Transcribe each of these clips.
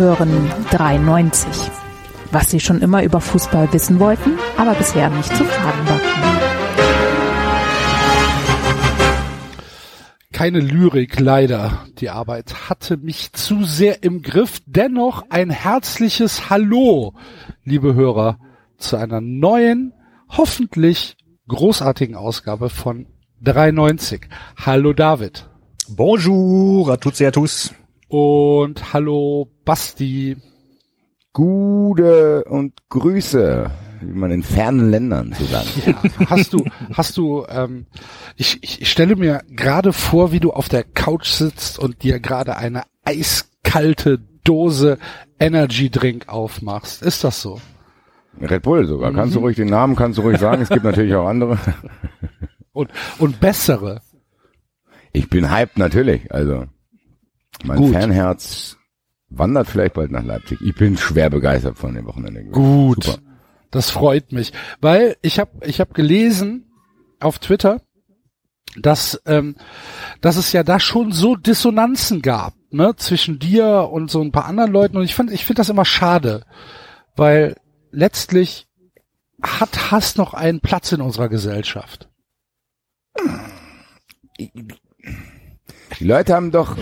Hören 93. Was Sie schon immer über Fußball wissen wollten, aber bisher nicht zu fragen war. Keine Lyrik, leider. Die Arbeit hatte mich zu sehr im Griff. Dennoch ein herzliches Hallo, liebe Hörer, zu einer neuen, hoffentlich großartigen Ausgabe von 93. Hallo David. Bonjour à toutes et à tous. Und hallo Basti. Gude und Grüße, wie man in fernen Ländern so sagt. Ja, hast du, hast du, ähm, ich, ich, ich stelle mir gerade vor, wie du auf der Couch sitzt und dir gerade eine eiskalte Dose Energy Drink aufmachst. Ist das so? Red Bull sogar. Mhm. Kannst du ruhig den Namen, kannst du ruhig sagen. Es gibt natürlich auch andere. Und, und bessere. Ich bin hyped natürlich. Also mein Gut. Fanherz wandert vielleicht bald nach Leipzig. Ich bin schwer begeistert von dem Wochenende. Gut. Super. Das freut mich, weil ich habe ich hab gelesen auf Twitter, dass ähm, dass es ja da schon so Dissonanzen gab, ne, zwischen dir und so ein paar anderen Leuten und ich fand ich finde das immer schade, weil letztlich hat Hass noch einen Platz in unserer Gesellschaft. Die Leute haben doch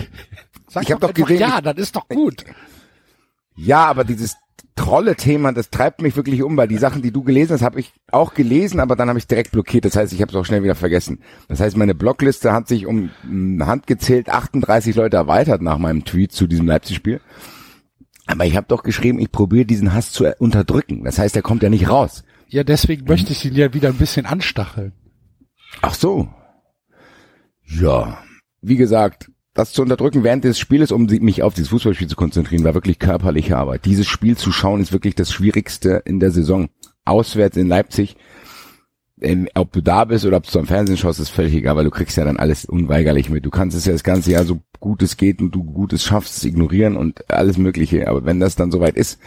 Sag ich habe doch gesehen. Ja, das ist doch gut. Ja, aber dieses Trolle-Thema, das treibt mich wirklich um, weil die Sachen, die du gelesen hast, habe ich auch gelesen, aber dann habe ich direkt blockiert. Das heißt, ich habe es auch schnell wieder vergessen. Das heißt, meine Blockliste hat sich um Hand gezählt 38 Leute erweitert nach meinem Tweet zu diesem Leipzig-Spiel. Aber ich habe doch geschrieben, ich probiere diesen Hass zu unterdrücken. Das heißt, er kommt ja nicht raus. Ja, deswegen möchte ich ihn ja wieder ein bisschen anstacheln. Ach so. Ja. Wie gesagt, das zu unterdrücken während des Spieles, um mich auf dieses Fußballspiel zu konzentrieren, war wirklich körperliche Arbeit. Dieses Spiel zu schauen ist wirklich das Schwierigste in der Saison. Auswärts in Leipzig, ob du da bist oder ob du am Fernsehen schaust, ist völlig egal, weil du kriegst ja dann alles unweigerlich mit. Du kannst es ja das ganze Jahr so gut es geht und du gut es schaffst, es ignorieren und alles Mögliche. Aber wenn das dann soweit ist,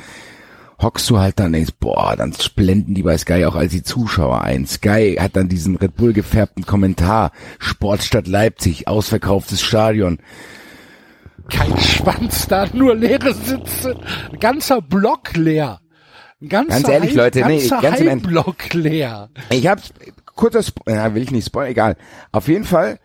hockst du halt dann denkst, boah, dann blenden die bei Sky auch als die Zuschauer ein. Sky hat dann diesen Red Bull gefärbten Kommentar, Sportstadt Leipzig, ausverkauftes Stadion. Kein Schwanz da, nur leere Sitze, ein ganzer Block leer. Ein ganzer ganz ehrlich, Heim, Leute, nee, ganz im Block leer. Ich hab's, kurzer, ja, will ich nicht spoilern, egal. Auf jeden Fall,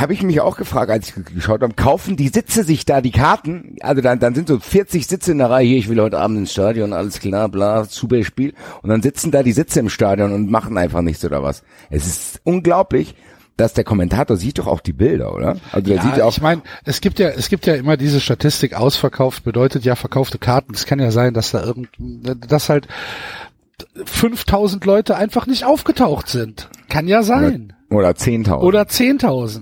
habe ich mich auch gefragt, als ich geschaut habe, kaufen die Sitze sich da die Karten? Also dann, dann sind so 40 Sitze in der Reihe, hier, ich will heute Abend ins Stadion, alles klar, bla, super Spiel. Und dann sitzen da die Sitze im Stadion und machen einfach nichts oder was. Es ist unglaublich, dass der Kommentator sieht doch auch die Bilder, oder? Also ja, sieht auch ich meine, es gibt ja, es gibt ja immer diese Statistik, ausverkauft bedeutet ja verkaufte Karten. Es kann ja sein, dass da irgend, dass halt 5000 Leute einfach nicht aufgetaucht sind. Kann ja sein. Oder, oder 10.000. Oder 10.000.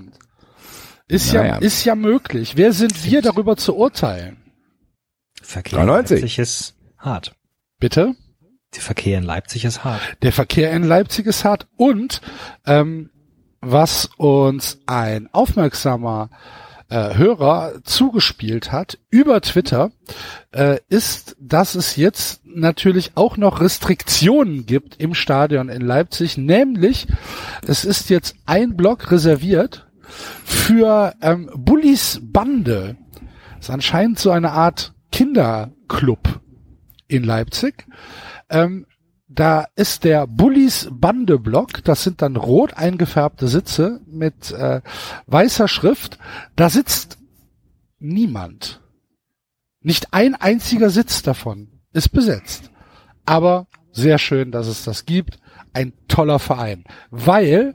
Ist naja. ja, ist ja möglich. Wer sind wir darüber zu urteilen? Verkehr 93. in Leipzig ist hart. Bitte? Der Verkehr in Leipzig ist hart. Der Verkehr in Leipzig ist hart und ähm, was uns ein aufmerksamer äh, Hörer zugespielt hat über Twitter, äh, ist, dass es jetzt natürlich auch noch Restriktionen gibt im Stadion in Leipzig, nämlich es ist jetzt ein Block reserviert für ähm, Bullis Bande. Das ist anscheinend so eine Art Kinderclub in Leipzig. Ähm, da ist der Bullis Bande Block, das sind dann rot eingefärbte Sitze mit äh, weißer Schrift. Da sitzt niemand. Nicht ein einziger Sitz davon ist besetzt. Aber sehr schön, dass es das gibt. Ein toller Verein. Weil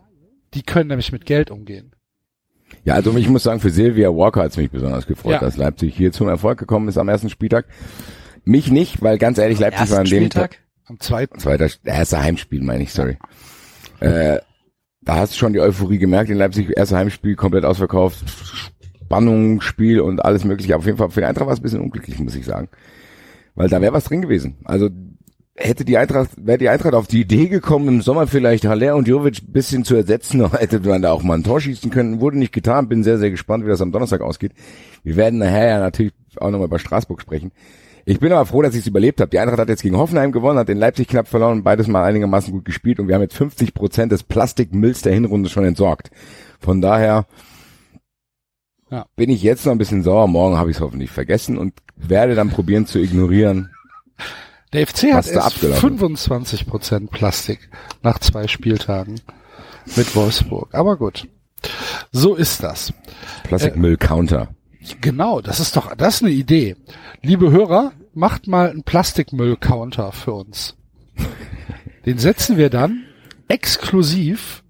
die können nämlich mit Geld umgehen. Ja, also ich muss sagen, für Sylvia Walker hat es mich besonders gefreut, ja. dass Leipzig hier zum Erfolg gekommen ist am ersten Spieltag. Mich nicht, weil ganz ehrlich, Leipzig war an dem Spieltag? Tag. Am zweiten. Zweiter, erste Heimspiel, meine ich, sorry. Äh, da hast du schon die Euphorie gemerkt in Leipzig, erste Heimspiel komplett ausverkauft, Spannung, Spiel und alles mögliche. Aber auf jeden Fall für die Eintracht war es ein bisschen unglücklich, muss ich sagen. Weil da wäre was drin gewesen. Also hätte die Eintracht, wäre die Eintracht auf die Idee gekommen, im Sommer vielleicht Haller und Jovic ein bisschen zu ersetzen, hätte man da auch mal ein Tor schießen können. Wurde nicht getan. Bin sehr, sehr gespannt, wie das am Donnerstag ausgeht. Wir werden nachher ja natürlich auch nochmal über Straßburg sprechen. Ich bin aber froh, dass ich es überlebt habe. Die Eintracht hat jetzt gegen Hoffenheim gewonnen, hat den Leipzig knapp verloren, beides mal einigermaßen gut gespielt und wir haben jetzt 50 Prozent des Plastikmülls der Hinrunde schon entsorgt. Von daher ja. bin ich jetzt noch ein bisschen sauer. Morgen habe ich es hoffentlich vergessen und werde dann probieren zu ignorieren. Der FC hat erst 25 Prozent Plastik nach zwei Spieltagen mit Wolfsburg. Aber gut. So ist das. Plastikmüll-Counter. Äh, genau, das ist doch, das ist eine Idee. Liebe Hörer, macht mal einen Plastikmüll-Counter für uns. Den setzen wir dann exklusiv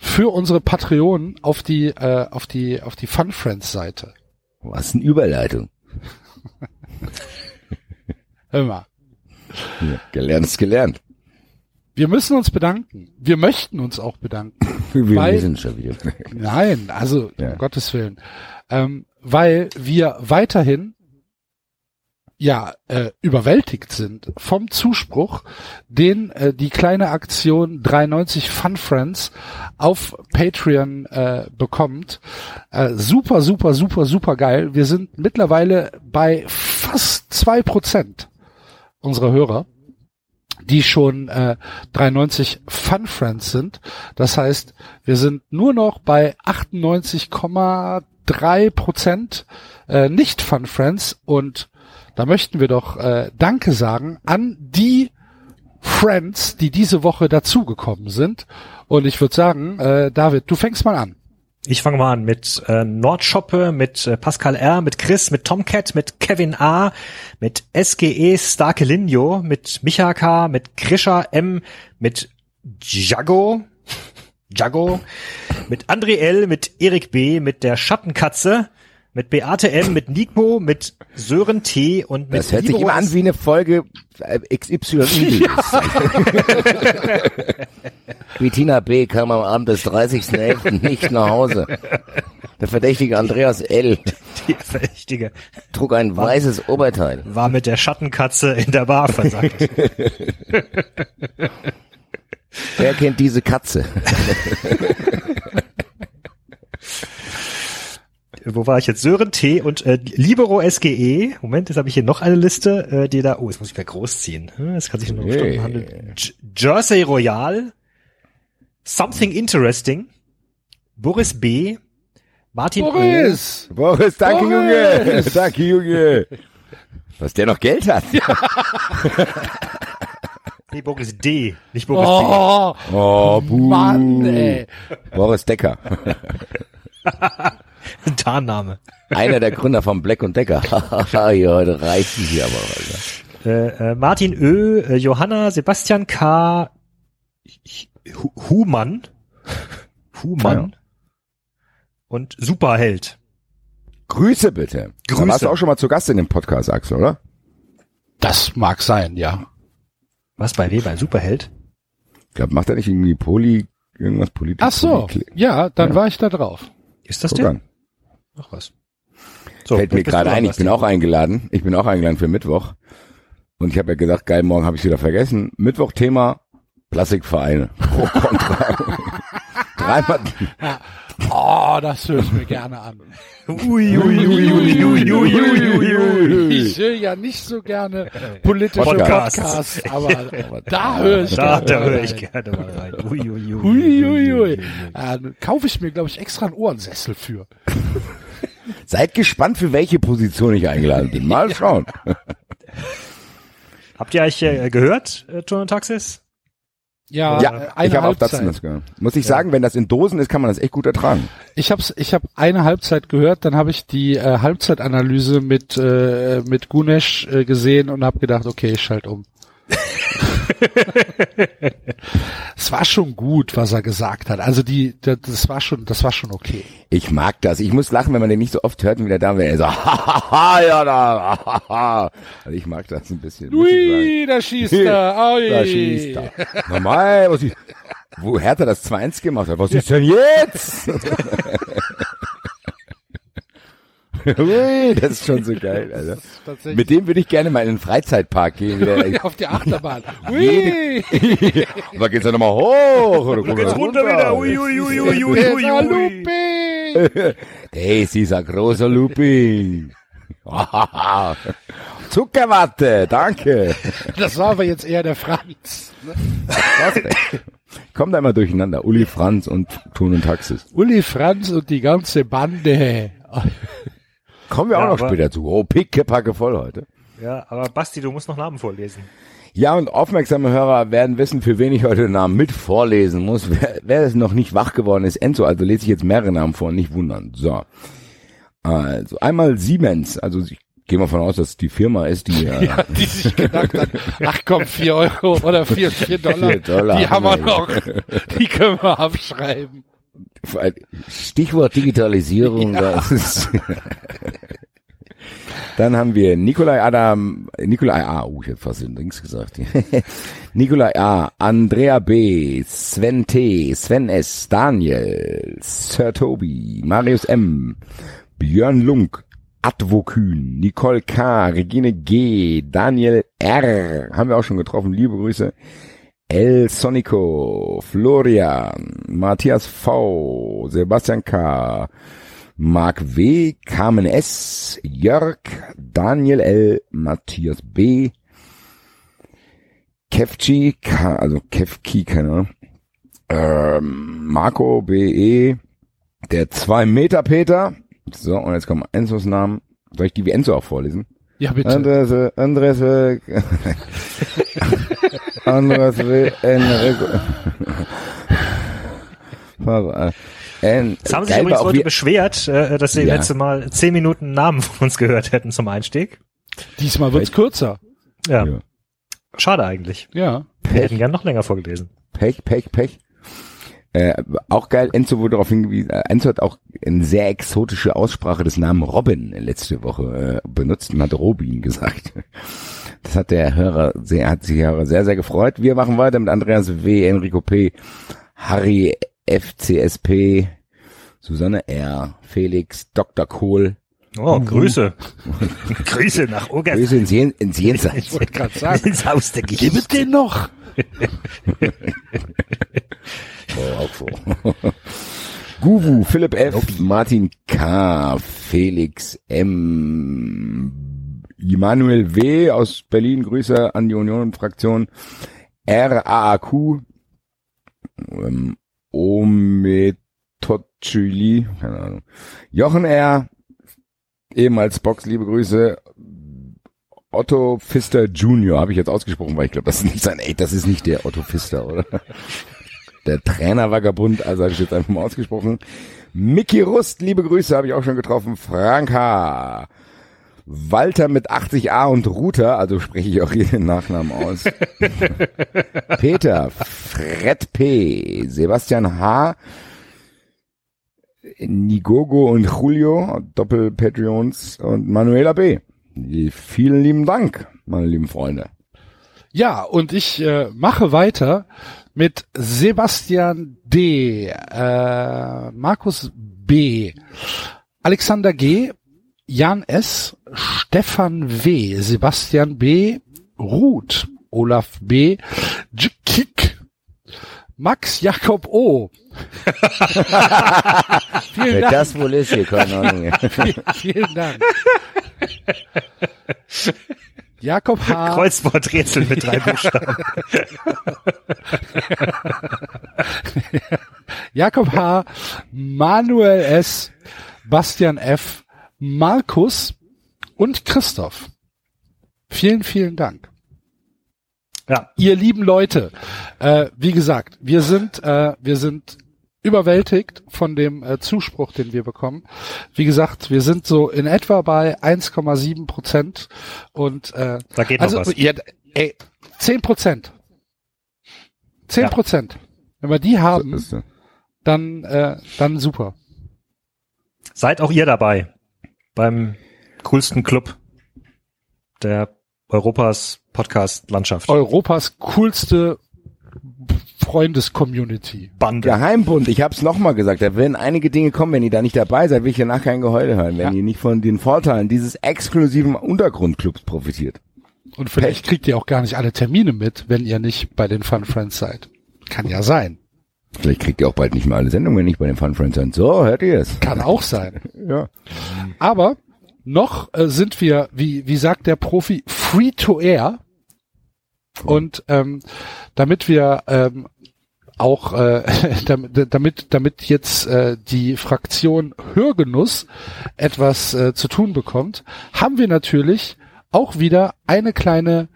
für unsere Patreonen auf die, äh, auf die, auf die Fun Friends Seite. Was eine Überleitung. Hör mal. Ja, gelernt ist gelernt. Wir müssen uns bedanken. Wir möchten uns auch bedanken. Wir weil, sind schon wieder. Nein, also ja. um Gottes Willen. Ähm, weil wir weiterhin ja äh, überwältigt sind vom Zuspruch, den äh, die kleine Aktion 93 Fun Friends auf Patreon äh, bekommt. Äh, super, super, super, super geil. Wir sind mittlerweile bei fast zwei Prozent unserer Hörer die schon äh, 93 Fun Friends sind. Das heißt, wir sind nur noch bei 98,3 Prozent äh, nicht Fun Friends und da möchten wir doch äh, Danke sagen an die Friends, die diese Woche dazugekommen sind. Und ich würde sagen, äh, David, du fängst mal an. Ich fange mal an mit äh, Nordschoppe, mit äh, Pascal R., mit Chris, mit Tomcat, mit Kevin A., mit SGE Starke Linio, mit Micha K., mit Krisha M., mit Jago, Jago, mit André L., mit Erik B., mit der Schattenkatze, mit Beate M., mit Nico, mit Sören T. und mit Das hört sich immer an wie eine Folge äh, XY. Bettina B. kam am Abend des 30.11. nicht nach Hause. Der verdächtige Andreas L. Die verdächtige. Trug ein war, weißes Oberteil. War mit der Schattenkatze in der Bar versagt. Wer kennt diese Katze? Wo war ich jetzt? Sören T. und äh, Libero SGE. Moment, jetzt habe ich hier noch eine Liste, äh, die da, oh, jetzt muss ich wieder großziehen. Hm, das kann sich nur um hey. Stunden handeln. J Jersey Royal, Something Interesting, Boris B., Martin Boris! O. Boris, danke Boris. Junge! danke Junge! Was der noch Geld hat. Ja. nee, Boris D., nicht Boris oh, B. Oh, Mann, ey. Boris Decker. Tarnname. Einer der Gründer von Black und Decker. ja, heute reichen sie aber. Alter. Äh, äh, Martin Ö, äh, Johanna, Sebastian K, Humann, Humann ja. und Superheld. Grüße bitte. Grüße. Da warst du auch schon mal zu Gast in dem Podcast, Axel, oder? Das mag sein, ja. Was bei wem? Bei Superheld? Ich glaube, macht er nicht irgendwie Poli, irgendwas politisch? Ach so, ja, dann ja. war ich da drauf. Ist das Guck der? An. Ach was. So, Fällt mir gerade ein, ich bin auch eingeladen. Ich bin auch eingeladen für Mittwoch. Und ich habe ja gesagt, geil, morgen habe ich wieder vergessen. Mittwoch Thema Plastikvereine. Pro Kontra. Dreimal. Oh, das höre ich mir gerne an. Ui, ui, ui, ui, ui, ui, ui, ui. Ich höre ja nicht so gerne politische Podcasts, Podcasts aber, aber da höre ich da, gerne Da höre ich gerne mal rein. Ui, ui, ui, ui, ui, ui. Äh, kaufe ich mir, glaube ich, extra einen Ohrensessel für. Seid gespannt, für welche Position ich eingeladen bin. Mal schauen. Habt ihr euch äh, gehört, äh, Ton und Taxis? Ja, ja eine ich habe auch dazu gehört. Muss ich ja. sagen, wenn das in Dosen ist, kann man das echt gut ertragen. Ich habe ich hab eine Halbzeit gehört, dann habe ich die äh, Halbzeitanalyse mit äh, mit Gunesh äh, gesehen und habe gedacht, okay, ich schalte um. es war schon gut, was er gesagt hat. Also die, das war schon, das war schon okay. Ich mag das. Ich muss lachen, wenn man den nicht so oft hört, wie der da wäre. So, hahaha, ja da, hahaha. Also ich mag das ein bisschen. Ui, da schießt er. Ui. Da schießt er. Normal, was ich, wo Hertha das 2-1 gemacht hat. Was ist denn jetzt? Ui, das ist schon so geil, Alter. Mit dem würde ich gerne mal in den Freizeitpark gehen. Auf die Achterbahn. Ui. da geht's ja nochmal hoch. Oder da geht's runter, runter wieder. Ui, ui, ui, ui, ui, ui, ui. Das ist ein großer Lupi. Zuckerwatte, danke. Das war aber jetzt eher der Franz. Ne? Kommt einmal durcheinander. Uli Franz und Tun und Taxis. Uli Franz und die ganze Bande Kommen wir Ja, auch noch aber- später zu. Oh, pickepacke voll heute. Ja, aber Basti, du musst noch Namen vorlesen. Ja, und aufmerksame Hörer werden wissen, für wen ich heute den Namen mit vorlesen muss. Wer, wer es noch nicht wach geworden ist, Enzo, also lese ich jetzt mehrere Namen vor, nicht wundern. So. Also, einmal Siemens, also ich gehe mal von aus, dass es die Firma ist, die, äh, Ja, die sich gedacht hat, ach komm, vier Euro oder vier, vier Dollar, Vier Dollar die haben wir noch, die können wir abschreiben. Stichwort Digitalisierung, ist. Dann haben wir Nikolai Adam, Nikolai A, oh, ich hätte fast den Dings gesagt. Nikolai A, Andrea B, Sven T, Sven S, Daniel, Sir Tobi, Marius M, Björn Lunk, Advokün, Nicole K, Regine G, Daniel R, haben wir auch schon getroffen, liebe Grüße. El Sonico, Florian, Matthias V, Sebastian K, Marc W, Carmen S, Jörg, Daniel L, Matthias B, Kevchi, K, also Kevki, keine Ahnung, ähm, Marco BE, der 2 Meter Peter, so, und jetzt kommen Enzos Namen. Soll ich die wie Enzo auch vorlesen? Ja, bitte. Andres, Andres, Andres, Enrico. Äh, en- Jetzt haben sich übrigens wie- beschwert, äh, dass sie Ja. letzte Mal zehn Minuten Namen von uns gehört hätten zum Einstieg. Diesmal wird's kürzer. Ja. Ja. Schade eigentlich. Ja. Wir hätten gern noch länger vorgelesen. Pech, Pech, Pech. Äh, auch geil, Enzo wurde darauf hingewiesen, äh, Enzo hat auch eine sehr exotische Aussprache des Namen Robin letzte Woche äh, benutzt und hat Robin gesagt. Das hat der Hörer sehr, hat sich Hörer sehr, sehr gefreut. Wir machen weiter mit Andreas W., Enrico P., Harry FCSP, Susanne R., Felix, Dr. Kohl. Oh, Grüße. Grüße nach Ogas. Grüße ins, Jen ins Jenseits. Ich wollte gerade sagen, Ins Haus der Geschichte. es den noch. Oh, auch so. Guvu, Philipp F., Martin K., Felix M., Immanuel W. aus Berlin, Grüße an die Union-Fraktion, RAAQ, ähm, Ometotschili, keine Ahnung, Jochen R., ehemals Box, liebe Grüße, Otto Pfister Junior, habe ich jetzt ausgesprochen, weil ich glaube, das ist nicht sein, ey, das ist nicht der Otto Pfister, oder? Der Trainervagabund, also habe ich jetzt einfach mal ausgesprochen. Mickey Rust, liebe Grüße, habe ich auch schon getroffen. Frank H. Walter mit 80a und Router, also spreche ich auch hier den Nachnamen aus. Peter, Fred P., Sebastian H., Nigogo und Julio, Doppel-Patreons und Manuela B. Vielen lieben Dank, meine lieben Freunde. Ja, und ich äh, mache weiter mit Sebastian D., äh, Markus B., Alexander G., Jan S., Stefan W., Sebastian B., Ruth, Olaf B., Jkik, Max Jakob O. Vielen Wer Dank. das wohl ist, hier, keine Ahnung. Vielen, vielen Dank. Jakob H. Kreuzworträtsel mit drei Buchstaben. Jakob H., Manuel S., Bastian F., Markus und Christoph. Vielen, vielen Dank. Ja, Ihr lieben Leute, äh, wie gesagt, wir sind, äh, wir sind überwältigt von dem äh, Zuspruch, den wir bekommen. Wie gesagt, wir sind so in etwa bei 1,7 Prozent und äh, da geht noch also was. ihr, ey, 10 Prozent. 10 Prozent. Wenn wir die haben, dann, äh, dann super. Seid auch ihr dabei beim coolsten Club der Europas Podcast-Landschaft. Europas coolste Freundes-Community. Bande. Geheimbund, ich hab's nochmal gesagt, da werden einige Dinge kommen, wenn ihr da nicht dabei seid, will ich danach kein Geheule hören, wenn Ja. ihr nicht von den Vorteilen dieses exklusiven Untergrundclubs profitiert. Und vielleicht kriegt ihr auch gar nicht alle Termine mit, wenn ihr nicht bei den Fun Friends seid. Kann ja sein. Vielleicht kriegt ihr auch bald nicht mehr alle Sendungen, wenn ihr nicht bei den Fun Friends seid. So, hört ihr es? Kann auch sein. Ja. Aber noch äh, sind wir, wie, wie sagt der Profi, free to air. Und ähm, damit wir ähm, auch äh, damit, damit, damit jetzt äh, die Fraktion Hörgenuss etwas äh, zu tun bekommt, haben wir natürlich auch wieder eine kleine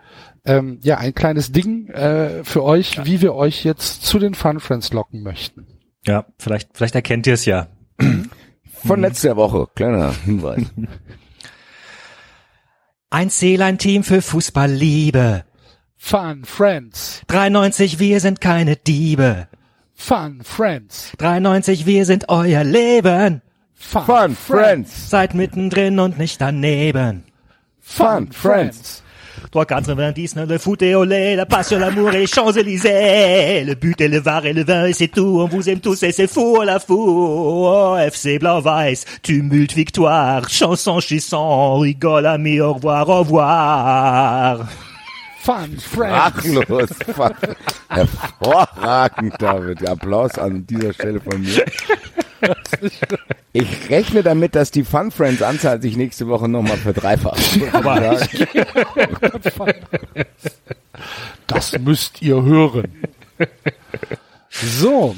ähm, ja, ein kleines Ding äh, für euch, ja. wie wir euch jetzt zu den Fun Friends locken möchten. Ja, vielleicht, vielleicht erkennt ihr es ja. Von letzter Woche, kleiner Hinweis. Ein Ziel, ein Team für Fußballliebe. Fun Friends. 93, wir sind keine Diebe. Fun Friends. 93, wir sind euer Leben. Fun, Fun Friends. Seid mittendrin und nicht daneben. Fun, Fun Friends. 3,90 le foot et olé, la passion, l'amour et les Champs-Élysées. Le but et le var et le vin et c'est tout, on vous aime tous et c'est fou, la fou. Oh, FC Blau-Weiß, tumulte, victoire, chanson chissant, rigole, ami, au revoir, au revoir. Fun Friends. Sprachlos. Hervorragend, David. Applaus an dieser Stelle von mir. Ich rechne damit, dass die Fun Friends Anzahl sich nächste Woche nochmal verdreifacht. das müsst ihr hören. So.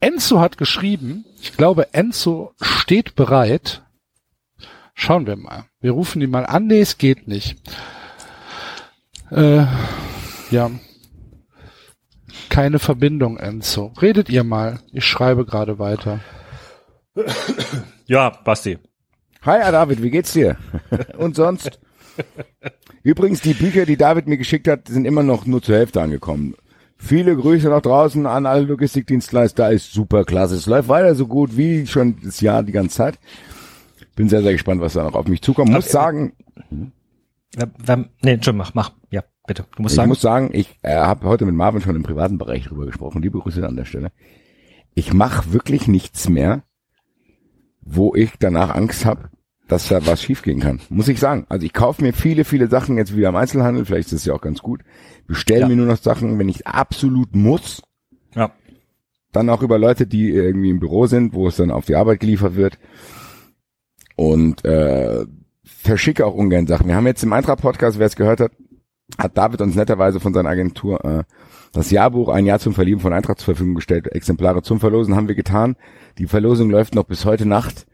Enzo hat geschrieben, ich glaube, Enzo steht bereit. Schauen wir mal. Wir rufen ihn mal an. Nee, es geht nicht. Äh, ja. Keine Verbindung, Enzo. Redet ihr mal. Ich schreibe gerade weiter. Ja, Basti. Hi, David, wie geht's dir? Und sonst? Übrigens, die Bücher, die David mir geschickt hat, sind immer noch nur zur Hälfte angekommen. Viele Grüße nach draußen an alle Logistikdienstleister. Ist super klasse. Es läuft weiter so gut wie schon das Jahr die ganze Zeit. Bin sehr, sehr gespannt, was da noch auf mich zukommt. Muss sagen. Nee, schon mach, mach. Ja, bitte. Du musst ich sagen. muss sagen, ich äh, habe heute mit Marvin schon im privaten Bereich drüber gesprochen. Liebe Grüße an der Stelle. Ich mache wirklich nichts mehr, wo ich danach Angst habe, dass da was schiefgehen kann. Muss ich sagen. Also ich kaufe mir viele, viele Sachen jetzt wieder im Einzelhandel, vielleicht ist es ja auch ganz gut. Bestelle ja. mir nur noch Sachen, wenn ich absolut muss. Ja. Dann auch über Leute, die irgendwie im Büro sind, wo es dann auf die Arbeit geliefert wird. Und äh, verschicke auch ungern Sachen. Wir haben jetzt im Eintracht-Podcast, wer es gehört hat, hat David uns netterweise von seiner Agentur äh, das Jahrbuch ein Jahr zum Verlieben von Eintracht zur Verfügung gestellt. Exemplare zum Verlosen haben wir getan. Die Verlosung läuft noch bis heute Nacht.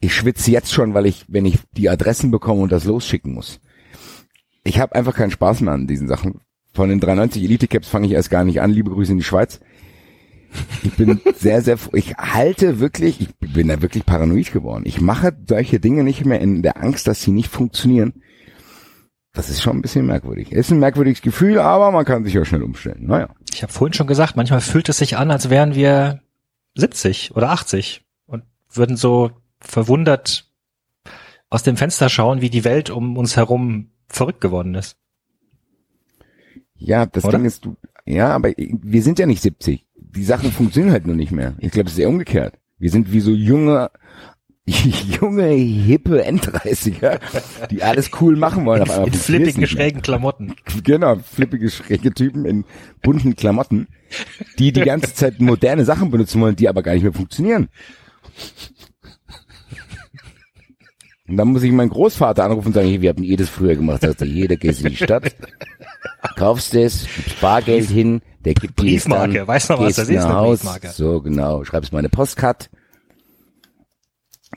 Ich schwitze jetzt schon, weil ich, wenn ich die Adressen bekomme und das losschicken muss. Ich habe einfach keinen Spaß mehr an diesen Sachen. Von den 93 Elite Caps fange ich erst gar nicht an. Liebe Grüße in die Schweiz. Ich bin sehr, sehr, ich halte wirklich, ich bin da wirklich paranoid geworden. Ich mache solche Dinge nicht mehr in der Angst, dass sie nicht funktionieren. Das ist schon ein bisschen merkwürdig. Ist ein merkwürdiges Gefühl, aber man kann sich ja schnell umstellen. Naja. Ich habe vorhin schon gesagt, manchmal fühlt es sich an, als wären wir 70 oder 80 und würden so verwundert aus dem Fenster schauen, wie die Welt um uns herum verrückt geworden ist. Ja, das oder? Ding ist, du, ja, aber wir sind ja nicht 70. Die Sachen funktionieren halt nur nicht mehr. Ich glaube, es ist eher umgekehrt. Wir sind wie so junge, junge, hippe N30er, die alles cool machen wollen. In, in flippigen, schrägen Klamotten. Genau, flippige, schräge Typen in bunten Klamotten, die die ganze Zeit moderne Sachen benutzen wollen, die aber gar nicht mehr funktionieren. Und dann muss ich meinen Großvater anrufen und sagen, hey, wir haben das früher gemacht. Sagst du, jeder geht in die Stadt, kaufst es, gibst Bargeld hin, der gibt dir Briefmarke, dann, weißt du was das ist? Eine Briefmarke. So, genau, schreibst mal eine Postcard,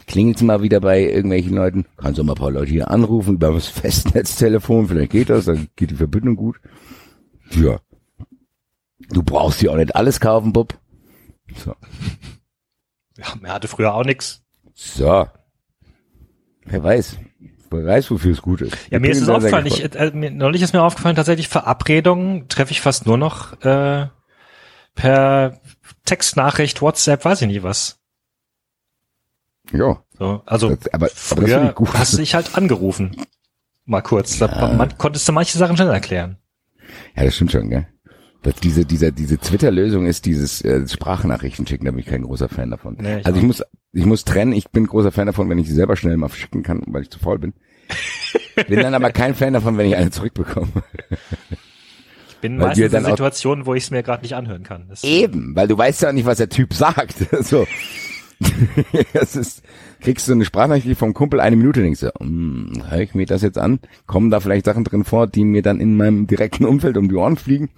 klingelt mal wieder bei irgendwelchen Leuten, kannst du mal ein paar Leute hier anrufen über das Festnetztelefon, vielleicht geht das, dann geht die Verbindung gut. Ja. Du brauchst ja auch nicht alles kaufen, Bob. So. Ja, er hatte früher auch nix. So. Wer weiß. Wer weiß, wofür es gut ist. Ja, ich mir ist es aufgefallen. Ich, äh, mir, neulich ist mir aufgefallen, tatsächlich Verabredungen treffe ich fast nur noch äh, per Textnachricht, WhatsApp, weiß ich nicht was. Ja. So, also das, aber, früher aber gut. hast du dich halt angerufen. Mal kurz. Ja. Da, man, konntest du manche Sachen schnell erklären. Ja, das stimmt schon, gell? Dass diese, diese, diese Twitter-Lösung ist dieses äh, Sprachnachrichten schicken, da bin ich kein großer Fan davon. Nee, ich also ich muss, ich muss trennen, ich bin großer Fan davon, wenn ich sie selber schnell mal schicken kann, weil ich zu faul bin. bin dann aber kein Fan davon, wenn ich eine zurückbekomme. Ich bin weil meistens in Situationen, wo ich es mir gerade nicht anhören kann. Das eben, weil du weißt ja nicht, was der Typ sagt. so. das ist, kriegst du eine Sprachnachricht vom Kumpel eine Minute, denkst du, hm, höre ich mir das jetzt an? Kommen da vielleicht Sachen drin vor, die mir dann in meinem direkten Umfeld um die Ohren fliegen?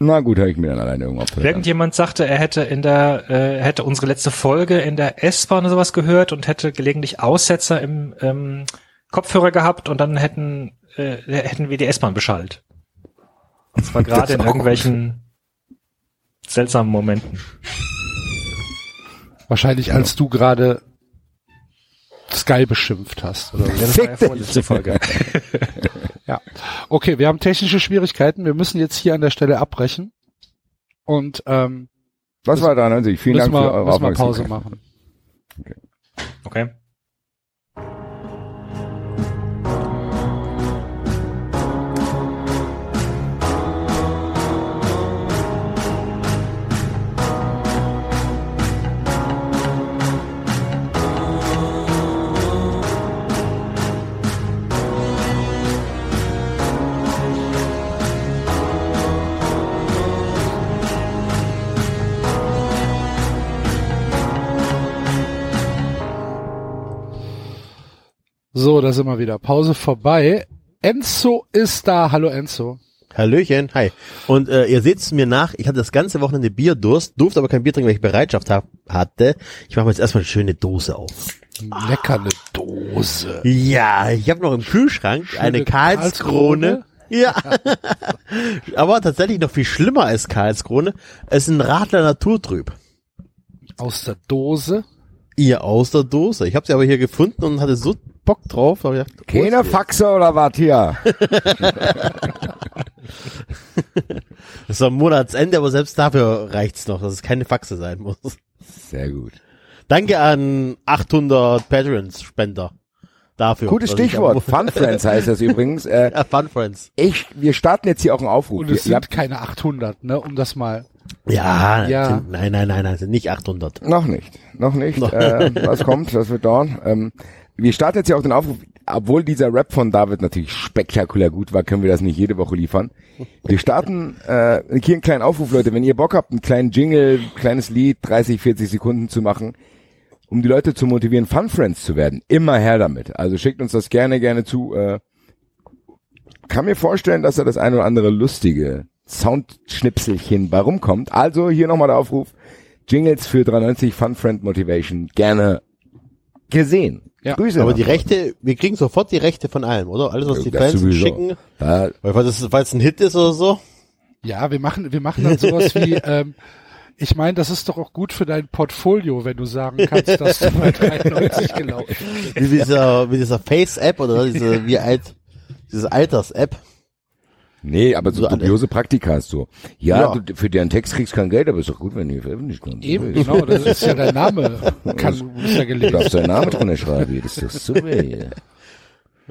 Na gut, habe ich mir dann alleine irgendwo abgehört. Irgendjemand sagte, er hätte in der, äh, hätte unsere letzte Folge in der S-Bahn oder sowas gehört und hätte gelegentlich Aussetzer im ähm, Kopfhörer gehabt und dann hätten, äh, hätten wir die S-Bahn beschallt. Und zwar gerade in irgendwelchen seltsamen Momenten. Wahrscheinlich als du gerade Sky beschimpft hast. Oder. Ja, das war ja vorletzte Folge. Ja. Okay, wir haben technische Schwierigkeiten. Wir müssen jetzt hier an der Stelle abbrechen. Und ähm, Das war 93. Vielen müssen Dank für wir, eure müssen wir Pause Aufmerksamkeit. machen. Okay. So, da sind wir wieder. Pause vorbei. Enzo ist da. Hallo Enzo. Hallöchen, hi. Und äh, ihr seht es mir nach, ich hatte das ganze Wochenende Bierdurst, durfte aber kein Bier trinken, weil ich Bereitschaft hab, hatte. Ich mache mir jetzt erstmal eine schöne Dose auf. Lecker eine Dose. Ja, ich habe noch im Kühlschrank Schöne eine Karlskrone. Ja. aber tatsächlich noch viel schlimmer als Karlskrone. Es ist ein Radler Naturtrüb. Aus der Dose. Ihr aus der Dose. Ich habe sie aber hier gefunden und hatte so Bock drauf. Ich gedacht, Keine. Faxe oder was hier? Das ist am Monatsende, aber selbst dafür reicht's noch, dass es keine Faxe sein muss. Sehr gut. Danke an 800 Patrons-Spender dafür. Gutes Stichwort. Fun Friends heißt das übrigens. Äh, Ja, Fun Friends. ich, wir starten jetzt hier auch einen Aufruf. Und es sind keine 800, ne? Um das mal. Ja, Ja. Sind, nein, nein, nein, nein, sind nicht 800. Noch nicht, noch nicht. äh, was kommt, das wird dauern. Ähm, wir starten jetzt hier auch den Aufruf, obwohl dieser Rap von David natürlich spektakulär gut war, können wir das nicht jede Woche liefern. Wir starten äh, hier einen kleinen Aufruf, Leute. Wenn ihr Bock habt, einen kleinen Jingle, kleines Lied, 30, 40 Sekunden zu machen, um die Leute zu motivieren, Fun Friends zu werden, immer her damit. Also schickt uns das gerne, gerne zu. Äh, kann mir vorstellen, dass da das eine oder andere lustige Soundschnipselchen bei rumkommt. Also hier nochmal der Aufruf. Jingles für 390 Fun Friend Motivation gerne gesehen. Ja. Grüße. Aber die vorne. Rechte, wir kriegen sofort die Rechte von allem, oder? Alles, was die Das Fans sowieso. schicken, Ja, weil falls es, falls es ein Hit ist oder so. Ja, wir machen, wir machen dann sowas wie, ähm, ich meine, das ist doch auch gut für dein Portfolio, wenn du sagen kannst, dass du bei 93 gelaufen bist. Wie dieser, wie dieser Face-App oder diese, wie alt, diese Alters-App. Nee, aber so So dubiose Praktika hast du. Ja, Ja. Du, für deinen Text kriegst du kein Geld, aber ist doch gut, wenn du veröffentlicht kannst. Eben, genau, das ist ja dein Name. Kann, ist ja Du gelesen. darfst deinen Namen drunter schreiben, das ist doch super hier.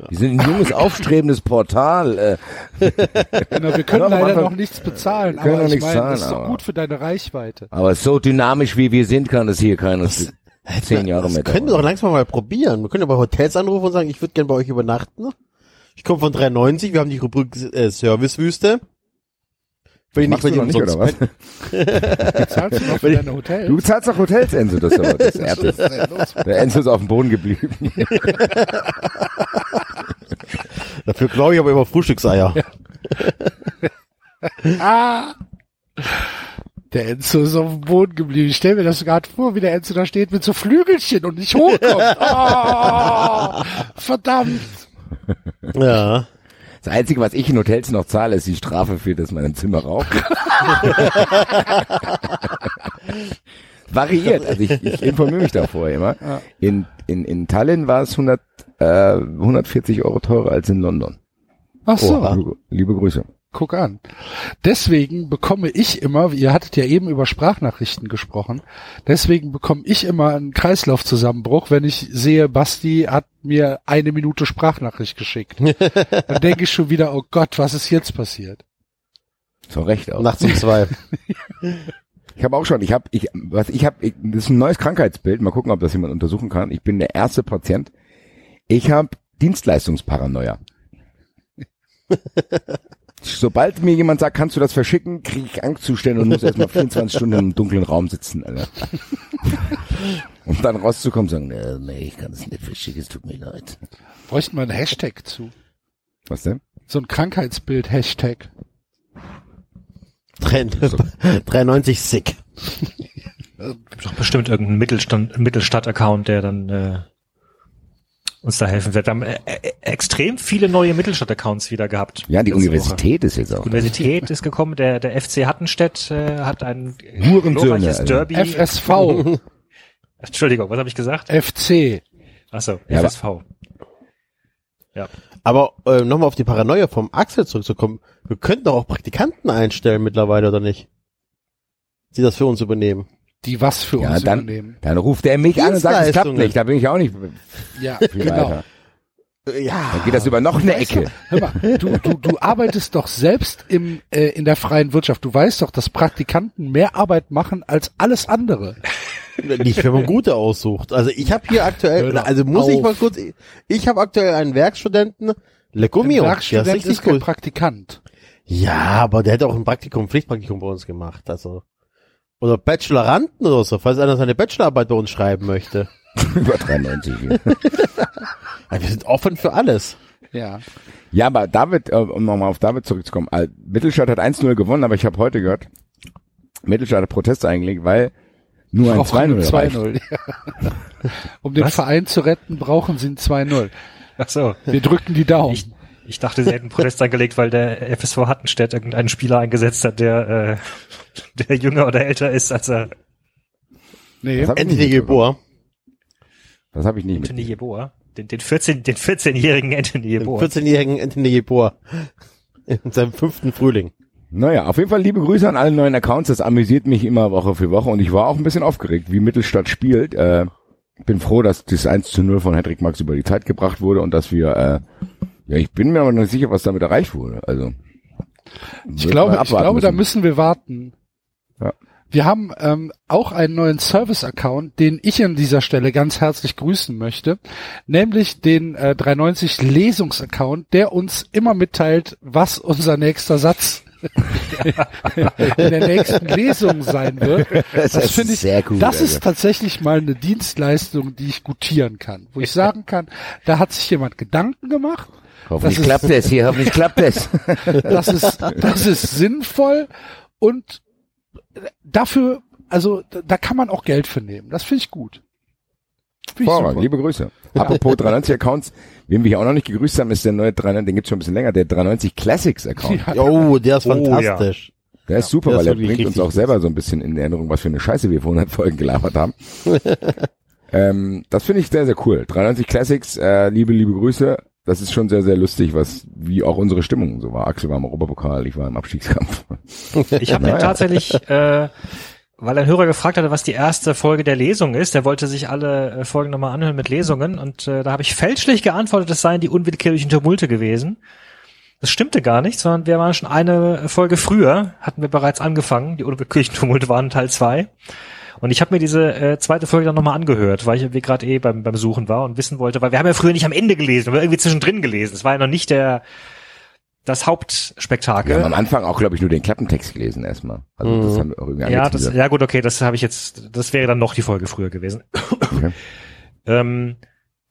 Wir sind ein junges, aufstrebendes Portal. Äh, Genau, wir können Ja, leider Anfang- noch nichts bezahlen, aber ich meine, zahlen, das ist doch aber- gut für deine Reichweite. aber so dynamisch wie wir sind, kann das hier keiner zehn Jahre Das mehr können wir doch langsam mal probieren. Wir können ja bei Hotels anrufen und sagen, ich würde gerne bei euch übernachten. Ich komme von 93, wir haben die Rubrik äh, Servicewüste. Wenn ich nicht du bei noch dir nicht, oder was? Bezahlst du noch für deine Hotels? Du zahlst doch Hotels, Enzo, das ist aber das? Der Enzo ist auf dem Boden geblieben. Dafür glaube ich aber immer Frühstückseier. Ah! Der Enzo ist auf dem Boden geblieben. Ich stell mir das gerade vor, wie der Enzo da steht mit so Flügelchen und nicht hochkommt. Oh, verdammt. Ja. Das Einzige, was ich in Hotels noch zahle, ist die Strafe für, dass man im Zimmer raucht. Variiert. Also ich, ich informiere mich da vorher immer. In, in, in Tallinn war es 100, äh, 140 Euro teurer als in London. Ach so, Liebe, liebe Grüße. Guck an. Deswegen bekomme ich immer, ihr hattet ja eben über Sprachnachrichten gesprochen, deswegen bekomme ich immer einen Kreislaufzusammenbruch, wenn ich sehe, Basti hat mir eine Minute Sprachnachricht geschickt. Dann denke ich schon wieder, oh Gott, was ist jetzt passiert? Zu Recht auch. Nachts um zwei. Ich habe auch schon, ich habe, ich, was ich habe, ich, das ist ein neues Krankheitsbild. Mal gucken, ob das jemand untersuchen kann. Ich bin der erste Patient. Ich habe Dienstleistungsparanoia. Sobald mir jemand sagt, kannst du das verschicken, kriege ich Angstzustände und muss erstmal 24 Stunden im dunklen Raum sitzen, Alter. Um dann rauszukommen und sagen, nee, ich kann das nicht verschicken, es tut mir leid. Bräuchten wir einen Hashtag zu. Was denn? So ein Krankheitsbild-Hashtag. 390 sick. Gibt doch bestimmt irgendeinen Mittelstand, Mittelstadt-Account, der dann äh, uns da helfen wird. Wir haben äh, äh, extrem viele neue Mittelstadt-Accounts wieder gehabt. Ja, die Universität ist jetzt Woche. auch. Die Universität ist gekommen, der, der FC Hattenstedt äh, hat ein Hurensöhne, glorreiches also. Derby. FSV, Entschuldigung, was habe ich gesagt? FC. Achso, Ja, aber- FSV. Ja. Aber äh, nochmal auf die Paranoia vom Axel zurückzukommen. Wir könnten doch auch Praktikanten einstellen mittlerweile, oder nicht? Die das für uns übernehmen. Die was für Ja, uns dann, übernehmen. dann ruft er mich an und sagt, es klappt nicht. Da bin ich auch nicht Ja, viel genau. weiter. Ja. Dann geht das über noch eine Ecke. Hör mal, du, du, du arbeitest doch selbst im, äh, in der freien Wirtschaft. Du weißt doch, dass Praktikanten mehr Arbeit machen als alles andere. Nicht, wenn man gute aussucht. Also ich habe hier aktuell, also muss ich auf. mal kurz, ich habe aktuell einen Werkstudenten, Lecco Ein mio, der ist Werkstudent richtig ist kein cool. Praktikant. Ja, aber der hätte auch ein Praktikum, Pflichtpraktikum bei uns gemacht, also. Oder Bacheloranten oder so, falls einer seine Bachelorarbeit bei uns schreiben möchte. über 93 hier. Ja, wir sind offen für alles. Ja. Ja, aber David, äh, um nochmal auf David zurückzukommen, Mittelstadt hat 1-0 gewonnen, aber ich habe heute gehört, Mittelstadt hat Proteste eingelegt, weil nur ein Brauchen 2-0 reicht. 2-0. Ja. Um den Was? Verein zu retten, brauchen sie ein 2-0. Achso. Wir drücken die Daumen. Ich, ich dachte, sie hätten Protest angelegt, weil der FSV Hattenstedt irgendeinen Spieler eingesetzt hat, der, äh, der jünger oder älter ist als er nee. Das hab ich nicht Anthony. Geboa. Das habe ich nicht Anthony mit. Jeboa. Den, den 14, den 14-jährigen Anthony Den Jeboa. 14-jährigen Anthony Geboa. In seinem fünften Frühling. Naja, auf jeden Fall liebe Grüße an alle neuen Accounts. Das amüsiert mich immer Woche für Woche und ich war auch ein bisschen aufgeregt, wie Mittelstadt spielt. Äh, bin froh, dass das 1 zu 0 von Hedrick Max über die Zeit gebracht wurde und dass wir, äh, ja, ich bin mir aber nicht sicher, was damit erreicht wurde. Also Ich glaube, ich glaube, da müssen wir warten. Ja. Wir haben ähm, auch einen neuen Service-Account, den ich an dieser Stelle ganz herzlich grüßen möchte, nämlich den äh, 390 Lesungs-Account, der uns immer mitteilt, was unser nächster Satz in der nächsten Lesung sein wird. Das, ist finde ich, sehr cool, das also. ist tatsächlich mal eine Dienstleistung, die ich gutieren kann, wo ich sagen kann, da hat sich jemand Gedanken gemacht, Hoffentlich das ist- klappt es hier, hoffentlich klappt es. das ist, das ist sinnvoll und dafür, also da- kann man auch Geld für nehmen. Das finde ich gut. Find ich Vorrang, liebe Grüße. Apropos 390 Accounts, wen wir hier auch noch nicht gegrüßt haben, ist der neue 390, den gibt's schon ein bisschen länger, der 390 Classics Account. Ja. Oh, der ist Oh, ja. fantastisch. Der ist super, der weil ist er bringt uns auch selber so ein bisschen in Erinnerung, was für eine Scheiße wir vor 100 Folgen gelabert haben. ähm, das finde ich sehr, sehr cool. 93 Classics, äh, liebe, liebe Grüße. Das ist schon sehr, sehr lustig, was, wie auch unsere Stimmung so war. Axel war im Europapokal, ich war im Abstiegskampf. Ich habe Naja. tatsächlich, äh, weil ein Hörer gefragt hatte, was die erste Folge der Lesung ist, der wollte sich alle äh, Folgen nochmal anhören mit Lesungen und äh, da habe ich fälschlich geantwortet, es seien die unwillkürlichen Tumulte gewesen. Das stimmte gar nicht, sondern wir waren schon eine Folge früher, hatten wir bereits angefangen, die unwillkürlichen Tumulte waren Teil zwei. Und ich habe mir diese äh, zweite Folge dann nochmal angehört, weil ich wie gerade eh beim, beim Suchen war und wissen wollte, weil wir haben ja früher nicht am Ende gelesen, wir haben irgendwie zwischendrin gelesen. Es war ja noch nicht der das Hauptspektakel. Wir haben am Anfang auch, glaube ich, nur den Klappentext gelesen erstmal. Also das Mhm. haben wir auch irgendwie Ja, das, ja gut, okay, das habe ich jetzt, das wäre dann noch die Folge früher gewesen. Okay. ähm,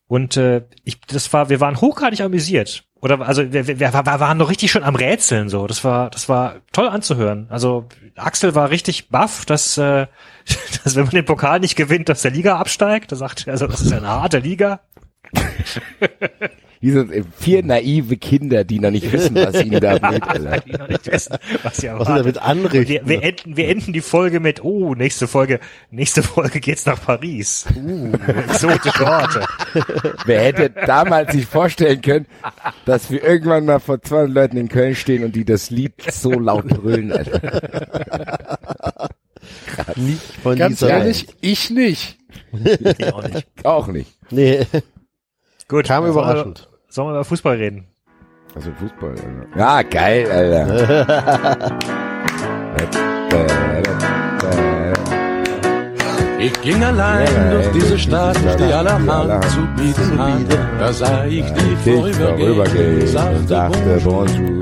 und äh, ich, das war, wir waren hochgradig amüsiert. Oder also wir, wir, wir waren noch richtig schon am Rätseln so. Das war, das war toll anzuhören. Also Axel war richtig baff, dass, äh, dass wenn man den Pokal nicht gewinnt, dass der Liga absteigt. Da sagt er, also das ist eine harte Liga. Diese äh, vier naive Kinder, die noch nicht wissen, was ihnen da blüht. Alter. Die noch nicht wissen, was sie Was damit anrichten. Wir, wir, enden, wir enden die Folge mit, oh, nächste Folge, nächste Folge geht's nach Paris. Uh, exotische Orte. Wer hätte damals sich vorstellen können, dass wir irgendwann mal vor 200 Leuten in Köln stehen und die das Lied so laut brüllen. Alter. Nicht von Ganz dieser ehrlich, ich nicht. Ich auch nicht. Auch nicht. Nee, Gut. kam sollen wir- überraschend. Sollen wir über Fußball reden? Also Fußball. Alter. Ja, geil, Alter. Ich ging allein durch diese Stadt, die allerhand zu bieten hat. Da sah ich die vorübergehen, sagte Bonjour.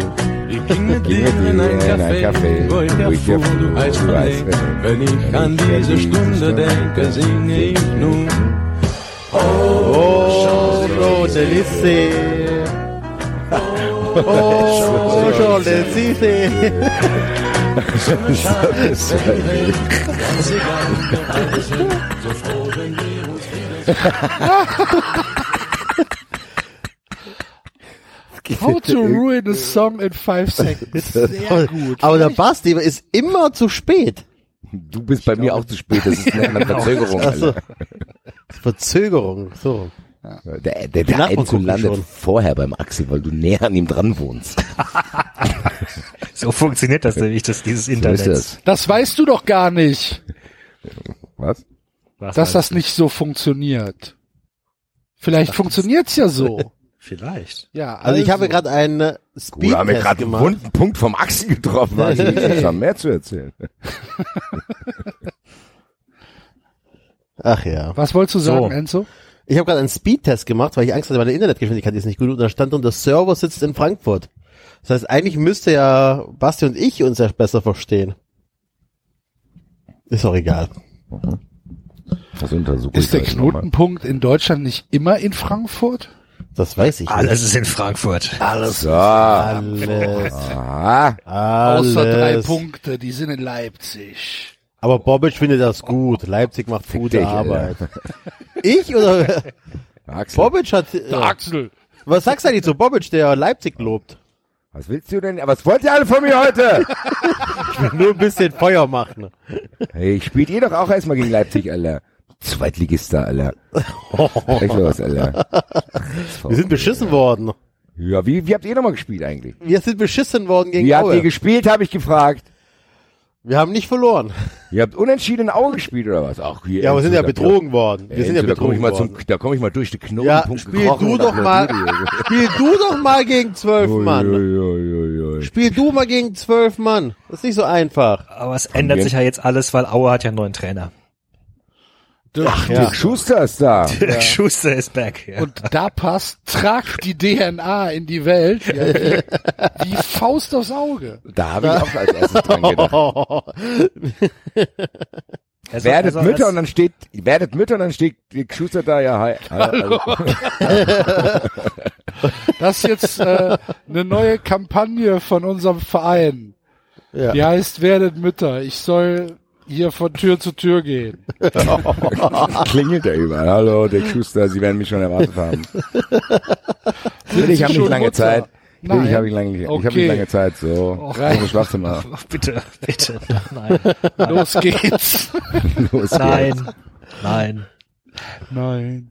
Ich ging mit dir in ein Café, wo ich erfuhr, du heißt René. Wenn ich an diese Stunde denke, singe ich nun. Oh, Champs-Élysées. Oh, froh, wenn wir uns wieder How to ruin a song in five seconds. Sehr gut. Aber der Basti ist immer zu spät. Du bist bei mir auch zu spät, das ist eine Verzögerung. Also, Alter. Verzögerung, so. Der, der, der Enzo gucken landet schon. vorher beim Axel, weil du näher an ihm dran wohnst. So funktioniert das nämlich, das, dieses So Internet. ist das. Das weißt du doch gar nicht, Was? Was dass das du? nicht so funktioniert. Vielleicht funktioniert's ja so. Vielleicht. Ja, Also ich habe gerade einen äh, Gut, haben wir gerade einen wunden Punkt vom Axel getroffen. Also ich hab da mehr zu erzählen. Ach ja. Was wolltest du sagen, So. Enzo? Ich habe gerade einen Speedtest gemacht, weil ich Angst hatte, meine Internetgeschwindigkeit ist nicht gut. Und da stand und der Server sitzt in Frankfurt. Das heißt, eigentlich müsste ja Basti und ich uns ja besser verstehen. Ist auch egal. Das untersuche Ist der. Knotenpunkt in Deutschland nicht immer in Frankfurt? Das weiß ich nicht. Alles ist in Frankfurt. Alles. So. Alles. Alles. Außer drei Punkte, die sind in Leipzig. Aber Bobic findet das gut. Leipzig macht gute dich, Arbeit. Ich oder Axel, Bobic hat. Äh, Axel. was sagst du eigentlich zu Bobic, der Leipzig lobt? was willst du denn? Was wollt ihr alle von mir heute? Nur ein bisschen Feuer machen. Hey, spielt ihr doch auch erstmal gegen Leipzig, Alter. Zweitligist da, Alter. Echt los, Alter. Wir sind beschissen worden. Ja, wie, wie habt ihr nochmal gespielt eigentlich? Wir sind beschissen worden gegen Wie habt Aue. ihr gespielt, habe ich gefragt. Wir haben nicht verloren. Ihr habt unentschieden in Aue gespielt oder was? Ach, hier. Ja, aber wir sind ja Enzo, betrogen worden. Wir sind ja Enzo, da komm ich betrogen mal worden. zum, da komme ich mal durch den Knoten. Ja, spiel du doch mal, spiel du doch mal gegen zwölf Mann. Spiel du mal gegen zwölf Mann. Das ist nicht so einfach. Aber es ändert sich ja jetzt alles, weil Aue hat ja einen neuen Trainer. Ach, Ja. Dirk Schuster ist da. Schuster ist back. Ja. Und da passt, tragt die DNA in die Welt ja, wie, wie Faust aufs Auge. Da habe ich auch als erstes dran gedacht. Also- Werdet also Mütter und dann steht, werdet Mütter und dann steht Dirk Schuster da, ja, hi. Also, Das ist jetzt äh, eine neue Kampagne von unserem Verein. Ja. Die heißt Werdet Mütter. Ich soll hier von Tür zu Tür gehen. klingelt er überall. Hallo, Dirk Schuster, Sie werden mich schon erwartet haben. Sind ich habe nicht lange Mutter? Zeit. Nein. Ich habe nicht lange, ich habe Okay. nicht lange Zeit, so. Rein. Im Schlafzimmer. Oh, bitte, bitte. Nein. Los geht's. Los geht's. Nein. Nein. Nein.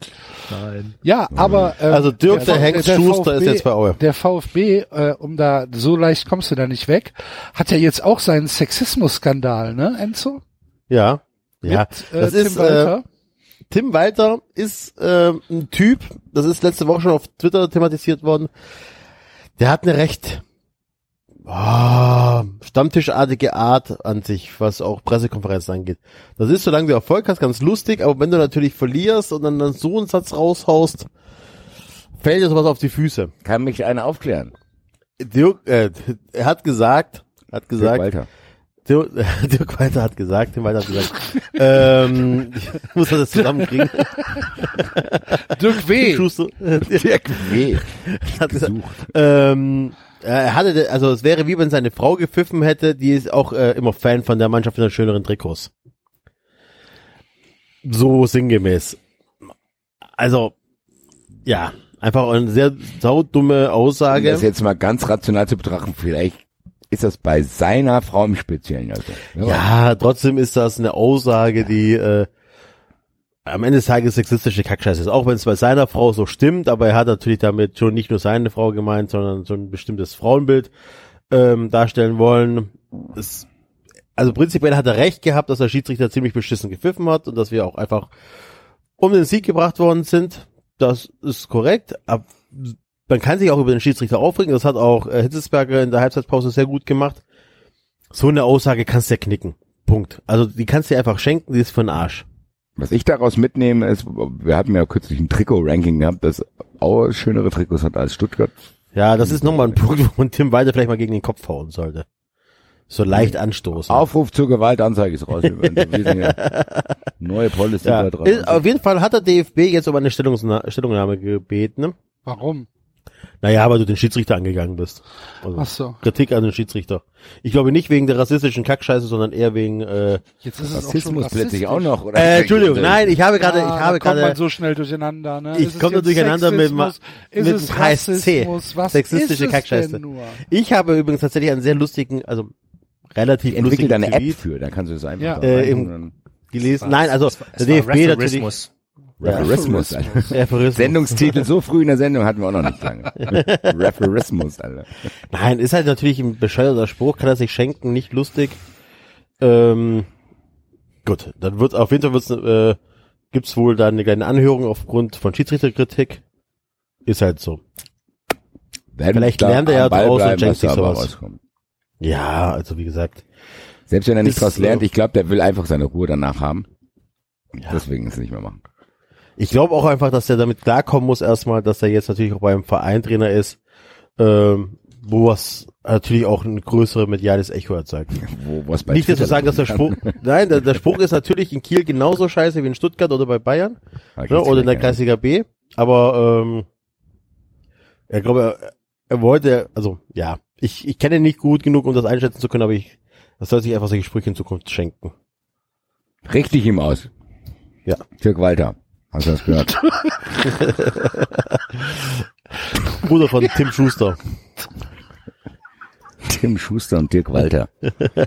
Nein. Ja, aber äh, Also Dirk, der Hengst Schuster ist jetzt bei Aue. Der VfB, äh, um da so leicht kommst du da nicht weg, hat ja jetzt auch seinen Sexismus-Skandal, ne, Enzo? Ja. Ja, Mit, äh, das Tim ist, äh, Walter. Tim Walter ist äh, ein Typ, das ist letzte Woche schon auf Twitter thematisiert worden, der hat eine recht ah, stammtischartige Art an sich, was auch Pressekonferenzen angeht. Das ist, solange du Erfolg hast, ganz lustig, aber wenn du natürlich verlierst und dann, dann so einen Satz raushaust, fällt dir sowas auf die Füße. Kann mich einer aufklären? Dirk, äh, er hat gesagt, hat Dirk gesagt, Walter. Dirk, Dirk Walter hat gesagt, Tim Walter hat gesagt, ähm, ich muss das zusammenkriegen. Dirk W. Dirk W. hat gesagt, ähm, er hatte, also es wäre wie wenn seine Frau gepfiffen hätte, die ist auch äh, immer Fan von der Mannschaft in den schöneren Trikots. So sinngemäß. Also, ja, einfach eine sehr saudumme Um Aussage. das jetzt mal ganz rational zu betrachten, vielleicht ist das bei seiner Frau im Speziellen. Also. Ja, trotzdem ist das eine Aussage, die äh, am Ende des Tages sexistische Kackscheiße ist. Auch wenn es bei seiner Frau so stimmt, aber er hat natürlich damit schon nicht nur seine Frau gemeint, sondern so ein bestimmtes Frauenbild ähm, darstellen wollen. Es, also prinzipiell hat er recht gehabt, dass der Schiedsrichter ziemlich beschissen gepfiffen hat und dass wir auch einfach um den Sieg gebracht worden sind. Das ist korrekt. Aber man kann sich auch über den Schiedsrichter aufregen. Das hat auch äh, Hitzesberger in der Halbzeitpause sehr gut gemacht. So eine Aussage kannst du ja knicken. Punkt. Also die kannst du dir einfach schenken, die ist für den Arsch. Was ich daraus mitnehme, ist, wir hatten ja kürzlich ein Trikot-Ranking gehabt, das Aue schönere Trikots hat als Stuttgart. Ja, das ist nochmal ein Punkt, wo man Tim Walter vielleicht mal gegen den Kopf hauen sollte. So leicht anstoßen. Aufruf zur Gewaltanzeige ist raus. Wir sind ja Neue Policy ja. da dran. Ist- Auf jeden Fall hat der DFB jetzt um eine Stellungnahme gebeten. ne? Warum? Naja, weil du den Schiedsrichter angegangen bist. Also Ach so. Kritik an den Schiedsrichter. Ich glaube nicht wegen der rassistischen Kackscheiße, sondern eher wegen. Äh, Jetzt ist es auch schon Rassismus plötzlich rassistisch. auch noch, oder? äh, Entschuldigung, nein, ich habe gerade, Ja, ich habe kommt man gerade. so schnell durcheinander. Ne? Ich komme durcheinander mit dem- Sexismus? Mit es dem KSC. Rassismus? Was Sexistische ist es Kackscheiße. denn nur? Ich habe übrigens tatsächlich einen sehr lustigen, also relativ lustigen da eine App für, dann kannst du es einfach Ja. Äh, gelesen. Nein, also Es war- der DFB natürlich. Referismus. Alter. Referismus. Sendungstitel so früh in der Sendung hatten wir auch noch nicht lange. Referismus, Alter. Nein, ist halt natürlich ein bescheuerter Spruch, kann er sich schenken, nicht lustig. Ähm, gut, dann wird auf jeden Fall wird's, äh, gibt's wohl da eine kleine Anhörung aufgrund von Schiedsrichterkritik. Ist halt so. Werden Vielleicht lernt er ja draus und schenkt sich sowas. rauskommt. Ja, also wie gesagt. Selbst wenn er nicht Ist, draus lernt, ich glaube, der will einfach seine Ruhe danach haben. Deswegen es nicht mehr machen. Ich glaube auch einfach, dass er damit klarkommen muss erstmal, dass er jetzt natürlich auch beim Verein Trainer ist, ähm, wo was natürlich auch ein größeres mediales Echo erzeugt. Wo, was bei Nicht zu Twitter sagen, dass der Spruch, nein, der, der Spruch ist natürlich in Kiel genauso scheiße wie in Stuttgart oder bei Bayern. ne, oder in der Kreisliga B. Aber ähm, er glaube, er, er wollte, also ja, ich, ich kenne ihn nicht gut genug, um das einschätzen zu können, aber ich, das soll sich einfach solche Sprüche in Zukunft schenken. Richtig ihm aus. Ja. Dirk Walter. Hast du das gehört? Bruder von Tim Schuster. Tim Schuster und Dirk Walter.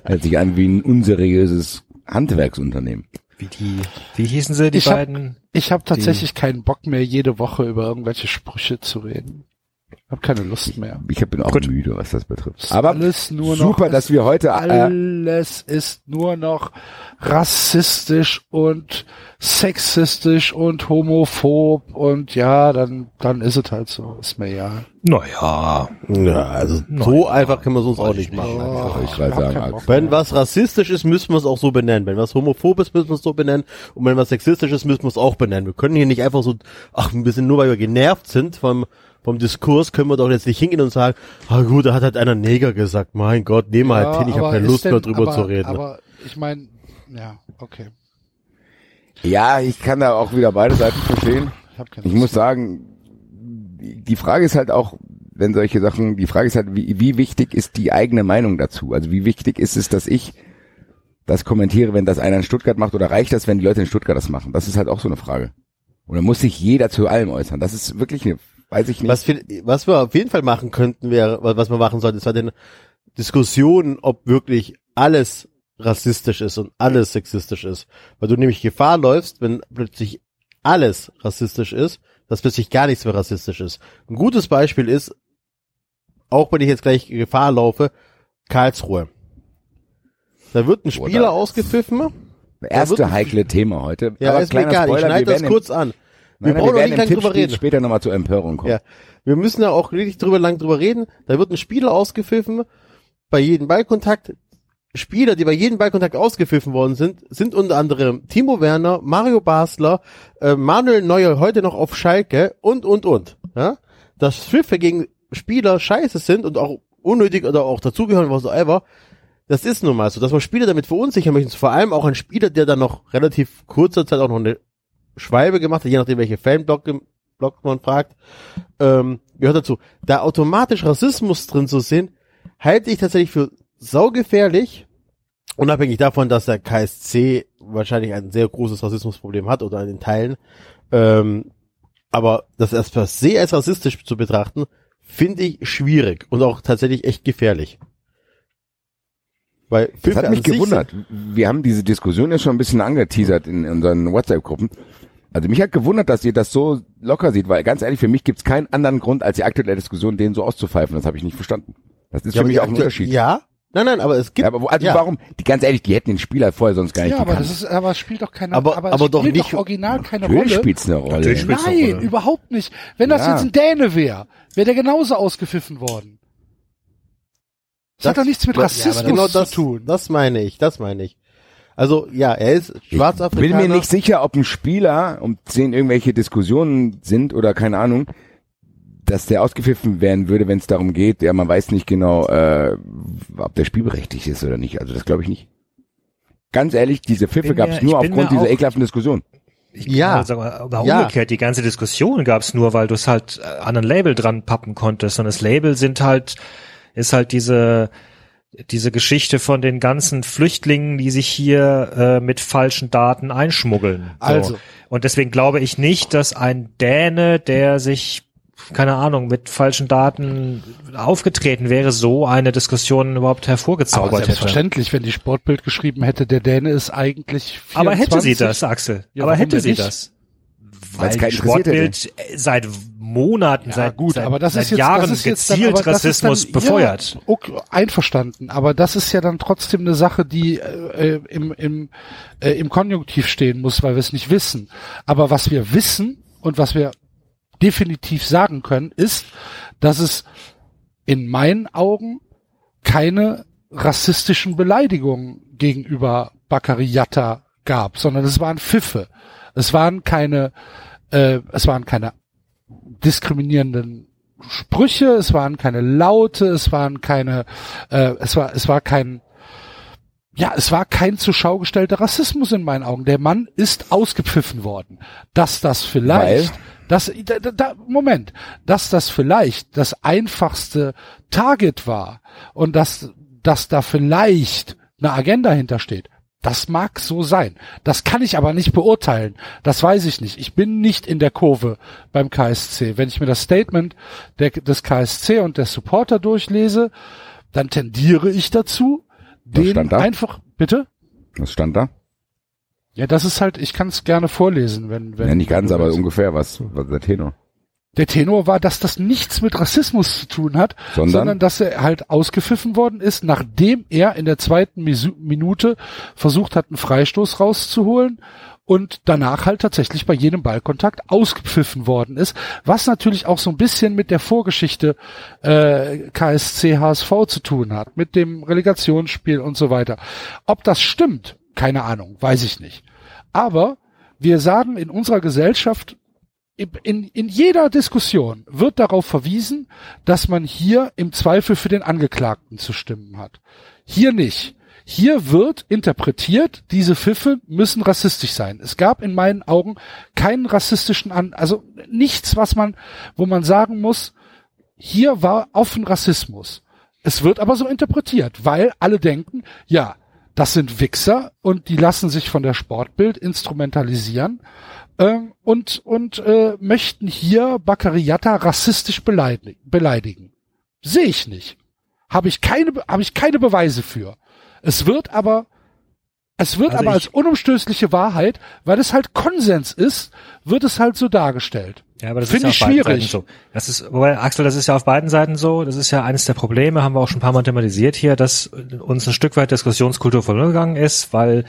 Hört sich an wie ein unseriöses Handwerksunternehmen. Wie die, wie hießen sie, die Ich hab- beiden? Ich habe tatsächlich keinen Bock mehr, jede Woche über irgendwelche Sprüche zu reden. Hab keine Lust mehr. Ich bin auch Gut. müde, was das betrifft. Aber alles nur super, noch, dass wir heute äh, alles ist nur noch rassistisch und sexistisch und homophob und ja, dann dann ist es halt so, ist mir ja. Naja. Ja, also so einfach können wir es uns auch nicht machen. Oh, ich hab sagen, Wenn was rassistisch ist, müssen wir es auch so benennen. Wenn was homophob ist, müssen wir es so benennen. Und wenn was sexistisch ist, müssen wir es auch benennen. Wir können hier nicht einfach so, ach, ein bisschen nur weil wir genervt sind vom, vom Diskurs, können wir doch jetzt nicht hingehen und sagen, ah gut, da hat halt einer Neger gesagt. Mein Gott, nehmen wir halt hin, ich habe keine Lust mehr denn- drüber aber, zu reden. Aber ich meine, ja, okay. ja, ich kann da auch wieder beide Seiten verstehen. Ich, hab keine Ich muss sagen, die die Frage ist halt auch, wenn solche Sachen, die Frage ist halt, wie, wie wichtig ist die eigene Meinung dazu? Also wie wichtig ist es, dass ich das kommentiere, wenn das einer in Stuttgart macht, oder reicht das, wenn die Leute in Stuttgart das machen? Das ist halt auch so eine Frage. Oder muss sich jeder zu allem äußern? Das ist wirklich eine, weiß ich nicht. Was wir, was wir auf jeden Fall machen könnten, wäre, was wir machen sollten, ist halt eine Diskussion, ob wirklich alles rassistisch ist und alles sexistisch ist. Weil du nämlich Gefahr läufst, wenn plötzlich alles rassistisch ist, dass plötzlich gar nichts mehr rassistisch ist. Ein gutes Beispiel ist, auch wenn ich jetzt gleich Gefahr laufe, Karlsruhe. Da wird ein Spieler Oder- ausgepfiffen. Erste heikle Thema heute. Ja, Aber ist mir egal, ich Spoiler, schneide wir das kurz an. Wir Nein, brauchen werden nicht lange drüber reden. später nochmal zur Empörung kommen. Ja. Wir müssen ja auch wirklich drüber lang drüber reden. Da wird ein Spieler ausgepfiffen bei jedem Ballkontakt. Spieler, die bei jedem Ballkontakt ausgepfiffen worden sind, sind unter anderem Timo Werner, Mario Basler, äh, Manuel Neuer heute noch auf Schalke und, und, und. Ja? Dass Pfiffe gegen Spieler scheiße sind und auch unnötig oder auch dazugehören, was auch ever, das ist nun mal so, dass man Spieler damit verunsichern möchte. Vor allem auch ein Spieler, der dann noch relativ kurzer Zeit auch noch eine Schwalbe gemacht hat, je nachdem, welche Fanblock Block man fragt, ähm, gehört dazu. Da automatisch Rassismus drin zu sehen, halte ich tatsächlich für saugefährlich, unabhängig davon, dass der KSC wahrscheinlich ein sehr großes Rassismusproblem hat oder in den Teilen. Ähm, aber das erst per se als rassistisch zu betrachten, finde ich schwierig und auch tatsächlich echt gefährlich. Weil Das Pfiffe hat mich gewundert. Wir haben diese Diskussion ja schon ein bisschen angeteasert in unseren WhatsApp-Gruppen. Also mich hat gewundert, dass ihr das so locker seht, weil ganz ehrlich, für mich gibt es keinen anderen Grund, als die aktuelle Diskussion, den so auszupfeifen. Das habe ich nicht verstanden. Das ist Ja, für aber mich auch ein Unterschied. Ja, nein, nein, aber es gibt Ja, aber wo, also ja. warum? Die, ganz ehrlich, die hätten den Spieler vorher sonst gar nicht Ja, aber gekannt. das ist, aber es spielt doch keine, Aber- aber, aber es doch spielt nicht- doch original keine Natürlich Rolle. spielt's eine Rolle. Natürlich spielt's eine Nein, Rolle. überhaupt nicht. Wenn das Ja. jetzt ein Däne wäre, wäre der genauso ausgepfiffen worden. Das, hat doch nichts mit Ja, Rassismus aber genau das, zu tun. Das meine ich, das meine ich. Also ja, er ist Ich bin Schwarzafrikaner. mir nicht sicher, ob ein Spieler, um zehn irgendwelche Diskussionen sind oder keine Ahnung, dass der ausgepfiffen werden würde, wenn es darum geht, ja, man weiß nicht genau, äh, ob der spielberechtigt ist oder nicht. Also das glaube ich nicht. Ganz ehrlich, diese Pfiffe gab es nur aufgrund dieser ekelhaften Diskussion. Ich Ja. sagen, aber Ja. umgekehrt, die ganze Diskussion gab's nur, weil du es halt äh, an ein Label dran pappen konntest. Und das Label sind halt, ist halt diese, diese Geschichte von den ganzen Flüchtlingen, die sich hier äh, mit falschen Daten einschmuggeln. So. Also. Und deswegen glaube ich nicht, dass ein Däne, der sich keine Ahnung, mit falschen Daten aufgetreten wäre, so eine Diskussion überhaupt Aber hervorgezaubert hätte. selbstverständlich, wenn die Sportbild geschrieben hätte, der Däne ist eigentlich 24. Aber hätte sie das, Axel? Ja, aber hätte sie nicht? das? Weil keinen Sportbild seit Monaten, Ja, seit, gut, seit, aber das seit ist jetzt, Jahren das ist jetzt dann, gezielt ist Rassismus dann, befeuert. Ja, okay, einverstanden, aber das ist ja dann trotzdem eine Sache, die äh, im, im, äh, im Konjunktiv stehen muss, weil wir es nicht wissen. Aber was wir wissen und was wir definitiv sagen können, ist, dass es in meinen Augen keine rassistischen Beleidigungen gegenüber Bakary Yatta gab, sondern es waren Pfiffe. Es waren keine, äh, es waren keine diskriminierenden Sprüche, es waren keine Laute, es waren keine, äh, es war, es war kein, ja, es war kein zur Schau gestellter Rassismus in meinen Augen. Der Mann ist ausgepfiffen worden. Dass das vielleicht, dass, da, da, da, Moment, dass das vielleicht das einfachste Target war und dass, dass da vielleicht eine Agenda hintersteht. Das mag so sein. Das kann ich aber nicht beurteilen. Das weiß ich nicht. Ich bin nicht in der Kurve beim KSC. Wenn ich mir das Statement der, des KSC und der Supporter durchlese, dann tendiere ich dazu, den da? einfach, bitte? Was stand da? Ja, das ist halt, ich kann es gerne vorlesen, wenn, wenn. Ja, nicht ganz, aber ungefähr was, was der Tenor. Der Tenor war, dass das nichts mit Rassismus zu tun hat, Sondern? sondern dass er halt ausgepfiffen worden ist, nachdem er in der zweiten Minute versucht hat, einen Freistoß rauszuholen und danach halt tatsächlich bei jedem Ballkontakt ausgepfiffen worden ist, was natürlich auch so ein bisschen mit der Vorgeschichte äh, KSC HSV zu tun hat, mit dem Relegationsspiel und so weiter. Ob das stimmt, keine Ahnung, weiß ich nicht. Aber wir sagen in unserer Gesellschaft in, in jeder Diskussion wird darauf verwiesen, dass man hier im Zweifel für den Angeklagten zu stimmen hat. Hier nicht. Hier wird interpretiert, diese Pfiffe müssen rassistisch sein. Es gab in meinen Augen keinen rassistischen An, also nichts, was man, wo man sagen muss, hier war offen Rassismus. Es wird aber so interpretiert, weil alle denken, ja, das sind Wichser und die lassen sich von der Sportbild instrumentalisieren ähm, und und äh, möchten hier Bakariata rassistisch beleidigen. beleidigen. Sehe ich nicht. Habe ich keine habe ich keine Beweise für. Es wird aber es wird Also aber als unumstößliche Wahrheit, weil es halt Konsens ist, wird es halt so dargestellt. Ja, aber das Finde ist ich ja auf beiden schwierig. Seiten so. Das ist, wobei, Axel, das ist ja auf beiden Seiten so. Das ist ja eines der Probleme, haben wir auch schon ein paar Mal thematisiert hier, dass uns ein Stück weit Diskussionskultur verloren gegangen ist, weil,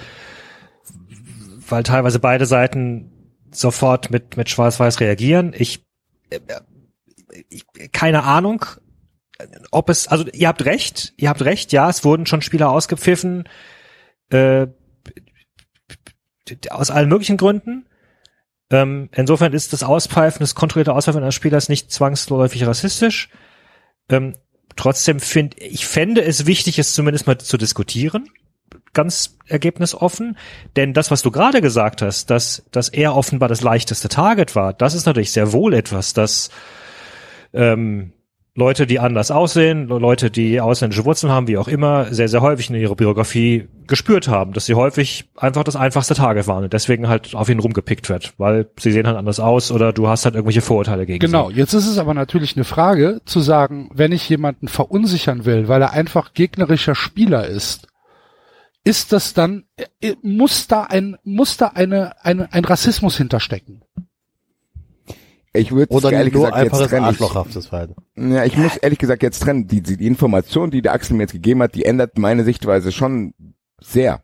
weil teilweise beide Seiten sofort mit, mit Schwarz-Weiß reagieren. Ich, äh, ich, keine Ahnung, ob es, also ihr habt recht, ihr habt recht, ja, es wurden schon Spieler ausgepfiffen, äh, aus allen möglichen Gründen. Ähm, insofern ist das Auspfeifen, das kontrollierte Auspfeifen eines Spielers nicht zwangsläufig rassistisch. Ähm, trotzdem finde ich fände es wichtig, es zumindest mal zu diskutieren, ganz ergebnisoffen. Denn das, was du gerade gesagt hast, dass, dass er offenbar das leichteste Target war, das ist natürlich sehr wohl etwas, das ähm, Leute, die anders aussehen, Leute, die ausländische Wurzeln haben, wie auch immer, sehr, sehr häufig in ihrer Biografie gespürt haben, dass sie häufig einfach das einfachste Target waren und deswegen halt auf ihn rumgepickt wird, weil sie sehen halt anders aus oder du hast halt irgendwelche Vorurteile gegen Genau, sie. jetzt ist es aber natürlich eine Frage zu sagen, wenn ich jemanden verunsichern will, weil er einfach gegnerischer Spieler ist, ist das dann, äh, muss da ein, muss da eine, eine, ein Rassismus hinterstecken? Ich würde Oder ehrlich nur gesagt jetzt trennen. Ich, arschlochhaftes Verhalten. ja, ich muss ehrlich gesagt jetzt trennen. Die, die, die Information, die der Axel mir jetzt gegeben hat, die ändert meine Sichtweise schon sehr.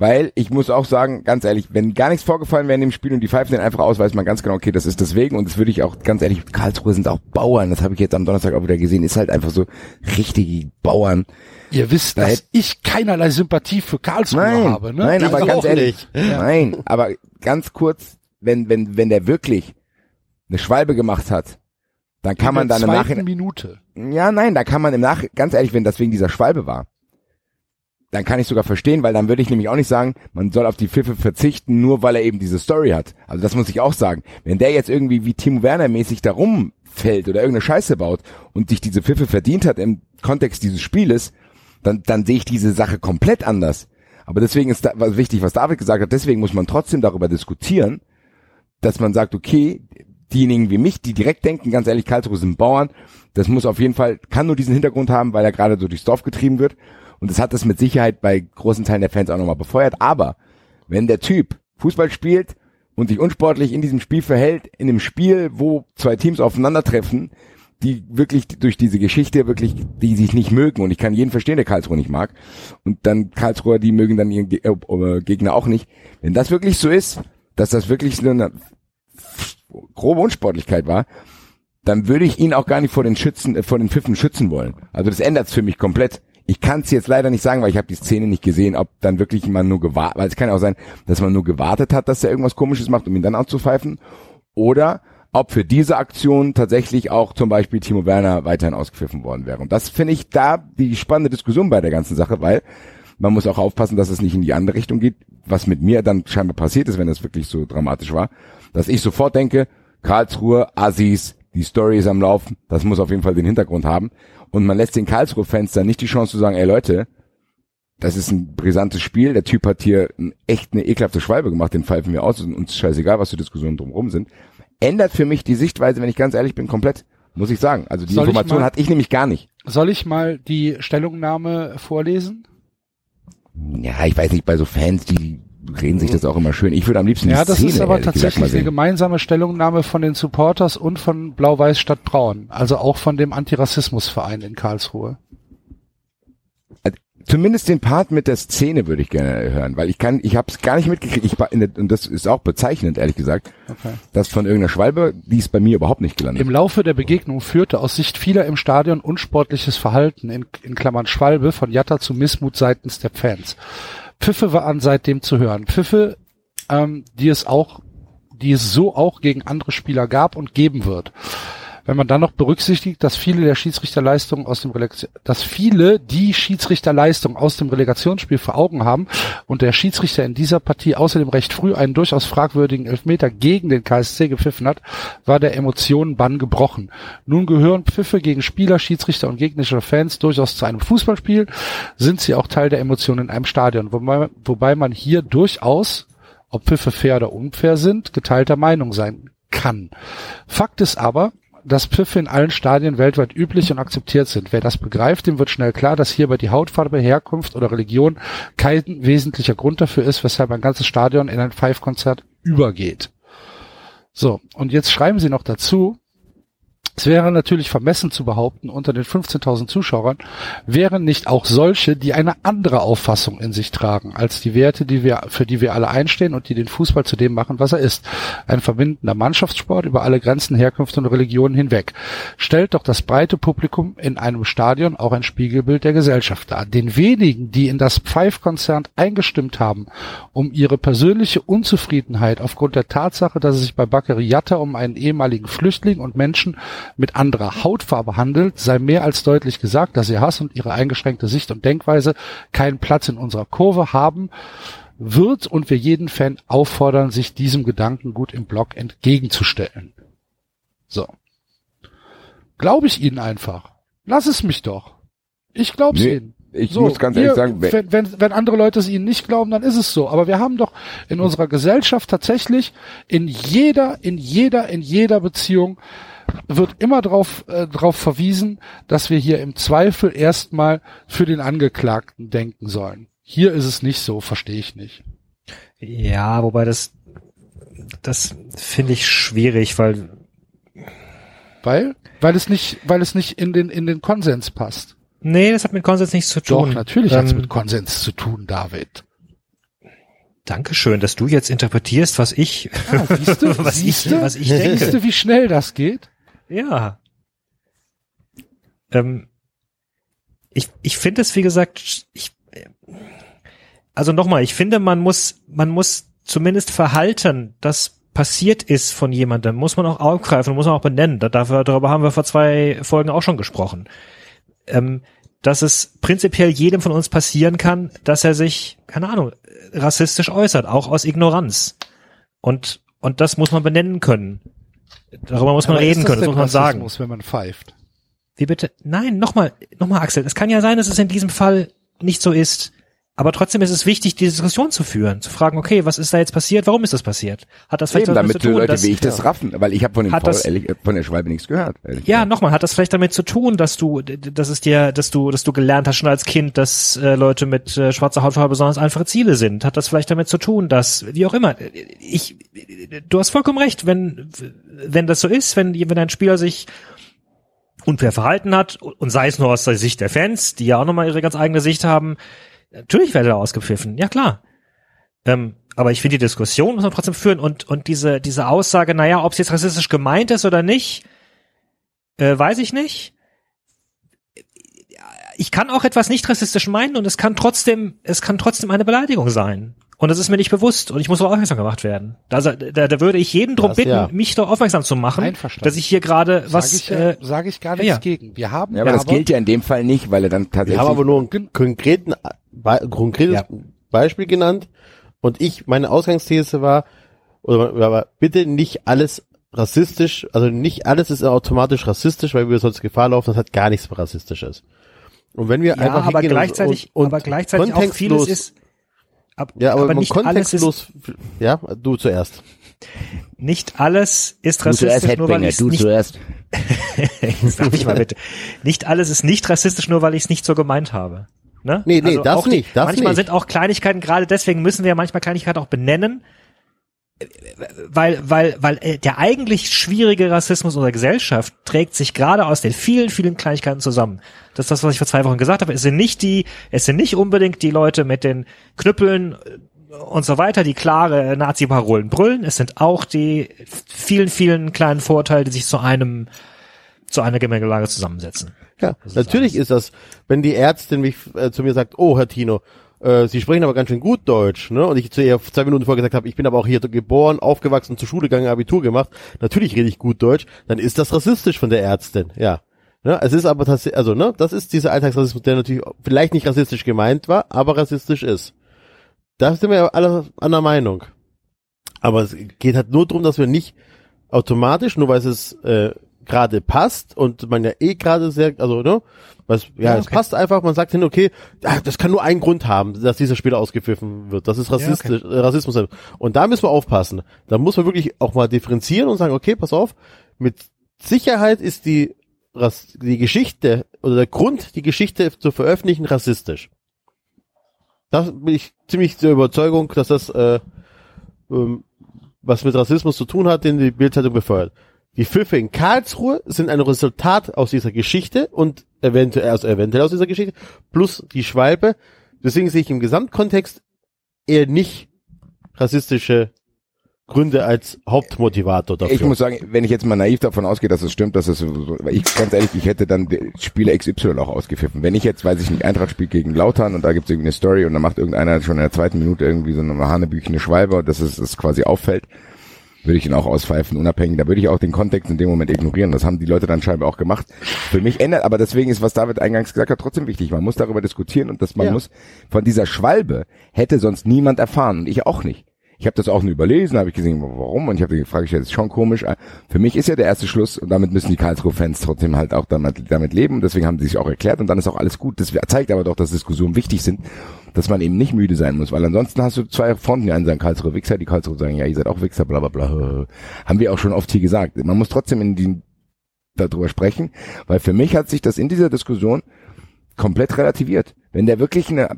Weil ich muss auch sagen, ganz ehrlich, wenn gar nichts vorgefallen wäre in dem Spiel und die pfeifen den einfach aus, weiß man ganz genau, okay, das ist deswegen und das würde ich auch ganz ehrlich, Karlsruhe sind auch Bauern, das habe ich jetzt am Donnerstag auch wieder gesehen, ist halt einfach so richtige Bauern. Ihr wisst, Da dass ich keinerlei Sympathie für Karlsruhe Nein, habe, ne? nein, Ich aber ganz ehrlich, nicht. nein, aber ganz kurz, wenn wenn wenn der wirklich eine Schwalbe gemacht hat, dann kann man in der dann im Nachhinein Minute. Ja, nein, da kann man im Nach, ganz ehrlich, wenn das wegen dieser Schwalbe war, dann kann ich sogar verstehen, weil dann würde ich nämlich auch nicht sagen, man soll auf die Pfiffe verzichten, nur weil er eben diese Story hat. Also das muss ich auch sagen. Wenn der jetzt irgendwie wie Timo Werner mäßig da rumfällt oder irgendeine Scheiße baut und sich diese Pfiffe verdient hat im Kontext dieses Spieles, dann, dann sehe ich diese Sache komplett anders. Aber deswegen ist da, was wichtig, was David gesagt hat, deswegen muss man trotzdem darüber diskutieren, dass man sagt, okay, diejenigen wie mich, die direkt denken, ganz ehrlich, Karlsruhe sind Bauern, das muss auf jeden Fall, kann nur diesen Hintergrund haben, weil er gerade so durchs Dorf getrieben wird. Und das hat das mit Sicherheit bei großen Teilen der Fans auch nochmal befeuert. Aber wenn der Typ Fußball spielt und sich unsportlich in diesem Spiel verhält, in einem Spiel, wo zwei Teams aufeinandertreffen, die wirklich durch diese Geschichte wirklich, die sich nicht mögen und ich kann jeden verstehen, der Karlsruhe nicht mag und dann Karlsruher, die mögen dann ihren äh, Gegner auch nicht. Wenn das wirklich so ist, dass das wirklich so eine grobe Unsportlichkeit war, dann würde ich ihn auch gar nicht vor den Schützen, äh, vor den Pfiffen schützen wollen. Also das ändert's für mich komplett. Ich kann es jetzt leider nicht sagen, weil ich habe die Szene nicht gesehen, ob dann wirklich man nur gewartet, weil es kann ja auch sein, dass man nur gewartet hat, dass er irgendwas Komisches macht, um ihn dann anzupfeifen, oder ob für diese Aktion tatsächlich auch zum Beispiel Timo Werner weiterhin ausgepfiffen worden wäre. Und das finde ich da die spannende Diskussion bei der ganzen Sache, weil man muss auch aufpassen, dass es nicht in die andere Richtung geht, was mit mir dann scheinbar passiert ist, wenn das wirklich so dramatisch war, dass ich sofort denke, Karlsruhe, Assis, die Story ist am Laufen, das muss auf jeden Fall den Hintergrund haben. Und man lässt den Karlsruhe-Fans dann nicht die Chance zu sagen, ey Leute, das ist ein brisantes Spiel, der Typ hat hier echt eine ekelhafte Schwalbe gemacht, den pfeifen wir aus und uns scheißegal, was für Diskussionen drumherum sind. Ändert für mich die Sichtweise, wenn ich ganz ehrlich bin, komplett, muss ich sagen. Also die Soll ich Information mal- hatte ich nämlich gar nicht. Soll ich mal die Stellungnahme vorlesen? Ja, ich weiß nicht, bei so Fans, die reden sich das auch immer schön. Ich würde am liebsten Ja, das Szene, ist aber gesagt, tatsächlich eine gemeinsame Stellungnahme von den Supporters und von Blau-Weiß Stadt Braun, also auch von dem Antirassismusverein in Karlsruhe. Zumindest den Part mit der Szene würde ich gerne hören, weil ich kann, ich habe es gar nicht mitgekriegt. Ich war in der, und das ist auch bezeichnend, ehrlich gesagt, Okay. dass von irgendeiner Schwalbe, die ist bei mir überhaupt nicht gelandet. Im Laufe der Begegnung führte aus Sicht vieler im Stadion unsportliches Verhalten in, in Klammern Schwalbe von Jatta zu Missmut seitens der Fans. Pfiffe waren seitdem zu hören. Pfiffe, ähm, die es auch, die es so auch gegen andere Spieler gab und geben wird. Wenn man dann noch berücksichtigt, dass viele der Schiedsrichterleistungen aus dem Relegation, dass viele die Schiedsrichterleistung aus dem Relegationsspiel vor Augen haben und der Schiedsrichter in dieser Partie außerdem recht früh einen durchaus fragwürdigen Elfmeter gegen den KSC gepfiffen hat, war der Emotionenbann gebrochen. Nun gehören Pfiffe gegen Spieler, Schiedsrichter und gegnerische Fans durchaus zu einem Fußballspiel, sind sie auch Teil der Emotionen in einem Stadion, wobei, wobei man hier durchaus, ob Pfiffe fair oder unfair sind, geteilter Meinung sein kann. Fakt ist aber, dass Pfiffe in allen Stadien weltweit üblich und akzeptiert sind. Wer das begreift, dem wird schnell klar, dass hierbei die Hautfarbe, Herkunft oder Religion kein wesentlicher Grund dafür ist, weshalb ein ganzes Stadion in ein Pfeifkonzert übergeht. So, und jetzt schreiben sie noch dazu, es wäre natürlich vermessen zu behaupten, unter den 15.000 Zuschauern wären nicht auch solche, die eine andere Auffassung in sich tragen, als die Werte, die wir, für die wir alle einstehen und die den Fußball zu dem machen, was er ist. Ein verbindender Mannschaftssport über alle Grenzen, Herkünfte und Religionen hinweg. Stellt doch das breite Publikum in einem Stadion auch ein Spiegelbild der Gesellschaft dar. Den wenigen, die in das Pfeifkonzert eingestimmt haben, um ihre persönliche Unzufriedenheit aufgrund der Tatsache, dass es sich bei Bakary Yatta um einen ehemaligen Flüchtling und Menschen mit anderer Hautfarbe handelt, sei mehr als deutlich gesagt, dass ihr Hass und ihre eingeschränkte Sicht und Denkweise keinen Platz in unserer Kurve haben wird und wir jeden Fan auffordern, sich diesem Gedankengut im Blog entgegenzustellen. So. Glaube ich Ihnen einfach. Lass es mich doch. Ich glaub's Nee, Ihnen. ich So, muss ganz ihr- ehrlich sagen, wenn, wenn, wenn andere Leute es Ihnen nicht glauben, dann ist es so. Aber wir haben doch in unserer Gesellschaft tatsächlich in jeder, in jeder, in jeder Beziehung wird immer darauf äh, drauf verwiesen, dass wir hier im Zweifel erstmal für den Angeklagten denken sollen. Hier ist es nicht so, verstehe ich nicht. Ja, wobei das, das finde ich schwierig, weil Weil? Weil es nicht, weil es nicht in den, in den Konsens passt. Nee, das hat mit Konsens nichts zu Doch, tun. natürlich hat's Ähm, mit Konsens zu tun, David. Dankeschön, dass du jetzt interpretierst, was ich, Ja, siehst du, was ich, siehst du, was ich siehst denke. du, wie schnell das geht? Ja. Ähm, ich ich finde es, wie gesagt, ich, also nochmal, ich finde, man muss, man muss zumindest Verhalten, das passiert ist von jemandem, muss man auch aufgreifen, muss man auch benennen. Da, dafür, darüber haben wir vor zwei Folgen auch schon gesprochen. Ähm, dass es prinzipiell jedem von uns passieren kann, dass er sich, keine Ahnung, rassistisch äußert, auch aus Ignoranz. Und, und das muss man benennen können. Darüber muss man Aber reden können, das muss man sagen. Wenn man pfeift. Wie bitte? Nein, nochmal, nochmal Axel. Es kann ja sein, dass es in diesem Fall nicht so ist. Aber trotzdem ist es wichtig, die Diskussion zu führen, zu fragen, okay, was ist da jetzt passiert? Warum ist das passiert? Hat das vielleicht Eben, damit zu tun, Leute dass, wie ich das raffen, weil ich habe von dem Paul das- ehrlich, von der Schwalbe nichts gehört. ja, nochmal, hat das vielleicht damit zu tun, dass du, dass es dir, dass du, dass du gelernt hast schon als Kind, dass äh, Leute mit äh, schwarzer Hautfarbe besonders einfache Ziele sind? Hat das vielleicht damit zu tun, dass, wie auch immer, ich, du hast vollkommen recht, wenn, wenn das so ist, wenn, wenn ein Spieler sich unfair verhalten hat, und sei es nur aus der Sicht der Fans, die ja auch nochmal ihre ganz eigene Sicht haben, natürlich werde er ausgepfiffen, ja klar. Ähm, aber ich finde, die Diskussion muss man trotzdem führen und, und diese, diese Aussage, naja, ob es jetzt rassistisch gemeint ist oder nicht, äh, weiß ich nicht. Ich kann auch etwas nicht rassistisch meinen und es kann trotzdem, es kann trotzdem eine Beleidigung sein. Und das ist mir nicht bewusst und ich muss darauf aufmerksam gemacht werden. Da, da, da würde ich jeden drum Das bitten, ja. mich darauf aufmerksam zu machen, dass ich hier gerade was, sag ich, ja, äh, sag ich gar nichts ja. gegen. Wir haben Ja, aber das gilt ja in dem Fall nicht, weil er dann Wir tatsächlich. haben aber nur ein konkreten, Be konkretes Ja. Beispiel genannt. Und ich, meine Ausgangsthese war, oder war bitte nicht alles rassistisch, also nicht alles ist automatisch rassistisch, weil wir sonst Gefahr laufen, das hat gar nichts rassistisches. Und wenn wir ja, einfach aber gleichzeitig, und, und aber gleichzeitig auch vieles kontextlos- ist, ab, ja, aber, aber nicht alles ist, kontextlos, ja, du zuerst. nicht alles ist du rassistisch, nur weil ich es du nicht zuerst. Sag ich mal bitte. Nicht alles ist nicht rassistisch, nur weil ich es nicht so gemeint habe. Ne? Nee, nee, das auch die, nicht, das manchmal nicht. sind auch Kleinigkeiten, gerade deswegen müssen wir ja manchmal Kleinigkeiten auch benennen, weil, weil, weil äh, der eigentlich schwierige Rassismus unserer Gesellschaft trägt sich gerade aus den vielen, vielen Kleinigkeiten zusammen. Das ist das, was ich vor zwei Wochen gesagt habe. Es sind nicht die, es sind nicht unbedingt die Leute mit den Knüppeln äh, und so weiter, die klare Nazi-Parolen brüllen. Es sind auch die vielen, vielen kleinen Vorteile, die sich zu einem, zu einer Gemengelage zusammensetzen. Ja, natürlich ist das, wenn die Ärztin mich äh, zu mir sagt, oh Herr Tino, äh, Sie sprechen aber ganz schön gut Deutsch, ne? Und ich zu ihr zwei Minuten vorher gesagt habe, ich bin aber auch hier geboren, aufgewachsen, zur Schule gegangen, Abitur gemacht. Natürlich rede ich gut Deutsch. Dann ist das rassistisch von der Ärztin, ja. Ne? Es ist aber tatsächlich, also ne, das ist dieser Alltagsrassismus, der natürlich vielleicht nicht rassistisch gemeint war, aber rassistisch ist. Da sind wir ja alle einer Meinung. Aber es geht halt nur darum, dass wir nicht automatisch, nur weil es äh, gerade passt und man ja eh gerade sehr, also ne, was, ja, Ja, es okay. passt einfach, man sagt hin, okay, ah, das kann nur einen Grund haben, dass dieser Spieler ausgepfiffen wird. Das ist rassistisch, äh, Rassismus. Und da müssen wir aufpassen. Da muss man wirklich auch mal differenzieren und sagen, okay, pass auf, mit Sicherheit ist die, die Geschichte oder der Grund, die Geschichte zu veröffentlichen, rassistisch. Da bin ich ziemlich der Überzeugung, dass das äh, ähm, was mit Rassismus zu tun hat, den die Bildzeitung befeuert. Die Pfiffe in Karlsruhe sind ein Resultat aus dieser Geschichte und eventuell, also eventuell aus dieser Geschichte, plus die Schwalbe. Deswegen sehe ich im Gesamtkontext eher nicht rassistische Gründe als Hauptmotivator dafür. Ich muss sagen, wenn ich jetzt mal naiv davon ausgehe, dass es stimmt, dass es weil ich ganz ehrlich, ich hätte dann Spieler XY auch ausgepfiffen. Wenn ich jetzt, weiß ich nicht, Eintracht spielt gegen Lautern und da gibt's irgendwie eine Story und dann macht irgendeiner schon in der zweiten Minute irgendwie so eine hanebüchene Schwalbe und das ist das quasi auffällt, würde ich ihn auch auspfeifen, unabhängig. Da würde ich auch den Kontext in dem Moment ignorieren. Das haben die Leute dann scheinbar auch gemacht. Für mich ändert, aber deswegen ist, was David eingangs gesagt hat, trotzdem wichtig. Man muss darüber diskutieren und dass man Ja. muss, von dieser Schwalbe hätte sonst niemand erfahren und ich auch nicht. Ich habe das auch nur überlesen, habe ich gesehen, warum und ich habe die Frage gestellt, das ist schon komisch. Für mich ist ja der erste Schluss und damit müssen die Karlsruhe-Fans trotzdem halt auch damit, damit leben und deswegen haben sie sich auch erklärt und dann ist auch alles gut. Das zeigt aber doch, dass Diskussionen wichtig sind, dass man eben nicht müde sein muss, weil ansonsten hast du zwei Fronten, die einen sagen Karlsruhe Wichser, die Karlsruhe sagen, ja, ihr seid auch Wichser, bla bla bla. Haben wir auch schon oft hier gesagt. Man muss trotzdem in die, darüber sprechen, weil für mich hat sich das in dieser Diskussion komplett relativiert. Wenn der wirklich eine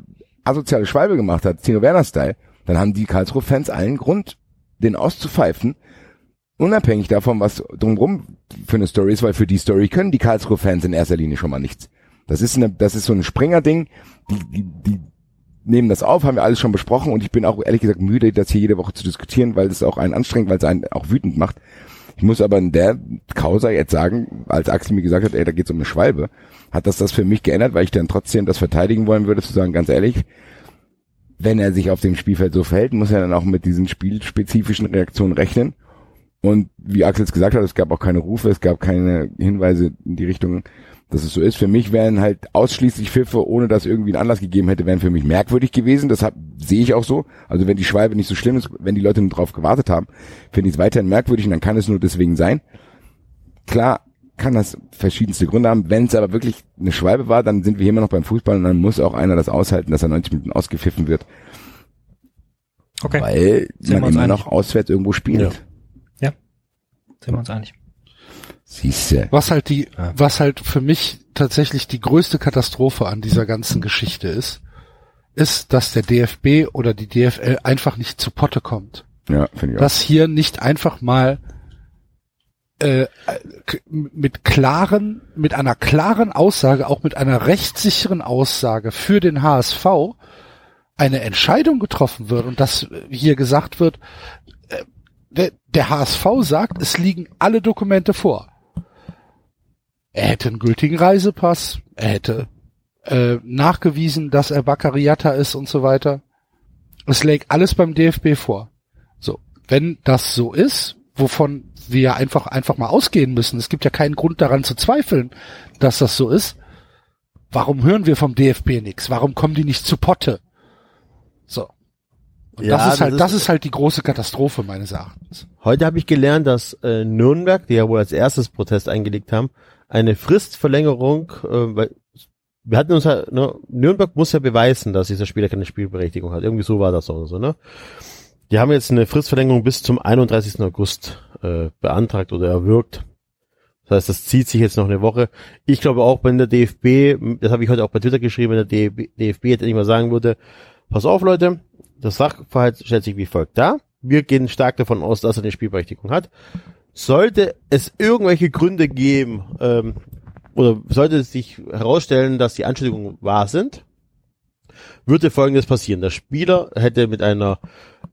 asoziale Schwalbe gemacht hat, Tino Werner-Style, dann haben die Karlsruhe-Fans allen Grund, den auszupfeifen, unabhängig davon, was drumherum für eine Story ist, weil für die Story können die Karlsruhe-Fans in erster Linie schon mal nichts. Das ist eine, das ist so ein Springer-Ding, die, die, die nehmen das auf, haben wir alles schon besprochen und ich bin auch ehrlich gesagt müde, das hier jede Woche zu diskutieren, weil das auch einen anstrengt, weil es einen auch wütend macht. Ich muss aber in der Causa jetzt sagen, als Axel mir gesagt hat, ey, da geht's um eine Schwalbe, hat das das für mich geändert, weil ich dann trotzdem das verteidigen wollen würde, zu sagen, ganz ehrlich, wenn er sich auf dem Spielfeld so verhält, muss er dann auch mit diesen spielspezifischen Reaktionen rechnen. Und wie Axel es gesagt hat, es gab auch keine Rufe, es gab keine Hinweise in die Richtung, dass es so ist. Für mich wären halt ausschließlich Pfiffe, ohne dass irgendwie einen Anlass gegeben hätte, wären für mich merkwürdig gewesen. Das sehe ich auch so. Also wenn die Schwalbe nicht so schlimm ist, wenn die Leute nur drauf gewartet haben, finde ich es weiterhin merkwürdig und dann kann es nur deswegen sein. Klar kann das verschiedenste Gründe haben. Wenn es aber wirklich eine Schwalbe war, dann sind wir hier immer noch beim Fußball und dann muss auch einer das aushalten, dass er 90 Minuten ausgepfiffen wird, Okay. weil Sind wir man immer einig. noch auswärts irgendwo spielt. Sind wir uns einig. Siehste. Was halt die, Ja. was halt für mich tatsächlich die größte Katastrophe an dieser ganzen Geschichte ist, ist, dass der DFB oder die DFL einfach nicht zu Potte kommt. Ja, finde ich auch. Dass hier nicht einfach mal äh, k- mit klaren, mit einer klaren Aussage, auch mit einer rechtssicheren Aussage für den HSV eine Entscheidung getroffen wird und dass hier gesagt wird, äh, der, der HSV sagt, es liegen alle Dokumente vor. Er hätte einen gültigen Reisepass, er hätte äh, nachgewiesen, dass er Baccariata ist und so weiter. Es lägt alles beim DFB vor. So, wenn das so ist, wovon wir ja einfach einfach mal ausgehen müssen, es gibt ja keinen Grund daran zu zweifeln, dass das so ist. Warum hören wir vom DFB nichts? Warum kommen die nicht zu Potte? So. Und Ja, das ist das halt, ist- das ist halt die große Katastrophe meines Erachtens. Heute habe ich gelernt, dass äh, Nürnberg, die ja wohl als erstes Protest eingelegt haben, eine Fristverlängerung, äh, weil wir hatten uns ja, ne, Nürnberg muss ja beweisen, dass dieser Spieler keine Spielberechtigung hat. Irgendwie so war das oder so, ne? Die haben jetzt eine Fristverlängerung bis zum 31. August äh, beantragt oder erwirkt. Das heißt, das zieht sich jetzt noch eine Woche. Ich glaube auch, wenn der DFB, das habe ich heute auch bei Twitter geschrieben, wenn der DFB, DFB jetzt endlich mal sagen würde, pass auf Leute, das Sachverhalt stellt sich wie folgt dar. Wir gehen stark davon aus, dass er eine Spielberechtigung hat. Sollte es irgendwelche Gründe geben, ähm, oder sollte es sich herausstellen, dass die Anschuldigungen wahr sind, würde Folgendes passieren. Der Spieler hätte mit einer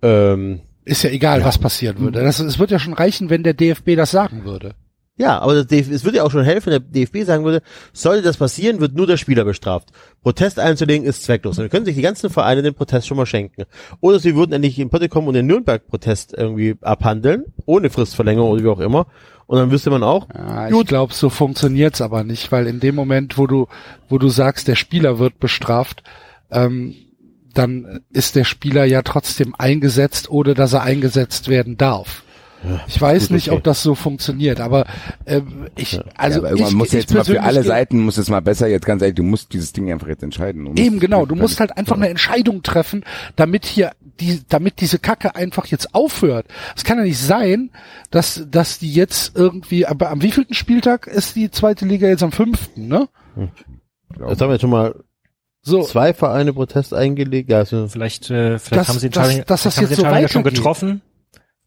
ähm, Ist ja egal, was passieren würde. Das, es wird ja schon reichen, wenn der DFB das sagen würde. Ja, aber der DF es würde ja auch schon helfen, wenn der DFB sagen würde, sollte das passieren, wird nur der Spieler bestraft. Protest einzulegen ist zwecklos. Dann können sich die ganzen Vereine den Protest schon mal schenken. Oder sie würden endlich in Potte kommen und den Nürnberg-Protest irgendwie abhandeln, ohne Fristverlängerung oder wie auch immer. Und dann wüsste man auch, Ja, ich Gut. glaube, so funktioniert's aber nicht, weil in dem Moment, wo du, wo du sagst, der Spieler wird bestraft, ähm, dann ist der Spieler ja trotzdem eingesetzt, ohne dass er eingesetzt werden darf. ich weiß gut, nicht, okay. ob das so funktioniert, aber äh, ich, also ja, aber ich, muss ich jetzt mal für alle Seiten muss es mal besser jetzt ganz ehrlich, du musst dieses Ding einfach jetzt entscheiden. Eben genau, du musst halt einfach eine Entscheidung treffen, damit hier die, damit diese Kacke einfach jetzt aufhört. Es kann ja nicht sein, dass dass die jetzt irgendwie, aber am wievielten Spieltag ist die zweite Liga jetzt am fünften, ne? jetzt haben wir jetzt schon mal So, zwei Vereine Protest eingelegt. Ja, also Vielleicht, äh, vielleicht Das- haben sie das- Entscheidung, dass das vielleicht haben jetzt sie so schon getroffen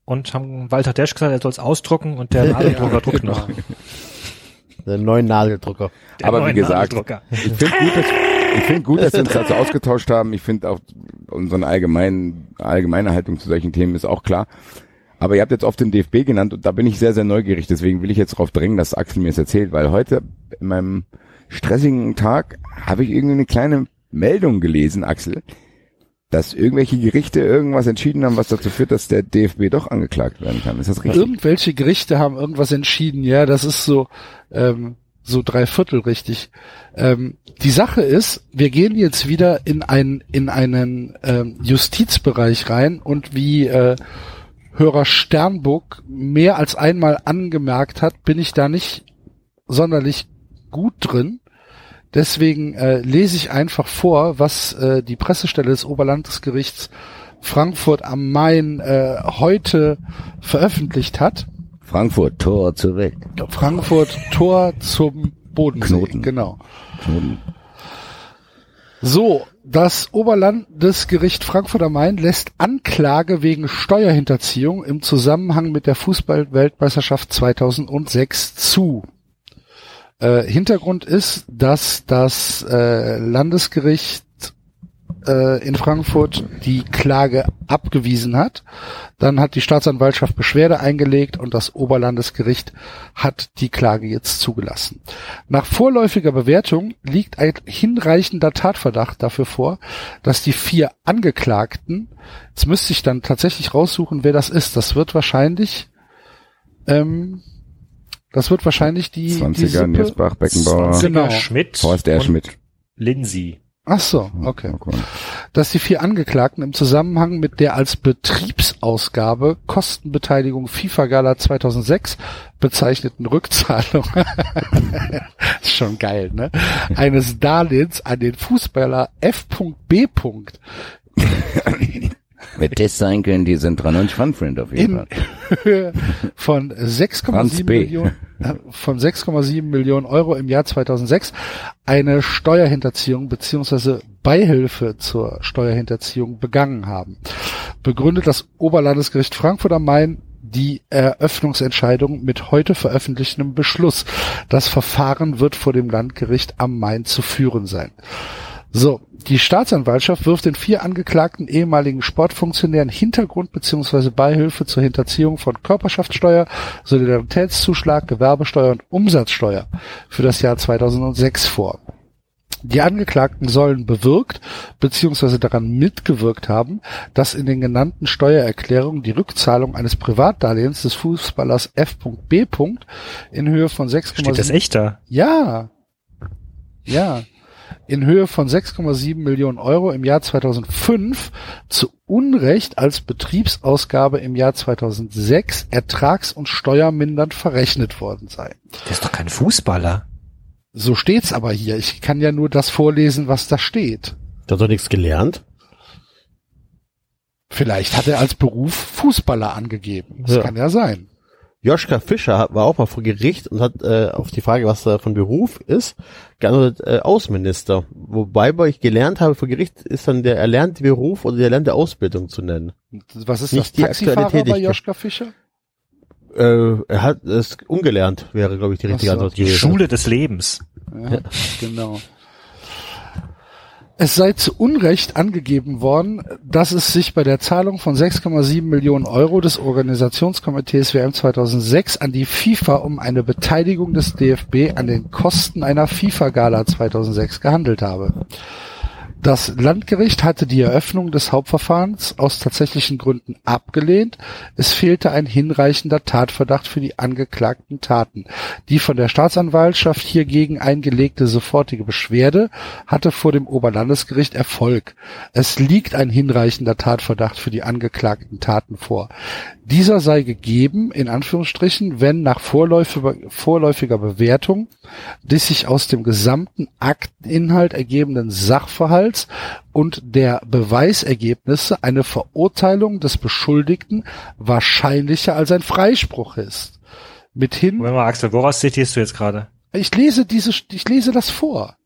und haben Walter Desch gesagt, er soll es ausdrucken und der Nadeldrucker druckt noch. der neuen Nageldrucker. Der Aber wie neue gesagt, Nadeldrucker. Ich finde gut, dass, ich find gut, dass wir uns dazu ausgetauscht haben. Ich finde auch unsere allgemeinen, allgemeine Haltung zu solchen Themen ist auch klar. Aber ihr habt jetzt oft den DFB genannt und da bin ich sehr, sehr neugierig. Deswegen will ich jetzt darauf drängen, dass Axel mir es erzählt, weil heute in meinem stressigen Tag habe ich irgendwie eine kleine Meldung gelesen, Axel, dass irgendwelche Gerichte irgendwas entschieden haben, was dazu führt, dass der DFB doch angeklagt werden kann. Ist das richtig? irgendwelche Gerichte haben irgendwas entschieden, ja, das ist so ähm, so drei Viertel richtig. Ähm, die Sache ist, wir gehen jetzt wieder in einen in einen ähm, Justizbereich rein und wie äh, Hörer Sternburg mehr als einmal angemerkt hat, bin ich da nicht sonderlich gut drin. Deswegen äh, lese ich einfach vor, was äh, die Pressestelle des Oberlandesgerichts Frankfurt am Main äh, heute veröffentlicht hat. Frankfurt, Tor zur Welt. Frankfurt Tor zum Bodensee. Knoten. Genau. Knoten. So, das Oberlandesgericht Frankfurt am Main lässt Anklage wegen Steuerhinterziehung im Zusammenhang mit der Fußball-Weltmeisterschaft 2006 zu. Äh, Hintergrund ist, dass das äh, Landesgericht äh, in Frankfurt die Klage abgewiesen hat. Dann hat die Staatsanwaltschaft Beschwerde eingelegt und das Oberlandesgericht hat die Klage jetzt zugelassen. Nach vorläufiger Bewertung liegt ein hinreichender Tatverdacht dafür vor, dass die vier Angeklagten, jetzt müsste ich dann tatsächlich raussuchen, wer das ist. Das wird wahrscheinlich ähm, Das wird wahrscheinlich die, die 20er, Sippe. Niersbach, Beckenbauer, 20er Genau. Schmidt Horst R. Schmidt. Lindsay. Ach so, okay. Okay. Dass die vier Angeklagten im Zusammenhang mit der als Betriebsausgabe Kostenbeteiligung FIFA Gala 2006 bezeichneten Rückzahlung, ist schon geil, ne? Eines Darlehens an den Fußballer F.B. Wird das sein können, die sind 93 Fun Friend auf jeden in Fall. Von Franz 6,7 B. Millionen äh, von 6,7 Millionen Euro im Jahr 2006 eine Steuerhinterziehung beziehungsweise Beihilfe zur Steuerhinterziehung begangen haben. Begründet das Oberlandesgericht Frankfurt am Main die Eröffnungsentscheidung mit heute veröffentlichendem Beschluss. Das Verfahren wird vor dem Landgericht am Main zu führen sein. So, die Staatsanwaltschaft wirft den vier angeklagten ehemaligen Sportfunktionären Hintergrund bzw. Beihilfe zur Hinterziehung von Körperschaftssteuer, Solidaritätszuschlag, Gewerbesteuer und Umsatzsteuer für das Jahr 2006 vor. Die Angeklagten sollen bewirkt bzw. daran mitgewirkt haben, dass in den genannten Steuererklärungen die Rückzahlung eines Privatdarlehens des Fußballers F.B. in Höhe von 6,7 Steht das echt da? ja. Ja. In Höhe von 6,7 Millionen Euro im Jahr 2005 zu Unrecht als Betriebsausgabe im Jahr 2006 ertrags- und steuermindernd verrechnet worden sei. Der ist doch kein Fußballer. So steht's aber hier. Ich kann ja nur das vorlesen, was da steht. Der hat doch nichts gelernt. Vielleicht hat er als Beruf Fußballer angegeben. Das Ja. kann ja sein. Joschka Fischer hat- war auch mal vor Gericht und hat äh, auf die Frage, was er von Beruf ist, geantwortet äh, Außenminister. Wobei bei ich gelernt habe, vor Gericht ist dann der erlernte Beruf oder die erlernte Ausbildung zu nennen. Was ist Nicht das? die Taxifahrer aktuelle bei Tätigkeit. Joschka Fischer? Äh, er hat es ungelernt, wäre, glaube ich, die richtige so. Antwort Die gewesen. Schule des Lebens. Ja, genau. Es sei zu Unrecht angegeben worden, dass es sich bei der Zahlung von 6,7 Millionen Euro des Organisationskomitees WM 2006 an die FIFA um eine Beteiligung des DFB an den Kosten einer FIFA-Gala 2006 gehandelt habe. Das Landgericht hatte die Eröffnung des Hauptverfahrens aus tatsächlichen Gründen abgelehnt. Es fehlte ein hinreichender Tatverdacht für die angeklagten Taten. Die von der Staatsanwaltschaft hiergegen eingelegte sofortige Beschwerde hatte vor dem Oberlandesgericht Erfolg. Es liegt ein hinreichender Tatverdacht für die angeklagten Taten vor. Dieser sei gegeben, in Anführungsstrichen, wenn nach vorläufiger, Bewertung des sich aus dem gesamten Akteninhalt ergebenden Sachverhalts und der Beweisergebnisse eine Verurteilung des Beschuldigten wahrscheinlicher als ein Freispruch ist. Mithin, Moment mal, Axel, woraus zitierst du jetzt gerade? ich lese diese, ich lese das vor.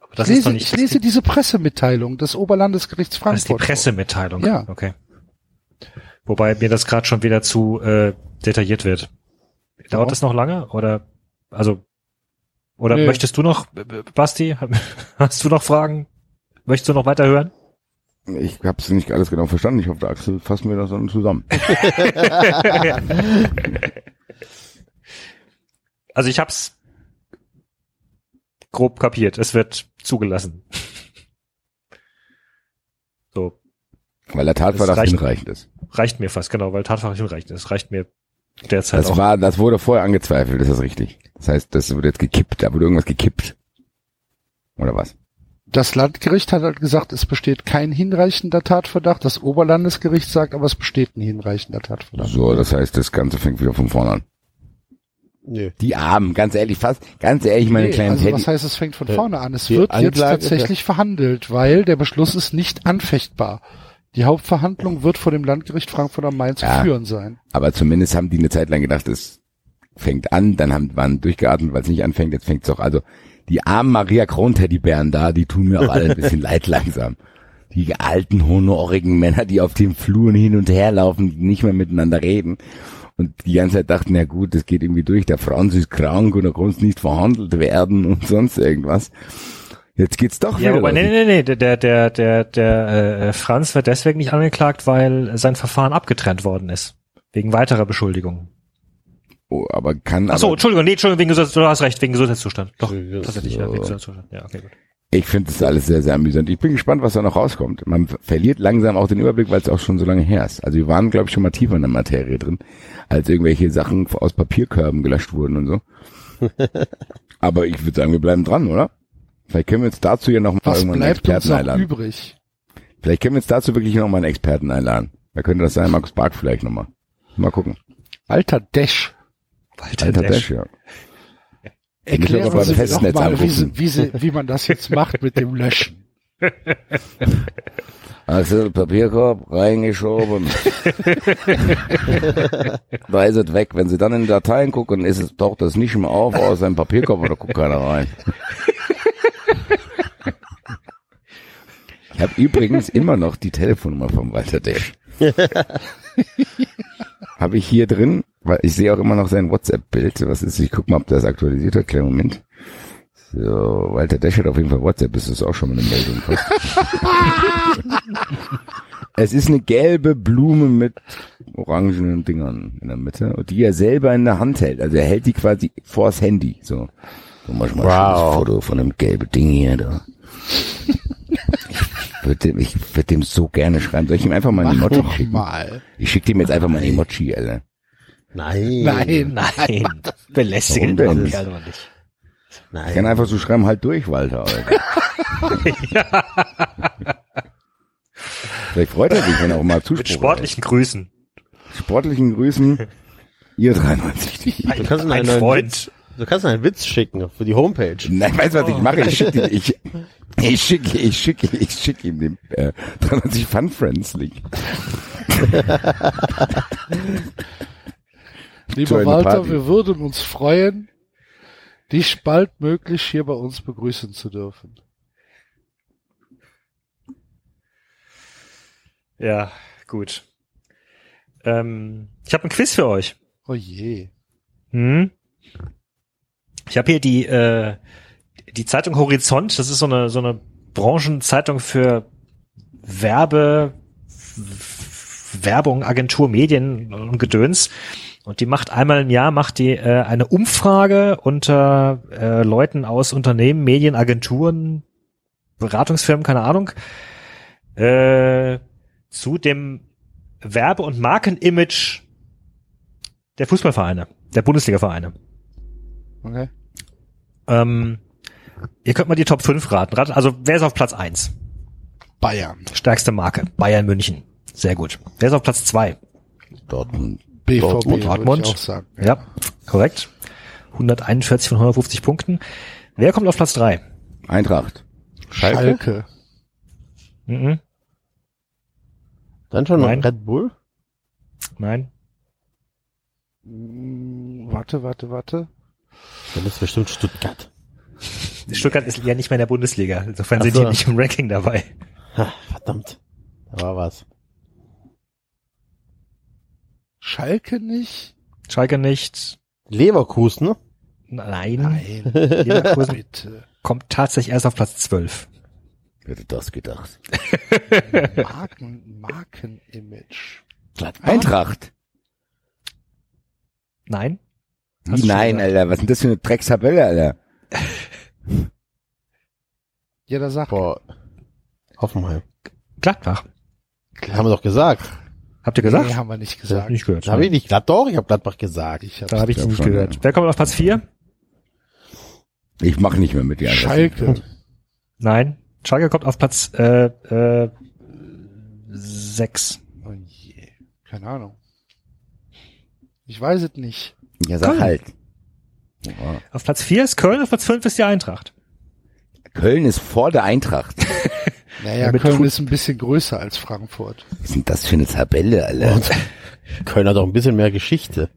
Aber Das ich ist lese, doch nicht ich lese diese Pressemitteilung des Oberlandesgerichts das ist die Frankfurt. Pressemitteilung. Ja. Okay. Wobei mir das gerade schon wieder zu äh, detailliert wird. Dauert Warum? das noch lange? Oder also oder Nee. möchtest du noch, Basti, hast du noch Fragen? Möchtest du noch weiterhören? Ich habe es nicht alles genau verstanden. Ich hoffe, der Axel fasst mir das dann zusammen. Also ich hab's grob kapiert. Es wird zugelassen. So, Weil der Tatverdacht reicht. hinreichend ist. reicht mir fast, genau, weil Tatsache hinreichend ist. Reicht mir derzeit Das auch. war, das wurde vorher angezweifelt, ist das richtig? Das heißt, das wurde jetzt gekippt, da wurde irgendwas gekippt. Oder was? Das Landgericht hat halt gesagt, es besteht kein hinreichender Tatverdacht. Das Oberlandesgericht sagt aber, es besteht ein hinreichender Tatverdacht. So, das heißt, das Ganze fängt wieder von vorne an. Nö. Die Armen, ganz ehrlich, fast, ganz ehrlich, meine Nee, kleinen also Teddy. was heißt, es fängt von Äh, vorne an? Es wird jetzt Anklage ist tatsächlich verhandelt, weil der Beschluss ist nicht anfechtbar. Die Hauptverhandlung wird vor dem Landgericht Frankfurt am Main zu Ja. führen sein. Aber zumindest haben die eine Zeit lang gedacht, es fängt an, dann haben, waren durchgeatmet, weil es nicht anfängt, jetzt fängt's doch. Also, die armen Maria Kron-Teddybären da, die tun mir auch alle ein bisschen leid langsam. Die alten, honorigen Männer, die auf den Fluren hin und her laufen, die nicht mehr miteinander reden. Und die ganze Zeit dachten, ja gut, das geht irgendwie durch, der Franz ist krank und er konnte nicht verhandelt werden und sonst irgendwas. Jetzt geht's doch Ja, wieder. aber nee, nee, nee, der, der, der, der äh, Franz wird deswegen nicht angeklagt, weil sein Verfahren abgetrennt worden ist. Wegen weiterer Beschuldigungen. Oh, aber kann Ach so, aber, Entschuldigung, nee, Entschuldigung, wegen Gesundheits, du hast recht, wegen Gesundheitszustand. Doch, tatsächlich, ja, wegen Gesundheitszustand. Ja, okay, gut. Ich finde das alles sehr, sehr amüsant. Ich bin gespannt, was da noch rauskommt. Man verliert langsam auch den Überblick, weil es auch schon so lange her ist. Also wir waren, glaube ich, schon mal tiefer in der Materie drin, als irgendwelche Sachen aus Papierkörben gelöscht wurden und so. Aber ich würde sagen, wir bleiben dran, oder? Vielleicht können wir uns dazu ja noch mal Was irgendwann einen bleibt uns Experten noch einladen. übrig? Vielleicht können wir uns dazu wirklich noch mal einen Experten einladen. Wer könnte das sein? Markus Bark vielleicht nochmal. Mal gucken. Alter Dash. Walter Alter Dash. Dash, ja. Erklären aber Sie beim mir doch Festnetz mal, wie, anrufen. sie, wie, sie, wie man das jetzt macht mit dem Löschen. Also Papierkorb reingeschoben. da ist es weg. Wenn Sie dann in die Dateien gucken, ist es, taucht das nicht mehr auf aus einem Papierkorb oder guckt keiner rein. Ich habe übrigens immer noch die Telefonnummer vom Walter Dash. habe ich hier drin, weil ich sehe auch immer noch sein WhatsApp-Bild. Was ist? Ich guck mal, ob das aktualisiert hat. Kleinen Moment. So, Walter Dash hat auf jeden Fall WhatsApp. Ist das auch schon mal eine Meldung? Es ist eine gelbe Blume mit orangenen Dingern in der Mitte, die er selber in der Hand hält. Also er hält die quasi vors Handy. So, so mach mal Wow. wow. Foto von einem gelben Ding hier da. Ich würde dem, ich würd dem so gerne schreiben. Soll ich ihm einfach mal ein Mach Emoji doch schicken? mal. Ich schicke ihm jetzt einfach mal ein Emoji, Alter. Nein. Nein, Nein, belästige Warum den denn? Kerl nicht. Ich kann einfach so schreiben, halt durch, Walter. Alter. Vielleicht freut er sich, wenn er auch mal Zuspruch Mit sportlichen Grüßen. hat. sportlichen Grüßen. Ihr 93. Die. Du kannst ihm Ein neuen Freund. Witz, du kannst einen Witz schicken für die Homepage. Nein, weißt du, was ich mache? Ich schicke ich, ich schicke, ich schicke, ich schicke ihm den äh, 93 Fun Friends Link. Lieber Walter, Party. wir würden uns freuen, dich baldmöglich hier bei uns begrüßen zu dürfen. Ja, gut. Ähm, ich habe ein Quiz für euch. Oh je. Hm? Ich habe hier die äh, die Zeitung Horizont. Das ist so eine so eine Branchenzeitung für Werbe, Werbung, Agentur, Medien und Gedöns. Und die macht einmal im Jahr macht die äh, eine Umfrage unter äh, Leuten aus Unternehmen, Medien, Agenturen, Beratungsfirmen, keine Ahnung, äh, zu dem Werbe- und Markenimage der Fußballvereine, der Bundesliga-Vereine. Okay. Ähm, ihr könnt mal die Top 5 raten. Rat- Also wer ist auf Platz 1? Bayern. Stärkste Marke. Bayern München. Sehr gut. Wer ist auf Platz 2? Dortmund. BVB, Dortmund, Dortmund. auch sagen. Ja, korrekt. 141 von 150 Punkten. Wer kommt auf Platz 3? Eintracht. Schalke? Schalke. Mhm. Dann schon noch Nein. Red Bull? Nein. Mm, Warte, warte, warte. Dann ist bestimmt Stuttgart. Stuttgart ist ja nicht mehr in der Bundesliga. Insofern Ach sind so. die nicht im Ranking dabei. Ha, verdammt. Da war was. Schalke nicht? Schalke nicht. Leverkusen, ne? Nein. Nein. Leverkusen Bitte. kommt tatsächlich erst auf Platz 12. Wer hätte das gedacht? Marken, Markenimage. Eintracht. Nein. Hast nein, gesagt. Alter. Was ist denn das für eine Dreckstabelle, Alter? Ja, da sag. Boah. Hoffenheim. Gladbach. Haben wir doch gesagt. Habt ihr gesagt? Nee, haben wir nicht gesagt. hab ich nicht gehört. Habe ich nicht. Glad doch, ich habe Gladbach gesagt. Ich hab's Da habe ich nicht gehört. ja. Wer kommt auf Platz 4? Ich mache nicht mehr mit dir. Schalke. Nein. Schalke kommt auf Platz äh, äh, 6. Oh je. Keine Ahnung. Ich weiß es nicht. Ja, sag Köln. halt. Ja. Auf Platz 4 ist Köln, auf Platz 5 ist die Eintracht. Köln ist vor der Eintracht. Naja, Ja, Köln ist ein bisschen größer als Frankfurt. Was ist denn das für eine Tabelle, Alter? Köln hat doch ein bisschen mehr Geschichte.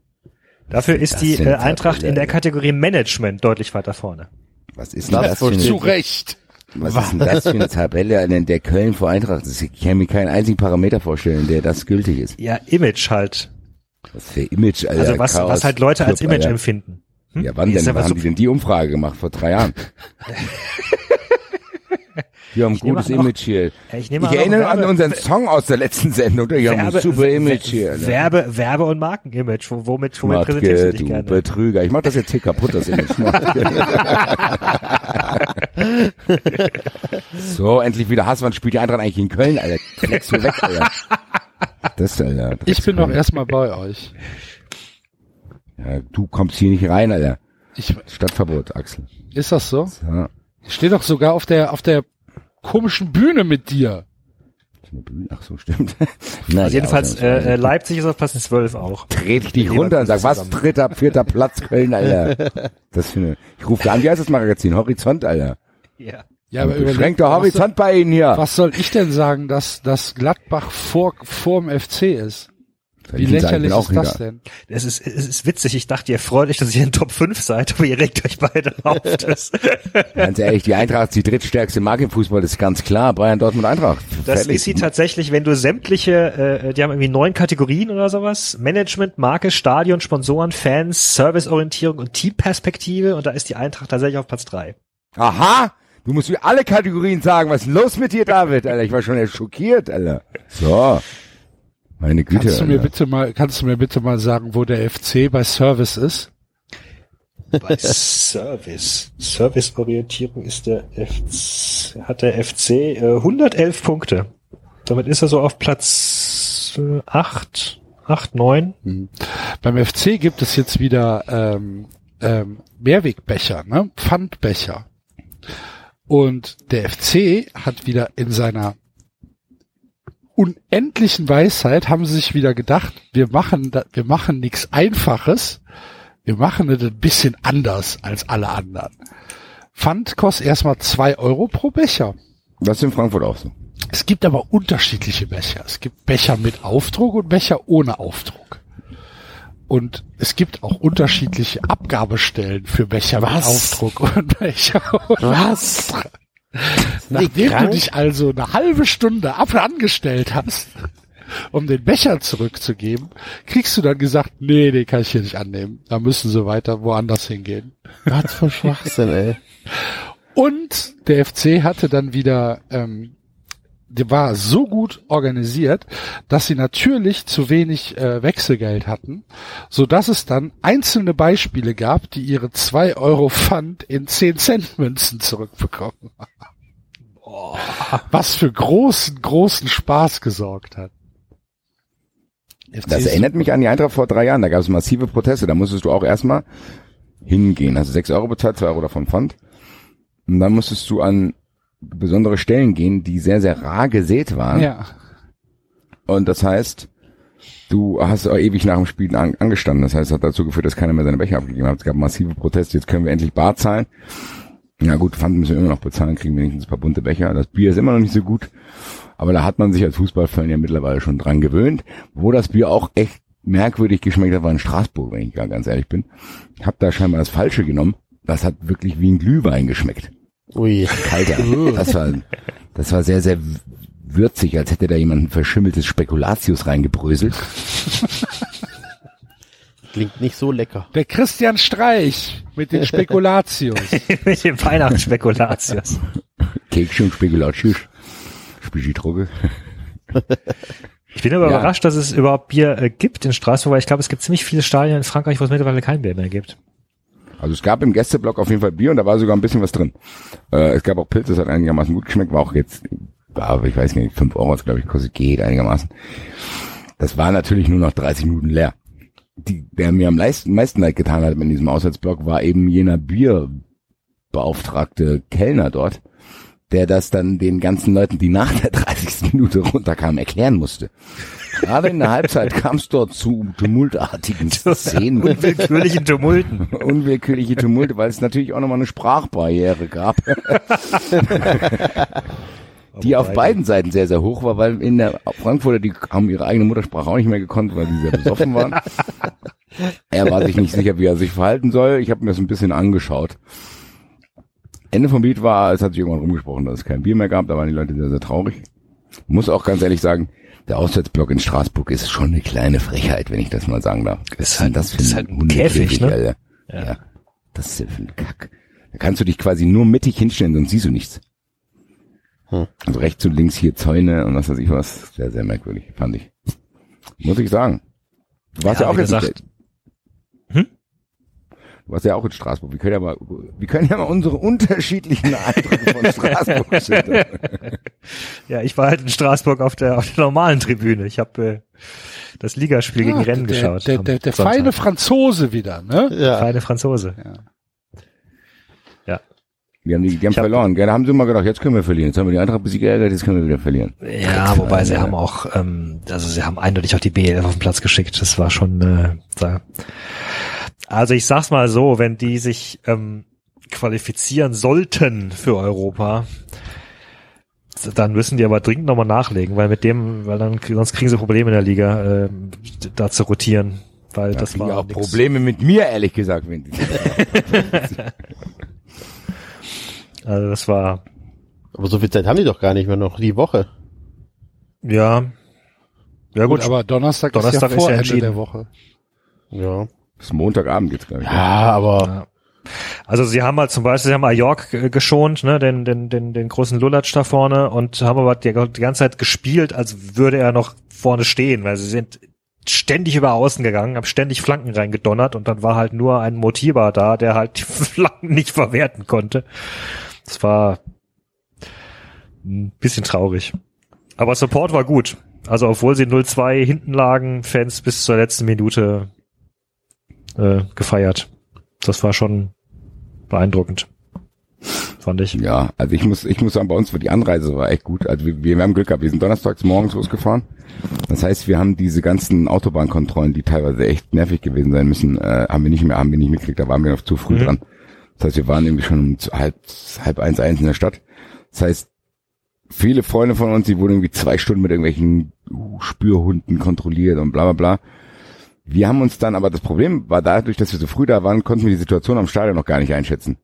Dafür ist die äh, Eintracht Tabelle, in der? Kategorie Management deutlich weiter vorne. Was ist denn Das das für eine, Zu Recht. was ist denn das für eine Tabelle, Alter, in der Köln vor Eintracht ist? Ich kann mir keinen einzigen Parameter vorstellen, in der das gültig ist. Ja, Image halt. Was für Image, Alter. Also was, Chaos was halt Leute als Club, Image Alter. empfinden. Hm? Ja, wann Ist denn? Wann haben die denn die Umfrage gemacht? Vor drei Jahren. Wir haben ein gutes an, Image hier. Ich Ich an, erinnere an Werbe- unseren Song aus der letzten Sendung. Wir haben ein super Image hier. Alter. Werbe, Werbe und Markenimage. Wo- Womit, womit präsentierst du dich du gerne? Betrüger. Ich mach das jetzt hier kaputt, das Image. So, endlich wieder Hass. Wann spielt die Eintracht eigentlich in Köln, Alter? Fleckst du weg, Alter. Das, Alter. Ich bin doch erstmal bei euch. Ja, du kommst hier nicht rein, Alter. Ich, Stadtverbot, Axel. ist das so? Ja. Ich stehe doch sogar auf der, auf der komischen Bühne mit dir. Ach so, stimmt. Na, Also jedenfalls, ja, äh, äh, Leipzig ist auf Platz 12 auch. dreh dich dich runter und sag, was, dritter, vierter Platz Köln, Alter. Das finde ich. Ich rufe da an, wie heißt das Magazin? Horizont, Alter. Ja. Ja, aber Beschränkter was, Horizont bei Ihnen hier. was soll ich denn sagen, dass, dass Gladbach vor, vorm FC ist? Wie lächerlich auch ist das hinter. denn? Es ist, es ist witzig. Ich dachte, ihr freut euch, dass ihr in Top 5 seid, aber ihr regt euch beide auf. Das, Ganz ehrlich, die Eintracht ist die drittstärkste Marke im Fußball, das ist ganz klar. Bayern, Dortmund, Eintracht. das Fertig. ist sie tatsächlich, wenn du sämtliche, äh, die haben irgendwie neun Kategorien oder sowas. Management, Marke, Stadion, Sponsoren, Fans, Serviceorientierung und Teamperspektive. Und da ist die Eintracht tatsächlich auf Platz 3. Aha! Du musst mir alle Kategorien sagen. Was ist los mit dir, David? Alter, ich war schon echt schockiert, Alter. So. Meine Güte. Kannst du mir Alter. bitte mal, kannst du mir bitte mal sagen, wo der FC bei Service ist? Bei Service. Serviceorientierung ist der FC, hat der FC äh, 111 Punkte. Damit ist er so auf Platz äh, 8, 8, 9. Beim FC gibt es jetzt wieder ähm, ähm, Mehrwegbecher, ne? Pfandbecher. Und der FC hat wieder in seiner unendlichen Weisheit haben sie sich wieder gedacht, wir machen, wir machen nichts Einfaches, wir machen es ein bisschen anders als alle anderen. Pfand kostet erstmal zwei Euro pro Becher. Das ist in Frankfurt auch so. Es gibt aber unterschiedliche Becher. Es gibt Becher mit Aufdruck und Becher ohne Aufdruck. Und es gibt auch unterschiedliche Abgabestellen für Becher mit Aufdruck und Becher Was? Nachdem du dich also eine halbe Stunde ab angestellt hast, um den Becher zurückzugeben, kriegst du dann gesagt, nee, den kann ich hier nicht annehmen. Da müssen sie weiter woanders hingehen. Was für Schwachsinn, ey. Und der FC hatte dann wieder, ähm, war so gut organisiert, dass sie natürlich zu wenig äh, Wechselgeld hatten, so dass es dann einzelne Beispiele gab, die ihre zwei Euro Pfand in 10 Cent Münzen zurückbekommen haben. Was für großen, großen Spaß gesorgt hat. FC Das erinnert mich an die Eintracht vor drei Jahren. Da gab es massive Proteste. Da musstest du auch erstmal hingehen. Hast du sechs Euro bezahlt, zwei Euro davon Pfand. Und dann musstest du an besondere Stellen gehen, die sehr, sehr rar gesät waren. ja. Und das heißt, du hast ewig nach dem Spiel an, angestanden. Das heißt, es hat dazu geführt, dass keiner mehr seine Becher abgegeben hat. Es gab massive Proteste. Jetzt können wir endlich Bar zahlen. Na gut, Pfand müssen wir immer noch bezahlen, kriegen wenigstens ein paar bunte Becher. Das Bier ist immer noch nicht so gut. Aber da hat man sich als Fußballfan ja mittlerweile schon dran gewöhnt. Wo das Bier auch echt merkwürdig geschmeckt hat, war in Straßburg, wenn ich gar ganz ehrlich bin. Ich habe da scheinbar das Falsche genommen. Das hat wirklich wie ein Glühwein geschmeckt. Ui. Kalter. Das war, das war sehr, sehr würzig, als hätte da jemand ein verschimmeltes Spekulatius reingebröselt. Klingt nicht so lecker. Der Christian Streich mit den Spekulatius. Mit dem Weihnachtsspekulatius. Kekschen und Spekulatius. Spigitroge. Ich bin aber Ja. überrascht, dass es überhaupt Bier äh, gibt in Straßburg, weil ich glaube, es gibt ziemlich viele Stadien in Frankreich, wo es mittlerweile kein Bier mehr gibt. Also es gab im Gästeblock auf jeden Fall Bier und da war sogar ein bisschen was drin. Äh, es gab auch Pilz, das hat einigermaßen gut geschmeckt, war auch jetzt, war, ich weiß nicht, fünf Euro, glaube ich, kostet, geht einigermaßen. Das war natürlich nur noch 30 Minuten leer. Die, der mir am meisten, meisten leid getan hat in diesem Auswärtsblock, war eben jener Bierbeauftragte Kellner dort, der das dann den ganzen Leuten, die nach der 30. Minute runterkamen, erklären musste. Gerade in der Halbzeit kam es dort zu tumultartigen Szenen. Unwillkürlichen Tumulten. unwillkürliche Tumulte, weil es natürlich auch nochmal eine Sprachbarriere gab, die auf beiden Seiten sehr, sehr hoch war, weil in der Frankfurter, die haben ihre eigene Muttersprache auch nicht mehr gekonnt, weil die sehr besoffen waren. er war sich nicht sicher, wie er sich verhalten soll. Ich habe mir das ein bisschen angeschaut. Ende vom Lied war, es hat sich irgendwann rumgesprochen, dass es kein Bier mehr gab, da waren die Leute sehr, sehr traurig. Muss auch ganz ehrlich sagen, der Auswärtsblock in Straßburg ist schon eine kleine Frechheit, wenn ich das mal sagen darf. Was ist halt- das für das ist halt ein Käfig, ne? Alter? Ja. Das ist ja für ein Kack. Da kannst du dich quasi nur mittig hinstellen, sonst siehst du nichts. Hm. Also rechts und links hier Zäune und was weiß ich was. Sehr, sehr merkwürdig, fand ich. Muss ich sagen. Du warst ja, Ja, auch jetzt. gesagt. Du warst ja auch in Straßburg. Wir können ja mal, wir können ja mal unsere unterschiedlichen Eindrücke von Straßburg schildern. Ja, ich war halt in Straßburg auf der, auf der normalen Tribüne. Ich habe äh, das Ligaspiel gegen Ah, Rennen der, geschaut. Der, der, der feine Franzose wieder, ne? Ja. feine Franzose. Die haben, die, die haben Ich hab- verloren. Da haben sie immer gedacht, jetzt können wir verlieren. Jetzt haben wir die Eintracht besiegt geärgert, jetzt können wir wieder verlieren. Ja, wobei sie haben auch, ähm, also sie haben eindeutig auch die BL auf den Platz geschickt. Das war schon, äh, da. Also ich sag's mal so, wenn die sich ähm, qualifizieren sollten für Europa, dann müssen die aber dringend nochmal nachlegen, weil mit dem, weil dann sonst kriegen sie Probleme in der Liga, äh, da zu rotieren, weil Da das war die auch nix. Probleme mit mir, ehrlich gesagt. Wenn die Also das war Aber so viel Zeit haben die doch gar nicht mehr noch, die Woche. ja, ja Gut, gut, aber Donnerstag, Donnerstag ist ja ist vor ja Ende der Woche. Ja. Bis Montagabend geht's, glaube ich. Ja, aber Ja. Also sie haben halt zum Beispiel, sie haben Ajork äh, geschont, ne, den, den, den, den großen Lulatsch da vorne und haben aber die, die ganze Zeit gespielt, als würde er noch vorne stehen, weil sie sind ständig über außen gegangen, haben ständig Flanken reingedonnert und dann war halt nur ein Motiba da, der halt die Flanken nicht verwerten konnte. Das war ein bisschen traurig. Aber Support war gut. Also obwohl sie 0-2 hinten lagen, Fans bis zur letzten Minute äh, gefeiert. Das war schon beeindruckend. Fand ich. Ja, also ich muss, ich muss sagen, bei uns war die Anreise war echt gut. Also wir, wir haben Glück gehabt. Wir sind donnerstags morgens losgefahren. Das heißt, wir haben diese ganzen Autobahnkontrollen, die teilweise echt nervig gewesen sein müssen, äh, haben wir nicht mehr, haben wir nicht mitgekriegt. Da waren wir noch zu früh Mhm. dran. Das heißt, wir waren irgendwie schon um halb, halb eins, eins in der Stadt. Das heißt, viele Freunde von uns, die wurden irgendwie zwei Stunden mit irgendwelchen Spürhunden kontrolliert und bla bla bla. Wir haben uns dann, aber das Problem war dadurch, dass wir so früh da waren, konnten wir die Situation am Stadion noch gar nicht einschätzen.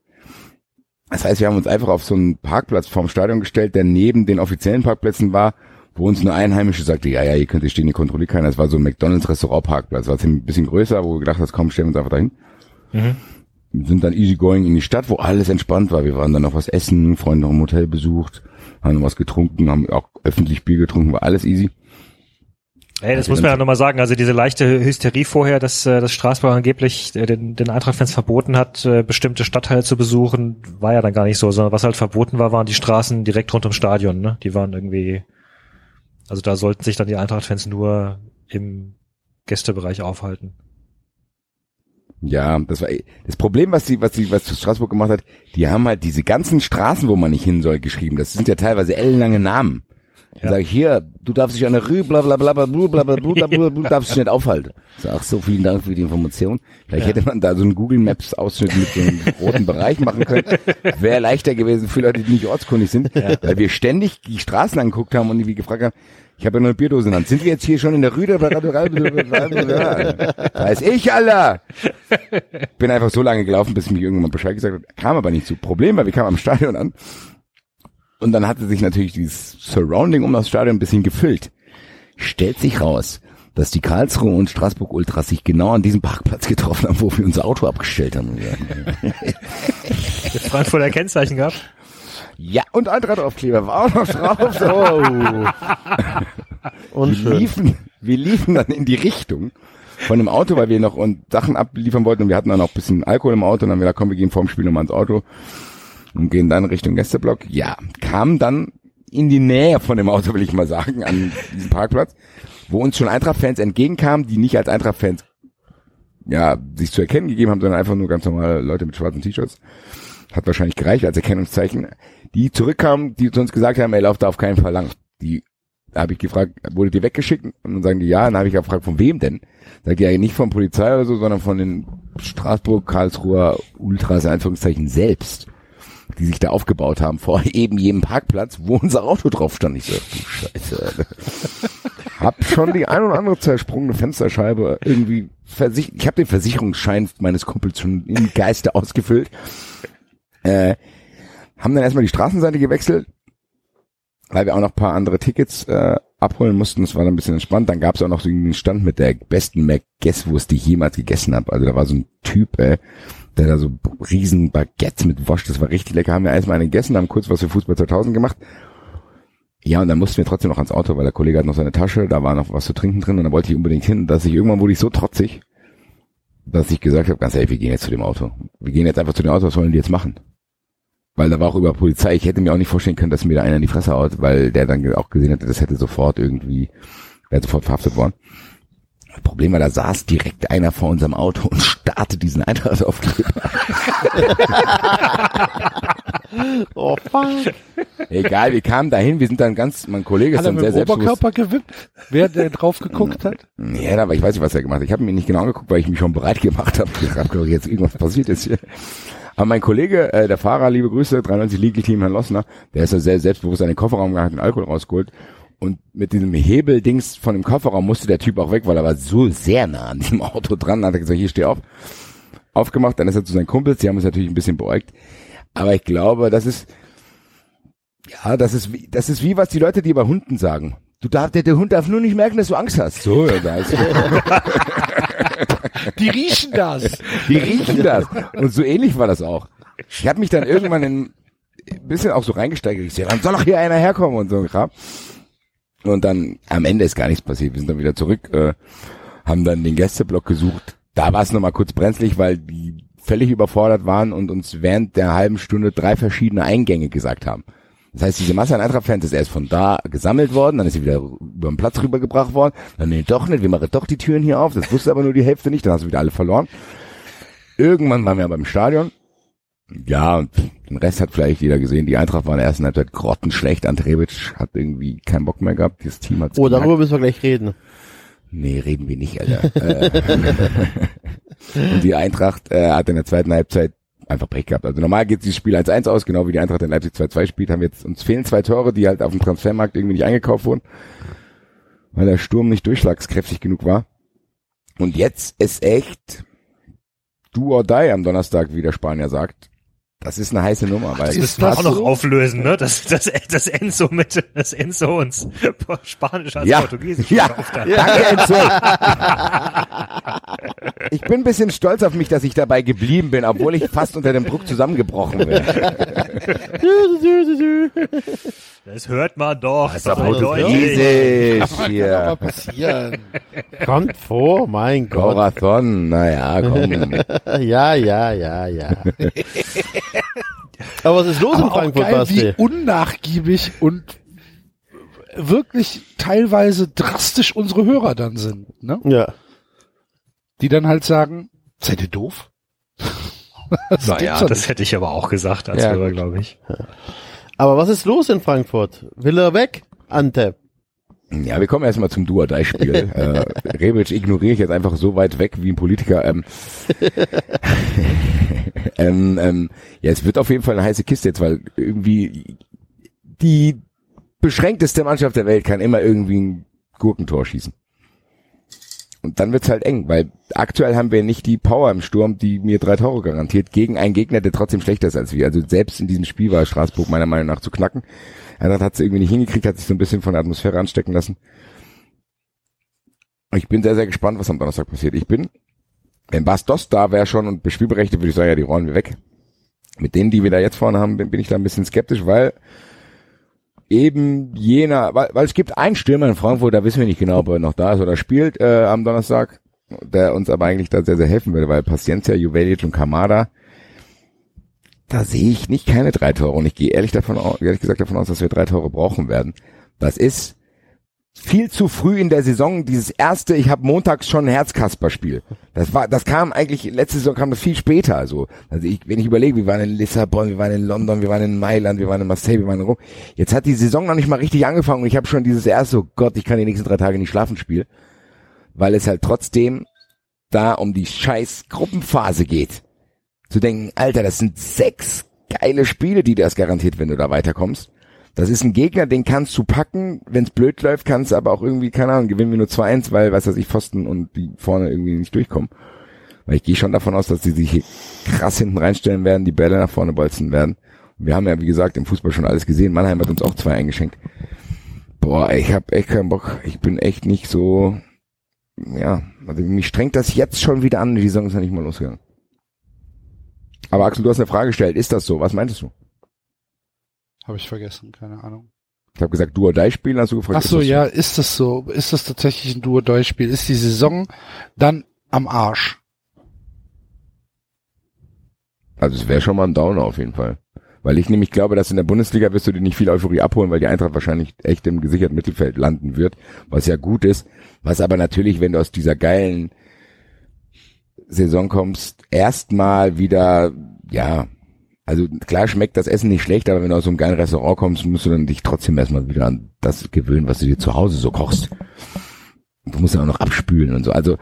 Das heißt, wir haben uns einfach auf so einen Parkplatz vorm Stadion gestellt, der neben den offiziellen Parkplätzen war, wo uns eine Einheimische sagte, ja, ja, ihr könnt hier stehen, ihr kontrolliert keiner. Das war so ein McDonalds Restaurant-Parkplatz, war ein bisschen größer, wo wir gedacht haben, komm, stellen wir uns einfach dahin. Mhm. Wir sind dann easy going in die Stadt, wo alles entspannt war. Wir waren dann noch was essen, Freunde noch im Hotel besucht, haben noch was getrunken, haben auch öffentlich Bier getrunken, war alles easy. Ey, das Also muss man ja nochmal sagen. Also diese leichte Hysterie vorher, dass äh, das Straßburg angeblich äh, den, den Eintracht-Fans verboten hat, äh, bestimmte Stadtteile zu besuchen, war ja dann gar nicht so, sondern was halt verboten war, waren die Straßen direkt rund ums Stadion. Ne? Die waren irgendwie, also da sollten sich dann die Eintracht-Fans nur im Gästebereich aufhalten. Ja, das war das Problem, was die, was die, was Straßburg gemacht hat. Die haben halt diese ganzen Straßen, wo man nicht hin soll, geschrieben. Das sind ja teilweise ellenlange Namen. Ja. sag ich hier, du darfst dich an der Rue, bla bla bla bla bla bla bla bla bla bla darfst dich nicht aufhalten. Sag, ach so, vielen Dank für die Information. Vielleicht hätte man da so einen Google Maps Ausschnitt mit einem roten Bereich machen können. Wäre leichter gewesen für Leute, die nicht ortskundig sind, weil wir ständig die Straßen angeguckt haben und irgendwie gefragt haben, ich habe ja noch eine Bierdose in der Hand. Sind wir jetzt hier schon in der? Da weiß ich, Alter. Bin einfach so lange gelaufen, bis mich irgendwann Bescheid gesagt hat. Kam aber nicht zu. Problem war, wir kamen am Stadion an. Und dann hatte sich natürlich dieses Surrounding um das Stadion ein bisschen gefüllt. Stellt sich raus, dass die Karlsruhe und Straßburg Ultras sich genau an diesem Parkplatz getroffen haben, wo wir unser Auto abgestellt haben. Frankfurter Kennzeichen gehabt? Ja, und Eintracht-Aufkleber war auch noch drauf. So. Wir unschön. liefen, wir liefen dann in die Richtung von dem Auto, weil wir noch und Sachen abliefern wollten und wir hatten dann auch ein bisschen Alkohol im Auto und dann haben wir gesagt, komm, wir gehen vorm Spiel nochmal ins Auto und gehen dann Richtung Gästeblock. Ja, kam dann in die Nähe von dem Auto, will ich mal sagen, an diesem Parkplatz, wo uns schon Eintracht-Fans entgegenkamen, die nicht als Eintracht-Fans ja, sich zu erkennen gegeben haben, sondern einfach nur ganz normale Leute mit schwarzen T-Shirts. Hat wahrscheinlich gereicht als Erkennungszeichen. Die zurückkamen, die zu uns gesagt haben, ey, lauft da auf keinen Fall lang. Die habe ich gefragt, wurde die weggeschickt? Und dann sagen die ja. Und dann habe ich gefragt, von wem denn? Sagt die ja nicht von Polizei oder so, sondern von den Straßburg, Karlsruher Ultras, in Anführungszeichen, selbst. Die sich da aufgebaut haben vor eben jedem Parkplatz, wo unser Auto drauf stand. Ich so, du Scheiße. Hab schon die ein oder andere zersprungene Fensterscheibe irgendwie versichert. Ich habe den Versicherungsschein meines Kumpels schon im Geiste ausgefüllt. Äh, haben dann erstmal die Straßenseite gewechselt, weil wir auch noch ein paar andere Tickets äh, abholen mussten. Das war dann ein bisschen entspannt. Dann gab es auch noch so einen Stand mit der besten McGuess-Wurst, die ich jemals gegessen habe. Also da war so ein Typ, äh, der da so riesen Baguettes mit Wurst, das war richtig lecker. Haben wir erstmal einen gegessen, haben kurz was für Fußball 2000 gemacht. Ja, und dann mussten wir trotzdem noch ans Auto, weil der Kollege hat noch seine Tasche, da war noch was zu trinken drin und da wollte ich unbedingt hin, dass ich irgendwann wurde ich so trotzig, dass ich gesagt habe, ganz ehrlich, wir gehen jetzt zu dem Auto. Wir gehen jetzt einfach zu dem Auto, was wollen die jetzt machen? Weil da war auch über Polizei. Ich hätte mir auch nicht vorstellen können, dass mir da einer in die Fresse haut, weil der dann auch gesehen hätte, das hätte sofort irgendwie, wäre sofort verhaftet worden. Das Problem war, da saß direkt einer vor unserem Auto und starrte diesen Eintrachtsaufkleber. Oh, fuck. Egal, wir kamen dahin, wir sind dann ganz, mein Kollege ist Hat dann mit sehr selbstbewusst. Oberkörper gewippt, wer der drauf geguckt hat? Ja, aber ich weiß nicht, was er gemacht hat. Ich habe mir nicht genau angeguckt, weil ich mich schon bereit gemacht habe. Ich habe jetzt irgendwas passiert ist hier. Aber mein Kollege, äh, der Fahrer, liebe Grüße, 93 League Team Herrn Lossner, der ist ja sehr selbstbewusst an den Kofferraum den Alkohol rausgeholt. Und mit diesem Hebeldings von dem Kofferraum musste der Typ auch weg, weil er war so sehr nah an diesem Auto dran. Hat er gesagt, hier steh auf. Aufgemacht, dann ist er zu seinen Kumpels, die haben uns natürlich ein bisschen beäugt. Aber ich glaube, das ist, ja, das ist wie, das ist wie was die Leute dir bei Hunden sagen. Du darf, der, der Hund darf nur nicht merken, dass du Angst hast. So, ja, da ist Die riechen das. Die riechen das. Und so ähnlich war das auch. Ich habe mich dann irgendwann in, ein bisschen auch so reingesteigert. Ich sehe, dann soll doch hier einer herkommen und so ein Kram. Und dann am Ende ist gar nichts passiert. Wir sind dann wieder zurück, äh, haben dann den Gästeblock gesucht. Da war es nochmal kurz brenzlig, weil die völlig überfordert waren und uns während der halben Stunde drei verschiedene Eingänge gesagt haben. Das heißt, diese Masse an Eintracht-Fans ist erst von da gesammelt worden, dann ist sie wieder über den Platz rübergebracht worden. Dann, nee, doch nicht, wir machen doch die Türen hier auf. Das wusste aber nur die Hälfte nicht, dann hast du wieder alle verloren. Irgendwann waren wir aber im Stadion. Ja, und den Rest hat vielleicht jeder gesehen. Die Eintracht war in der ersten Halbzeit grottenschlecht. Ante Rebic hat irgendwie keinen Bock mehr gehabt. Dieses Team hat Oh, darüber müssen wir gleich reden. Nee, reden wir nicht, Alter. Äh, und die Eintracht äh, hat in der zweiten Halbzeit einfach Pech gehabt. Also normal geht dieses Spiel 1-1 aus, genau wie die Eintracht in Leipzig 2-2 spielt, haben jetzt, uns fehlen zwei Tore, die halt auf dem Transfermarkt irgendwie nicht eingekauft wurden, weil der Sturm nicht durchschlagskräftig genug war. Und jetzt ist echt do or die am Donnerstag, wie der Spanier sagt. Das ist eine heiße Nummer, weil Das Ist müssen wir das auch noch so? auflösen, ne? Das, das, das Enzo mit, das Enzo uns Spanisch als ja, Portugiesisch ja, verkauft hat. danke Enzo. Ich bin ein bisschen stolz auf mich, dass ich dabei geblieben bin, obwohl ich fast unter dem Druck zusammengebrochen bin. Das hört man doch. Das ist aber. Portugiesisch Kann aber hier. passieren. Kommt vor, mein Gott. Corazon, naja, komm. Ja, ja, ja, ja. Aber was ist los in Aber auch Frankfurt, geil, wie Basti? unnachgiebig und wirklich teilweise drastisch unsere Hörer dann sind, ne? Ja. Die dann halt sagen, seid ihr doof? das Naja, das nicht. hätte ich aber auch gesagt als Ja, Hörer, glaube ich. Aber was ist los in Frankfurt? Will er weg? Ante. Ja, wir kommen erstmal zum Duodai-Spiel. äh, Rebic ignoriere ich jetzt einfach so weit weg wie ein Politiker. Ähm, ähm, ähm, ja, es wird auf jeden Fall eine heiße Kiste jetzt, weil irgendwie die beschränkteste Mannschaft der Welt kann immer irgendwie ein Gurkentor schießen. Und dann wird's halt eng, weil aktuell haben wir nicht die Power im Sturm, die mir drei Tore garantiert, gegen einen Gegner, der trotzdem schlechter ist als wir. Also selbst in diesem Spiel war Straßburg meiner Meinung nach zu knacken. Eintracht hat es irgendwie nicht hingekriegt, hat sich so ein bisschen von der Atmosphäre anstecken lassen. Ich bin sehr, sehr gespannt, was am Donnerstag passiert. Ich bin, wenn Bastos da wäre schon und spielberechtigt, würde ich sagen, ja, die rollen wir weg. Mit denen, die wir da jetzt vorne haben, bin, bin ich da ein bisschen skeptisch, weil eben jener, weil, weil es gibt einen Stürmer in Frankfurt, da wissen wir nicht genau, ob er noch da ist oder spielt äh, am Donnerstag, der uns aber eigentlich da sehr, sehr helfen würde, weil Paciencia, Juvelic und Kamada, da sehe ich nicht keine drei Tore und ich gehe ehrlich davon aus, ehrlich gesagt davon aus, dass wir drei Tore brauchen werden. Das ist viel zu früh in der Saison dieses erste, ich habe montags schon ein Herzkasper-Spiel. Das war, das kam eigentlich, letzte Saison kam das viel später. Also, also ich, wenn ich überlege, wir waren in Lissabon, wir waren in London, wir waren in Mailand, wir waren in Marseille, wir waren in Rom. Jetzt hat die Saison noch nicht mal richtig angefangen und ich habe schon dieses erste, oh Gott, ich kann die nächsten drei Tage nicht schlafen, Spiel. Weil es halt trotzdem da um die scheiß Gruppenphase geht. Zu denken, Alter, das sind sechs geile Spiele, die du erst garantiert, wenn du da weiterkommst. Das ist ein Gegner, den kannst du packen. Wenn es blöd läuft, kannst du aber auch irgendwie, keine Ahnung, gewinnen wir nur 2-1, weil, was weiß ich, Pfosten und die vorne irgendwie nicht durchkommen. Weil ich gehe schon davon aus, dass die sich krass hinten reinstellen werden, die Bälle nach vorne bolzen werden. Und wir haben ja, wie gesagt, im Fußball schon alles gesehen. Mannheim hat uns auch zwei eingeschenkt. Boah, ich hab echt keinen Bock. Ich bin echt nicht so, ja, also mich strengt das jetzt schon wieder an. Die Saison ist ja nicht mal losgegangen. Aber Axel, du hast eine Frage gestellt. Ist das so? Was meintest du? Habe ich vergessen, keine Ahnung. Ich habe gesagt, du oder spielen, hast du gefragt. Ach so, ja, ist das so? Ist das tatsächlich ein Duo-Spiel? Ist die Saison dann am Arsch? Also es wäre schon mal ein Downer auf jeden Fall. Weil ich nämlich glaube, dass in der Bundesliga wirst du dir nicht viel Euphorie abholen, weil die Eintracht wahrscheinlich echt im gesicherten Mittelfeld landen wird, was ja gut ist. Was aber natürlich, wenn du aus dieser geilen Saison kommst, erstmal wieder, ja, also klar schmeckt das Essen nicht schlecht, aber wenn du aus so einem geilen Restaurant kommst, musst du dann dich trotzdem erstmal wieder an das gewöhnen, was du dir zu Hause so kochst. Du musst ja auch noch abspülen und so. Also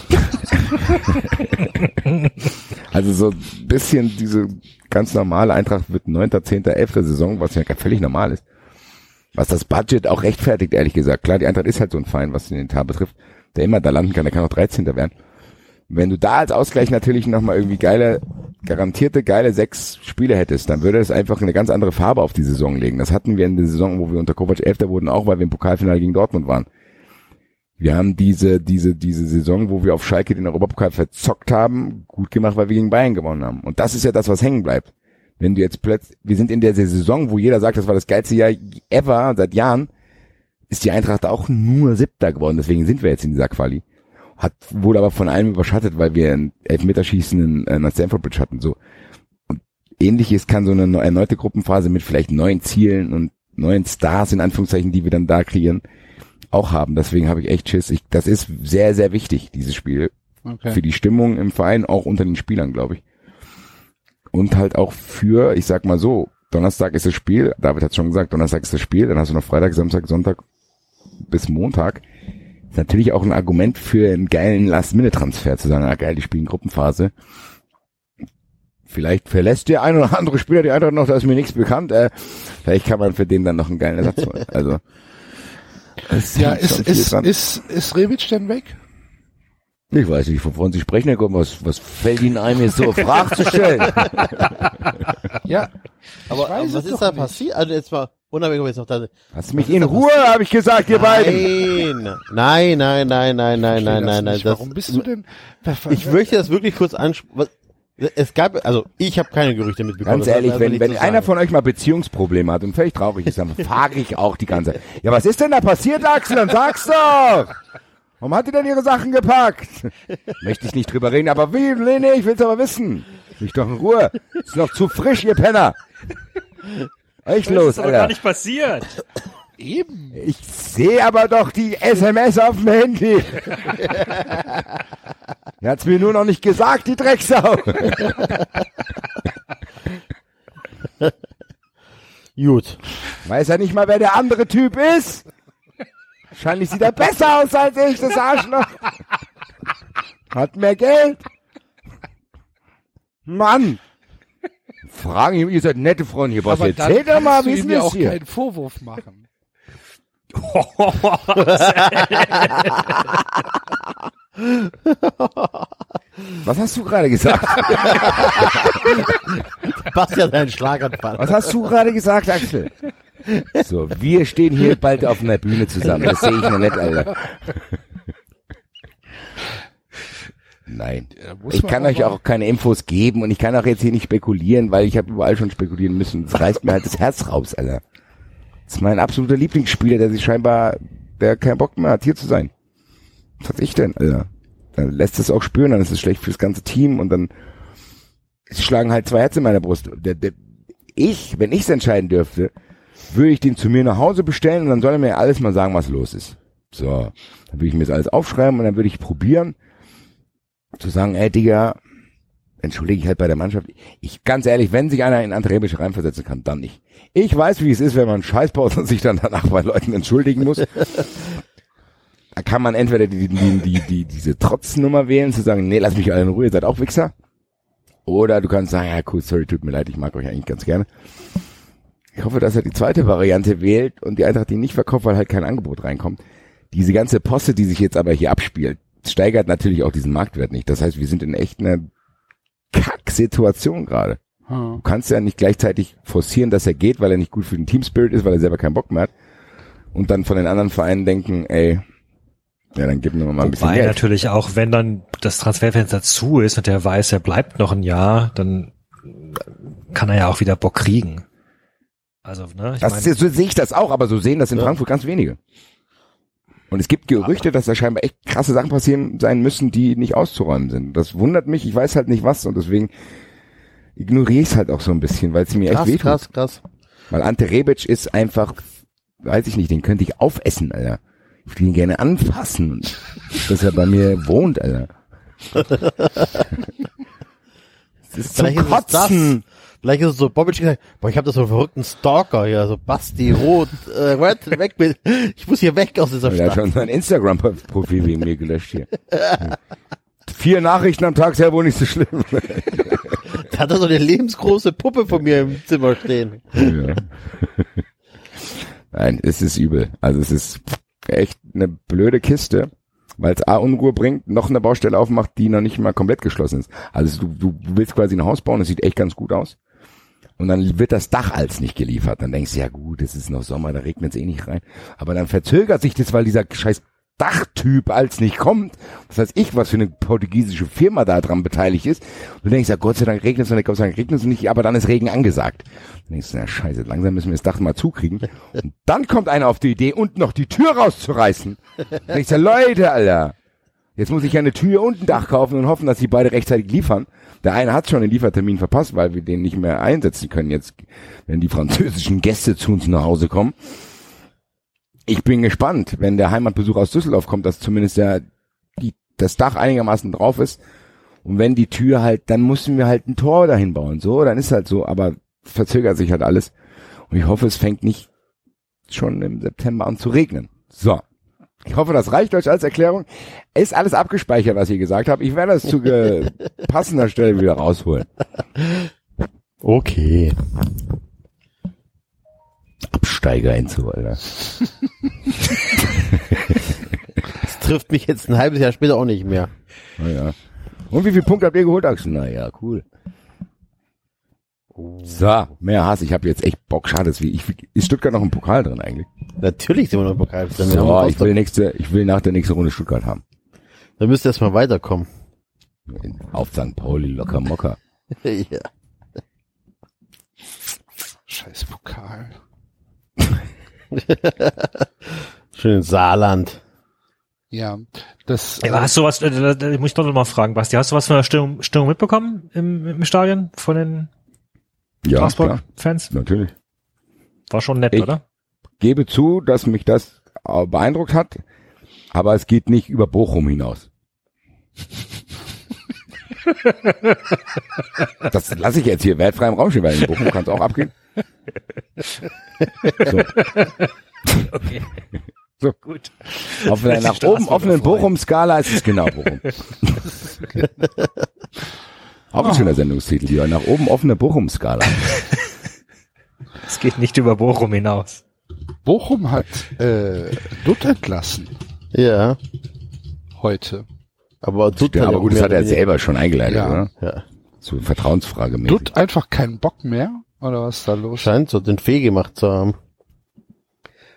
also so ein bisschen diese ganz normale Eintracht wird 9., 10., 11. Saison, was ja völlig normal ist. Was das Budget auch rechtfertigt, ehrlich gesagt. Klar, die Eintracht ist halt so ein Feind, was den Tar betrifft, der immer da landen kann, der kann auch 13. werden. Wenn du da als Ausgleich natürlich nochmal irgendwie geile, garantierte geile sechs Spiele hättest, dann würde es einfach eine ganz andere Farbe auf die Saison legen. Das hatten wir in der Saison, wo wir unter Kovac Elfter wurden, auch weil wir im Pokalfinale gegen Dortmund waren. Wir haben diese, diese, diese Saison, wo wir auf Schalke den Europapokal verzockt haben, gut gemacht, weil wir gegen Bayern gewonnen haben. Und das ist ja das, was hängen bleibt. Wenn du jetzt plötzlich, wir sind in der Saison, wo jeder sagt, das war das geilste Jahr ever seit Jahren, ist die Eintracht auch nur Siebter geworden. Deswegen sind wir jetzt in dieser Quali. Hat, wurde aber von allem überschattet, weil wir ein Elfmeterschießen in, in Stanford Bridge hatten, so. Und ähnliches kann so eine erneute Gruppenphase mit vielleicht neuen Zielen und neuen Stars in Anführungszeichen, die wir dann da kreieren, auch haben. Deswegen habe ich echt Schiss. Ich, das ist sehr, sehr wichtig, dieses Spiel. Okay. Für die Stimmung im Verein, auch unter den Spielern, glaube ich. Und halt auch für, ich sag mal so, Donnerstag ist das Spiel, David hat schon gesagt, Donnerstag ist das Spiel, dann hast du noch Freitag, Samstag, Sonntag bis Montag. Ist natürlich auch ein Argument für einen geilen Last-Minute-Transfer zu sagen, ah geil, die spielen Gruppenphase. Vielleicht verlässt der ein oder andere Spieler die Eintracht noch, da ist mir nichts bekannt. Äh, vielleicht kann man für den dann noch einen geilen Ersatz holen. Also Ja, ist, ist, ist, ist Rebic denn weg? Ich weiß nicht, wovon Sie sprechen, Herr Gott, was, was fällt Ihnen ein, mir so eine Frage zu stellen? Ja. Aber, aber was ist da nicht. passiert? Also jetzt mal unabhängig, ob jetzt noch da. Lass mich in Ruhe, habe ich gesagt, ihr beiden. Nein, nein, nein, nein, nein, nein, Ich nein, verstehe nein, das nein. nicht. Das, Warum bist du denn? ich möchte das wirklich kurz ansprechen. Es gab, also ich habe keine Gerüchte mitbekommen. Ganz ehrlich, wenn, wenn einer von euch mal Beziehungsprobleme hat und völlig traurig ist, dann frage ich auch die ganze Zeit. Ja, was ist denn da passiert, Axel? Dann sag's doch! Warum hat die denn ihre Sachen gepackt? Möchte ich nicht drüber reden, aber wie? Nee, nee, ich will's aber wissen. Mich doch in Ruhe. Ist noch zu frisch, ihr Penner. Echt Das los, ist aber gar Alter. nicht passiert. Eben. Ich sehe aber doch die SMS auf dem Handy. Er hat's mir nur noch nicht gesagt, die Drecksau. Gut. Weiß er nicht mal, wer der andere Typ ist? Wahrscheinlich sieht er besser aus als ich, das Arschloch. Hat mehr Geld. Mann. Fragen ihn, ihr seid nette Freunde hier, Boss. Aber dann Erzählt doch mal, wie ist ihm das auch hier? keinen Vorwurf machen. Was hast du gerade gesagt? Bastian hat einen Schlaganfall. Was hast du gerade gesagt, Axel? So, wir stehen hier bald auf einer Bühne zusammen. Das sehe ich noch nicht, Alter. Nein. Ich kann euch auch keine Infos geben und ich kann auch jetzt hier nicht spekulieren, weil ich habe überall schon spekulieren müssen. Das reißt mir halt das Herz raus, Alter. Das ist mein absoluter Lieblingsspieler, der sich scheinbar, der keinen Bock mehr hat, hier zu sein. Was hab ich denn, Alter? Dann lässt es auch spüren, dann ist es schlecht fürs ganze Team und dann schlagen halt zwei Herzen in meiner Brust. Der, der, ich, wenn ich es entscheiden dürfte, würde ich den zu mir nach Hause bestellen und dann soll er mir alles mal sagen, was los ist. So, dann würde ich mir das alles aufschreiben und dann würde ich probieren, zu sagen, ey Digga, entschuldige ich halt bei der Mannschaft. Ich, ganz ehrlich, wenn sich einer in André Rebic reinversetzen kann, dann nicht. Ich weiß, wie es ist, wenn man Scheiß baut und sich dann danach bei Leuten entschuldigen muss. da kann man entweder die, die, die, die, diese Trotznummer wählen, zu sagen, nee, lass mich alle in Ruhe, ihr seid auch Wichser. Oder du kannst sagen, ja cool, sorry, tut mir leid, ich mag euch eigentlich ganz gerne. Ich hoffe, dass er die zweite Variante wählt und die Eintracht die nicht verkauft, weil halt kein Angebot reinkommt. Diese ganze Posse, die sich jetzt aber hier abspielt, steigert natürlich auch diesen Marktwert nicht. Das heißt, wir sind in echt einer Kack-Situation gerade. Du kannst ja nicht gleichzeitig forcieren, dass er geht, weil er nicht gut für den Team Spirit ist, weil er selber keinen Bock mehr hat. Und dann von den anderen Vereinen denken, ey, ja, dann gib mir mal ein bisschen Wobei Geld. natürlich auch, wenn dann das Transferfenster zu ist und der weiß, er bleibt noch ein Jahr, dann kann er ja auch wieder Bock kriegen. Also, ne? Ich Das mein, ist, so sehe ich das auch, aber so sehen das in Frankfurt ganz wenige. Und es gibt Gerüchte, dass da scheinbar echt krasse Sachen passieren sein müssen, die nicht auszuräumen sind. Das wundert mich, ich weiß halt nicht was und deswegen ignoriere ich es halt auch so ein bisschen, weil es mir echt Krass, wehtut. krass, krass. Weil Ante Rebic ist einfach, weiß ich nicht, den könnte ich aufessen, Alter. Ich würde ihn gerne anfassen, dass er bei mir wohnt, Alter. Das ist zum Vielleicht ist Vielleicht ist es so, Bobic gesagt, boah, ich habe da so einen verrückten Stalker hier, so Basti Roth, äh, what, weg mit, ich muss hier weg aus dieser Der hat Stadt. schon sein Instagram-Profil wegen mir gelöscht hier. Vier Nachrichten am Tag ist ja wohl nicht so schlimm. Da hat er so eine lebensgroße Puppe von mir im Zimmer stehen. Ja. Nein, es ist übel. Also es ist echt eine blöde Kiste, weil es A Unruhe bringt, noch eine Baustelle aufmacht, die noch nicht mal komplett geschlossen ist. Also du, du willst quasi ein Haus bauen, das sieht echt ganz gut aus. Und dann wird das Dach als nicht geliefert. Dann denkst du, ja gut, es ist noch Sommer, da regnet es eh nicht rein. Aber dann verzögert sich das, weil dieser scheiß Dachtyp als nicht kommt. Was weiß ich, was für eine portugiesische Firma da dran beteiligt ist. Und du denkst, ja Gott sei Dank regnet es und Gott sei Dank regnet es nicht, aber dann ist Regen angesagt. Dann denkst du, na scheiße, langsam müssen wir das Dach mal zukriegen. Und dann kommt einer auf die Idee, unten noch die Tür rauszureißen. Dann denkst du, Leute, Alter. Jetzt muss ich ja eine Tür und ein Dach kaufen und hoffen, dass die beide rechtzeitig liefern. Der eine hat schon den Liefertermin verpasst, weil wir den nicht mehr einsetzen können jetzt, wenn die französischen Gäste zu uns nach Hause kommen. Ich bin gespannt, wenn der Heimatbesuch aus Düsseldorf kommt, dass zumindest der, die, das Dach einigermaßen drauf ist. Und wenn die Tür halt, dann müssen wir halt ein Tor dahin bauen. So, dann ist halt so, aber verzögert sich halt alles. Und ich hoffe, es fängt nicht schon im September an zu regnen. So. Ich hoffe, das reicht euch als Erklärung. Ist alles abgespeichert, was ihr gesagt habt. Ich werde das zu passender Stelle wieder rausholen. Okay. Absteiger Enzo, Alter. Das trifft mich jetzt ein halbes Jahr später auch nicht mehr. Naja. Und wie viel Punkte habt ihr geholt, Axel? Naja, cool. So, mehr Hass. Ich habe jetzt echt Bock. Schade, wir, ich, ist Stuttgart noch im Pokal drin eigentlich? Natürlich sind wir noch im Pokal drin. So, ich will nächste, ich will nach der nächsten Runde Stuttgart haben. Da müsst ihr erstmal weiterkommen. Auf St. Pauli, locker mocker. ja. Scheiß Pokal. Schön in Saarland. Ja, das. Ja, aber hast du was, äh, da, da muss ich doch noch mal fragen, Basti, hast du was von der Stimmung, Stimmung mitbekommen im, im Stadion von den Ja, Straßburg-Fans? natürlich. War schon nett, Ich- oder? Gebe zu, dass mich das äh, beeindruckt hat, aber es geht nicht über Bochum hinaus. Das lasse ich jetzt hier wertfrei im Raum stehen, weil in Bochum kann es auch abgehen. So. So. Gut. Auf einer nach oben offenen. Bochum-Skala ist es genau Bochum. Auch ein schöner Sendungstitel, die nach oben offene Bochum-Skala. Es geht nicht über Bochum hinaus. Bochum hat äh, Dutt entlassen Ja. heute. Aber, tut Ja, aber gut, das mehr hat er selber schon eingeleitet, Ja. oder? Ja. So Vertrauensfrage mäßig. Dutt einfach keinen Bock mehr? Oder was ist da los? Scheint so den Fee gemacht zu haben.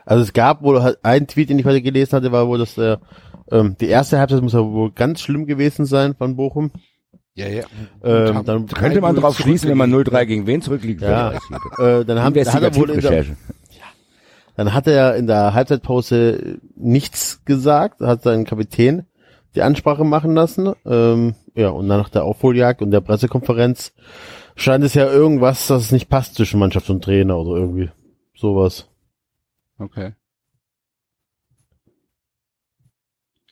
Also es gab wohl halt ein Tweet, den ich heute gelesen hatte, war wohl, dass der, ähm, die erste Halbzeit muss ja wohl ganz schlimm gewesen sein von Bochum. Ja, ja. Ähm, dann Könnte man 3-0 drauf schließen, wenn man 0-3 gegen wen zurückliegt? Ja. Äh, dann, haben, hat er wohl in der, dann hat er in der Halbzeitpause nichts gesagt, hat seinen Kapitän die Ansprache machen lassen. Ähm, ja, und dann nach der Aufholjagd und der Pressekonferenz scheint es ja irgendwas, dass es nicht passt zwischen Mannschaft und Trainer oder irgendwie sowas. Okay.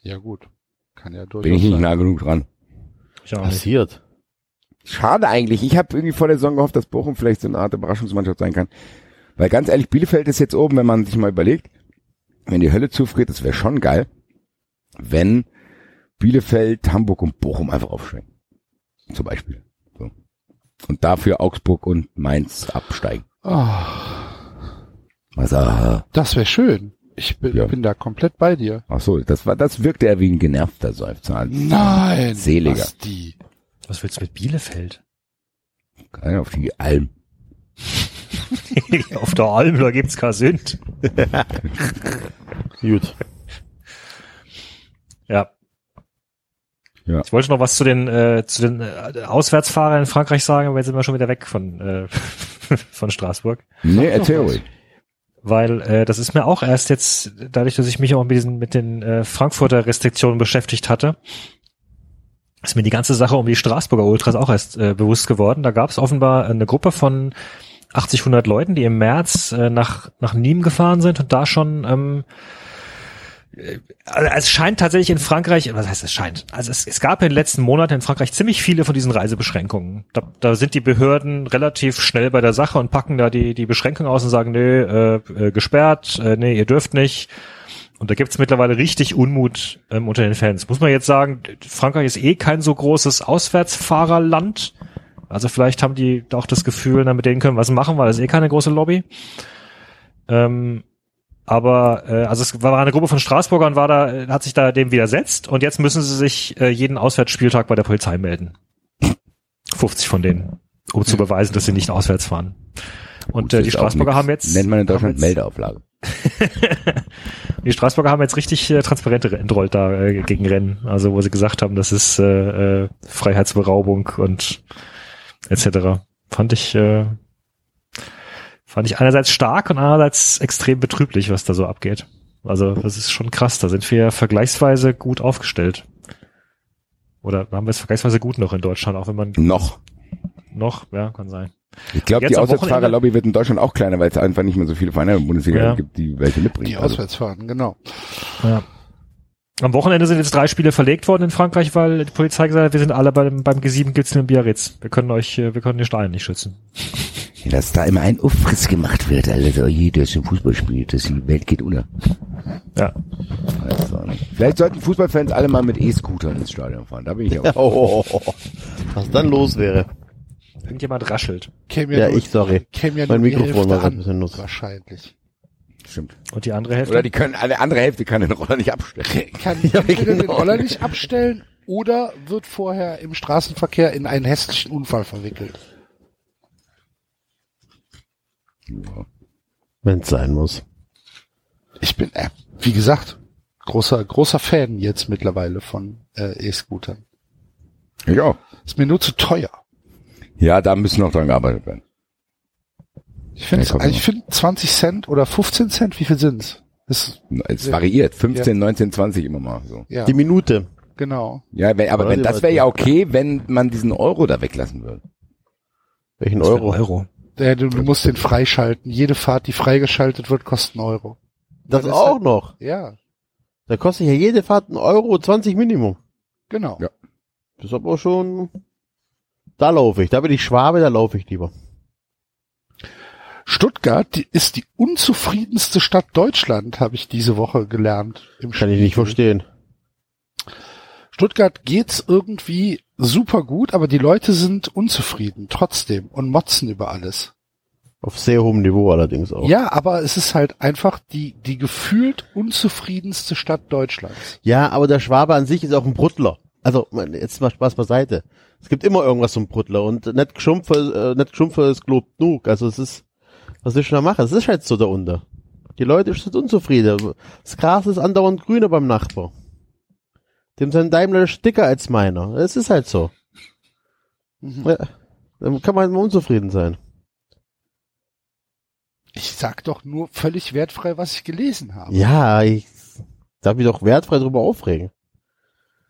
Ja gut. Kann ja durchaus Bin ich nicht sein. nah genug dran. Ich auch nicht. Passiert. Schade eigentlich. Ich habe irgendwie vor der Saison gehofft, dass Bochum vielleicht so eine Art Überraschungsmannschaft sein kann. Weil ganz ehrlich, Bielefeld ist jetzt oben, wenn man sich mal überlegt, wenn die Hölle zufriert, das wäre schon geil, wenn Bielefeld, Hamburg und Bochum einfach aufsteigen. Zum Beispiel. So. Und dafür Augsburg und Mainz absteigen. Ah, Also, aha. das wäre schön. Ich bin, Ja. bin da komplett bei dir. ach so, das war, das wirkte ja wie ein genervter Seufzer. Nein. Seliger. Was die? Was willst du mit Bielefeld? Geil, Auf die Alm. Auf der Alm, da gibt's kein Sünd. Gut. Ja. Ja. Ich wollte noch was zu den, äh, zu den äh, Auswärtsfahrern in Frankreich sagen, aber jetzt sind wir schon wieder weg von, äh, von Straßburg. Nee, erzähl ruhig. Weil äh, das ist mir auch erst jetzt, dadurch, dass ich mich auch mit diesen, mit den äh, Frankfurter Restriktionen beschäftigt hatte, ist mir die ganze Sache um die Straßburger Ultras auch erst äh, bewusst geworden. Da gab es offenbar eine Gruppe von 80, 100 Leuten, die im März äh, nach, nach Nîmes gefahren sind und da schon ähm, äh, also es scheint tatsächlich in Frankreich, was heißt es scheint? Also es, es gab in den letzten Monaten in Frankreich ziemlich viele von diesen Reisebeschränkungen. Da, da sind die Behörden relativ schnell bei der Sache und packen da die, die Beschränkungen aus und sagen, nee, äh, äh, gesperrt, äh, nee, ihr dürft nicht. Und da gibt's mittlerweile richtig Unmut ähm, unter den Fans. Muss man jetzt sagen, Frankreich ist eh kein so großes Auswärtsfahrerland. Also vielleicht haben die auch das Gefühl, na, mit denen können wir was machen, weil das eh keine große Lobby. Ähm, aber äh, also es war eine Gruppe von Straßburgern, war da, hat sich da dem widersetzt und jetzt müssen sie sich äh, jeden Auswärtsspieltag bei der Polizei melden. 50 von denen, um zu beweisen, dass sie nicht auswärts fahren. Und Gut, äh, die Straßburger haben jetzt Nennt man in Deutschland jetzt- Meldeauflage. Die Straßburger haben jetzt richtig äh, Transparente entrollt da äh, gegen Rennen, also wo sie gesagt haben, das ist äh, äh, Freiheitsberaubung und etc. Fand ich äh, fand ich einerseits stark und andererseits extrem betrüblich, was da so abgeht. Also das ist schon krass. Da sind wir vergleichsweise gut aufgestellt. Oder haben wir es vergleichsweise gut noch in Deutschland, auch wenn man Noch. noch, ja, kann sein. Ich glaube, die Auswärtsfahrerlobby wird in Deutschland auch kleiner, weil es einfach nicht mehr so viele Vereine in der Bundesliga Ja. gibt, die welche mitbringen. Die Also, auswärts fahren, genau. Ja. Am Wochenende sind jetzt drei Spiele verlegt worden in Frankreich, weil die Polizei gesagt hat, wir sind alle beim, beim G7 gibt's nur Biarritz. Wir können euch, äh, wir können den Stein nicht schützen. Dass da immer ein Auffriss gemacht wird, Alter. Oh je, der ist ein Fußballspiel, das die Welt geht unter. Ja. Also, vielleicht sollten Fußballfans alle mal mit E-Scootern ins Stadion fahren. Da bin ich auch. Oh, oh, oh. Was dann los wäre. Irgendjemand raschelt. Käme Ja, nur- ich, sorry. Käme ja Mein Mikrofon war ein bisschen nuss. Wahrscheinlich. Stimmt. Und die andere Hälfte? Oder die können, eine andere Hälfte kann den Roller nicht abstellen. Kann Ja, entweder den genau. Roller nicht abstellen oder wird vorher im Straßenverkehr in einen hässlichen Unfall verwickelt. Ja. Wenn's sein muss. Ich bin, äh, wie gesagt, großer, großer Fan jetzt mittlerweile von äh, E-Scootern. Ja. Ist mir nur zu teuer. Ja, da müssen noch dran gearbeitet werden. Ich finde, Ja, ich finde 20 Cent oder 15 Cent, wie viel sind's? Ist, Es Ja. variiert. 15, 19, 20 immer mal so. ja, Die Minute. genau. Ja, wenn, aber Oder wenn, das wäre ja okay, wenn man diesen Euro da weglassen würde. Welchen Euro? Euro. Ja, du, du musst den freischalten. Jede Fahrt, die freigeschaltet wird, kostet einen Euro. Das Weil auch halt- noch. Ja, Da kostet ja jede Fahrt einen Euro 20 Minimum. genau. Ja. Das ist aber schon, da laufe ich. Da bin ich Schwabe, da laufe ich lieber. Stuttgart die ist die unzufriedenste Stadt Deutschland, habe ich diese Woche gelernt. Im Kann ich nicht verstehen. Stuttgart geht's irgendwie super gut, aber die Leute sind unzufrieden trotzdem und motzen über alles. Auf sehr hohem Niveau allerdings auch. Ja, aber es ist halt einfach die, die gefühlt unzufriedenste Stadt Deutschlands. Ja, aber der Schwabe an sich ist auch ein Bruttler. Also, jetzt mal Spaß beiseite. Es gibt immer irgendwas zum Bruttler und nicht geschumpfe, äh, nicht geschumpfe ist gelobt genug. Also es ist, was ich schon da machen? Es ist halt so da unter. Die Leute sind unzufrieden. Das Gras ist andauernd grüner beim Nachbar. Dem sein Daimler ist dicker als meiner. Es ist halt so. Mhm. Ja, dann kann man unzufrieden sein. Ich sag doch nur völlig wertfrei, was ich gelesen habe. Ja, ich darf mich doch wertfrei drüber aufregen.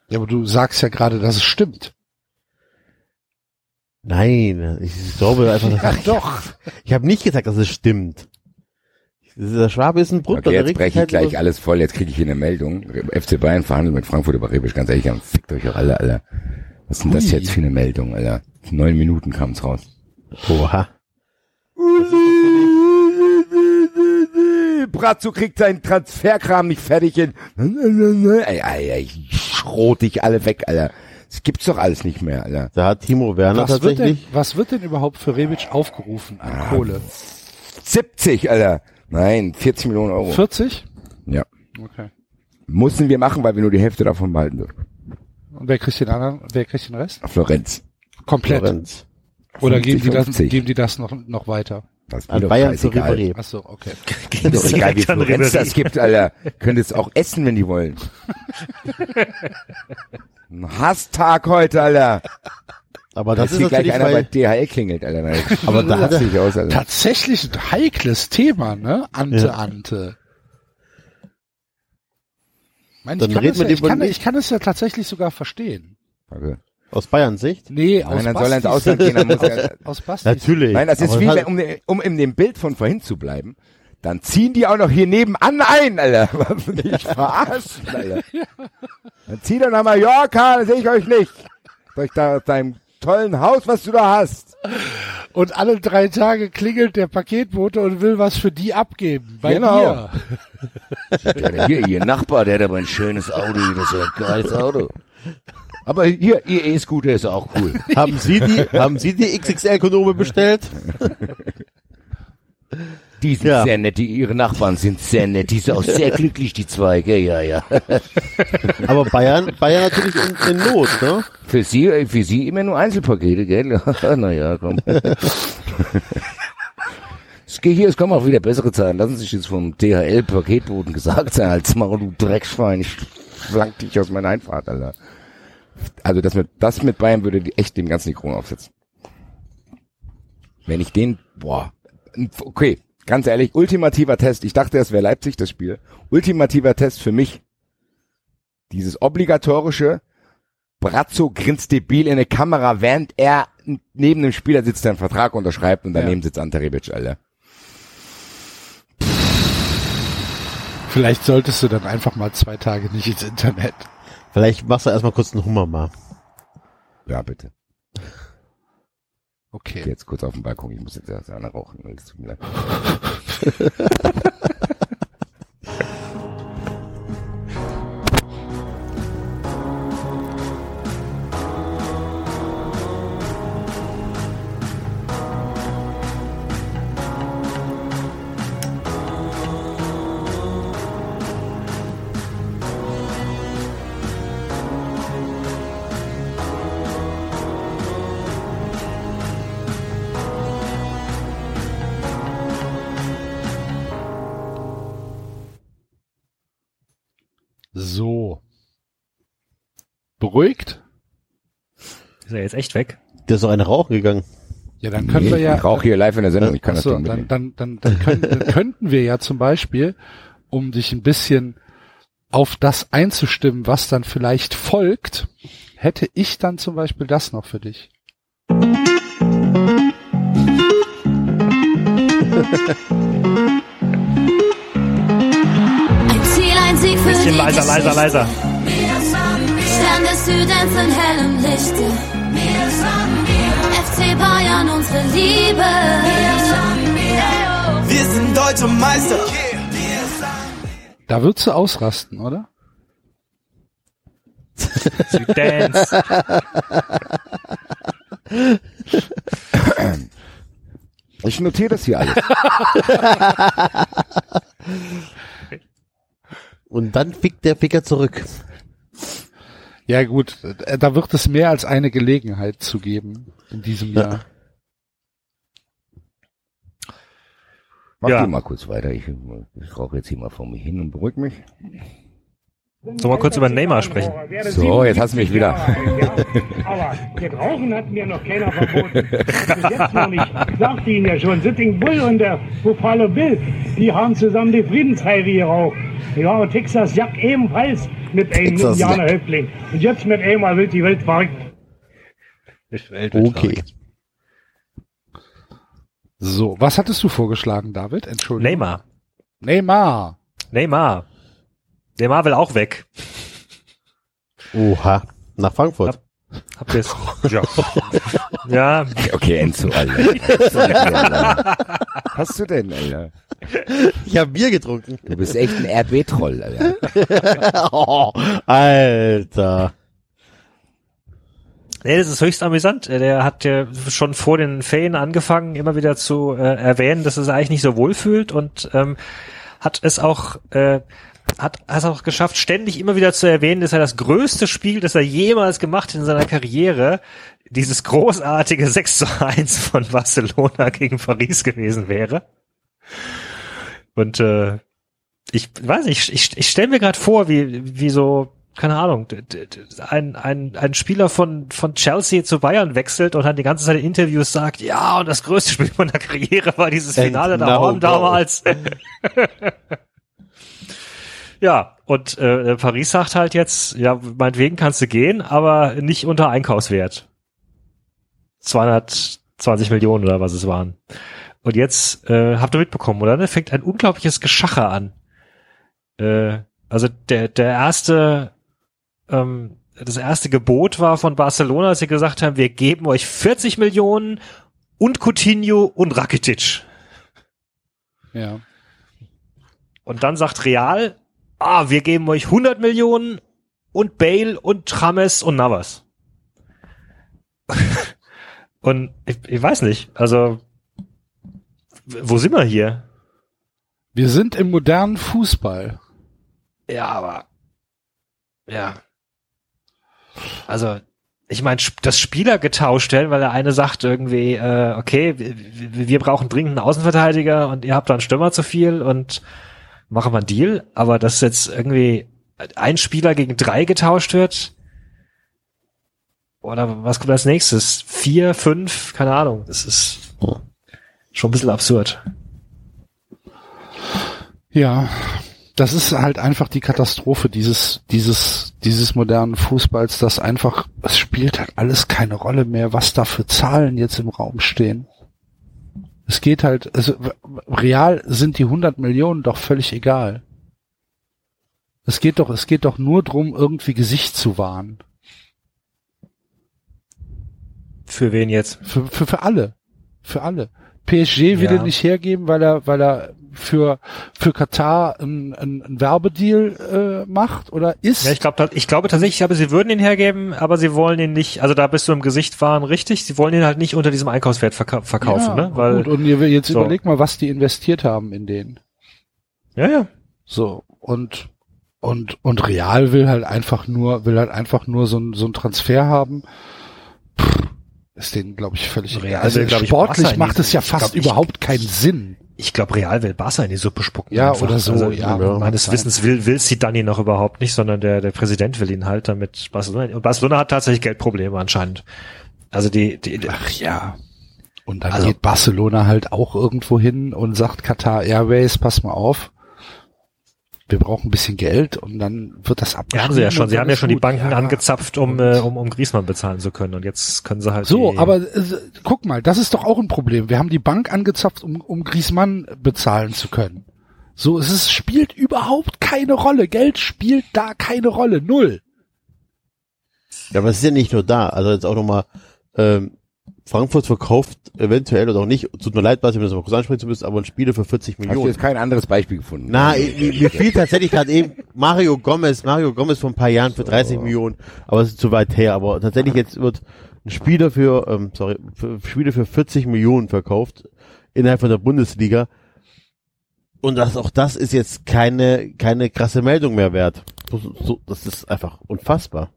Ja, aber du sagst ja gerade, dass es stimmt. Nein, ich glaube einfach, Ja, doch. Ich habe nicht gesagt, dass es stimmt. Der Schwabe ist ein Bruder. Okay, jetzt breche ich halt gleich alles voll. Jetzt kriege ich hier eine Meldung. FC Bayern verhandelt mit Frankfurt über Rebisch. Ganz ehrlich, dann fickt euch auch alle, Alter. Was ist denn das jetzt für eine Meldung, Alter? Neun Minuten kam's raus. Oha. Brazzo kriegt seinen Transferkram nicht fertig hin. Ich schrot dich alle weg, Alter. Das gibt's doch alles nicht mehr, Alter. Da hat Timo Werner Was wird, denn, tatsächlich. was wird denn überhaupt für Rebic aufgerufen an Ah, Kohle? 70, Alter. Nein, 40 Millionen Euro. 40? Ja. Okay. Mussten wir machen, weil wir nur die Hälfte davon behalten dürfen. Und wer kriegt den anderen, wer kriegt den Rest? Florenz. Komplett. Florenz. Oder 50, geben die das, 50. geben die das noch, noch weiter? Das An Bayern zu. Ribéry. Ach so, okay. Ist doch egal, wie Florenz das gibt, Alter. Könnt es auch essen, wenn die wollen. Ein Hasstag heute, Alter. Aber Das das ist ist gleich einer bei DHL klingelt, Alter. Nein. Aber da hat sich aus, Alter. Tatsächlich ein heikles Thema, ne? Ante, Ja. Ante. Ich, meine, Dann ich, kann ja, ich, kann, ich kann es ja tatsächlich sogar verstehen. Okay. Aus Bayern Sicht? Nee, aus Nein, dann soll er ins Bastis- Ausland gehen, dann muss er, Aus Bastis. Natürlich. Nein, das ist Aber wie, halt- um, um in dem Bild von vorhin zu bleiben, dann ziehen die auch noch hier nebenan ein, Alter. Ich verarschen, Alter. Dann zieht er nach Mallorca, dann sehe ich euch nicht. Soll ich da aus deinem tollen Haus, was du da hast? Und alle drei Tage klingelt der Paketbote und will was für die abgeben. Bei Genau. dir. Der hier, ihr Nachbar, der hat aber ein schönes Auto, das ist ein geiles Auto. Aber hier, ihr E-Scooter ist auch cool. Haben Sie die, haben Sie die XXL-Kondome bestellt? Die sind Ja. sehr nett, die, ihre Nachbarn sind sehr nett, die sind auch sehr glücklich, die zwei, gell? ja, ja. Aber Bayern, Bayern natürlich in, in Not, ne? Für sie, äh, für sie immer nur Einzelpakete, gell? naja, komm. Es geht hier, es kommen auch wieder bessere Zahlen. Lassen Sie sich jetzt vom DHL-Paketboten gesagt sein, als Maul, du Dreckschwein, ich flank dich aus meiner Einfahrt, Alter. Also das mit, das mit Bayern würde die echt dem ganzen die Krone aufsetzen. Wenn ich den, boah, okay, ganz ehrlich, ultimativer Test. Ich dachte, es wäre Leipzig das Spiel. Ultimativer Test für mich. Dieses obligatorische, Brazzo grinst debil in eine Kamera, während er neben dem Spieler sitzt, der einen Vertrag unterschreibt und daneben sitzt Ante Rebic, Alter. Vielleicht solltest du dann einfach mal zwei Tage nicht ins Internet. Vielleicht machst du erstmal kurz einen Hummer mal. Ja, bitte. Ich Okay. geh jetzt kurz auf den Balkon, ich muss jetzt erst eine rauchen. Es tut mir leid. Beruhigt? Ist er jetzt echt weg? Der ist doch eine rauchen gegangen. Ja, dann können wir ja. Ich rauche hier live in der Sendung, ich kann das Achso, Ding dann, mitnehmen. dann, dann, dann, können, dann könnten wir ja zum Beispiel, um dich ein bisschen auf das einzustimmen, was dann vielleicht folgt, hätte ich dann zum Beispiel das noch für dich. Ein Ziel, ein Sieg für Bisschen leiser, leiser, leiser. Südens in hellem Lichte. FC Bayern, unsere Liebe. Wir sind deutsche Meister. Da würdest du ausrasten, oder? Dance. Ich notiere das hier alles. Und dann fickt der Ficker zurück. Ja gut, äh, da wird es mehr als eine Gelegenheit zu geben in diesem Ja. Jahr. Mach Ja. du mal kurz weiter. Ich, ich rauche jetzt hier mal vor mir hin und beruhig mich. Sollen wir kurz über Neymar sprechen? So, jetzt hast du mich wieder. Aber Rauchen hat mir noch keiner verboten. Bis jetzt noch nicht. Ich sagte Ihnen ja schon, Sitting Bull und der Buffalo Bill, die haben zusammen die Friedensheide geraucht. Ja, und Texas Jack ebenfalls mit einem Jack. Indianerhäuptling. Und jetzt mit einmal wird die Welt verrückt. Okay. So, was hattest du vorgeschlagen, David? Entschuldigung. Neymar. Neymar. Neymar. Neymar will auch weg. Oha. Nach Frankfurt. Habt ihr es? Ja. ja, Okay, Enzo, Alter. Hast du denn, Alter? Ich habe Bier getrunken. Du bist echt ein RB-Troll, Alter. oh, Alter. Nee, das ist höchst amüsant. Äh, Der hat ja schon vor den Ferien angefangen, immer wieder zu äh, erwähnen, dass er sich eigentlich nicht so wohl fühlt und ähm, hat es auch äh, hat es auch geschafft, ständig immer wieder zu erwähnen, dass er das größte Spiel, das er jemals gemacht hat in seiner Karriere, dieses großartige 6 zu 1 von Barcelona gegen Paris gewesen wäre. Und äh, ich weiß nicht, ich, ich, ich stelle mir gerade vor, wie, wie so, keine Ahnung, ein, ein, ein Spieler von, von Chelsea zu Bayern wechselt und dann die ganze Zeit in Interviews sagt, ja, und das größte Spiel meiner Karriere war dieses And Finale da now oben go. damals. Ja, und äh, Paris sagt halt jetzt, ja, meinetwegen kannst du gehen, aber nicht unter Einkaufswert. 220 Millionen oder was es waren. Und jetzt äh, habt ihr mitbekommen, oder? Da fängt ein unglaubliches Geschacher an. Äh, also der, der erste, ähm, das erste Gebot war von Barcelona, als sie gesagt haben, wir geben euch 40 Millionen und Coutinho und Rakitic. Ja. Und dann sagt Real, ah, wir geben euch 100 Millionen und Bale und James und Navas. und ich, ich weiß nicht, also wo sind wir hier? Wir sind im modernen Fußball. Ja, aber ja. Also ich meine, das Spieler getauscht werden, weil der eine sagt irgendwie, äh, okay, wir, wir brauchen dringend einen Außenverteidiger und ihr habt da einen Stürmer zu viel und machen wir einen Deal, aber dass jetzt irgendwie ein Spieler gegen drei getauscht wird, oder was kommt als nächstes? Vier, fünf, keine Ahnung. Das ist schon ein bisschen absurd. Ja, das ist halt einfach die Katastrophe dieses, dieses, dieses modernen Fußballs, dass einfach, es spielt halt alles keine Rolle mehr, was da für Zahlen jetzt im Raum stehen. Es geht halt, also real sind die 100 Millionen doch völlig egal. Es geht doch, es geht doch nur drum, irgendwie Gesicht zu wahren. Für wen jetzt? Für, für, für alle. Für alle. PSG will Ja. er nicht hergeben, weil er, weil er für, für Katar einen ein Werbedeal äh, macht oder ist. Ja, ich glaube, ich glaube tatsächlich, aber sie würden ihn hergeben, aber sie wollen ihn nicht, also da bist du im Gesicht waren richtig, sie wollen ihn halt nicht unter diesem Einkaufswert verka verkaufen, ja, ne? Weil, gut, und ihr, jetzt so. überleg mal, was die investiert haben in den. ja, ja. So, und, und, und Real will halt einfach nur, will halt einfach nur so ein, so ein Transfer haben. Pff, ist denen, glaube ich, völlig Real egal. Also glaub ich, sportlich macht es ja ich fast glaub, ich- überhaupt keinen Sinn. Ich glaube, Real will Barca in die Suppe spucken. Ja, oder so, Also, ja. Meines Mag Wissens will, will Zidane noch überhaupt nicht, sondern der, der Präsident will ihn halt damit Barcelona. Und Barcelona hat tatsächlich Geldprobleme anscheinend. Also die, die, die Ach ja. Und dann Also- geht Barcelona halt auch irgendwo hin und sagt Qatar Airways, pass mal auf. Wir brauchen ein bisschen Geld und dann wird das ja, abgeschrieben. haben sie ja schon. Sie haben ja schon die gut. Banken Ja. angezapft, um, äh, um, um Griezmann bezahlen zu können. Und jetzt können sie halt So, die, aber äh, guck mal, das ist doch auch ein Problem. Wir haben die Bank angezapft, um, um Griezmann bezahlen zu können. So, es ist, spielt überhaupt keine Rolle. Geld spielt da keine Rolle. Null. Ja, aber es ist ja nicht nur da. Also jetzt auch nochmal, ähm, Frankfurt verkauft eventuell oder auch nicht, tut mir leid, was ich mir das mal kurz ansprechen müssen, aber ein Spieler für 40 Hast du Millionen. jetzt kein anderes Beispiel gefunden? Na, mir fiel tatsächlich gerade eben Mario Gomez, Mario Gomez vor ein paar Jahren für 30 Millionen, aber es ist zu weit her. Aber tatsächlich jetzt wird ein Spieler für, ähm, sorry, für Spieler für 40 Millionen verkauft innerhalb von der Bundesliga. Und das, auch das ist jetzt keine, keine krasse Meldung mehr wert. So, so, das ist einfach unfassbar.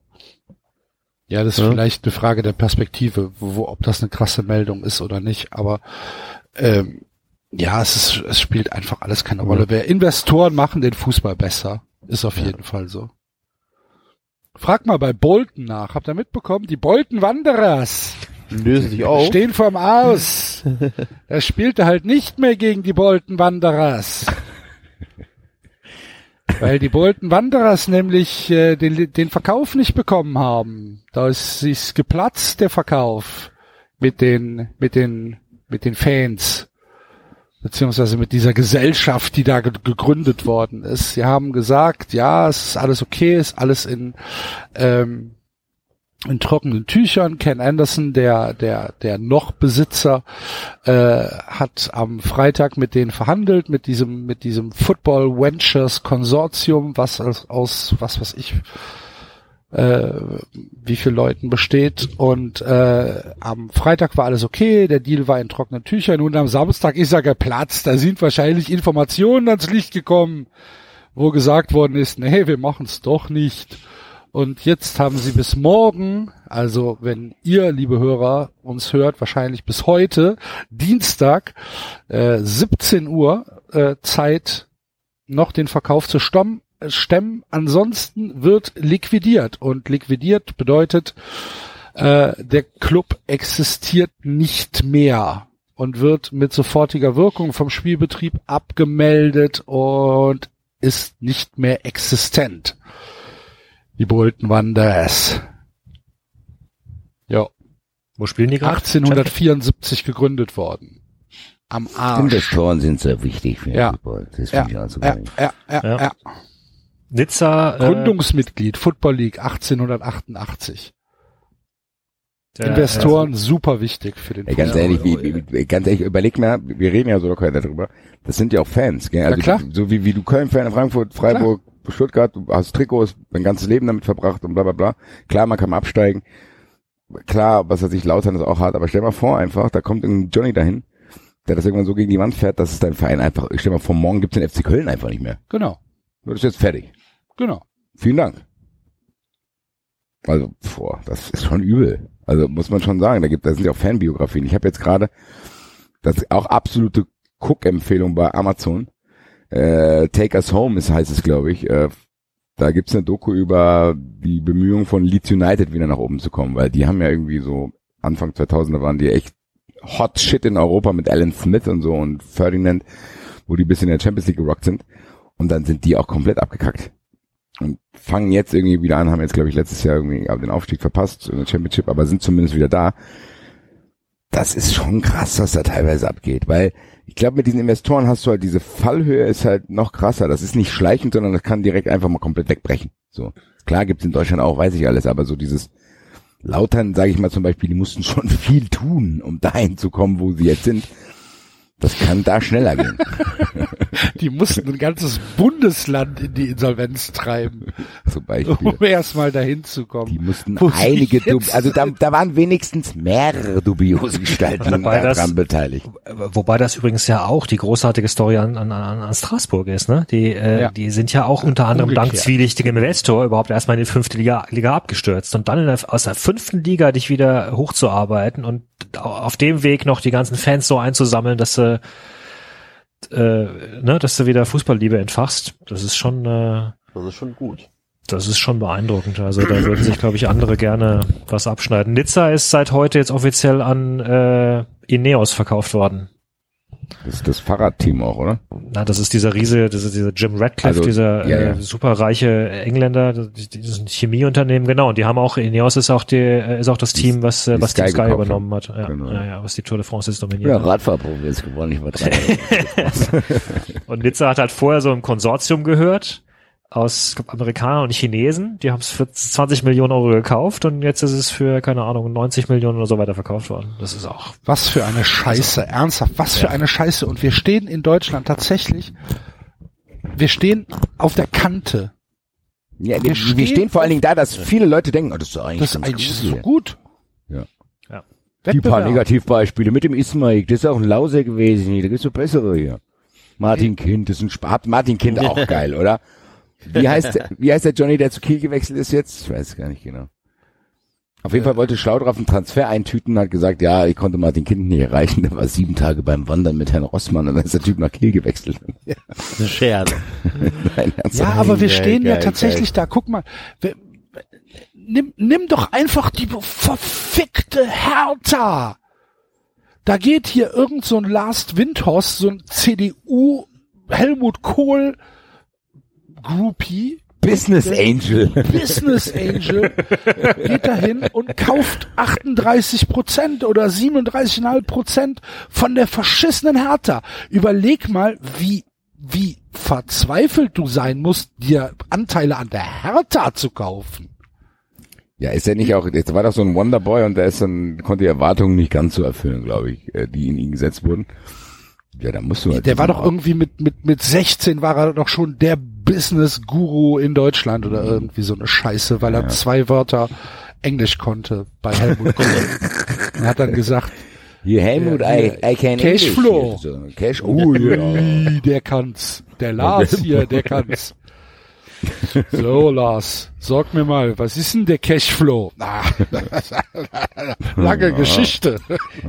Ja, das ist Ja. vielleicht eine Frage der Perspektive, wo, wo, ob das eine krasse Meldung ist oder nicht. Aber ähm, ja, es ist, es spielt einfach alles keine Rolle. Wer Investoren machen den Fußball besser, ist auf jeden Fall so. Frag mal bei Bolton nach. Habt ihr mitbekommen? Die Bolton Wanderers Lösen sich auf. stehen vorm Aus. er spielte halt nicht mehr gegen die Bolton Wanderers. Weil die Bolton Wanderers nämlich äh, den, den Verkauf nicht bekommen haben. Da ist ist geplatzt der Verkauf mit den mit den mit den Fans beziehungsweise mit dieser Gesellschaft, die da ge gegründet worden ist. Sie haben gesagt, ja, es ist alles okay, ist alles in ähm, in trockenen Tüchern. Ken Anderson, der der der noch Besitzer, äh, hat am Freitag mit denen verhandelt mit diesem mit diesem Football Ventures Konsortium, was aus, aus was was ich äh, wie viel Leuten besteht und äh, am Freitag war alles okay, der Deal war in trockenen Tüchern und am Samstag ist er geplatzt. Da sind wahrscheinlich Informationen ans Licht gekommen, wo gesagt worden ist, nee, wir machen es doch nicht. Und jetzt haben sie bis morgen, also wenn ihr, liebe Hörer, uns hört, wahrscheinlich bis heute, Dienstag, äh, 17 Uhr, äh, Zeit, noch den Verkauf zu stommen, äh, stemmen. Ansonsten wird liquidiert. Und liquidiert bedeutet, äh, der Club existiert nicht mehr und wird mit sofortiger Wirkung vom Spielbetrieb abgemeldet und ist nicht mehr existent. Die Bolton Wanderers. Ja, Wo spielen die gerade? 1874 gegründet worden. Am Arsch. Investoren sind sehr wichtig für den Ja. Fußball. Das Ja, finde ich also ja, ja, ja, Ja. ja. Nizza. Äh, Gründungsmitglied Football League 1888. der, Investoren super wichtig für den Ey, ganz Fußball. ehrlich, wie, wie, ganz ehrlich, überleg mal, wir reden ja so locker darüber. Das sind ja auch Fans, gell? Also klar. so wie, wie du Köln-Fan, Frankfurt, Freiburg, Stuttgart, du hast Trikots, dein ganzes Leben damit verbracht und bla bla bla. Klar, man kann mal absteigen. Klar, was er sich Lautern ist auch hart, aber stell mal vor einfach, da kommt ein Johnny dahin, der das irgendwann so gegen die Wand fährt, dass es dein Verein einfach, ich stell mal vor, morgen gibt's den FC Köln einfach nicht mehr. Genau, Das ist jetzt fertig. genau. Vielen Dank. Also, boah, das ist schon übel. Also muss man schon sagen, da gibt, da sind ja auch Fanbiografien. Ich habe jetzt gerade, das ist auch absolute Cook-Empfehlung bei Amazon. Äh, Take Us Home ist, heißt es, glaube ich. Äh, da gibt's eine Doku über die Bemühungen von Leeds United wieder nach oben zu kommen, weil die haben ja irgendwie so Anfang 2000er waren die echt hot shit in Europa mit Alan Smith und so und Ferdinand, wo die bis in der Champions League gerockt sind. Und dann sind die auch komplett abgekackt und fangen jetzt irgendwie wieder an, haben jetzt, glaube ich, letztes Jahr irgendwie den Aufstieg verpasst in der Championship, aber sind zumindest wieder da. Das ist schon krass, was da teilweise abgeht, weil ich glaube, mit diesen Investoren hast du halt diese Fallhöhe ist halt noch krasser. Das ist nicht schleichend, sondern das kann direkt einfach mal komplett wegbrechen. So klar gibt's in Deutschland auch, weiß ich alles, aber so dieses Lautern, sage ich mal zum Beispiel, die mussten schon viel tun, um dahin zu kommen, wo sie jetzt sind. Das kann da schneller gehen. Die mussten ein ganzes Bundesland in die Insolvenz treiben, Zum Beispiel. um erstmal dahin zu kommen. Die mussten sie einige, also da, da waren wenigstens mehrere dubiose Gestalten Wobei das- daran beteiligt. Wobei das übrigens ja auch die großartige Story an, an, an an Straßburg ist, ne? Die, äh, Ja. die sind ja auch unter anderem dank Umgekehrt. zwielichtigem Investor überhaupt erstmal in die fünfte Liga, Liga abgestürzt und dann in der, aus der fünften Liga dich wieder hochzuarbeiten und auf dem Weg noch die ganzen Fans so einzusammeln, dass du, äh, ne, dass du wieder Fußballliebe entfachst. Das ist schon, äh, Das ist schon gut. das ist schon beeindruckend. Also da würden sich, glaube ich, andere gerne was abschneiden. Nizza ist seit heute jetzt offiziell an äh, Ineos verkauft worden. Das ist das Fahrradteam auch, oder? Na, das ist dieser Riese, das ist dieser Jim Radcliffe, Also, dieser ja, ja. Äh, superreiche Engländer, das ist ein Chemieunternehmen, genau. Und die haben auch, Ineos ist auch die, äh, ist auch das Team, was, äh, die was Sky Sky übernommen hat. Ja, Genau. ja, ja, was die Tour de France jetzt dominiert. Ja. Radfahrprofi ist geworden, ich war dran. Und Nizza hat halt vorher so ein Konsortium gehört aus glaub, Amerikanern und Chinesen. Die haben es für 20 Millionen Euro gekauft und jetzt ist es für, keine Ahnung, 90 Millionen oder so weiter verkauft worden. Das ist auch Was für eine Scheiße, ernsthaft, was für eine Scheiße. Und wir stehen in Deutschland tatsächlich, wir stehen auf der Kante. Ja, wir, Wir wir stehen stehen vor allen Dingen da, dass viele Leute denken, oh, das ist doch eigentlich, Das ist eigentlich gut so hier. gut. Ja. Ja. Die paar. Negativbeispiele mit dem Ismail, das ist auch ein Lauser gewesen hier, da gibt's so bessere hier. Martin Kind, das ist ein Sp Martin Kind auch geil, oder? Wie heißt, der- wie heißt der Johnny, der zu Kiel gewechselt ist jetzt? Ich weiß gar nicht genau. Auf jeden Fall wollte Schlaudraff einen Transfer eintüten und hat gesagt, ja, ich konnte Martin Kind nicht erreichen. Der war sieben Tage beim Wandern mit Herrn Rossmann und dann ist der Typ nach Kiel gewechselt. Eine Schere. Nein, Ja, aber wir Geil, stehen ja geil, tatsächlich da. Guck mal, wir, nimm, nimm doch einfach die verfickte Hertha. Da geht hier irgend so ein Last Windhorst, so ein CDU Helmut Kohl Groupie, Business Angel. Business Angel, geht dahin und kauft 38 Prozent oder 37,5 Prozent von der verschissenen Hertha. Überleg mal, wie, wie verzweifelt du sein musst, dir Anteile an der Hertha zu kaufen. Ja, ist er nicht auch, jetzt war doch so ein Wonderboy und der ist dann, konnte die Erwartungen nicht ganz so erfüllen, glaube ich, äh, die in ihn gesetzt wurden. Ja, da musst du halt. Der war doch irgendwie mit, mit, mit 16 war er doch schon der Business-Guru in Deutschland oder irgendwie so eine Scheiße, weil er zwei Wörter Englisch konnte bei Helmut Kohl. und hat dann gesagt, Hier, Helmut, Ja, I, I can Cashflow. So, Cash, oh, ja. der kann's. Der Lars hier, der kann's. So, Lars, sag mir mal, was ist denn der Cashflow? Ah, lange Geschichte.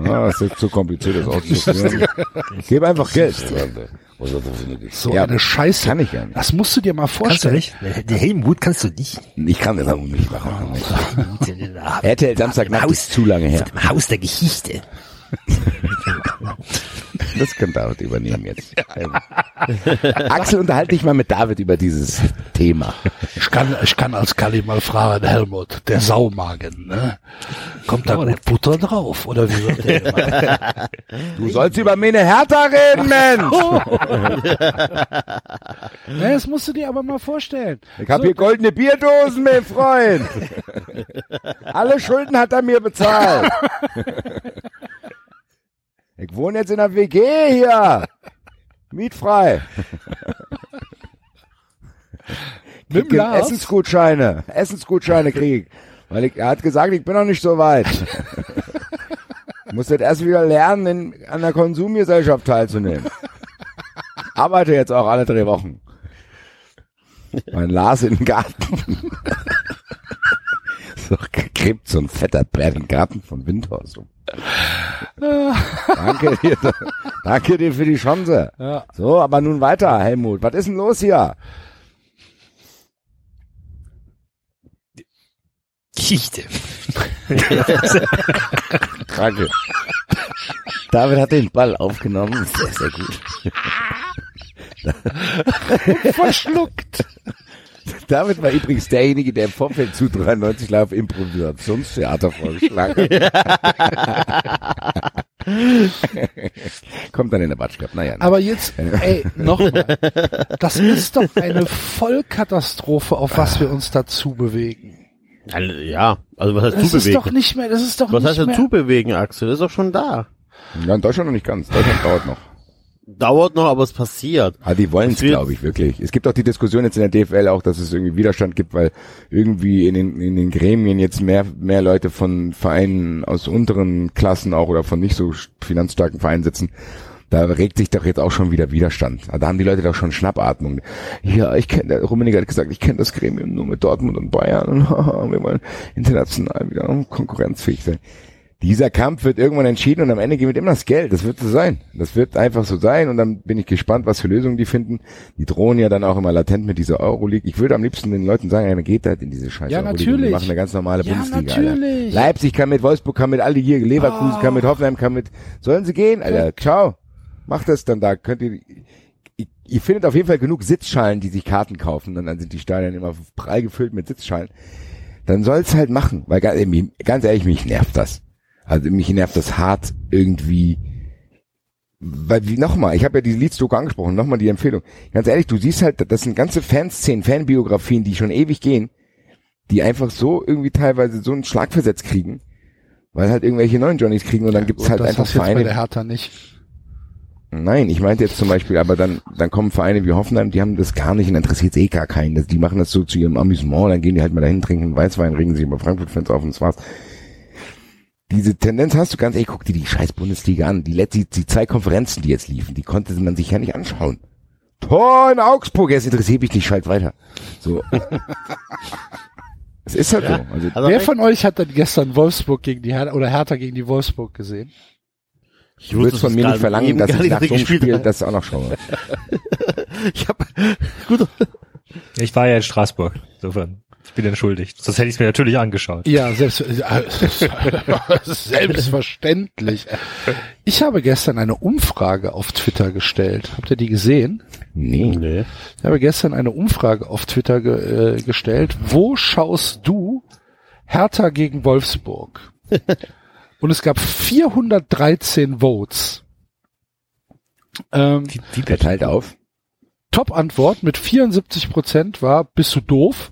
Ah, das ist zu kompliziert, das auszuführen. Gib einfach Geld. So Ja, eine Scheiße. Kann ich ja nicht. Das musst du dir mal Kannst du vorstellen. nicht? Der Helmut kannst du nicht. Ich kann das auch nicht machen. RTL Samstagnacht ist zu lange her. Im Haus der Geschichte. Das kann David übernehmen jetzt. Axel, unterhalte dich mal mit David über dieses Thema. Ich kann, ich kann als Kali mal fragen, Helmut, der Saumagen, ne? Kommt da gut Butter drauf? Oder wie wird der gemacht? Du sollst über meine Hertha reden, Mensch! Ne, das musst du dir aber mal vorstellen. Ich hab hier goldene Bierdosen, mein Freund. Alle Schulden hat er mir bezahlt. Ich wohne jetzt in der WG hier. Mietfrei. Mit? Essensgutscheine. Essensgutscheine krieg. Weil ich, er hat gesagt, ich bin noch nicht so weit. Muss jetzt erst wieder lernen, in, an der Konsumgesellschaft teilzunehmen. Arbeite jetzt auch alle drei Wochen. Mein Lars in den Garten. So gräbt so ein fetter Bär den Garten von Windhorst danke dir, danke dir für die Chance. Ja. So, aber nun weiter, Helmut. Was ist denn los hier? Geschichte. Danke. David hat den Ball aufgenommen. Sehr, sehr gut. Verschluckt. David war übrigens derjenige, der im Vorfeld zu 93 Live Improvisationstheater vorgeschlagen hat. Kommt dann in der Batschkap. Naja. Aber jetzt, ey, nochmal. Das ist doch eine Vollkatastrophe, auf was wir uns dazu bewegen. Ja, also was heißt Das ist zubewegen? doch nicht mehr, das ist doch was nicht heißt denn mehr. zubewegen, Axel? Das ist doch schon da. ja, in Deutschland noch nicht ganz. Deutschland dauert noch. Dauert noch, aber es passiert. Aber die wollen es, glaube ich, wirklich. Es gibt auch die Diskussion jetzt in der DFL auch, dass es irgendwie Widerstand gibt, weil irgendwie in den, in den Gremien jetzt mehr, mehr Leute von Vereinen aus unteren Klassen auch oder von nicht so finanzstarken Vereinen sitzen. Da regt sich doch jetzt auch schon wieder Widerstand. Da haben die Leute doch schon Schnappatmung. Ja, ich kenne, der Rummenigge hat gesagt, ich kenne das Gremium nur mit Dortmund und Bayern und wir wollen international wieder konkurrenzfähig sein. Dieser Kampf wird irgendwann entschieden und am Ende gewinnt immer das Geld. Das wird so sein. Das wird einfach so sein und dann bin ich gespannt, was für Lösungen die finden. Die drohen ja dann auch immer latent mit dieser Euroleague. Ich würde am liebsten den Leuten sagen, ja, dann geht halt in diese Scheiße. Ja, Euroleague natürlich. Wir machen eine ganz normale Ja, Bundesliga. natürlich. Alter. Leipzig kann mit, Wolfsburg kann mit, alle hier, Leverkusen kann mit, Hoffenheim kann mit. Sollen sie gehen, Alter? Ciao. Macht das dann da. Könnt ihr, ihr, ihr findet auf jeden Fall genug Sitzschalen, die sich Karten kaufen und dann sind die Stadien immer prall gefüllt mit Sitzschalen. Dann soll's halt machen, weil ganz ehrlich, mich nervt das. Also mich nervt das hart irgendwie. Weil wie nochmal, ich habe ja die Leads-Doku angesprochen, nochmal die Empfehlung. Ganz ehrlich, du siehst halt, das sind ganze Fanszenen, Fanbiografien, die schon ewig gehen, die einfach so irgendwie teilweise so einen Schlagversetz kriegen, weil halt irgendwelche neuen Johnnies kriegen und dann gibt's Und halt einfach hast du jetzt bei Vereine. der Hertha nicht. Nein, ich meinte jetzt zum Beispiel, aber dann, dann kommen Vereine wie Hoffenheim, die haben das gar nicht und interessiert eh gar keinen. Das, die machen das so zu ihrem Amüsement, dann gehen die halt mal dahin, trinken Weißwein, regen sich über Frankfurt-Fans auf und das war's. Diese Tendenz hast du ganz ehrlich, guck dir die scheiß Bundesliga an. Die, letzte, die zwei Konferenzen, die jetzt liefen, die konnte man sich ja nicht anschauen. Tor in Augsburg, jetzt interessiert mich nicht, schalt weiter. So. Es ist halt so. Also, Also Wer von euch hat denn gestern Wolfsburg gegen die Hertha oder Hertha gegen die Wolfsburg gesehen? ich willst von mir nicht verlangen, dass ich nach so einem Spiel das auch noch schaue. Ich habe gut. Ich war ja in Straßburg. Insofern, ich bin entschuldigt. Sonst hätte ich es mir natürlich angeschaut. Ja, selbst, äh, selbstverständlich. Ich habe gestern eine Umfrage auf Twitter gestellt. Habt ihr die gesehen? Nee. Nee. Ich habe gestern eine Umfrage auf Twitter ge äh, gestellt. Wo schaust du Hertha gegen Wolfsburg? Und es gab 413 Votes. Ähm, Wie, wie Wer teilt auf? Top-Antwort mit 74 Prozent war, bist du doof?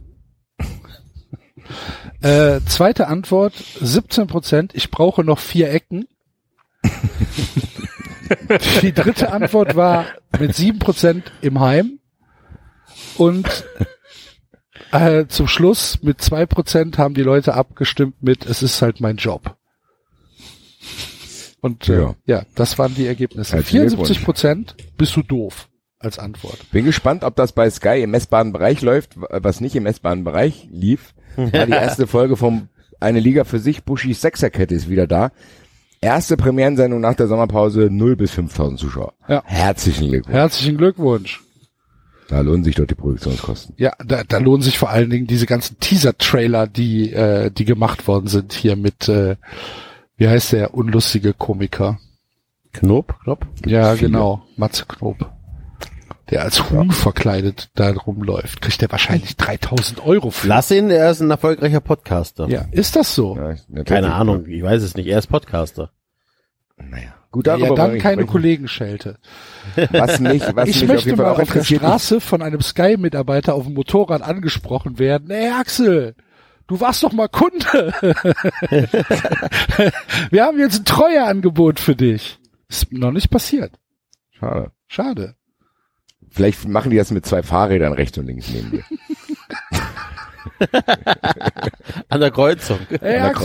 Äh, zweite Antwort, 17 Prozent, ich brauche noch vier Ecken. Die dritte Antwort war mit sieben Prozent im Heim. Und äh, zum Schluss mit zwei Prozent haben die Leute abgestimmt mit, es ist halt mein Job. Und äh, Ja. ja, das waren die Ergebnisse. Herzlichen 74 Prozent bist du doof als Antwort. Bin gespannt, ob das bei Sky im messbaren Bereich läuft, was nicht im messbaren Bereich lief. War die erste Folge vom Eine Liga für sich, Buschis Sechserkette ist wieder da. Erste Premierensendung nach der Sommerpause, 0 bis 5000 Zuschauer. Ja. Herzlichen Glückwunsch. Herzlichen Glückwunsch. Da lohnen sich doch die Produktionskosten. Ja, da, da lohnen sich vor allen Dingen diese ganzen Teaser-Trailer, die, äh, die gemacht worden sind hier mit, äh, wie heißt der unlustige Komiker? Knob, Knob. Ja, viele. genau, Matze Knob. Der als Huhn verkleidet da rumläuft, kriegt er wahrscheinlich 3000 Euro für. Lass ihn, er ist ein erfolgreicher Podcaster. Ja, ist das so? Ja. Keine Ahnung, ich weiß es nicht. Er ist Podcaster. Naja. Gut, Ja, darüber dann wollen wir keine. Kollegenschelte. Was mich, was ich mich auf möchte jeden Fall mal auch auf der Straße von einem Sky-Mitarbeiter auf dem Motorrad angesprochen werden. Ey Axel, du warst doch mal Kunde. Wir haben jetzt ein Treueangebot für dich. Ist noch nicht passiert. Schade. Schade. Vielleicht machen die das mit zwei Fahrrädern rechts und links neben dir. An der Kreuzung. Ey, An der Axel.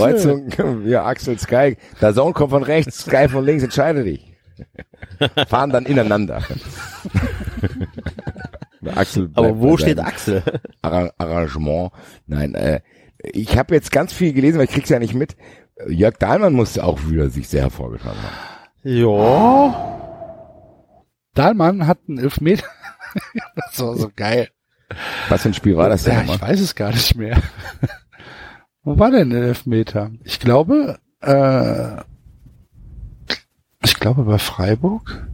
Kreuzung, ja, Axel, Sky. Der Sohn kommt von rechts, Sky von links, entscheide dich. Fahren dann ineinander. Der Axel Aber wo steht Axel? Arra- Arrangement. Nein, äh, ich habe jetzt ganz viel gelesen, weil ich krieg's ja nicht mit. Jörg Dahlmann musste auch wieder sich sehr hervorgetan haben. Ja. Dahlmann hat einen Elfmeter. das war so geil. Was für ein Spiel war das denn Ja, nochmal? ich weiß es gar nicht mehr. Wo war denn der Elfmeter? Ich glaube, äh, ich glaube bei Freiburg.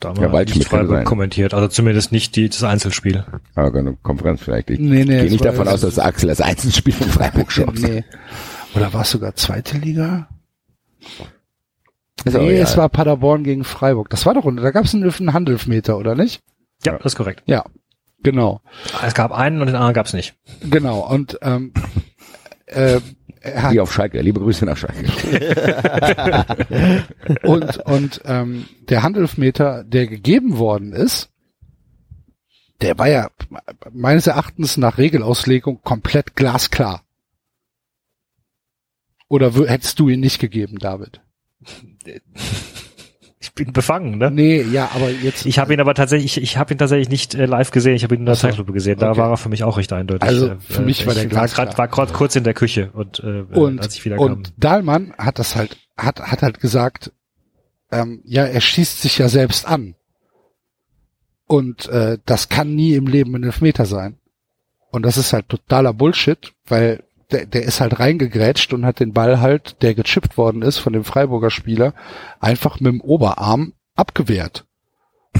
Da haben Ja, wir Waldschmidt nicht Freiburg sein. kommentiert. Also zumindest nicht die, das Einzelspiel. Aber eine Konferenz vielleicht. Ich Nee, nee, gehe nicht war- davon aus, dass Axel das Einzelspiel von Freiburg schaut. Nee. Oder war es sogar zweite Liga? Ist nee, es war Paderborn gegen Freiburg. Das war doch, da gab es einen, einen Handelfmeter, oder nicht? Ja, das ist korrekt. Ja, genau. Es gab einen und den anderen gab es nicht. Genau. Und ähm, äh, er Wie auf Schalke. Liebe Grüße nach Schalke. und und ähm, der Handelfmeter, der gegeben worden ist, der war ja meines Erachtens nach Regelauslegung komplett glasklar. Oder hättest du ihn nicht gegeben, David? Ich bin befangen, ne? Nee, ja, aber jetzt. Ich habe ihn aber tatsächlich, ich, ich habe ihn tatsächlich nicht äh, live gesehen, ich habe ihn in der. Zeitlupe gesehen. Da Okay. war er für mich auch recht eindeutig. Also, Äh, für mich war ich der war glasklar. grad, war gerade kurz in der Küche und, äh, und, als ich wieder kam. und Dahlmann hat das halt, hat, hat halt gesagt, ähm, ja, er schießt sich ja selbst an. Und äh, das kann nie im Leben ein Elfmeter sein. Und das ist halt totaler Bullshit, weil der, der ist halt reingegrätscht und hat den Ball halt, der gechippt worden ist von dem Freiburger Spieler, einfach mit dem Oberarm abgewehrt.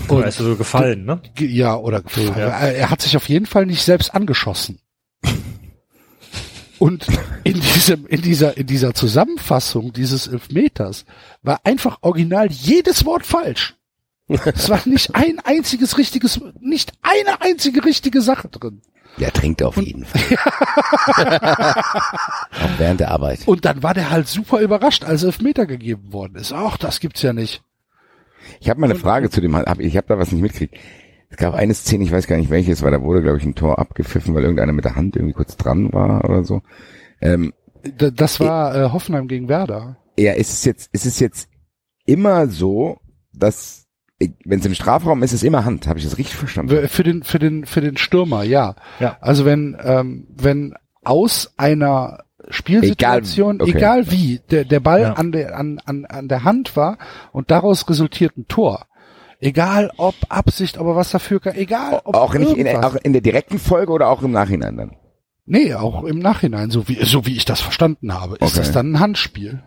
Oder ist er so gefallen, ne? Ja, oder gefallen. Ja. Er hat sich auf jeden Fall nicht selbst angeschossen. Und in diesem, in dieser, in dieser Zusammenfassung dieses Elfmeters war einfach original jedes Wort falsch. Es war nicht ein einziges richtiges, nicht eine einzige richtige Sache drin. Der trinkt auf jeden Fall. Auch während der Arbeit. Und dann war der halt super überrascht, als Elfmeter gegeben worden ist. Ach, das gibt's ja nicht. Ich habe mal eine Frage zu dem, hab- ich habe da was nicht mitgekriegt. Es gab eine Szene, ich weiß gar nicht welches, weil da wurde, glaube ich, ein Tor abgepfiffen, weil irgendeiner mit der Hand irgendwie kurz dran war oder so. Ähm, Das war äh, Hoffenheim gegen Werder. ja, ist es jetzt, ist es jetzt immer so, dass, wenn es im Strafraum ist, ist es immer Hand. Habe ich das richtig verstanden? Für den, für den, für den Stürmer, ja. Ja. Also wenn, ähm, wenn aus einer Spielsituation, Egal, egal, okay. wie, der, der Ball Ja. an, der, an, an, an der Hand war und daraus resultiert ein Tor. Egal ob Absicht, aber was dafür, egal ob Auch nicht in, auch in der direkten Folge oder auch im Nachhinein dann? Nee, auch im Nachhinein, so wie, so wie ich das verstanden habe, ist Okay. das dann ein Handspiel.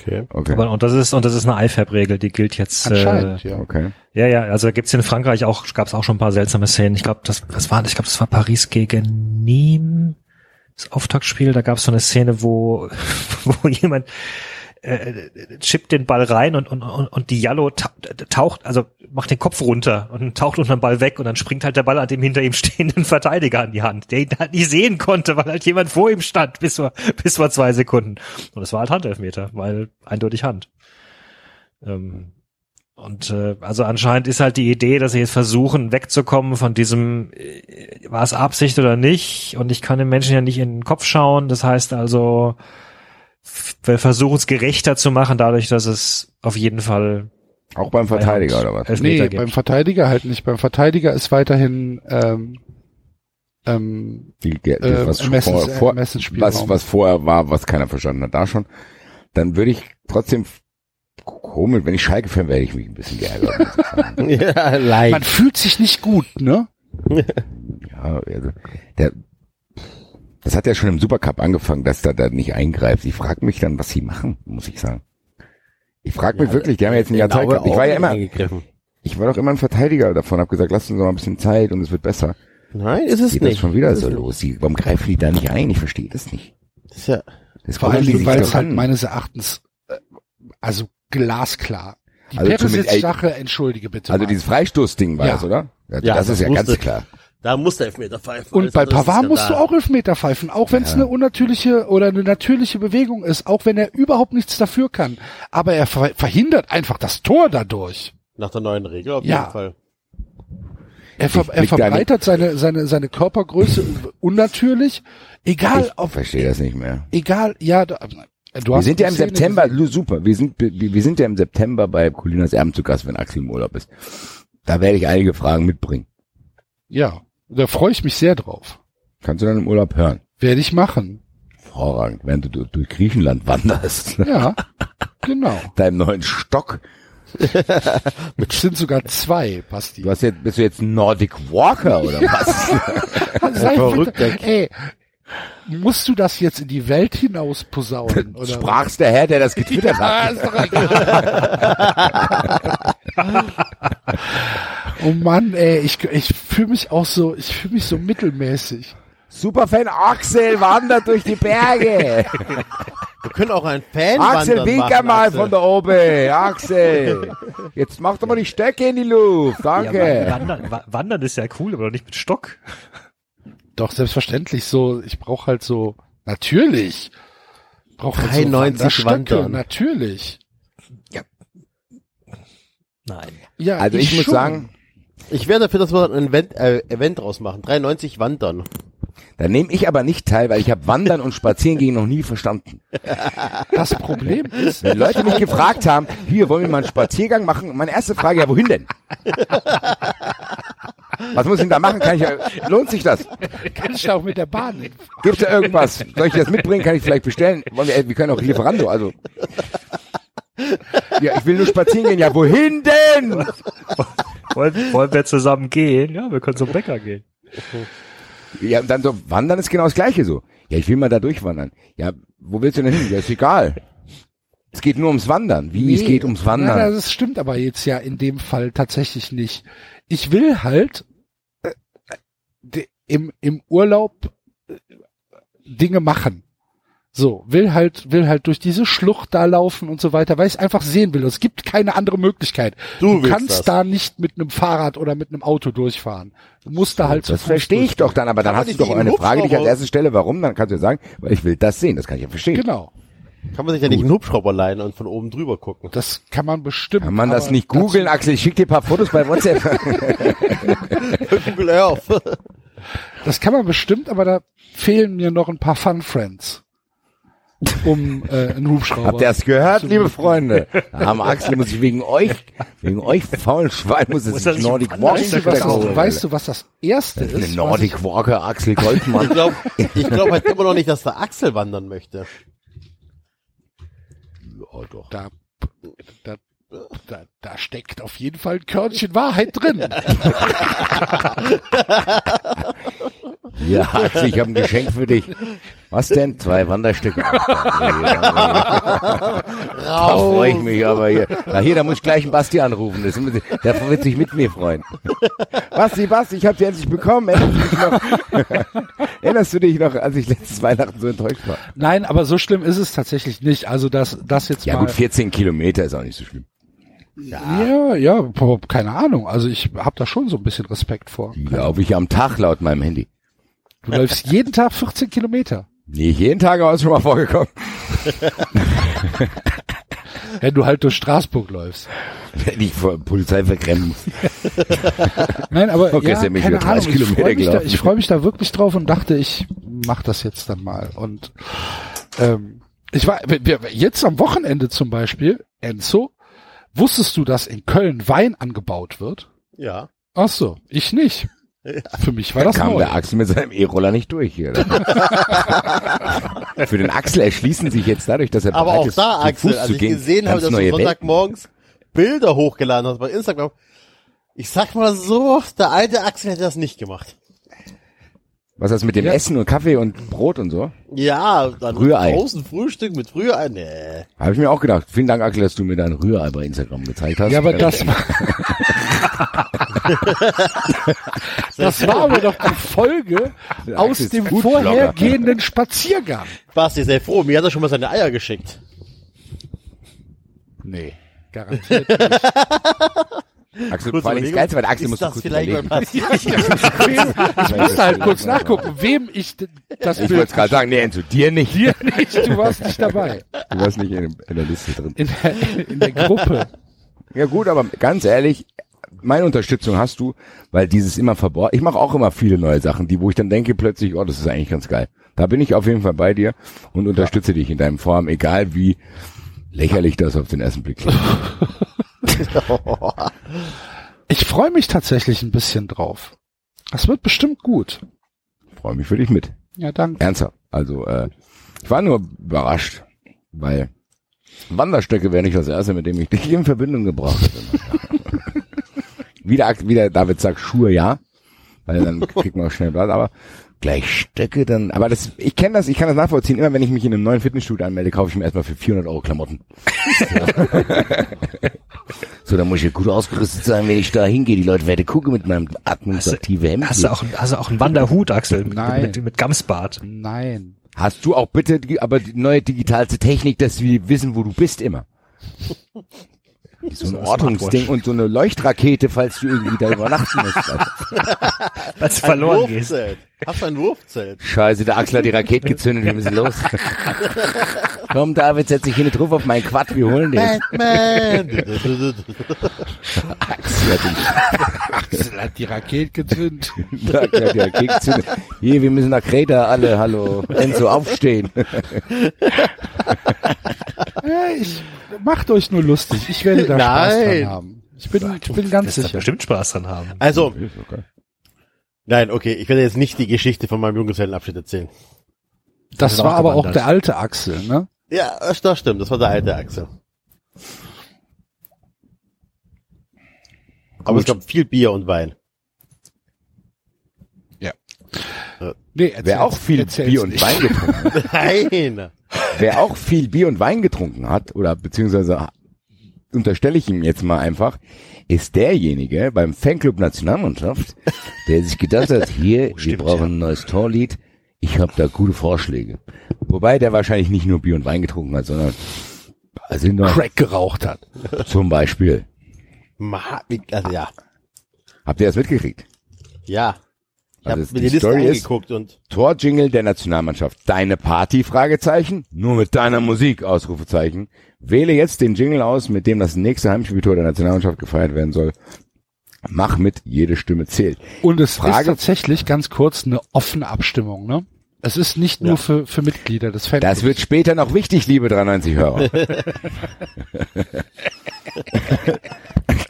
Okay. Okay. Aber, und das ist und das ist eine IFAB-Regel, die gilt jetzt. Anscheinend, äh, ja. okay. Ja, ja, also gibt's in Frankreich auch, gab's auch schon ein paar seltsame Szenen. Ich glaube, das, was war, ich glaube, das war Paris gegen Nîmes, das Auftaktspiel. Da gab's so eine Szene, wo, wo jemand äh, chippt den Ball rein und und und, und ta- taucht, also macht den Kopf runter und taucht unter den Ball weg und dann springt halt der Ball an dem hinter ihm stehenden Verteidiger an die Hand, der ihn halt nicht sehen konnte, weil halt jemand vor ihm stand bis vor bis vor zwei Sekunden. Und es war halt Handelfmeter, weil eindeutig Hand. Ähm, und äh, also anscheinend ist halt die Idee, dass sie jetzt versuchen, wegzukommen von diesem, äh, war es Absicht oder nicht? Und ich kann den Menschen ja nicht in den Kopf schauen. Das heißt also, wir versuchen es gerechter zu machen, dadurch, dass es auf jeden Fall Auch beim Verteidiger oder was? Elfmeter Nee, gibt. beim Verteidiger halt nicht. Beim Verteidiger ist weiterhin ähm, ähm, Die, die, äh, was, Ermessens- vor, was, was vorher war, was keiner verstanden hat, da schon. Dann würde ich trotzdem komisch, wenn ich Schalke-Fan wäre, ich mich ein bisschen geärgert. Ja, leicht. man fühlt sich nicht gut, ne? ja, also, der, das hat ja schon im Supercup angefangen, dass da, da nicht eingreift. Ich frage mich dann, was sie machen, muss ich sagen. Ich frage mich wirklich, die haben jetzt ein Jahr Zeit gehabt. Ich war ja immer. Ich war doch immer ein Verteidiger davon, hab gesagt, lasst uns noch mal ein bisschen Zeit und es wird besser. Nein, ist es Geht nicht. das schon wieder Ist so es los? Die, warum greifen die da nicht ein? Ich verstehe das nicht. nicht. Ist ja, Das Vor allem, weil es halt meines Erachtens, äh, also glasklar. Die Also Perisic-Sache, entschuldige bitte. Also mal. dieses Freistoßding war Ja. das, oder? Ja, Ja, das, das ist ja wusste- ganz klar. Da muss der Elfmeter pfeifen. Und bei Pavard musst du auch Elfmeter pfeifen, auch wenn es eine unnatürliche oder eine natürliche Bewegung ist, auch wenn er überhaupt nichts dafür kann. Aber er ver verhindert einfach das Tor dadurch. Nach der neuen Regel auf Ja. jeden Fall. Er, ver er verbreitert seine, seine, seine Körpergröße unnatürlich. Egal, Ich ob, verstehe das nicht mehr. egal, ja, da, du Wir hast sind ja im Szene September, gesehen. Super, wir sind, wir, wir sind ja im September bei Colinas Erben zu Gast, wenn Axel im Urlaub ist. Da werde ich einige Fragen mitbringen. Ja, da freue ich mich sehr drauf. Kannst du dann im Urlaub hören. Werde ich machen. Hervorragend, während du durch, Griechenland wanderst. Ja, genau. Deinem neuen Stock. Es sind sogar zwei, Basti. Du hast jetzt, bist du jetzt Nordic Walker oder was? Sei verrückt, bitte, ey, musst du das jetzt in die Welt hinaus posaunen? Oder? Sprach's der Herr, der das getwittert Ja, hat. ist doch egal. oh Mann, ey, ich, ich fühle mich auch so, ich fühle mich so mittelmäßig. Superfan Axel wandert durch die Berge. Wir können auch ein Fan Axel, winker machen, mal Axel. von da oben. Axel. Jetzt mach doch mal die Stöcke in die Luft. Ja, Danke. wandern, wa- wandern ist ja cool, aber doch nicht mit Stock. Doch, selbstverständlich so, ich brauche halt so, natürlich. Brauch halt 93 so Wanderstöcke, wandern. Natürlich. Nein. Ja, Also ich muss schon. sagen, Ich wäre dafür, dass wir ein Event, äh, Event draus machen. 93 Wandern. Da nehme ich aber nicht teil, weil ich habe Wandern und Spazierengehen noch nie verstanden. das Problem ist, Wenn Leute mich gefragt haben, hier wollen wir mal einen Spaziergang machen, meine erste Frage, ja, wohin denn? Was muss ich denn da machen? Kann ich, lohnt sich das? kann ich da auch mit der Bahn hinfahren. Gibt's da irgendwas? Soll ich das mitbringen? Kann ich vielleicht bestellen? Wollen wir, wir können auch Lieferando, also. Ja, ich will nur spazieren gehen. Ja, wohin denn? Wollen, wollen wir zusammen gehen? Ja, wir können zum Bäcker gehen. Ja, und dann so, wandern ist genau das Gleiche so. Ja, ich will mal da durchwandern. Ja, wo willst du denn hin? Ja, ist egal. Es geht nur ums Wandern. Wie, es Nee, geht ums Wandern. Nein, das stimmt aber jetzt ja in dem Fall tatsächlich nicht. Ich will halt äh, de- im, im Urlaub äh, Dinge machen. So, will halt, will halt durch diese Schlucht da laufen und so weiter, weil ich es einfach sehen will. Es gibt keine andere Möglichkeit. Du Du, kannst das. da nicht mit einem Fahrrad oder mit einem Auto durchfahren. Du musst da halt zu das verstehe ich doch dann, aber dann hast du doch eine Frage, die ich als erstes stelle. Warum? Dann kannst du ja sagen, weil ich will das sehen. Das kann ich ja verstehen. Genau. Kann man sich ja nicht einen Hubschrauber leihen und von oben drüber gucken. Das kann man bestimmt. Kann man das nicht googeln, Axel? Ich schick dir ein paar Fotos bei WhatsApp. Google Earth. Das kann man bestimmt, aber da fehlen mir noch ein paar Fun Friends. Um äh, einen Hubschrauber. Habt ihr das gehört, liebe. Freunde? Arme Axel muss sich wegen euch, wegen euch faulen Schwein, muss er sich Nordic? Walker Weißt du, was das, weißt du, was das erste Eine ist? Nordic Walker Axel Ich Goldmann. glaube ich glaub halt immer noch nicht, dass der Axel wandern möchte. Ja, doch. Ich, da, da, da, da steckt auf jeden Fall ein Körnchen Wahrheit drin. Ja, Axel, ich habe ein Geschenk für dich. Was denn? Zwei Wanderstücke. da freue ich mich aber hier. Na hier, da muss ich gleich einen Basti anrufen. Das, der wird sich mit mir freuen. Basti, Basti, ich habe die endlich bekommen. Erinnerst du, dich noch, erinnerst du dich noch, als ich letztes Weihnachten so enttäuscht war? Nein, aber so schlimm ist es tatsächlich nicht. Also das, das jetzt Ja mal. gut, 14 Kilometer ist auch nicht so schlimm. Ja, ja, boah, keine Ahnung. Also ich habe da schon so ein bisschen Respekt vor. Glaube ich am Tag laut meinem Handy. Du läufst jeden Tag 14 Kilometer. Nee, jeden Tag aber ist schon mal vorgekommen. Wenn du halt durch Straßburg läufst. Wenn ich vor Polizei verklemmen muss. Nein, aber Okay, ja, ja mich keine über 30 Ahnung. Ich Kilometer freue mich, ich freu mich da wirklich drauf und dachte, ich mach das jetzt dann mal. Und ähm, ich war jetzt am Wochenende zum Beispiel, Enzo, wusstest du, dass in Köln Wein angebaut wird? Ja. Ach so, ich nicht. Für mich war das kam neu. der Axel mit seinem E-Roller nicht durch hier. Für den Axel erschließen sich jetzt dadurch, dass er Aber bereit auch ist, da, zu Axel, Fuß als zu ich gehen, gesehen habe, dass du Sonntagmorgens Bilder hochgeladen hast bei Instagram. Ich sag mal so, der alte Axel hätte das nicht gemacht. Was ist das mit dem Ja. Essen und Kaffee und Brot und so? Ja, dann Rührei. draußen Frühstück mit Rührei. Nee. Habe ich mir auch gedacht. Vielen Dank, Axel, dass du mir dein Rührei bei Instagram gezeigt hast. Ja, aber das war, Das war aber doch die Folge aus ist dem vorhergehenden Spaziergang. Basti, sei froh, mir hat er schon mal seine Eier geschickt. Nee, garantiert nicht. Axel, Kurze vor allem das Geilste, weil Axel das kurz vielleicht überlegen. mal passiert? Ich musste halt kurz nachgucken, wem ich das Ich wollte gerade sagen, nee, Enzo, dir nicht. dir nicht, du warst nicht dabei. Du warst nicht in, in der Liste drin. In der, in der Gruppe. Ja gut, aber ganz ehrlich, meine Unterstützung hast du, weil dieses immer verborgen. Ich mache auch immer viele neue Sachen, die wo ich dann denke plötzlich, oh, das ist eigentlich ganz geil. Da bin ich auf jeden Fall bei dir und unterstütze dich in deinem Vorhaben, egal wie lächerlich das auf den ersten Blick klingt. Ich freue mich tatsächlich ein bisschen drauf. Das wird bestimmt gut. Freue mich für dich mit. Ja, danke. Ernsthaft. Also, äh, ich war nur überrascht, weil Wanderstöcke wäre nicht das erste, mit dem ich dich in Verbindung gebracht hätte. wieder, wieder David sagt Schuhe, ja, weil dann kriegt man auch schnell Blatt, aber gleich Stöcke dann, aber das, ich kenne das, ich kann das nachvollziehen, immer wenn ich mich in einem neuen Fitnessstudio anmelde, kaufe ich mir erstmal für 400 Euro Klamotten. so, dann muss ich ja gut ausgerüstet sein, wenn ich da hingehe, die Leute werden gucken mit meinem atmungsaktive Hemd. Hast du auch, hast du auch einen Wanderhut, Axel, mit, Nein. mit, mit Gamsbart? Nein. Hast du auch bitte die, aber die neue digitalste Technik, dass wir wissen, wo du bist immer. So ein Ortungsding Smartwatch. und so eine Leuchtrakete, falls du irgendwie da übernachten musst. Als du verloren gehst. Hast du ein Wurfzelt? Scheiße, der Axel hat die Rakete gezündet, wir müssen los. Komm, David, setz dich hin drauf auf meinen Quad, wir holen den. Batman! Axel hat Axel hat die Rakete gezündet. Axel hat die Rakete gezündet. Hier, wir müssen nach Kreta, alle, hallo. Enzo, aufstehen. Ja, ich, macht euch nur lustig. Ich werde da Spaß Nein. dran haben. Ich bin, ich bin ganz Wirst da sicher. bestimmt Spaß dran haben. Also, nein, okay, ich werde jetzt nicht die Geschichte von meinem Junggesellenabschied erzählen. Das ist war aber auch der alte Axel, ne? Ja, das das stimmt, das war der alte Axel. Aber es gab viel Bier und Wein. Nee, erzähl, Wer auch viel erzähl's Bier und nicht. Wein getrunken hat, Nein! wer auch viel Bier und Wein getrunken hat, oder beziehungsweise unterstelle ich ihm jetzt mal einfach, ist derjenige beim Fanclub Nationalmannschaft, der sich gedacht hat, hier, wir stimmt, brauchen ja. ein neues Torlied, ich habe da gute Vorschläge. Wobei der wahrscheinlich nicht nur Bier und Wein getrunken hat, sondern also noch Crack geraucht hat. zum Beispiel. Ma also ja. Habt ihr das mitgekriegt? Ja. Ich Also habe mir die die Liste Story ist- angeguckt und Torjingle der Nationalmannschaft. Deine Party? Fragezeichen. Nur mit deiner Musik? Ausrufezeichen. Wähle jetzt den Jingle aus, mit dem das nächste Heimspieltor der Nationalmannschaft gefeiert werden soll. Mach mit, jede Stimme zählt. Und es Frage- ist tatsächlich ganz kurz eine offene Abstimmung, ne? Es ist nicht nur Ja. für, für Mitglieder des Fanclubs. Das wird später noch wichtig, liebe 93-Hörer.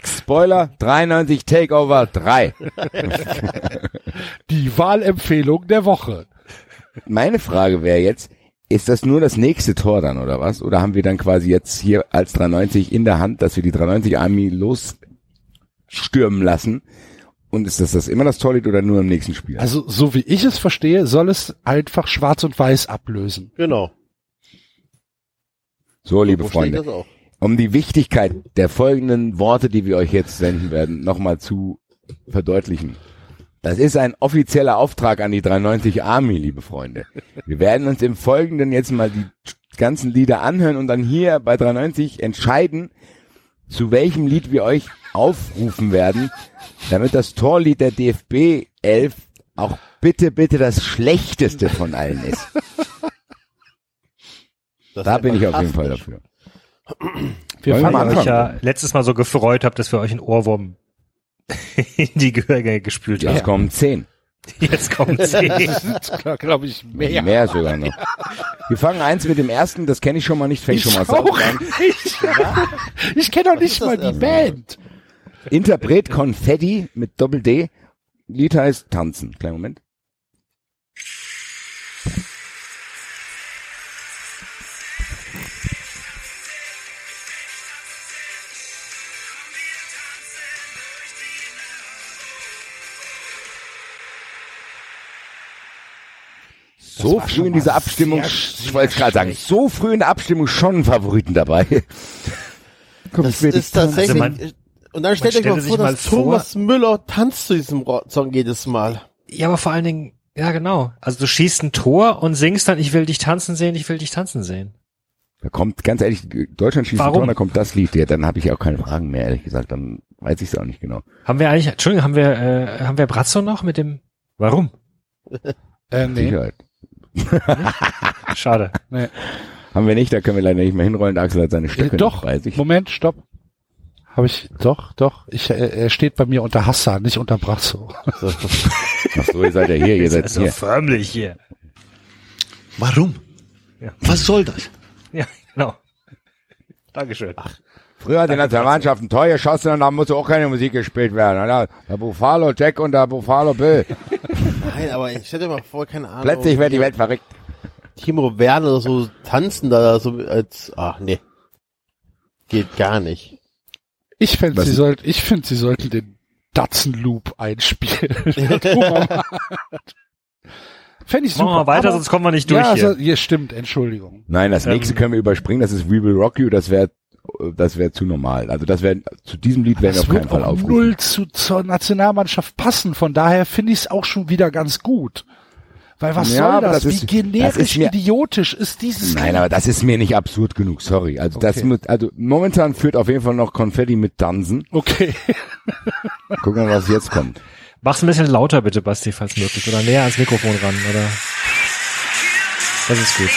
Spoiler, 93 Takeover 3. die Wahlempfehlung der Woche. Meine Frage wäre jetzt, ist das nur das nächste Tor dann oder was? Oder haben wir dann quasi jetzt hier als 93 in der Hand, dass wir die 93 Army losstürmen lassen? Und ist das, das immer das Torlied oder nur im nächsten Spiel? Also, so wie ich es verstehe, soll es einfach schwarz und weiß ablösen. genau. so, liebe Freunde, um die Wichtigkeit der folgenden Worte, die wir euch jetzt senden werden, nochmal zu verdeutlichen. Das ist ein offizieller Auftrag an die 390 Army, liebe Freunde. Wir werden uns im Folgenden jetzt mal die ganzen Lieder anhören und dann hier bei 390 entscheiden, zu welchem Lied wir euch aufrufen werden, damit das Torlied der DFB 11 auch bitte, bitte das schlechteste von allen ist. Das Da bin ich auf jeden Fall dafür. Wir Wollen Weil ich ja letztes Mal so gefreut habe, dass wir euch einen Ohrwurm in die Gehörgänge gespült Jetzt haben. kommen 10. Jetzt kommt sie. glaube ich, mehr. Mehr sogar noch. Wir fangen eins mit dem ersten, das kenne ich schon mal nicht, fängt schon mal Ich auch sauber an. nicht. Ich kenne doch nicht mal die? Band. Interpret Confetti mit Doppel D. Lied heißt Tanzen. Kleinen Moment. So früh in dieser Abstimmung, sehr, ich wollte gerade sagen, so früh in der Abstimmung schon einen Favoriten dabei. Das ist tatsächlich, Also man- Und dann stellt euch mal sich vor, mal dass vor- Thomas Müller tanzt zu diesem Song jedes Mal. Ja, aber vor allen Dingen, ja genau. Also du schießt ein Tor und singst dann, ich will dich tanzen sehen, ich will dich tanzen sehen. Da kommt, ganz ehrlich, Deutschland schießt ein Warum? Tor, da kommt das Lied. Ja, dann habe ich auch keine Fragen mehr, ehrlich gesagt. Dann weiß ich es auch nicht genau. Haben wir eigentlich, Entschuldigung, haben wir, äh, haben wir Brazzo noch mit dem, warum? Äh, nee. Sicherheit. Schade. Haben wir nicht, da können wir leider nicht mehr hinrollen. Der Axel hat seine Stöcke Äh, doch, nicht bei sich. Moment, stopp. Habe ich, doch, doch. Ich, äh, er steht bei mir unter Hassan, nicht unter Brasso. Ach so, ihr seid ja hier, ihr seid so hier. förmlich hier. Warum? Ja. Was soll das? Ja, genau. Dankeschön. Früher hat der Nationalmannschaft ein Tor geschossen und da musste auch keine Musik gespielt werden. oder? Der Buffalo Jack und der Buffalo Bill. Nein, aber ich dir mal vor, keine Ahnung. Plötzlich wird die Welt verrückt. Timo Werner oder so tanzen da so als, ach nee. Geht gar nicht. Ich finde, sie sollten, ich finde, sie sollten den Datsun Loop einspielen. Fände ich super. Machen wir weiter, aber- sonst kommen wir nicht durch ja, hier. Also, hier stimmt, Entschuldigung. Nein, das Ähm, nächste können wir überspringen, das ist We Will Rock You, das wäre das wäre zu normal. Also das wäre zu diesem Lied werden wir Das auf keinen wird Fall auch aufrufen. null zu, zur Nationalmannschaft passen. Von daher finde ich es auch schon wieder ganz gut. Weil was Ja, soll das? das ist- Wie das generisch ist mir- idiotisch ist dieses Nein, aber das ist mir nicht absurd genug, sorry. Also das Okay. muss, also momentan führt auf jeden Fall noch Konfetti mit Dansen. Okay. Gucken wir, was jetzt kommt. Mach's ein bisschen lauter bitte, Basti, falls möglich. Oder näher ans Mikrofon ran, oder? Das ist gut.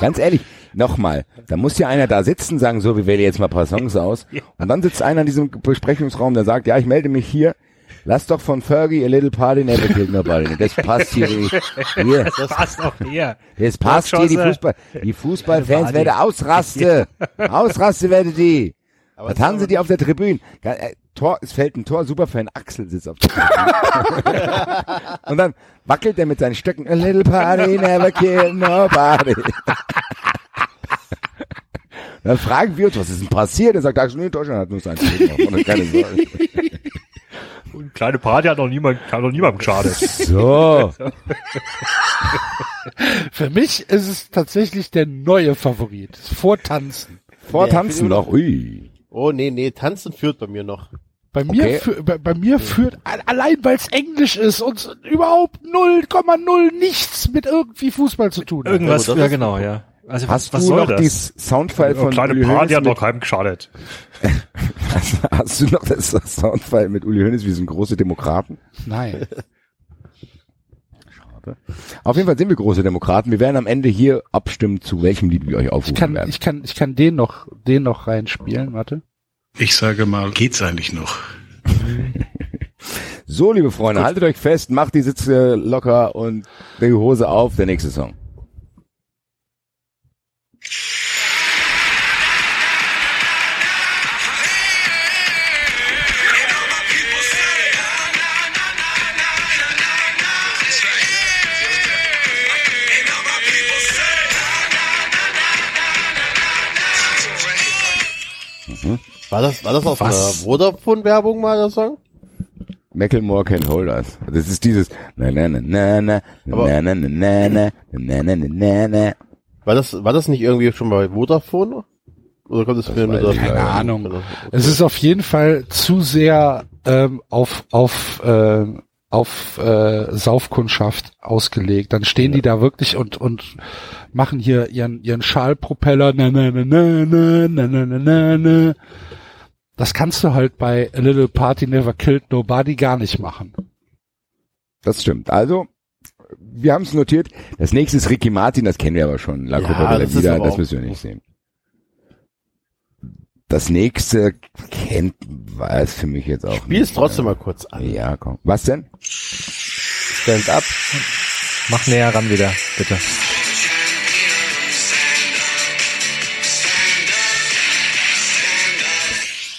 Ganz ehrlich, nochmal, da muss ja einer da sitzen, sagen, so, wir wählen jetzt mal ein paar Songs aus. Und dann sitzt einer in diesem Besprechungsraum, der sagt, ja, ich melde mich hier. Lass doch von Fergie a little party never killed nobody. Das passt hier nicht. Hier, Das passt auch hier. das passt hier, die. Fußball, die Fußballfans werden ausraste. Ausraste werden die. Da tanzen die auf der Tribüne. Tor, es fällt ein Tor, Superfan Axel sitzt auf der. Und dann wackelt er mit seinen Stöcken. A little party never kill nobody. Dann fragen wir uns, was ist denn passiert? Er sagt, Axel, nee, Deutschland hat nur sein. Und keine Sorge. Und kleine Party hat noch niemand, hat noch niemandem geschadet. So. Für mich ist es tatsächlich der neue Favorit. Vor Tanzen. Vortanzen noch. Ui. Oh nee, nee, tanzen führt bei mir noch. Bei mir, Okay. fü- bei, bei mir führt, allein weil es Englisch ist und überhaupt 0,0 nichts mit irgendwie Fußball zu tun. Irgendwas, Ja, genau, ja. Also Hast was du soll noch das? dieses Soundfile von kleine Uli Party Hoeneß hat noch keinem geschadet. hast du noch das Soundfile mit Uli Hoeneß, wir sind große Demokraten? Nein. Auf jeden Fall sind wir große Demokraten. Wir werden am Ende hier abstimmen, zu welchem Lied wir euch Ich aufrufen kann, werden. ich kann, ich kann den noch, den noch reinspielen. Warte. Ich sage mal, geht's eigentlich noch? So, liebe Freunde, haltet euch fest, macht die Sitze locker und die Hose auf, der nächste Song. War das, war das auf Was? einer Vodafone-Werbung mal, der Song? Macklemore Can't Hold Us. Das ist dieses na na na na na na na na na na na na na na na. War das, war das nicht irgendwie schon bei Vodafone? Oder kommt es mir nur weiß das? ich Keine leider Ahnung. Es ist auf jeden Fall zu sehr ähm, auf auf äh, auf äh, Saufkundschaft ausgelegt. Dann stehen die da wirklich und und machen hier ihren ihren Schalpropeller. Na, na, na, na, na, na, na, na, na. Das kannst du halt bei A Little Party Never Killed Nobody gar nicht machen. Das stimmt. Also, wir haben es notiert. Das nächste ist Ricky Martin, das kennen wir aber schon. La Ja, Copa de la Vida, das müssen wir nicht sehen. Das nächste kennt, weiß für mich jetzt auch Spiel es trotzdem mal kurz an. Ja, komm. Was denn? Stand up. Mach näher ran wieder, bitte.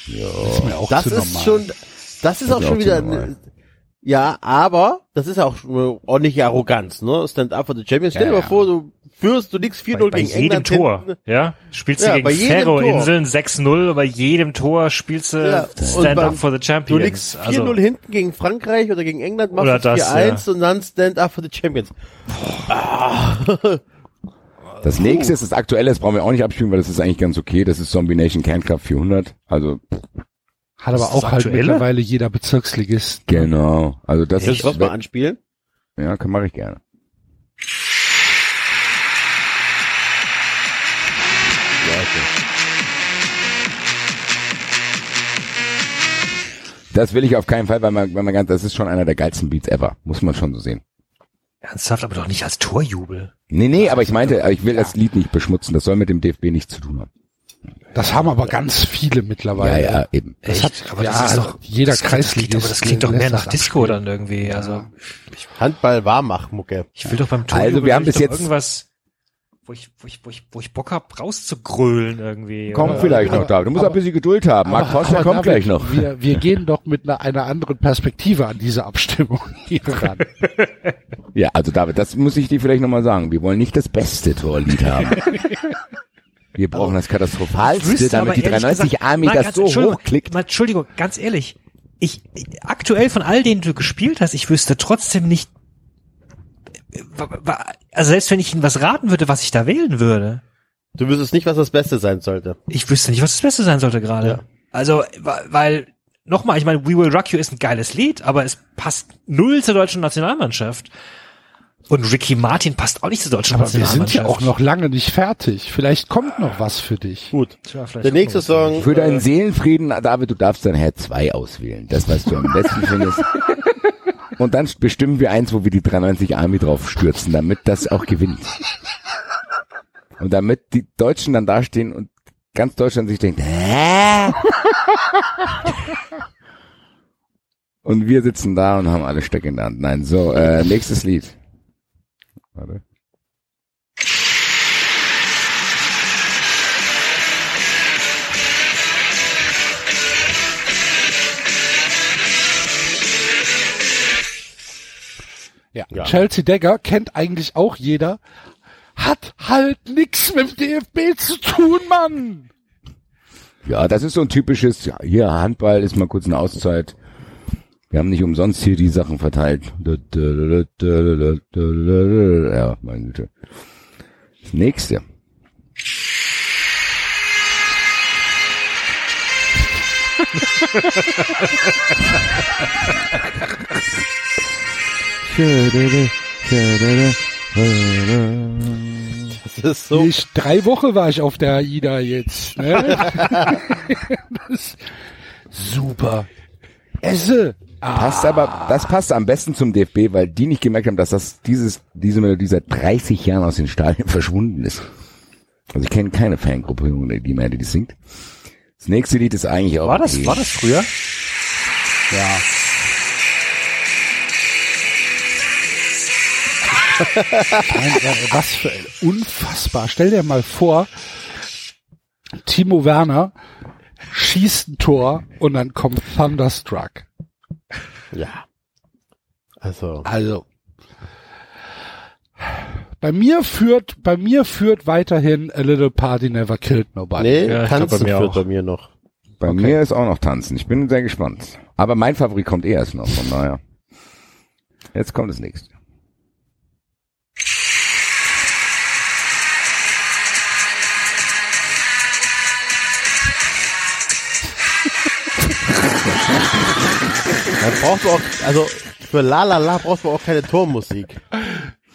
Das ist mir auch Das zu ist normal. schon, das ist Das auch ist schon auch wieder, normal. Ja, aber das ist auch eine ordentliche Arroganz, ne? Stand up for the Champions. Stell Ja, dir mal ja. vor, du führst, du liegst 4-0 Bei, bei gegen jedem England Tor, hinten. ja? Spielst du Ja, gegen bei Ferro-Inseln 6-0, bei jedem Tor spielst du Stand beim- up for the Du Champions. liegst 4-0 also, hinten gegen Frankreich oder gegen England, machst Oder du das, 4-1 und dann Stand up for the Champions. Das nächste ist das aktuelle, das brauchen wir auch nicht abspielen, weil das ist eigentlich ganz okay. Das ist Zombie Nation Club 400. Also, Hat aber auch halt mittlerweile jeder Bezirksligist. genau. Also das ich ist, was mal anspielen? ja, kann mache ich gerne. Das will ich auf keinen Fall, weil man, weil man ganz, das ist schon einer der geilsten Beats ever. Muss man schon so sehen. ernsthaft, aber doch nicht als Torjubel. Nee, nee, aber ich meinte, ich will das Lied nicht beschmutzen. Das soll mit dem DFB nichts zu tun haben. Das haben aber ganz viele Ja, mittlerweile. ja, eben. Das Echt? hat, aber ja, das ist also doch, jeder das, aber das klingt doch mehr nach Disco dann irgendwie. Also Handball Warmachmucke. ich will doch beim Torjubel Also, wir haben bis jetzt- irgendwas, wo ich, wo ich, wo ich, wo ich Bock hab, rauszugrölen irgendwie. Kommt oder? vielleicht aber- noch da. Du musst aber- auch ein bisschen Geduld haben. Marc Forster kommt David, gleich noch. Wir, wir gehen doch mit einer, einer anderen Perspektive an diese Abstimmung hier ran. Ja, also David, das muss ich dir vielleicht nochmal sagen. Wir wollen nicht das beste Torlied haben. Wir brauchen das Ich Katastrophalste, damit die ehrlich 93 gesagt- Army das ganz- so Entschuldigung, hochklickt. mal, Entschuldigung, ganz ehrlich. Ich, aktuell von all denen du gespielt hast, ich wüsste trotzdem nicht, also selbst wenn ich Ihnen was raten würde, was ich da wählen würde, Du wüsstest nicht, was das Beste sein sollte. ich wüsste nicht, was das Beste sein sollte gerade. Ja. Also, weil, nochmal, ich meine, We Will Rock You ist ein geiles Lied, aber es passt null zur deutschen Nationalmannschaft. Und Ricky Martin passt auch nicht zur deutschen Aber wir sind ja auch noch lange nicht fertig. Vielleicht kommt noch was für dich. Gut. Tja, vielleicht Der nächste. Song. Für deinen äh, Seelenfrieden, David, du darfst dann Herr 2 auswählen. Das, was du am besten findest. Und dann bestimmen wir eins, wo wir die 93 Army drauf stürzen, damit das auch gewinnt. Und damit die Deutschen dann dastehen und ganz Deutschland sich denkt, hä? Und wir sitzen da und haben alle Stöcke in der Hand. Nein, so, äh, nächstes Lied. Warte. Ja. Ja. Chelsea Dagger kennt eigentlich auch jeder. Hat halt nix mit dem DFB zu tun, Mann. Ja, das ist so ein typisches, ja, hier Handball ist mal kurz eine Auszeit. Wir haben nicht umsonst hier die Sachen verteilt. Ja, meine Güte. Das nächste. Das ist so. Ich, drei Wochen war ich auf der AIDA jetzt. Ne? das, super. Esse. Passt aber, das passt am besten zum DFB, weil die nicht gemerkt haben, dass das dieses, diese Melodie seit 30 Jahren aus den Stadien verschwunden ist. Also ich kenne keine Fangruppe, die mehr, die singt. Das nächste Lied ist eigentlich auch War das, okay. war das früher? Ja. Was für unfassbar. Stell dir mal vor, Timo Werner schießt ein Tor und dann kommt Thunderstruck. Ja. Also. Also bei mir führt bei mir führt weiterhin A Little Party Never Killed Nobody. Nee, Ja, ich glaub, Tanzen bei mir führt auch. bei mir noch. Bei mir ist auch noch Tanzen. Ich bin sehr gespannt. Aber mein Favorit kommt eh erst noch, von daher. Jetzt kommt das nächste. Dann brauchst du auch, also für La La La brauchst du auch keine Tormusik.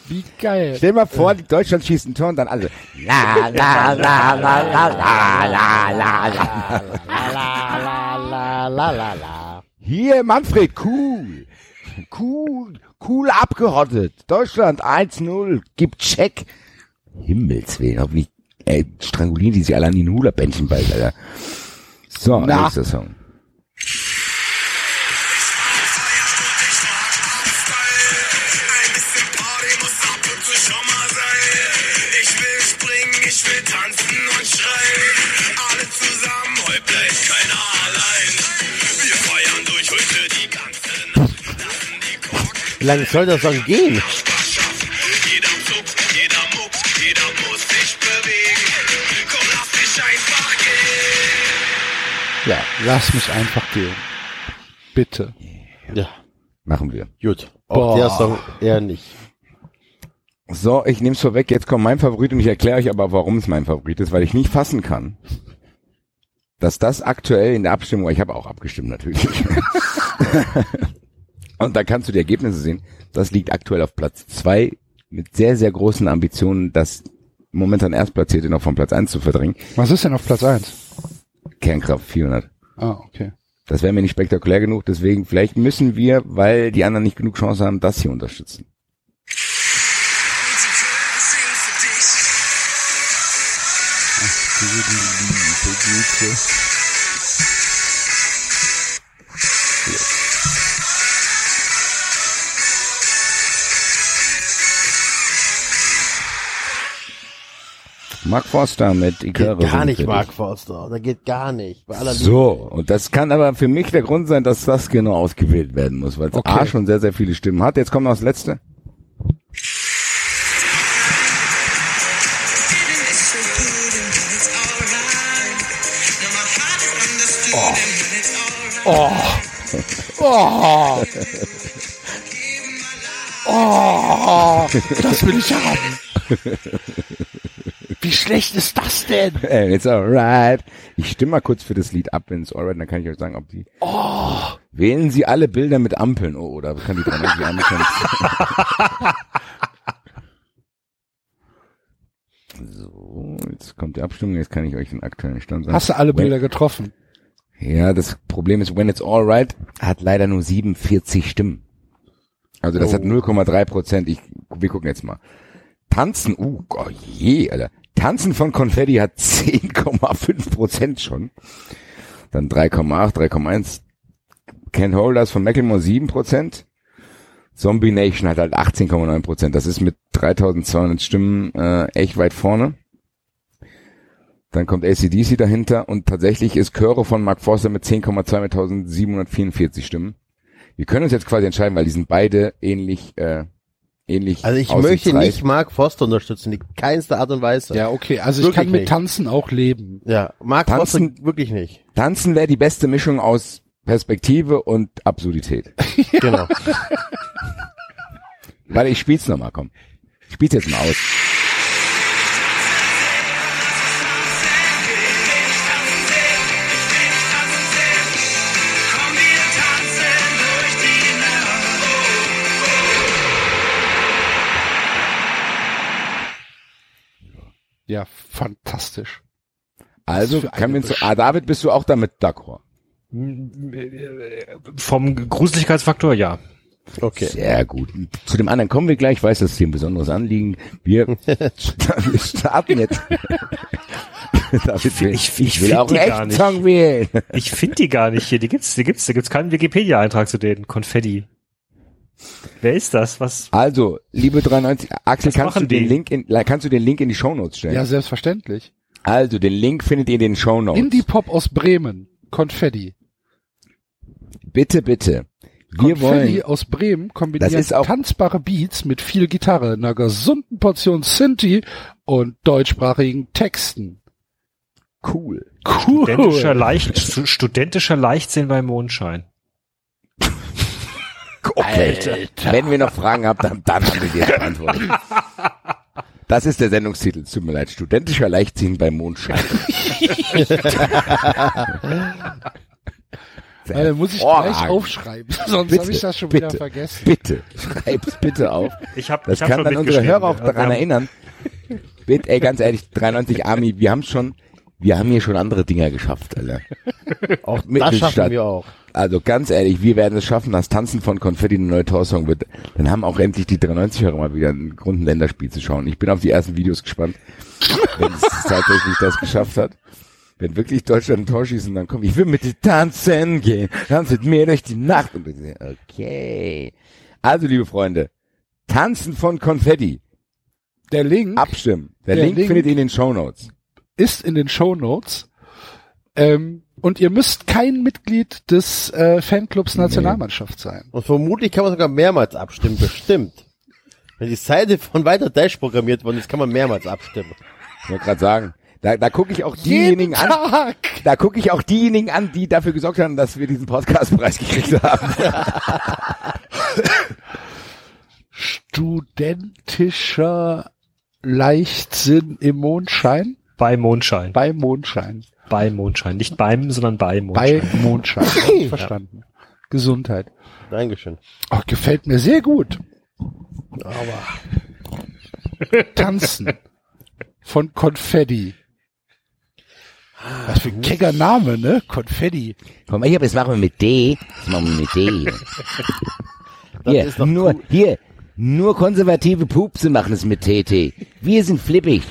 Wie geil. Stell dir mal vor, die Deutschland schießt ein Tor und dann alle. La la la la la la la la la. La la la la la. Hier, Manfred, cool. Cool, cool abgehottet. Deutschland 1-0, gibt Check. Himmelswillen, hoffentlich ey, strangulieren die sich alle an den Hula-Bändchen bald, Alter. So, nächster Song. Lange soll das dann gehen? Ja, lass mich einfach gehen. Bitte. Ja, Machen wir. gut. Auch der Song eher nicht. So, ich nehme es vorweg, jetzt kommt mein Favorit und ich erkläre euch aber, warum es mein Favorit ist, weil ich nicht fassen kann, dass das aktuell in der Abstimmung, ich habe auch abgestimmt natürlich, und da kannst du die Ergebnisse sehen, das liegt aktuell auf Platz zwei mit sehr, sehr großen Ambitionen, das momentan Erstplatzierte noch von Platz eins zu verdrängen. Was ist denn auf Platz eins? Kernkraft 400. Ah, okay. Das wäre mir nicht spektakulär genug, deswegen vielleicht müssen wir, weil die anderen nicht genug Chance haben, das hier unterstützen. Mark Forster mit Geht Icarus. gar nicht. Mark Forster. Da geht gar nicht. Bei aller Liebe. So, und das kann aber für mich der Grund sein, dass das genau ausgewählt werden muss, weil es Okay. A schon sehr, sehr viele Stimmen hat. Jetzt kommt noch das letzte. Oh. Oh, das will ich haben. Wie schlecht ist das denn? Hey, it's alright. Ich stimme mal kurz für das Lied ab, wenn es alright, dann kann ich euch sagen, ob die. Oh. Wählen Sie alle Bilder mit Ampeln. Oh, oder kann die 93 Ampeln? so, jetzt kommt die Abstimmung, jetzt kann ich euch den aktuellen Stand sagen. Hast du alle Bilder getroffen? Ja, das Problem ist, When It's Alright hat leider nur 47 Stimmen. Also das hat 0,3 Prozent. Ich, wir gucken jetzt mal. Tanzen, uh, oh je, Alter. Tanzen von Konfetti hat 10,5 Prozent schon. Dann 3,8, 3,1. Can't Hold Us von Macklemore 7 Prozent. Zombie Nation hat halt 18,9 Prozent. Das ist mit 3200 Stimmen äh, echt weit vorne. Dann kommt ACDC dahinter und tatsächlich ist Chöre von Mark Forster mit 10,2 mit 1744 Stimmen. Wir können uns jetzt quasi entscheiden, weil die sind beide ähnlich, äh, ähnlich. Also ich möchte nicht Mark Forster unterstützen, in keinster Art und Weise. Ja, okay. Also ich Wirklich kann mit nicht. Tanzen auch leben. Ja, Mark Tanzen- Forster wirklich nicht. Tanzen wäre die beste Mischung aus Perspektive und Absurdität. Genau. Warte, ich spiel's nochmal, komm. Ich spiel's jetzt mal aus. Ja, fantastisch. Also, kann wir uns, ah, David, bist du auch damit d'accord? Vom Gruseligkeitsfaktor, ja. Okay. Sehr gut. Zu dem anderen kommen wir gleich. Ich weiß, das ist dir ein besonderes Anliegen. Wir, starten jetzt. David, will- ich- ich will auch die einen gar echten nicht. Song wählen. Ich finde die gar nicht hier. Die gibt's, die gibt's, da gibt's keinen Wikipedia-Eintrag zu denen. Konfetti. Wer ist das? Was? Also, liebe 93, Axel, Was kannst du den die? Link in, kannst du den Link in die Shownotes stellen? Ja, selbstverständlich. Also, den Link findet ihr in den Shownotes. Indie-Pop aus Bremen. Konfetti. bitte, bitte. Wir Konfetti wollen, aus Bremen kombiniert Das ist auch- tanzbare Beats mit viel Gitarre, einer gesunden Portion Sinti und deutschsprachigen Texten. cool. Cool. Studentischer, Leicht, stu- studentischer Leichtsinn bei Mondschein. Okay. Wenn wir noch Fragen habt, dann, dann haben wir die beantwortet. Das ist der Sendungstitel. Tut mir leid. Studentischer Leichtsinn beim Mondschein. Äh, muss ich gleich aufschreiben, sonst habe ich das schon bitte, wieder vergessen. Bitte, schreib's bitte auf. Ich hab, Das ich kann schon dann unsere. Hörer auch daran haben- erinnern. Bitte, ey, ganz ehrlich, 93 Army, wir haben schon, wir haben hier schon andere Dinger geschafft, Alter. Auch Das schaffen Mittelstadt. wir auch. Also ganz ehrlich, wir werden es schaffen, dass Tanzen von Konfetti eine neue Torsong wird. Dann haben auch endlich die 93-Hörer mal wieder einen Grund, ein Länderspiel zu schauen. Ich bin auf die ersten Videos gespannt, wenn es tatsächlich das geschafft hat. Wenn wirklich Deutschland ein Tor schießen, dann komm, ich will mit dir tanzen gehen, tanz mit mir durch die Nacht. Und okay. Also, liebe Freunde, Tanzen von Konfetti. Der Link Abstimmen. Der, Der Link, Link- findet ihr in den Shownotes. ist in den Show Notes. Ähm, und ihr müsst kein Mitglied des äh, Fanclubs Nationalmannschaft sein. Und vermutlich kann man sogar mehrmals abstimmen, bestimmt. Wenn die Seite von weiter Dash programmiert worden ist, kann man mehrmals abstimmen. Ich wollte gerade sagen, da, da gucke ich auch diejenigen an, da gucke ich auch diejenigen an, die dafür gesorgt haben, dass wir diesen Podcastpreis gekriegt haben. Studentischer Leichtsinn im Mondschein? Bei Mondschein. Bei Mondschein. Bei Mondschein. Nicht beim, sondern bei Mondschein. Bei Mondschein. Verstanden. Gesundheit. Dankeschön. Oh, gefällt mir sehr gut. Aber Tanzen von Konfetti. Was für ein kecker Name, ne? Konfetti. Komm mal hier, das machen wir mit D. Das machen wir mit D. Hier, nur, cool. hier, nur konservative Pupse machen es mit TT. Wir sind flippig.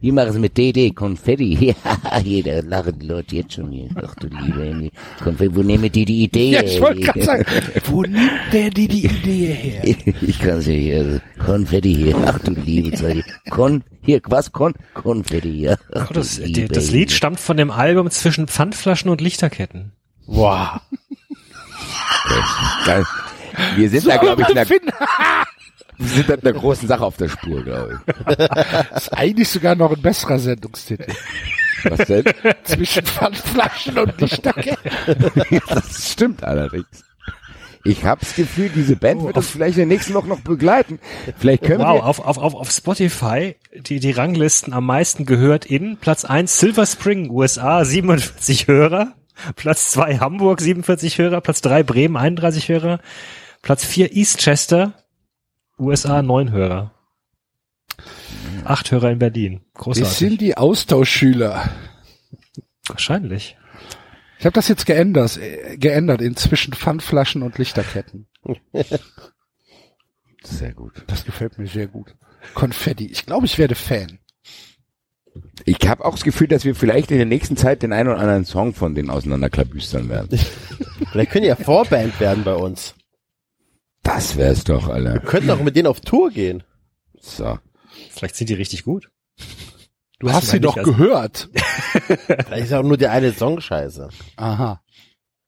Wir machen es mit DD, Konfetti. Ja, hier, da lachen die Leute jetzt schon hier. Ach du liebe Engel. Konfetti, wo nehmen die die Idee? Ja, ich wollte her? gerade sagen, wo nimmt der die die Idee her? Ich kann es ja hier, also Konfetti hier. Ach du liebe Zeit. Kon, hier, was? Kon, Konfetti hier. Ach, das, die, liebe das. Lied stammt von dem Album zwischen Pfandflaschen und Lichterketten. Wow. Wir sind da, glaube ich, in Finn, wir sind in einer großen Sache auf der Spur, glaube ist eigentlich sogar noch ein besserer Sendungstitel. ich. Was denn? Zwischen Pfandflaschen und Lichterketten. das stimmt allerdings. Ich hab's Gefühl, diese Band wird uns vielleicht in der nächsten Woche noch begleiten. Vielleicht können Wow, wir, auf, auf, auf, auf Spotify die, die Ranglisten am meisten gehört in Platz 1 Silver Spring, USA, 47 Hörer. Platz 2 Hamburg, 47 Hörer. Platz 3 Bremen, 31 Hörer. Platz 4 Eastchester, USA, 9 Hörer. 8 Hörer in Berlin. Wir Großartig. sind die Austauschschüler. Wahrscheinlich. Ich habe das jetzt geändert, äh, geändert in zwischen Pfandflaschen und Lichterketten. sehr gut. Das gefällt mir sehr gut. Konfetti. Ich glaube, ich werde Fan. Ich habe auch das Gefühl, dass wir vielleicht in der nächsten Zeit den einen oder anderen Song von denen auseinanderklabüstern werden. Vielleicht können die ja Vorband werden bei uns. Das wär's doch, Alter. Wir könnten auch mit denen auf Tour gehen. So. Vielleicht sind die richtig gut. Du hast sie doch also- gehört. Vielleicht ist auch nur der eine Song scheiße. Aha.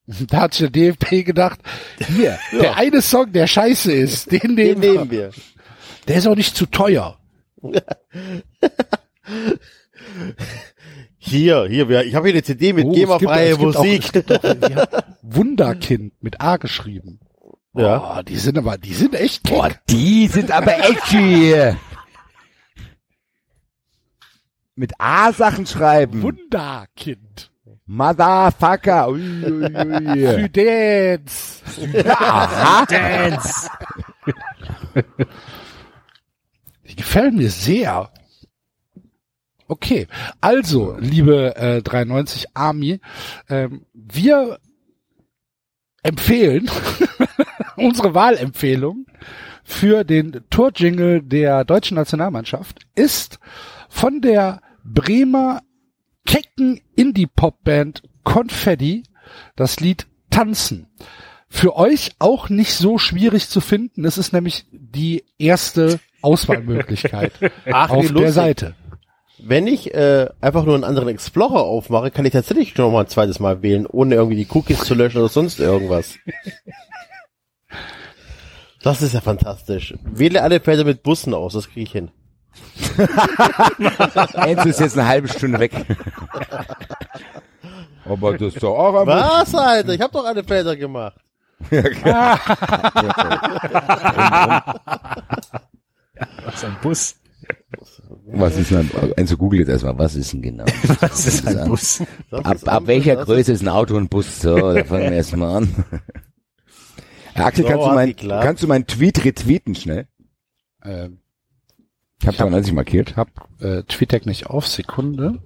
Da hat sich der DFB gedacht, hier, der eine Song, der scheiße ist, den Den nehmen wir. nehmen wir. Der ist auch nicht zu teuer. Hier, hier, ich habe hier eine CD mit Oh, GEMA-freie auch- Musik. auch, ja, Wunderkind mit A geschrieben. Ja. Oh, die sind aber, die sind echt Boah, kick. die sind aber edgy. Mit A-Sachen schreiben. Wunderkind. Motherfucker. Ui, ui, ui. Für Dance. Aha. Dance! Die gefallen mir sehr. Okay, also, liebe äh, 93 Army, ähm, wir empfehlen unsere Wahlempfehlung für den Tourjingle der deutschen Nationalmannschaft ist von der Bremer kecken Indie-Pop-Band Confetti das Lied Tanzen. Für euch auch nicht so schwierig zu finden. Es ist nämlich die erste Auswahlmöglichkeit Ach, auf der lustig. Seite. Wenn ich äh, einfach nur einen anderen Explorer aufmache, kann ich tatsächlich noch mal ein zweites Mal wählen, ohne irgendwie die Cookies zu löschen oder sonst irgendwas. Das ist ja fantastisch. Wähle alle Felder mit Bussen aus, das kriege ich hin. Enzo ist jetzt eine halbe Stunde weg. Aber das ist doch auch ein Was, Alter? Ich habe doch alle Felder gemacht. Was ein Bus. Was ist denn, Enzo googelt jetzt erstmal, was ist denn genau? Was ist ein Bus? Das Ab, ab welcher Größe ist ein Auto und Bus? So, da fangen wir erstmal an. Herr Axel, So, kannst, du mein, kannst du meinen Tweet retweeten schnell? Ähm, Ich habe 93 markiert. hab äh, TweetDeck nicht auf, Sekunde.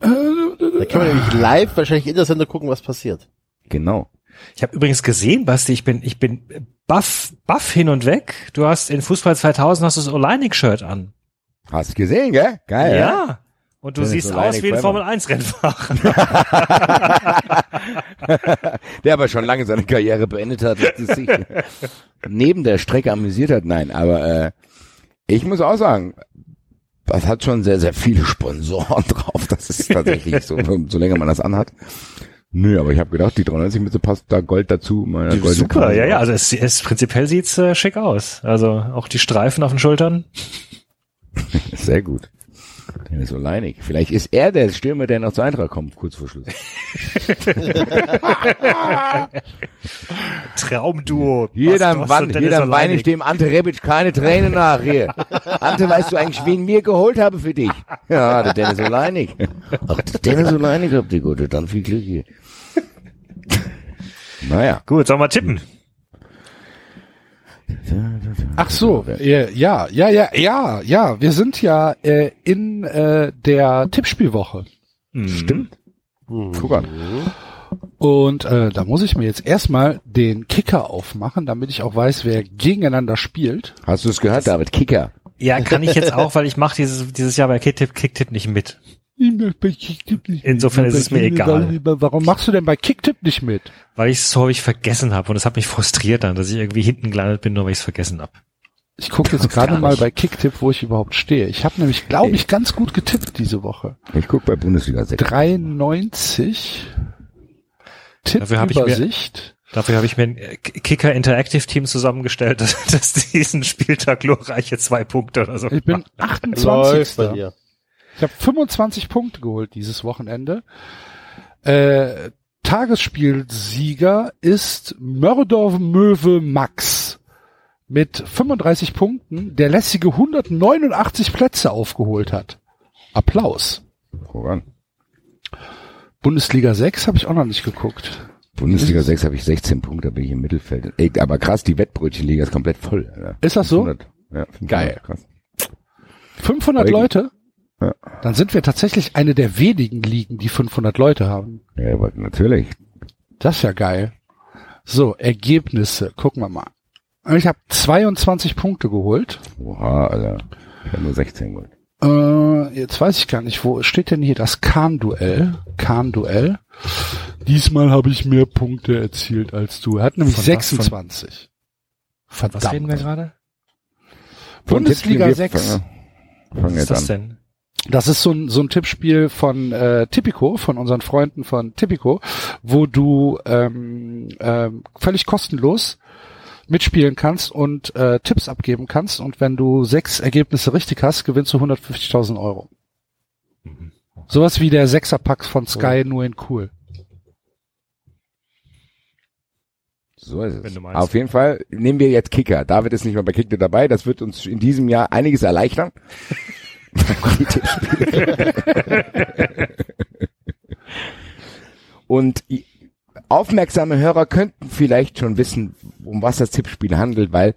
Da kann man nämlich live wahrscheinlich in der Sendung gucken, was passiert. Genau. Ich habe übrigens gesehen, Basti, ich bin, ich bin baff, baff hin und weg. Du hast in Fußball 2000 hast du das Oleinik-Shirt an. Hast du gesehen, gell? Geil, ja. Und du siehst aus wie ein Forever. Formel 1 Rennfahrer. Der aber schon lange seine Karriere beendet hat und sich neben der Strecke amüsiert hat. Nein, aber äh, ich muss auch sagen, das hat schon sehr, sehr viele Sponsoren drauf. Das ist tatsächlich so, so länger man das anhat. Nö, aber ich habe gedacht, die 93 Mütze passt da Gold dazu. Meine Super, Krause. ja, ja, also es, es prinzipiell sieht's äh, schick aus. Also auch die Streifen auf den Schultern. Sehr gut. So leinig. Vielleicht ist er der Stürmer, der noch zur Eintracht kommt, kurz vor Schluss. Traumduo. Hier dann, wann, hier Dennis dann weine ich dem Ante Rebic keine Tränen nach hier. Ante, weißt du eigentlich, wen mir geholt habe für dich? Ja, der Dennis Oleinig. Ach, der Dennis Oleinig habt ihr gut, dann viel Glück hier. Naja. Gut, sollen wir tippen? Ach so, ja, ja, ja, ja, ja. Wir sind ja äh, in äh, der Tippspielwoche. Stimmt. Guck an. Und äh, da muss ich mir jetzt erstmal den Kicker aufmachen, damit ich auch weiß, wer gegeneinander spielt. Hast du es gehört, David? Kicker. Ja, kann ich jetzt auch, weil ich mache dieses, dieses Jahr bei Kicktipp, Kicktipp nicht mit. Insofern ist es mir egal. Warum machst du denn bei Kicktipp nicht mit? Weil ich es so häufig vergessen habe und es hat mich frustriert dann, dass ich irgendwie hinten gelandet bin, nur weil ich es vergessen habe. Ich gucke jetzt gerade mal bei Kicktipp, wo ich überhaupt stehe. Ich habe nämlich, glaube ich, ganz gut getippt diese Woche. Ich guck bei Bundesliga 6. 93 Dafür hab ich mir- Tippübersicht. Dafür habe ich mir ein äh, Kicker Interactive Team zusammengestellt, das, das diesen Spieltag glorreiche zwei Punkte oder so. Ich bin macht. 28. Läuft bei dir. Ich habe 25 Punkte geholt dieses Wochenende. Äh, Tagesspielsieger ist Mördorf Möwe Max mit 35 Punkten, der lässige 189 Plätze aufgeholt hat. Applaus. Guck an. Bundesliga 6 habe ich auch noch nicht geguckt. Bundesliga 6 habe ich 16 Punkte, da bin ich im Mittelfeld. Ey, aber krass, die Wettbrötchenliga ist komplett voll. Alter. Ist das so? 500. Ja, 500, Geil. Krass. 500 Eugen. Leute? Ja. Dann sind wir tatsächlich eine der wenigen Ligen, die 500 Leute haben. Ja, aber natürlich. Das ist ja geil. So, Ergebnisse. Gucken wir mal. Ich habe 22 Punkte geholt. Oha, Alter. Ich habe nur 16 geholt. Äh, jetzt weiß ich gar nicht, wo steht denn hier das Kahn-Duell? Kahn-Duell. Diesmal habe ich mehr Punkte erzielt als du. Er hat nämlich Von was? Von- 26. Von was reden wir gerade? Bundesliga Wir 6. Fangen, fangen Was ist das an. denn? Das ist so ein, so ein Tippspiel von äh, Tipico, von unseren Freunden von Tipico, wo du ähm, ähm, völlig kostenlos mitspielen kannst und äh, Tipps abgeben kannst. Und wenn du sechs Ergebnisse richtig hast, gewinnst du 150.000 Euro. Sowas wie der Sechserpack von Sky, nur in cool. So ist es. Auf jeden Fall nehmen wir jetzt Kicker. David ist nicht mehr bei Kicker dabei. Das wird uns in diesem Jahr einiges erleichtern. Und aufmerksame Hörer könnten vielleicht schon wissen, um was das Tippspiel handelt, weil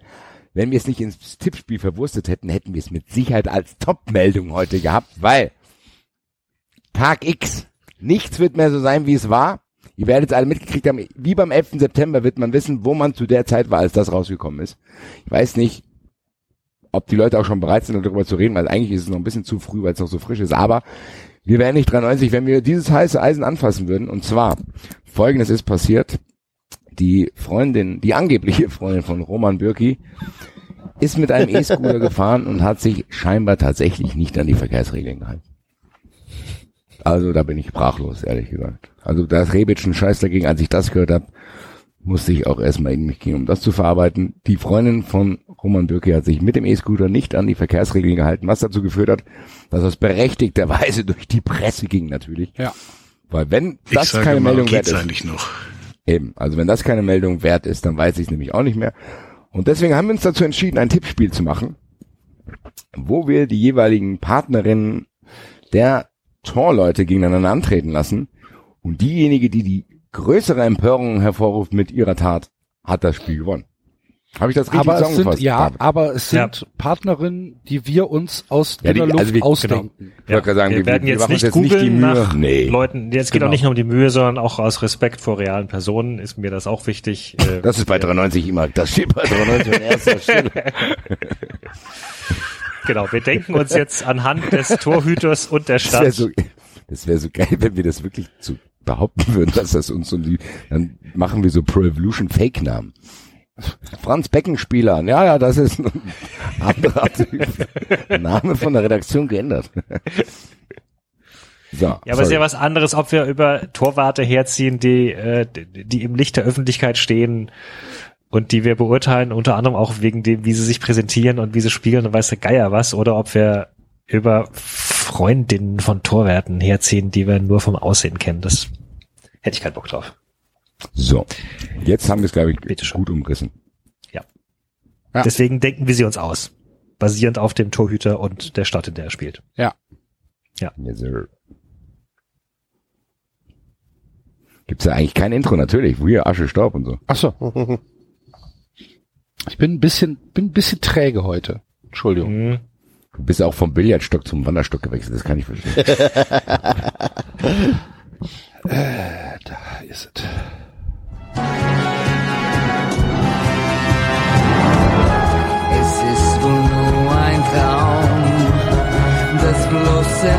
wenn wir es nicht ins Tippspiel verwurstet hätten, hätten wir es mit Sicherheit als Top-Meldung heute gehabt, weil Tag X, nichts wird mehr so sein, wie es war. Ihr werdet es alle mitgekriegt haben, wie beim 11. September wird man wissen, wo man zu der Zeit war, als das rausgekommen ist. Ich weiß nicht, ob die Leute auch schon bereit sind, darüber zu reden, weil eigentlich ist es noch ein bisschen zu früh, weil es noch so frisch ist, aber wir wären nicht 93, wenn wir dieses heiße Eisen anfassen würden. Und zwar, folgendes ist passiert. Die Freundin, die angebliche Freundin von Roman Bürki, ist mit einem E-Scooter gefahren und hat sich scheinbar tatsächlich nicht an die Verkehrsregeln gehalten. Also da bin ich sprachlos, ehrlich gesagt. Also da ist Rebic ein Scheiß dagegen, als ich das gehört habe, musste ich auch erstmal in mich gehen, um das zu verarbeiten. Die Freundin von Roman Bürki hat sich mit dem E-Scooter nicht an die Verkehrsregeln gehalten, was dazu geführt hat, dass das berechtigterweise durch die Presse ging natürlich. Ja. Weil wenn Ich das sage keine mal, Meldung wert ist, eigentlich noch? Eben, also wenn das keine Meldung wert ist, dann weiß ich es nämlich auch nicht mehr. Und deswegen haben wir uns dazu entschieden, ein Tippspiel zu machen, wo wir die jeweiligen Partnerinnen der Torleute gegeneinander antreten lassen. Und diejenige, die die größere Empörung hervorruft mit ihrer Tat, hat das Spiel gewonnen. Habe ich das richtig Aber es zusammengefasst? sind, ja, David? aber es sind Partnerinnen, die wir uns aus Ja, die- der Luft also wir- ausdenken. Ich wollte gerade sagen, wir wir, werden wir jetzt machen uns nicht jetzt nicht die googeln Mühe. nach nee. Leuten. Jetzt geht Genau. auch nicht nur um die Mühe, sondern auch aus Respekt vor realen Personen ist mir das auch wichtig. Äh, Das ist bei 93 immer, das steht bei 93 an erster Stelle. Genau, wir denken uns jetzt anhand des Torhüters und der Das wäre Stadt. so, das wäre so geil, wenn wir das wirklich so behaupten würden, dass das uns um die, dann machen wir so Pro Evolution Fake-Namen. Franz Beckenspieler. Ja, ja, das ist ein anderer. Name von der Redaktion geändert. So, Ja, aber es sorry. ist ja was anderes, ob wir über Torwarte herziehen, die, äh, die die im Licht der Öffentlichkeit stehen und die wir beurteilen, unter anderem auch wegen dem, wie sie sich präsentieren und wie sie spielen und weiß der Geier was, oder ob wir über Freundinnen von Torwerten herziehen, die wir nur vom Aussehen kennen. Das hätte ich keinen Bock drauf. So, jetzt haben wir es, glaube ich, Bitte schön. gut umrissen. Ja. Deswegen denken wir sie uns aus. Basierend auf dem Torhüter und der Stadt, in der er spielt. Ja. Yes, sir. Gibt's ja eigentlich kein Intro, natürlich. Wir Asche, Staub und so. Ach so. Ich bin ein bisschen, bin ein bisschen träge heute. Entschuldigung. Mhm. Du bist ja auch vom Billardstock zum Wanderstock gewechselt, das kann ich verstehen. Äh, da ist es. Es ist wohl nur ein Traum, das bloße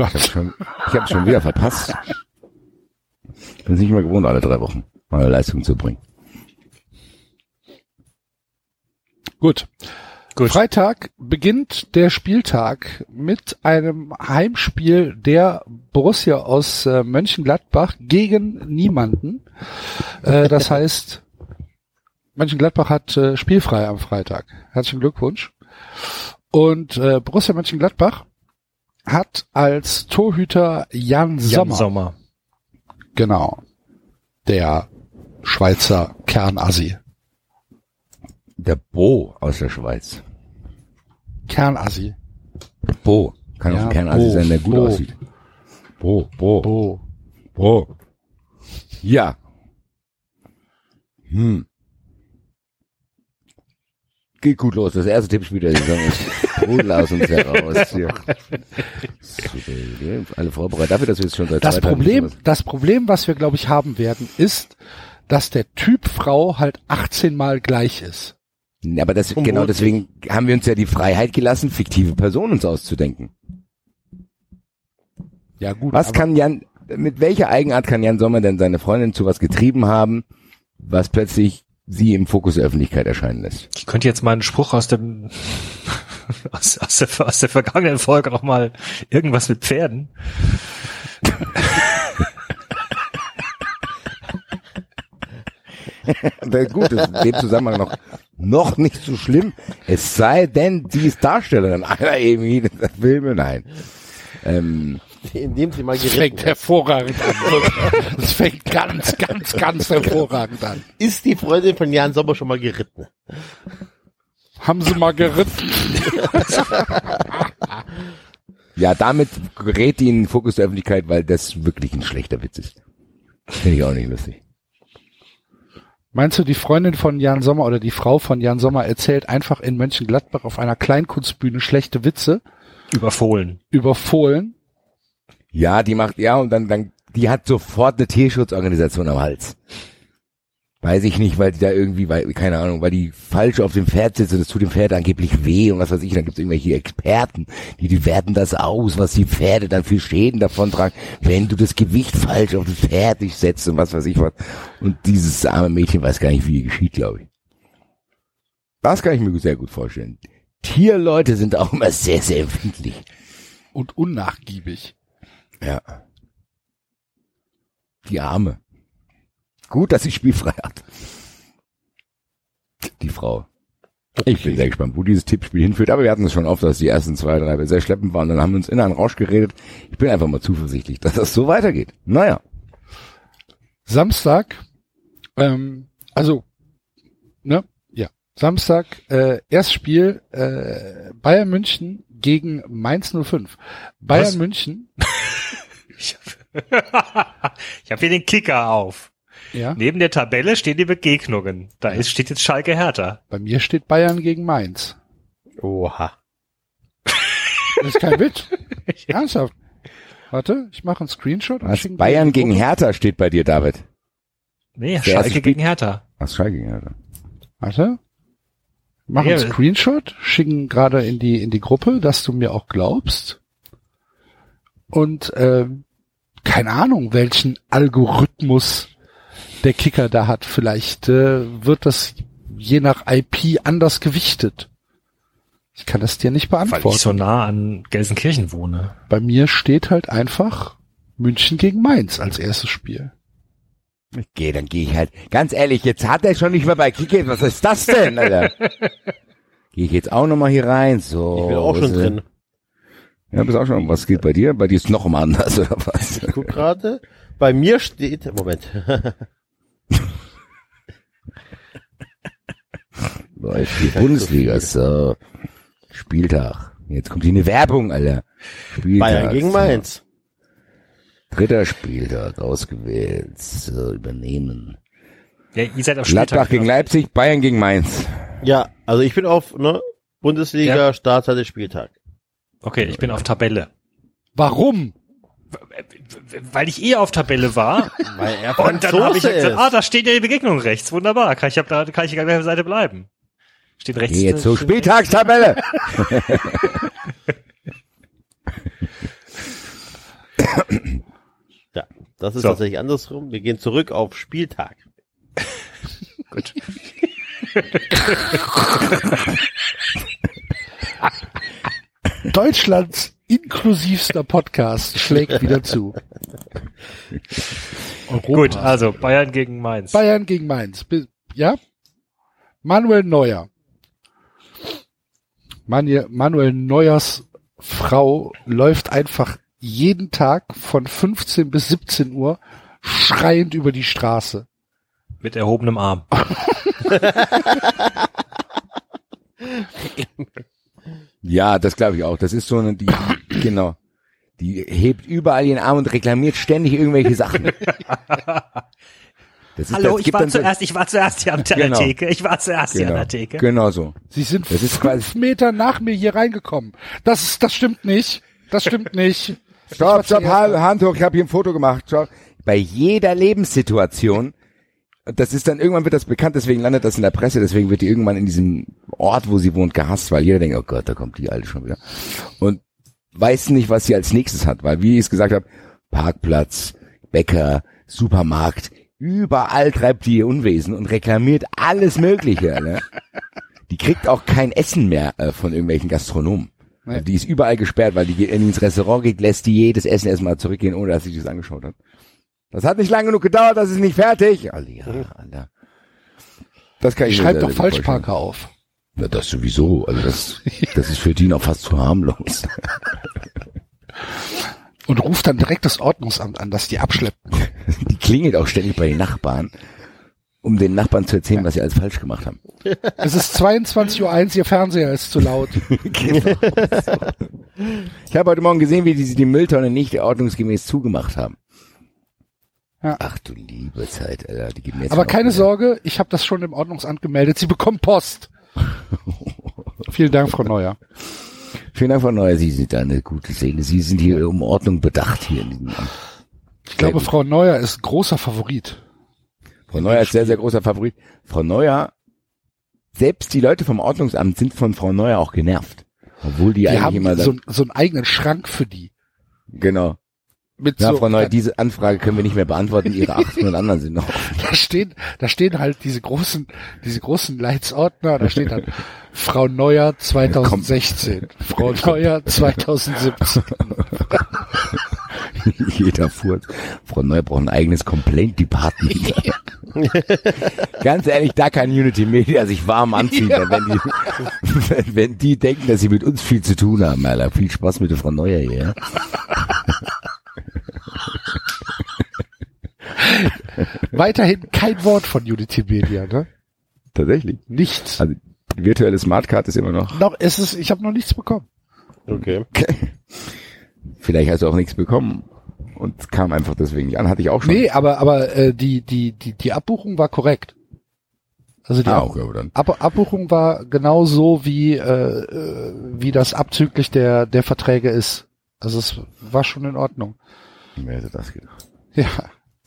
Gott. Ich habe schon, schon wieder verpasst. Ich bin nicht mehr gewohnt, alle drei Wochen meine Leistung zu bringen. Gut. Gut. Freitag beginnt der Spieltag mit einem Heimspiel der Borussia aus äh, Mönchengladbach gegen niemanden. Äh, das heißt, Mönchengladbach hat äh, spielfrei am Freitag. Herzlichen Glückwunsch. Und äh, Borussia Mönchengladbach hat als Torhüter Jan Sommer. Jan Sommer. Genau. Der Schweizer Kernassi. Der Bo aus der Schweiz. Kernassi. Bo. Kann Ja, auch ein Kernassi Bo, sein, der gut Bo. aussieht. Bo, Bo, Oh. Bo. Ja. Hm. Geht gut los. Das erste Tippspiel der Saison ist Sprudel aus uns heraus. Ja. Alle vorbereitet. Dafür, dass wir jetzt schon seit Das Problem, wissen, das Problem, was wir, glaube ich, haben werden, ist, dass der Typ Frau halt 18 Mal gleich ist. Aber das, genau deswegen haben wir uns ja die Freiheit gelassen, fiktive Personen uns auszudenken. Ja, gut. Was kann Jan, mit welcher Eigenart kann Jan Sommer denn seine Freundin zu was getrieben haben, was plötzlich sie im Fokus der Öffentlichkeit erscheinen lässt? Ich könnte jetzt mal einen Spruch aus dem aus, aus, der, aus der vergangenen Folge noch mal irgendwas mit Pferden. Gut, das ist in dem Zusammenhang noch, noch nicht so schlimm. Es sei denn, sie ist Darstellerin einer Emi, das Filme, nein. Ähm, Indem sie mal Das geritten fängt wird. hervorragend an. Das fängt ganz, ganz, ganz hervorragend an. Ist die Freundin von Jan Sommer schon mal geritten? Haben sie mal geritten? ja, damit gerät die in den Fokus der Öffentlichkeit, weil das wirklich ein schlechter Witz ist. Finde ich auch nicht lustig. Meinst du, die Freundin von Jan Sommer oder die Frau von Jan Sommer erzählt einfach in Mönchengladbach auf einer Kleinkunstbühne schlechte Witze Überfohlen. über Fohlen? Ja, die macht, ja, und dann, dann, die hat sofort eine Tierschutzorganisation am Hals. Weiß ich nicht, weil die da irgendwie, weil, keine Ahnung, weil die falsch auf dem Pferd sitzt und das tut dem Pferd angeblich weh und was weiß ich, dann gibt es irgendwelche Experten, die, die werten das aus, was die Pferde dann für Schäden davon tragen, wenn du das Gewicht falsch auf das Pferd nicht setzt und was weiß ich was. Und dieses arme Mädchen weiß gar nicht, wie ihr geschieht, glaube ich. Das kann ich mir sehr gut vorstellen. Tierleute sind auch immer sehr, sehr empfindlich. Und unnachgiebig. Ja. Die Arme. Gut, dass sie spielfrei hat. Die Frau. Ich bin sehr gespannt, wo dieses Tippspiel hinführt. Aber wir hatten es schon oft, dass die ersten zwei, drei sehr schleppend waren. Dann haben wir uns in einen Rausch geredet. Ich bin einfach mal zuversichtlich, dass das so weitergeht. Naja. Samstag, ähm, also, ne, ja, Samstag, äh, Erstspiel, äh, Bayern München gegen Mainz 05. Bayern Was? München, Ich habe hab hier den Kicker auf. ja, Neben der Tabelle stehen die Begegnungen. Da ist, steht jetzt Schalke Hertha. bei mir steht Bayern gegen Mainz. Oha. Das ist kein Witz. Ernsthaft. Warte, ich mache einen Screenshot. Was? Bayern gegen. Hertha steht bei dir, David. Nee, erste Schalke Spiel- gegen Hertha. Was Schalke gegen Hertha? Warte. Mach Ja, einen Screenshot, schicken gerade in die in die Gruppe, dass du mir auch glaubst. Und äh, keine Ahnung, welchen Algorithmus der Kicker da hat. Vielleicht äh, wird das je nach IP anders gewichtet. Ich kann das dir nicht Weil beantworten. ich so nah an Gelsenkirchen wohne. Bei mir steht halt einfach München gegen Mainz als erstes Spiel. Okay, dann gehe ich halt. Ganz ehrlich, jetzt hat er schon nicht mehr bei Kicker. Was ist das denn, Alter? Gehe ich jetzt auch nochmal hier rein. So. Ich bin auch schon drin. Ja, bist auch schon. Was geht bei dir? Bei dir ist noch mal anders, oder was? Ich guck gerade. Bei mir steht, Moment. Läuft die Bundesliga, so. Spieltag. Jetzt kommt hier eine Werbung, Alter. Spieltag. Bayern gegen. Mainz. Dritter Spieltag ausgewählt. So, übernehmen. Ja, ihr seid auf Gladbach Spieltag. gegen Leipzig, Bayern gegen Mainz. Ja, also ich bin auf, ne, Bundesliga, Ja. Startzeit des Spieltag. Okay, ich bin auf Tabelle. Warum? Weil ich eh auf Tabelle war. Weil er Und dann habe ich gesagt, ist. ah, da steht ja die Begegnung rechts. Wunderbar. Kann ich, hab, da kann ich auf der Seite bleiben. Steht rechts. Geh zur Spieltagstabelle. Ja, das ist So. tatsächlich andersrum. Wir gehen zurück auf Spieltag. Gut. Deutschlands inklusivster Podcast schlägt wieder zu. Europa. Gut, also Bayern gegen Mainz. Bayern gegen Mainz. Ja? Manuel Neuer. Manu- Manuel Neuers Frau läuft einfach jeden Tag von 15 bis 17 Uhr schreiend über die Straße. Mit erhobenem Arm. Ja, das glaube ich auch. Das ist so eine, die, genau. Die hebt überall ihren Arm und reklamiert ständig irgendwelche Sachen. Das ist, Hallo, das ich war so- zuerst, ich war zuerst hier an der Genau. Theke. Ich war zuerst hier an Genau, der Theke. genau so. Sie sind Das ist fünf Meter nach mir hier reingekommen. Das ist, das stimmt nicht. Das stimmt nicht. Stopp, Ich stopp, Hand hoch, ich habe hier ein Foto gemacht. Stopp. Bei jeder Lebenssituation, das ist dann, irgendwann wird das bekannt, deswegen landet das in der Presse, deswegen wird die irgendwann in diesem Ort, wo sie wohnt, gehasst, weil jeder denkt, oh Gott, da kommt die Alte schon wieder. Und weiß nicht, was sie als nächstes hat, weil, wie ich es gesagt habe, Parkplatz, Bäcker, Supermarkt, überall treibt die ihr Unwesen und reklamiert alles Mögliche. Ne? Die kriegt auch kein Essen mehr äh, von irgendwelchen Gastronomen. Also die ist überall gesperrt, weil die geht ins Restaurant geht, lässt die jedes Essen erstmal zurückgehen, ohne dass sie das angeschaut hat. Das hat nicht lange genug gedauert, das ist nicht fertig. Alter, ja, Alter. Das kann ich Ich schreibe doch. Falschparker auf. Ja, das sowieso. Also das, das ist für die noch fast zu harmlos. Und ruft dann direkt das Ordnungsamt an, dass die abschleppen. Die klingelt auch ständig bei den Nachbarn, um den Nachbarn zu erzählen, was sie alles falsch gemacht haben. Es ist 22.01 Uhr, ihr Fernseher ist zu laut. Genau. Ich habe heute Morgen gesehen, wie die die Mülltonne nicht ordnungsgemäß zugemacht haben. Ja. Ach du liebe Zeit, Alter. Die geben jetzt Aber keine. Sorge, ich habe das schon im Ordnungsamt gemeldet. Sie bekommen Post. Vielen Dank, Frau Neuer. Vielen Dank, Frau Neuer. Sie sind eine gute Seele. Sie sind hier um Ordnung bedacht hier in diesem Amt. Ich glaube, Frau Neuer ist großer Favorit. Frau Neuer ist sehr, sehr großer Favorit. Frau Neuer, selbst die Leute vom Ordnungsamt sind von Frau Neuer auch genervt. Obwohl die, Die eigentlich haben immer so, so einen eigenen Schrank für die. genau. Mit Ja, so, Frau Neuer, diese Anfrage können wir nicht mehr beantworten. Ihre 800 anderen sind noch. da stehen, da stehen halt diese großen, diese großen Leitsordner, da steht dann Frau Neuer 2016, Frau Neuer 2017. Jeder Furz. Frau Neuer braucht ein eigenes Complaint Department. Ganz ehrlich, da kann Unity Media sich warm anziehen, wenn, die, wenn, wenn die denken, dass sie mit uns viel zu tun haben, Alter. Viel Spaß mit der Frau Neuer hier. ja. Weiterhin kein Wort von Unity Media, ne? Tatsächlich. Nichts. Also, die virtuelle Smartcard ist immer noch. Noch, es ist, ich habe noch nichts bekommen. Okay. Vielleicht hast du auch nichts bekommen und kam einfach deswegen nicht an. Hatte ich auch schon. Nee, aber aber äh, die die die die Abbuchung war korrekt. Also die Ah, okay, aber dann. Ab Abbuchung war genauso wie äh, äh, wie das abzüglich der der Verträge ist. Also es war schon in Ordnung. Wer hätte das gedacht? Ja,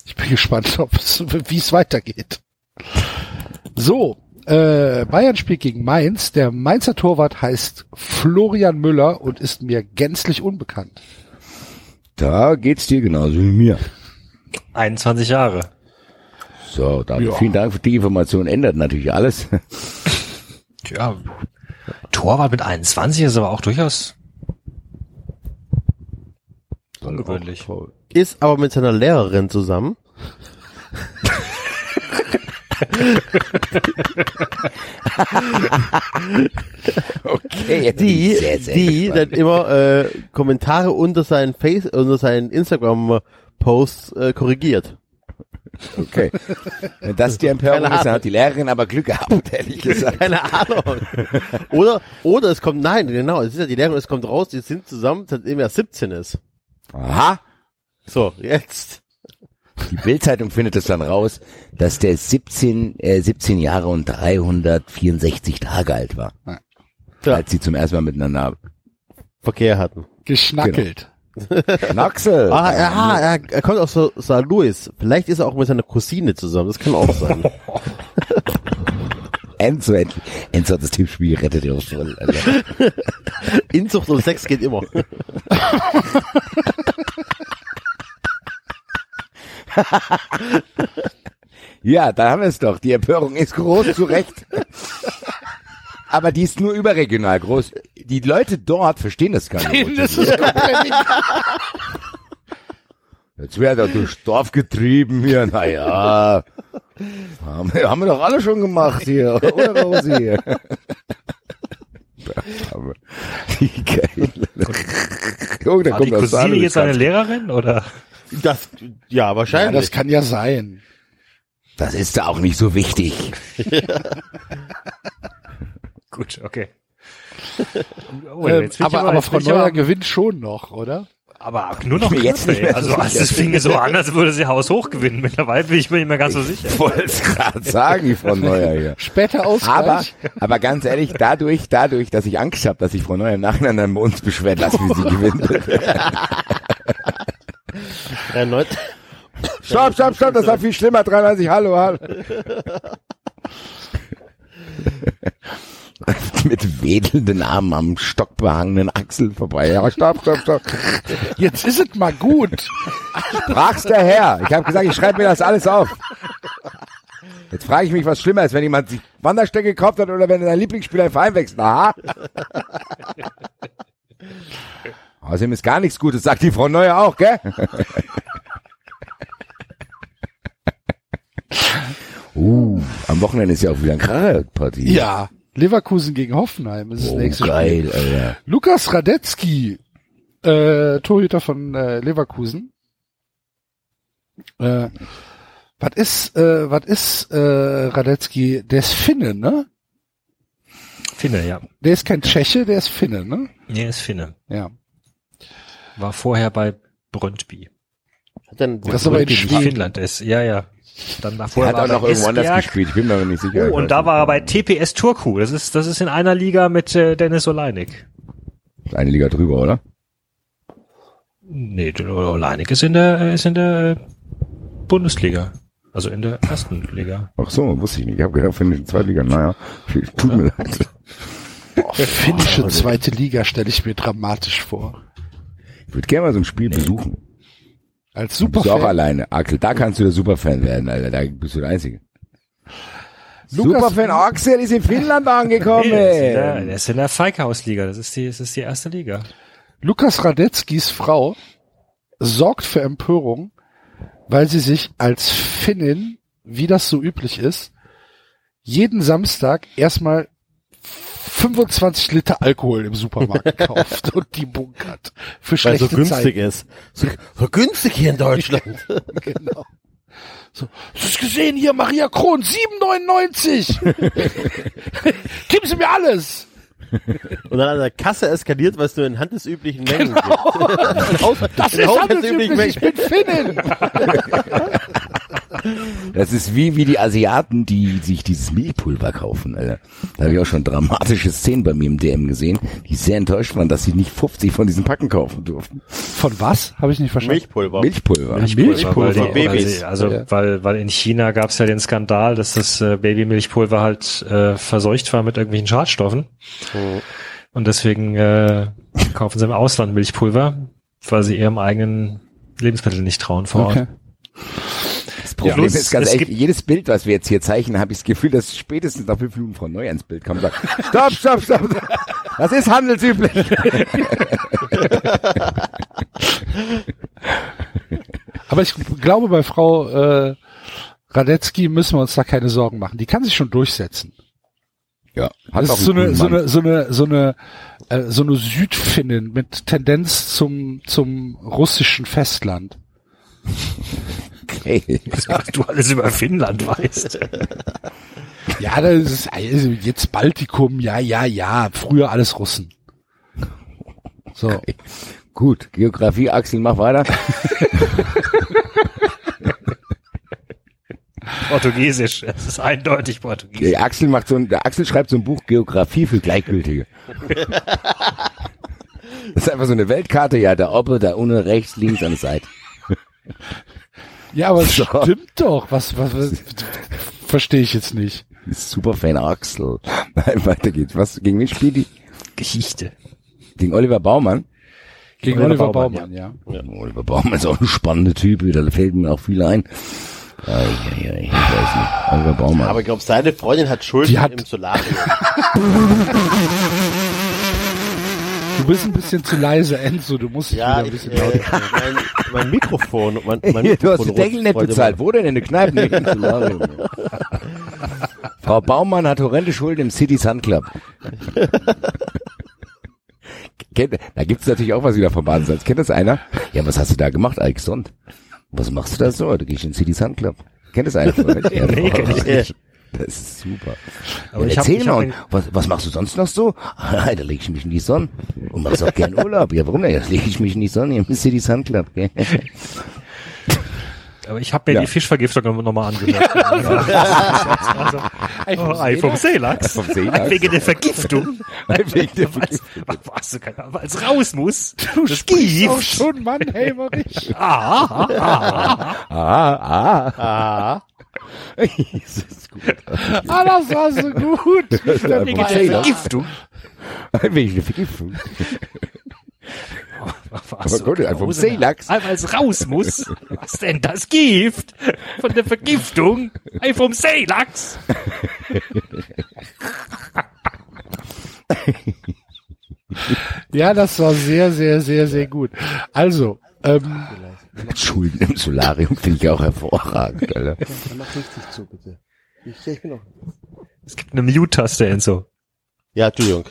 ich bin gespannt, wie es weitergeht. So, äh, Bayern spielt gegen Mainz. Der Mainzer Torwart heißt Florian Müller und ist mir gänzlich unbekannt. Da geht's dir genauso wie mir. 21 Jahre. So, David, Ja. vielen Dank für die Information. Ändert natürlich alles. Ja, Torwart mit 21 ist aber auch durchaus ungewöhnlich. Ist aber mit seiner Lehrerin zusammen. Okay, die, sehr, sehr die gespannt. dann immer äh, Kommentare unter seinen Face, unter seinen Instagram Posts äh, korrigiert. Okay. Wenn das die Empörung ist, dann hat die Lehrerin aber Glück gehabt, ehrlich gesagt. Keine Ahnung. Oder, oder es kommt, nein, genau, es ist ja die Lehrerin, es kommt raus, die sind zusammen, seitdem er 17 ist. Aha. So, jetzt. Die Bildzeitung findet es dann raus, dass der 17, äh, 17 Jahre und 364 Tage alt war. Ja. Als sie zum ersten Mal miteinander Verkehr hatten. Geschnackelt. Schnacksel. Ah, ja, er, er kommt aus St. Louis. Vielleicht ist er auch mit seiner Cousine zusammen. Das kann auch sein. Enzo, endlich. Enzo hat das Tippspiel gerettet, ja voll. Inzucht und Sex geht immer. Ja, da haben wir es doch. Die Empörung ist groß, zu Recht. Aber die ist nur überregional groß. Die Leute dort verstehen das gar nicht. Das ist Jetzt wird er durchs Dorf getrieben hier. Naja, haben, wir- haben wir doch alle schon gemacht hier, oder Rosi? Wie geil. Oh, da War die kommt das Cousine jetzt eine Lehrerin oder? Das, ja, wahrscheinlich. Ja, das kann ja sein. Das ist da auch nicht so wichtig. Gut, okay. Oh, ähm, aber, aber, aber Frau Neuer gewinnt schon noch, oder? aber nur noch jetzt nicht Also als das finge so an, als würde sie Haus hoch gewinnen. Mittlerweile bin ich mir nicht mehr ganz so sicher. Ich wollte es gerade sagen, Frau Neuer hier. Später Ausgleich. Aber, aber ganz ehrlich, dadurch, dadurch, dass ich Angst habe, dass sich Frau Neuer im Nachhinein dann bei uns beschwert, dass wie sie gewinnt. 93. Stopp, stopp, stopp, das war viel schlimmer. 93, hallo, hallo. Mit wedelnden Armen am stockbehangenen Achsel vorbei. Ja, stopp, stopp, stopp. Jetzt ist es mal gut. Sprach's der Herr. Ich habe gesagt, ich schreibe mir das alles auf. Jetzt frage ich mich, was schlimmer ist, wenn jemand sich Wanderstöcke gekauft hat oder wenn dein Lieblingsspieler im Verein wechselt. Aha. Außerdem ist gar nichts Gutes, sagt die Frau Neuer auch, gell? uh, am Wochenende ist ja auch wieder eine Kracherpartie. Ja. Leverkusen gegen Hoffenheim ist das Oh, nächste geil, Spiel. Alter. Lukas Radetzky, äh, Torhüter von äh, Leverkusen. Äh, was ist, äh, was ist äh, Radetzky? Der ist Finne, ne? Finne, ja. Der ist kein Tscheche, der ist Finne, ne? Nee, ist Finne. Ja. War vorher bei Brøndby. Hat denn, Das ist aber in Schweden. Finnland ist. Ja, ja. Dann Der davor hat war auch er noch bei irgendwo anders gespielt. Ich bin mir aber nicht sicher. Ich Oh, und da war er bei TPS Turku. Das ist, das ist in einer Liga mit äh, Dennis Oleinik. Eine Liga drüber, oder? Nee, Oleinik ist in der, ist in der äh, Bundesliga. Also in der ersten Liga. Ach so, wusste ich nicht. Ich habe gedacht, finnische Zweitliga. Naja, tut mir leid. Boah, finnische zweite Liga stelle ich mir dramatisch vor. Ich würde gerne mal so ein Spiel besuchen. Als Du bist auch Superfan. alleine. Axel, da kannst du der Superfan werden, Alter. Da bist du der Einzige. Lukas- Superfan Axel ist in Finnland angekommen. Nee, der, ist in der, der ist in der Feikhaus-Liga. Das ist die, das ist die erste Liga. Lukas Radetzkys Frau sorgt für Empörung, weil sie sich als Finnin, wie das so üblich ist, jeden Samstag erstmal 25 Liter Alkohol im Supermarkt kauft und die bunkert. Für weil schlechte so günstig Zeiten. ist. So, so günstig hier in Deutschland. Genau. So, hast du gesehen hier, Maria Kron, 7,99. Geben Sie mir alles. Und dann an der Kasse eskaliert, weil es nur in handelsüblichen Mengen gibt. Das In ist handelsüblich, ich bin Finnin. Das ist wie, wie die Asiaten, die sich dieses Milchpulver kaufen, Alter. Da habe ich auch schon dramatische Szenen bei mir im DM gesehen, die sehr enttäuscht waren, dass sie nicht 50 von diesen Packen kaufen durften. Von was? Habe ich nicht verstanden. Milchpulver. Milchpulver. Milchpulver, Von weil Babys. die, also Ja. weil weil in China gab es ja den Skandal, dass das äh, Babymilchpulver halt äh, verseucht war mit irgendwelchen Schadstoffen und deswegen äh, kaufen sie im Ausland Milchpulver, weil sie ihrem eigenen Lebensmittel nicht trauen vor Ort. Okay. Plus, ist ganz ehrlich, jedes Bild, was wir jetzt hier zeichnen, habe ich das Gefühl, dass spätestens nach fünf Minuten Frau Neu ans Bild kommt und sagt, stopp, stopp, stopp, das ist handelsüblich. Aber ich glaube, bei Frau äh, Radetzky müssen wir uns da keine Sorgen machen. Die kann sich schon durchsetzen. Ja, Das ist so eine, so eine, so eine, so eine, äh, so eine Südfinnin mit Tendenz zum, zum russischen Festland. Okay. Was du alles über Finnland weißt. Ja, das ist also jetzt Baltikum, ja, ja, ja, früher alles Russen. So. Gut, Geografie, Axel, mach weiter. Portugiesisch. Es ist eindeutig Portugiesisch. Der Axel macht so ein, der Axel schreibt so ein Buch Geografie für Gleichgültige. Das ist einfach so eine Weltkarte, ja, da oben, da unten, rechts, links an der Seite. Ja, aber es So. stimmt doch. Was, was, was verstehe ich jetzt nicht. Superfan Axel. Nein, weiter geht's. Was, gegen wen spielt die? Geschichte. Gegen Oliver Baumann? Gegen Oliver Oliver Baumann, Baumann, ja. Oliver Baumann ist auch ein spannender Typ, da fällt mir auch viel ein. Ei, ei, ei, ich weiß nicht. Oliver Baumann. Aber ich glaube, seine Freundin hat Schulden Die hat- im Solarium. Du bist ein bisschen zu leise, Enzo. Du musst dich Ja, wieder ein ich, bisschen äh, lauter. mein, mein Mikrofon, mein, mein du hast Mikrofon den Deckel nicht bezahlt. Wo denn in der Kneipe? Frau Baumann hat horrende Schulden im City Sun Club. Kennt, da gibt's natürlich auch was wieder vom Badensalz. Kennt das einer? Ja, was hast du da gemacht, Alexand? Was machst du da so? Du gehst in den City Sun Club. Kennt das einer von euch? Ja, Nee, kenn ich nicht. Das ist super. Aber ja, ich hab- erzähl ich mal, hab den- was, was machst du sonst noch so? Ah, da leg ich mich in die Sonne. Und machst auch gern Urlaub. Ja, warum denn? Da leg ich mich in die Sonne im City Sun Club. Gell? Aber ich habe mir Ja. die Fischvergiftung nochmal angehört. also, oh, Ei vom Seelachs. Vom Seelachs. Wegen der Vergiftung. Wegen der Weil was du keine, weil es raus muss. Du das auch schon, Mann, Helmerich. Ah, ah, ah. Ah, ah. Ah, das ist gut. Ah, das war so gut. Vergiftung. Wegen der Vergiftung. Was Aber gut, einfach vom Seelachs. Weil es raus muss. Was denn das Gift? Von der Vergiftung? Ei vom Seelachs. Ja, das war sehr, sehr, sehr, sehr gut. Also, ähm, Schulden im Solarium finde ich auch hervorragend, Alter. mach richtig zu, bitte. Ich, ich bin noch. Es gibt eine Mute-Taste, Enzo. Ja, Entschuldigung.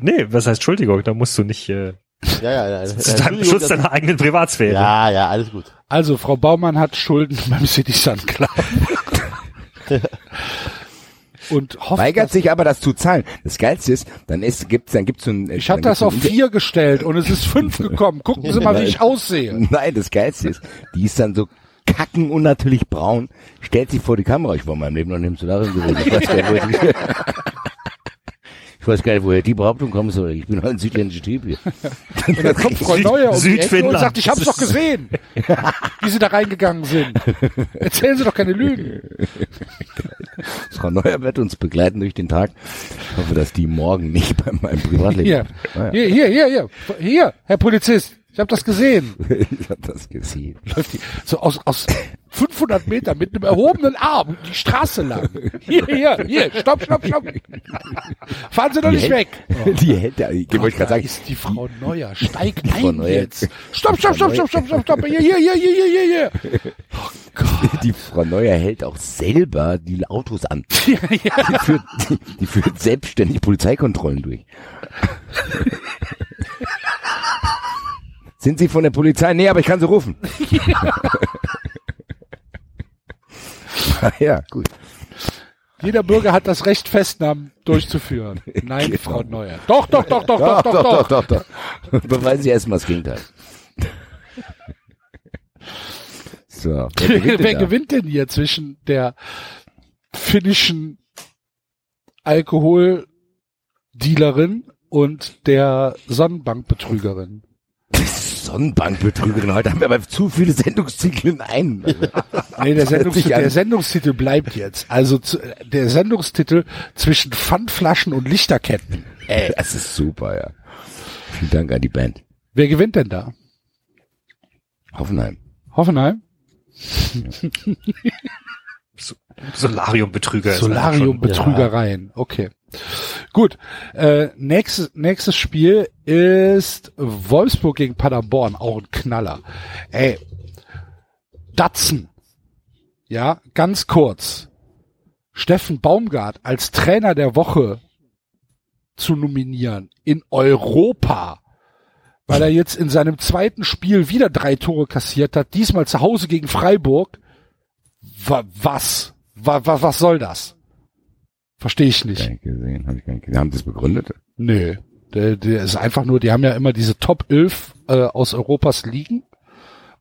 Nee, was heißt Entschuldigung? Da musst du nicht, äh, Ja, ja, ja. zu deinem Schutz deiner eigenen Privatsphäre. Ja, ja, alles gut. also Frau Baumann hat Schulden beim City Sun Club. Und hofft, Weigert sich aber, das zu zahlen. Das Geilste ist, dann ist, gibt's, dann gibt's so ein, ich hatte das auf vier gestellt und es ist fünf gekommen. Gucken Sie mal, wie ich aussehe. Nein, das Geilste ist, die ist dann so kacken unnatürlich braun, stellt sich vor die Kamera. Ich war in meinem Leben noch nicht im Solarium gewesen. Ich weiß gar nicht, woher die, Behauptung kommen soll. Ich bin halt ein südländischer Typ hier. Und dann kommt Frau Neuer um die Ecke und sagt, ich hab's doch gesehen, wie Sie da reingegangen sind. Erzählen Sie doch keine Lügen. Frau Neuer wird uns begleiten durch den Tag. Ich hoffe, dass die morgen nicht bei meinem Privatleben. Hier, Ah, ja. hier, hier, hier, hier, Herr Polizist, ich habe das gesehen. Ich hab das gesehen. Läuft die so aus, aus 500 Metern mit einem erhobenen Arm die Straße lang. Hier, hier, hier, stopp, stopp, stopp. Fahren Sie doch nicht weg. Die hält, ja, ich wollte gerade sagen, ist die Frau Neuer. Steig Frau ein Neuer. jetzt. Stopp, stopp, stopp, stopp, stopp, stopp, stopp. Hier, hier, hier, hier, hier, hier, hier. die Frau Neuer hält auch selber die Autos an. Ja, ja. Die führt, die, die führt selbstständig Polizeikontrollen durch. Sind Sie von der Polizei? Nee, aber ich kann Sie rufen. Ah, ja, gut. Jeder Bürger hat das Recht, Festnahmen durchzuführen. Nein, Genau. Frau Neuer. Doch, doch, doch, doch, doch, doch, doch. doch, doch. Beweisen Sie erstmal das Gegenteil. So, wer Wer, gewinnt, denn da? gewinnt denn hier zwischen der finnischen Alkoholdealerin und der Sonnenbankbetrügerin? Sonnenbankbetrügerin. Heute haben wir aber zu viele Sendungstitel in einem. Nee, der, Sendungstitel, der Sendungstitel bleibt jetzt. Also zu, der Sendungstitel zwischen Pfandflaschen und Lichterketten. ey, das ist super, ja. Vielen Dank an die Band. Wer gewinnt denn da? Hoffenheim. Hoffenheim? Solarium-Betrüger. Solarium-Betrügereien. Okay. Gut. Äh, nächstes, nächstes Spiel ist Wolfsburg gegen Paderborn. Auch ein Knaller. Ey. Datsen. Ja, ganz kurz. Steffen Baumgart als Trainer der Woche zu nominieren in Europa. Weil er jetzt in seinem zweiten Spiel wieder drei Tore kassiert hat, diesmal zu Hause gegen Freiburg. Wa was? Wa wa was soll das? Verstehe ich Gar nicht. nicht gesehen, hab ich gar nicht gesehen. Haben Sie es begründet? Nö. Der, der ist einfach nur, die haben ja immer diese Top 11 äh, aus Europas Ligen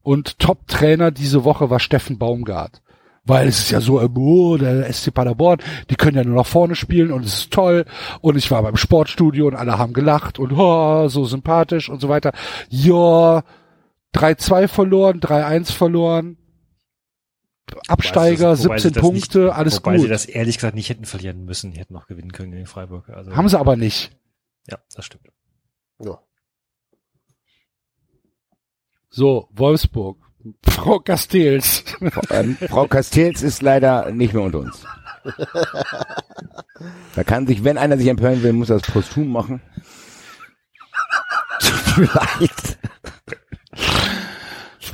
und Top-Trainer diese Woche war Steffen Baumgart. Weil es ist ja so, oh, der SC Paderborn, die können ja nur nach vorne spielen und es ist toll. Und ich war beim Sportstudio und alle haben gelacht und oh, so sympathisch und so weiter. Ja, 3-2 verloren, 3-1 verloren. Absteiger, Wobei sie 17 das Punkte, nicht, alles wobei sie gut. das ehrlich gesagt nicht hätten verlieren müssen. Die hätten noch gewinnen können gegen Freiburg. Also, Haben sie aber nicht. Ja, das stimmt. Ja. So, Wolfsburg. Frau Castells. Ähm, Frau Castells ist leider nicht mehr unter uns. Da kann sich, wenn einer sich empören will, muss er das posthum machen. Tut mir leid.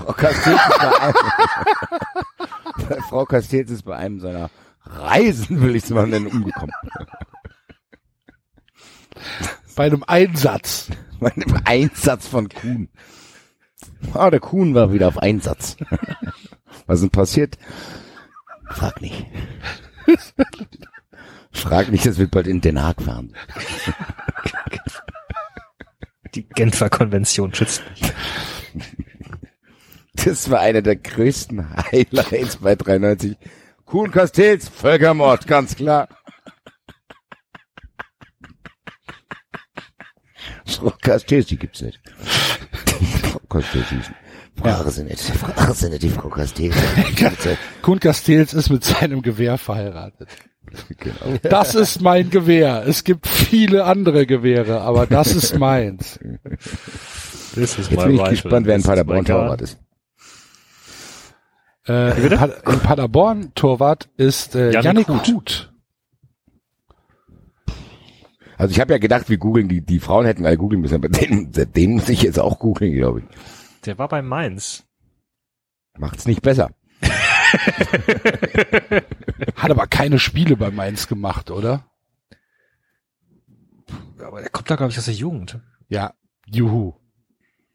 Frau Castells ist bei einem, Frau Castells ist bei einem seiner Reisen, will ich es mal nennen, umgekommen. Bei einem Einsatz. Bei einem Einsatz von Kuhn. Ah, der Kuhn war wieder auf Einsatz. Was ist denn passiert? Frag nicht. Frag nicht, das wird bald in Den Haag fahren. Die Genfer Konvention schützt mich. Das war einer der größten Highlights bei 93. Kuhn Castells, Völkermord, ganz klar. Frau Castells, die gibt's nicht. Frau Castells, die ist Fragen Sie nicht, fragen Sie nicht die Frau Castells. Kuhn Castells ist mit seinem Gewehr verheiratet. Genau. Das ist mein Gewehr. Es gibt viele andere Gewehre, aber das ist meins. Das ist Jetzt bin ich gespannt, wer in Paderborn Torwart ist. Äh, in, pa in Paderborn Torwart ist äh, Huth. Huth. Also ich habe ja gedacht, wir googeln, die, die Frauen hätten alle googeln müssen, aber den, den muss ich jetzt auch googeln, glaube ich. Der war bei Mainz. Macht's nicht besser. Hat aber keine Spiele bei Mainz gemacht, oder? Aber der kommt da, glaube ich, aus der Jugend. Ja, juhu.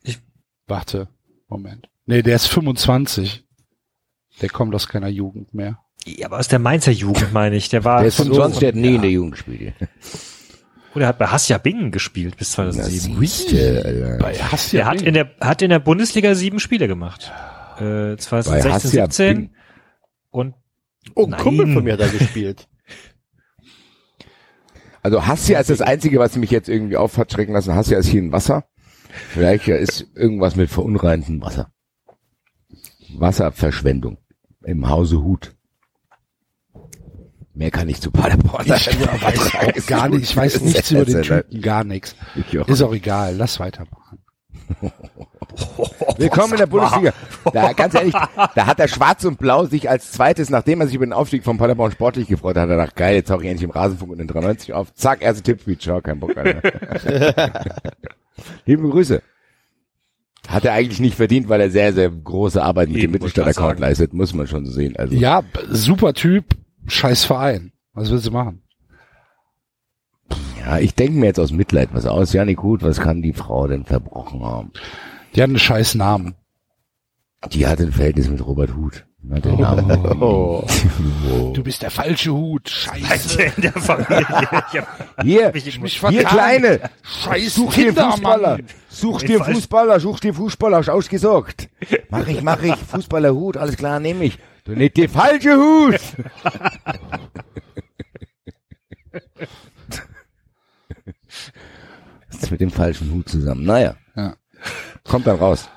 Ich- Warte, Moment. Nee, der ist 25. Der kommt aus keiner Jugend mehr. Ja, aber aus der Mainzer Jugend, meine ich. Der war Der ist so- 25, der hat nie in der Jugend gespielt. Oh, der hat bei Hassia Bingen gespielt bis 2007. siehste, Alter. Bei Hassia Der hat in der, hat in der Bundesliga sieben Spiele gemacht. Äh, 2016, Hassia 17 Bingen. und Oh, ein Nein. Kumpel von mir hat da gespielt. Also Hassia ist das Einzige, was mich jetzt irgendwie auf hat schrecken lassen. Hassia ist hier in Wasser. Vielleicht ja ist irgendwas mit verunreintem Wasser. Wasserverschwendung im Hause Hut. Mehr kann ich zu Paderborn Ich weiß auch gar nicht, ich weiß nichts über den Typen, gar nichts. Ist auch egal, lass weitermachen. Willkommen in der Bundesliga. Da, ganz ehrlich, da hat der Schwarz und Blau sich als zweites, nachdem er sich über den Aufstieg von Paderborn sportlich gefreut hat, er gedacht, geil, jetzt tauche ich endlich im Rasenfunk und in 93 auf. Zack, erste Tippspeed. Ciao, kein Bock, Alter. Liebe Grüße. Hat er eigentlich nicht verdient, weil er sehr, sehr große Arbeit mit Eben, dem Mittelstand-Account leistet, muss man schon so sehen. Also, Ja, super Typ, scheiß Verein. Was willst du machen? ja, ich denke mir jetzt aus Mitleid was aus. Ja, nicht gut, was kann die Frau denn verbrochen haben? Die hat einen scheiß Namen. Die hat ein Verhältnis mit Robert Huth. Na, der Name. Oh. Du bist der falsche Hut. Scheiße. in der Familie. Ich hab Hier, mich mich hier. Kleine, Scheiß such dir Fußballer. Such Ich dir. Fußballer, such dir Fußballer, hast ausgesorgt. Mach ich, mach ich. Fußballerhut, alles klar, nehme ich. Du nicht der falsche Hut. Was ist mit dem falschen Hut zusammen? Naja. Ja. Kommt dann raus.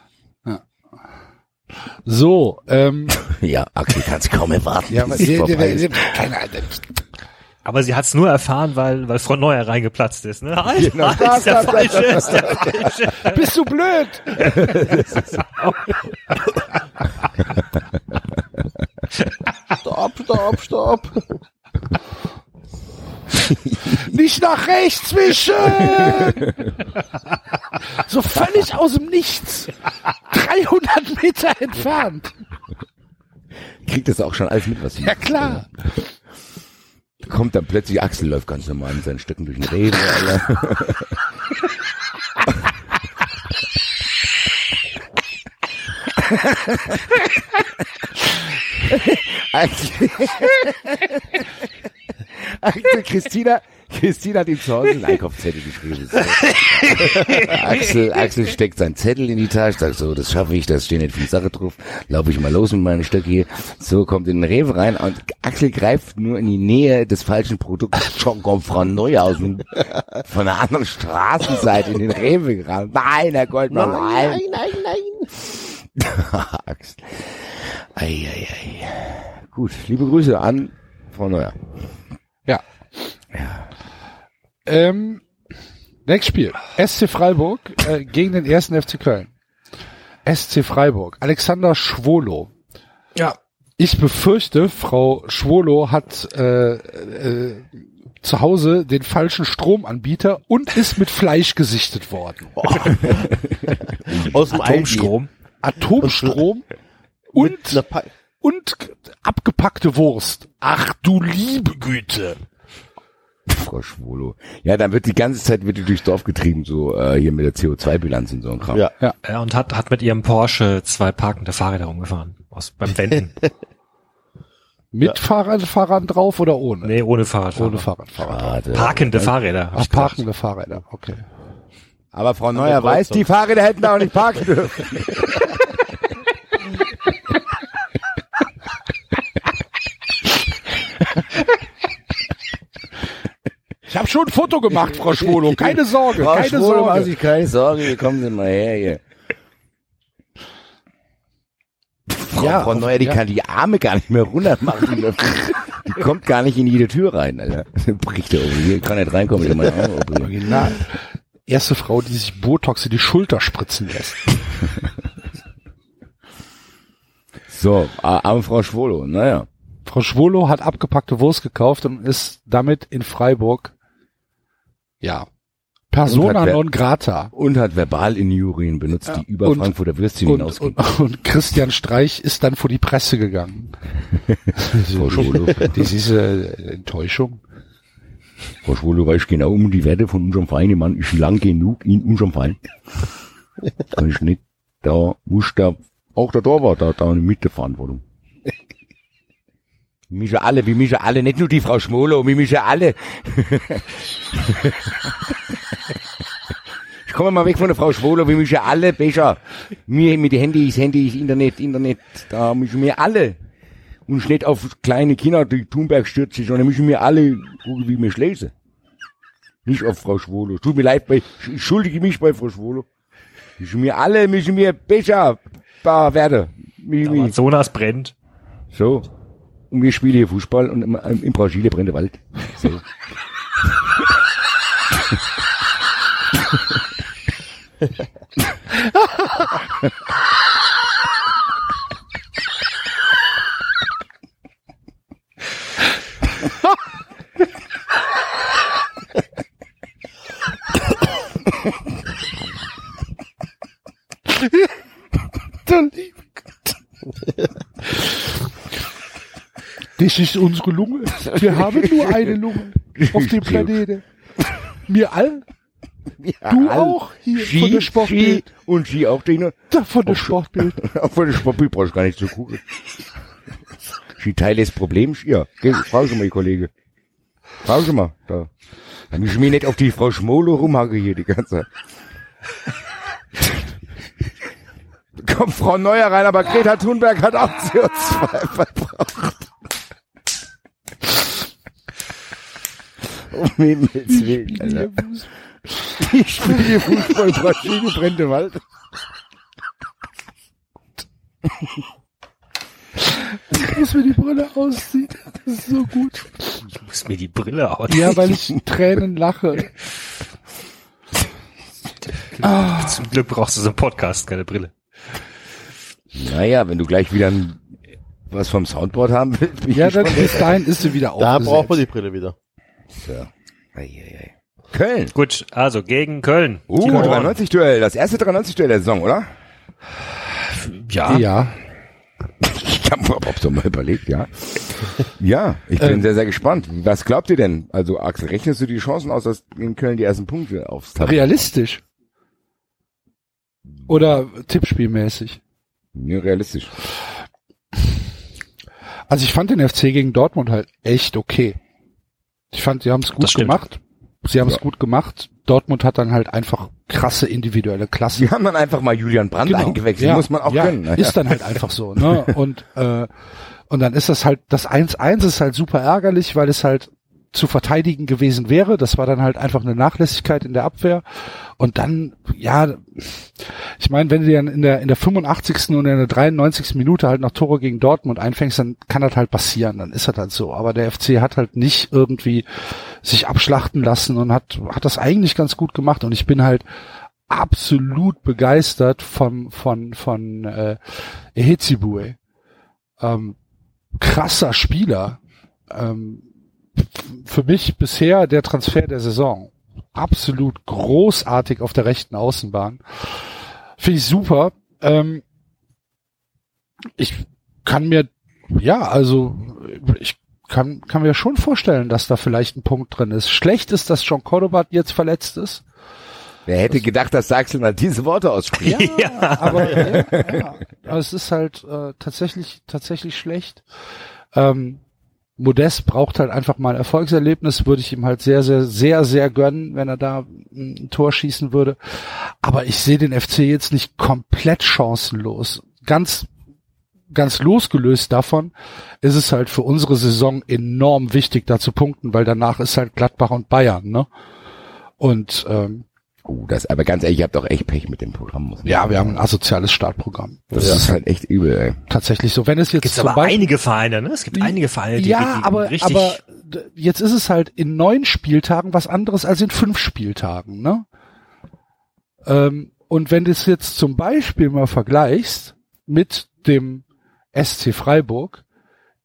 So, ähm, Ja, Axel kann's kaum erwarten. ja, aber, es ist. die, keine Ahnung. Aber sie hat es nur erfahren, weil, weil Frau Neuer reingeplatzt ist. Ne? Halt, Genau, halt, das, ist der falsche, das, ist der falsche. Bist du blöd? Stopp, stopp, stopp. Nicht nach rechts wischen! so völlig aus dem Nichts. 300 Meter entfernt. Kriegt das auch schon alles mit, was sie Ja klar. Kommt dann plötzlich, Axel läuft ganz normal mit seinen Stöcken durch den Regen, Alter. Axel, Axel, Christina, Christina hat ihm zu Hause einen Einkaufszettel geschrieben. Axel, Axel steckt seinen Zettel in die Tasche, sagt so, das schaffe ich, da steht nicht viel Sache drauf. Laufe ich mal los mit meinen Stöcken hier. So, kommt in den Rewe rein und Axel greift nur in die Nähe des falschen Produkts. Schon kommt Frau Neuhausen von der anderen Straßenseite in den Rewe gerannt. Nein, Herr Goldmann, nein. nein, nein. Axel. Ei, ei, ei. Gut, liebe Grüße an Frau Neuer. Ja. Ähm, nächstes Spiel. SC Freiburg äh, gegen den ersten FC Köln. SC Freiburg. Alexander Schwolo. Ja. Ich befürchte, Frau Schwolo hat äh, äh, zu Hause den falschen Stromanbieter und ist mit Fleisch gesichtet worden. Aus dem Atomstrom. Atomstrom Und und, und abgepackte Wurst. Ach du liebe Güte. Frau Schwolo. Ja, dann wird die ganze Zeit wird die durchs Dorf getrieben, so äh, hier mit der CO2-Bilanz und so ein Kram. Ja. Ja, und hat, hat mit ihrem Porsche zwei parkende Fahrräder umgefahren. Aus, beim Wenden. Mit Fahrrad, Fahrrad drauf oder ohne? nee, ohne Fahrradfahrer. Ohne Fahrradfahrer. Schade. Parkende Fahrräder. Ach, parkende Fahrräder, okay. Aber Frau Neuer weiß, die Fahrräder hätten da auch nicht parken dürfen. Ich habe schon ein Foto gemacht, Frau Schwolo. Keine Sorge, Frau keine Schwolo Sorge. sich keine Sorge, hier kommen Sie mal her hier. Frau, Ja, Frau Neuer, die ja. kann die Arme gar nicht mehr runter machen. Die, kommt gar nicht in jede Tür rein, Alter. Bricht der. Hier kann nicht reinkommen, ich kann meine Arme. Original. Erste Frau, die sich Botox in die Schulter spritzen lässt. So, arme Frau Schwolo, naja. Frau Schwolo hat abgepackte Wurst gekauft und ist damit in Freiburg, ja, Persona non grata. Und hat Verbalinjurien benutzt, die über und- Frankfurter Würstchen Und, hinausgehen. und, und Christian Streich ist dann vor die Presse gegangen. Frau Schwolo. Das ist äh, Enttäuschung. Frau Schwolo weiß genau um die Werte von unserem Verein. Man ist lang genug in unserem Verein. Kann ich nicht, da muss da, auch der Torwart da, da mit der Verantwortung. Wir mischen alle, wir mischen alle, nicht nur die Frau Schmolo, wir mischen alle. ich komme mal weg von der Frau Schwolo, wir mischen alle besser. Mir mit den Handys, Handys, Internet, Internet, da mischen wir alle. Und nicht auf kleine Kinder, die Thunberg stürzen, sondern müssen wir alle gucken, wie wir schließen. Nicht auf Frau Schwolo. Tut mir leid, bei, ich schuldige mich bei Frau Schwolo. Müssen wir alle, müssen wir besser werden. Amazonas brennt. So. Und wir spielen hier Fußball und im, im Brasilien brennt der Wald. So. Liebe Gott. Das ist unsere Lunge. Wir haben nur eine Lunge auf dem Planeten. Wir alle, du alle. auch, hier Ski, von der Sportbild. und Ski auch, Dina. Da von der Sportbild. Auch von der Sportbild brauchst du gar nicht zu gucken. Skiteile ist Problem? Ja, geh, frag schon mal, Kollege. Frag schon mal. Da. Dann ich mich nicht auf die Frau Schmolo rumhacke hier die ganze Zeit. Kommt Frau Neuer rein, aber Greta Thunberg hat auch CO2 verbraucht. Um Himmels Willen, Alter. Ich spiele Fußball, Brasilien, brennende Wald. Ich muss mir die Brille ausziehen. Das ist so gut. Ich muss mir die Brille aus. Ja, weil ich Tränen lache. Zum Glück brauchst du so einen Podcast, keine Brille. Naja, wenn du gleich wieder was vom Soundboard haben willst, ich Ja, dann bis dahin ist sie wieder Da aufgesetzt. braucht man die Brille wieder. So. Ei, ei, ei. Köln. Gut, also gegen Köln. Uh, Timo Horn. 93-Duell. Das erste 93-Duell der Saison, oder? Ja. Ja. Ich habe hab so mal überlegt, ja. Ja, ich bin Ähm. sehr, sehr gespannt. Was glaubt ihr denn? Also, Axel, rechnest du die Chancen aus, dass in Köln die ersten Punkte aufs Tablet? Realistisch. Oder tippspielmäßig. Ja, realistisch. Also ich fand den FC gegen Dortmund halt echt okay. Ich fand, sie haben es gut gemacht. Sie haben es Ja. gut gemacht. Dortmund hat dann halt einfach krasse individuelle Klasse. Sie haben dann einfach mal Julian Brandt eingewechselt. Ja, Muss man auch ja, können. ne? Ist dann halt einfach so, ne? Und, äh, und dann ist das halt, das 1-1 ist halt super ärgerlich, weil es halt zu verteidigen gewesen wäre. Das war dann halt einfach eine Nachlässigkeit in der Abwehr. Und dann, ja, ich meine, wenn du dann in der, in der 85. und in der 93. Minute halt noch Tore gegen Dortmund einfängst, dann kann das halt passieren. Dann ist das halt so. Aber der FC hat halt nicht irgendwie sich abschlachten lassen und hat, hat das eigentlich ganz gut gemacht. Und ich bin halt absolut begeistert von, von, von, äh, Ehezibue. Ähm, krasser Spieler. Ähm, für mich bisher der Transfer der Saison. Absolut großartig auf der rechten Außenbahn. Finde ich super. Ähm, ich kann mir, ja, also ich kann, kann mir schon vorstellen, dass da vielleicht ein Punkt drin ist. Schlecht ist, dass John Cordoba jetzt verletzt ist. Wer hätte gedacht, dass Axel mal diese Worte ausspricht? aber ja, ja. Aber es ist halt äh, tatsächlich tatsächlich schlecht. Ähm, Modest braucht halt einfach mal ein Erfolgserlebnis, würde ich ihm halt sehr, sehr, sehr, sehr gönnen, wenn er da ein Tor schießen würde. Aber ich sehe den FC jetzt nicht komplett chancenlos. Ganz, ganz losgelöst davon ist es halt für unsere Saison enorm wichtig, da zu punkten, weil danach ist halt Gladbach und Bayern, ne? Und ähm, Oh, das, aber ganz ehrlich, ihr habt doch echt Pech mit dem Programm. Muss ja, sagen. wir haben ein asoziales Startprogramm. Das ist halt echt übel, ey. tatsächlich so. Wenn es jetzt Gibt zum aber Beispiel, einige Vereine, ne? Es gibt einige Vereine, die ja, richtig, aber, richtig aber jetzt ist es halt in neun Spieltagen was anderes als in fünf Spieltagen, ne? Ähm, und wenn du es jetzt zum Beispiel mal vergleichst mit dem SC Freiburg,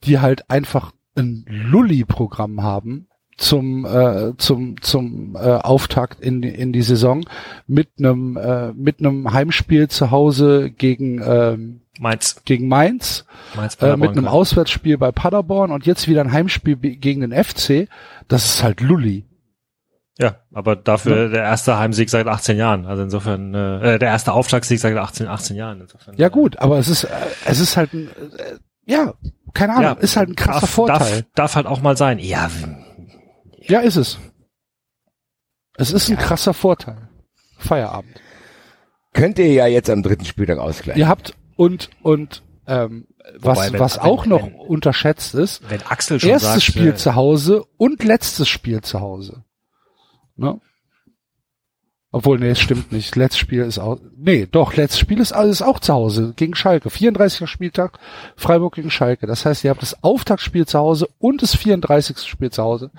die halt einfach ein Lulli-Programm haben zum äh, zum zum äh, Auftakt in die- in die Saison mit einem äh, mit einem Heimspiel zu Hause gegen ähm, Mainz. gegen Mainz Mainz äh, mit einem. Auswärtsspiel bei Paderborn und jetzt wieder ein Heimspiel gegen den FC. Das ist halt Lulli. Ja, aber dafür der erste Heimsieg seit 18 Jahren. Also insofern, äh, der erste Auftaktsieg seit 18, 18 Jahren. Insofern, Ja gut, aber es ist äh, es ist halt ein äh, ja keine Ahnung, Ja, ist halt ein krasser darf, Vorteil. Darf, darf halt auch mal sein. Ja, Ja, ist es. Es ist ein krasser Vorteil. Feierabend. Könnt ihr ja jetzt am dritten Spieltag ausgleichen. Ihr habt und und ähm, was Wobei, wenn- was wenn- auch noch wenn- unterschätzt ist, wenn Axel schon erstes sagt, Spiel äh, zu Hause und letztes Spiel zu Hause. Ne? Obwohl, nee, es stimmt nicht. Letztes Spiel ist auch, nee, doch, letztes Spiel ist alles auch zu Hause, gegen Schalke. 34. Spieltag, Freiburg gegen Schalke. Das heißt, ihr habt das Auftaktspiel zu Hause und das 34. Spiel zu Hause.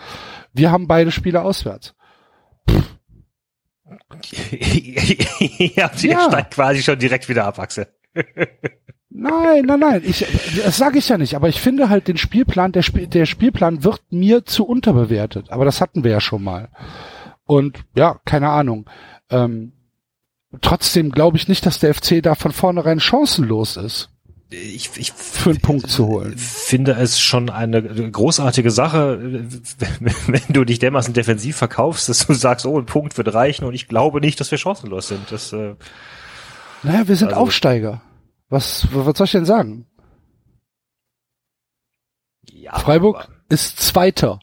Wir haben beide Spiele auswärts. ja, sie Ja. steigt quasi schon direkt wieder ab, Axel. Nein, nein, nein, ich, das sage ich ja nicht, aber ich finde halt den Spielplan, der, Spiel, der Spielplan wird mir zu unterbewertet, aber das hatten wir ja schon mal. Und ja, keine Ahnung. Ähm, trotzdem glaube ich nicht, dass der FC da von vornherein chancenlos ist, Ich, ich für einen Punkt zu holen. finde es schon eine großartige Sache, wenn, wenn du dich dermaßen defensiv verkaufst, dass du sagst, oh, ein Punkt wird reichen und ich glaube nicht, dass wir chancenlos sind. Das, äh, Naja, wir sind Also- Aufsteiger. Was, was soll ich denn sagen? Freiburg ist Zweiter.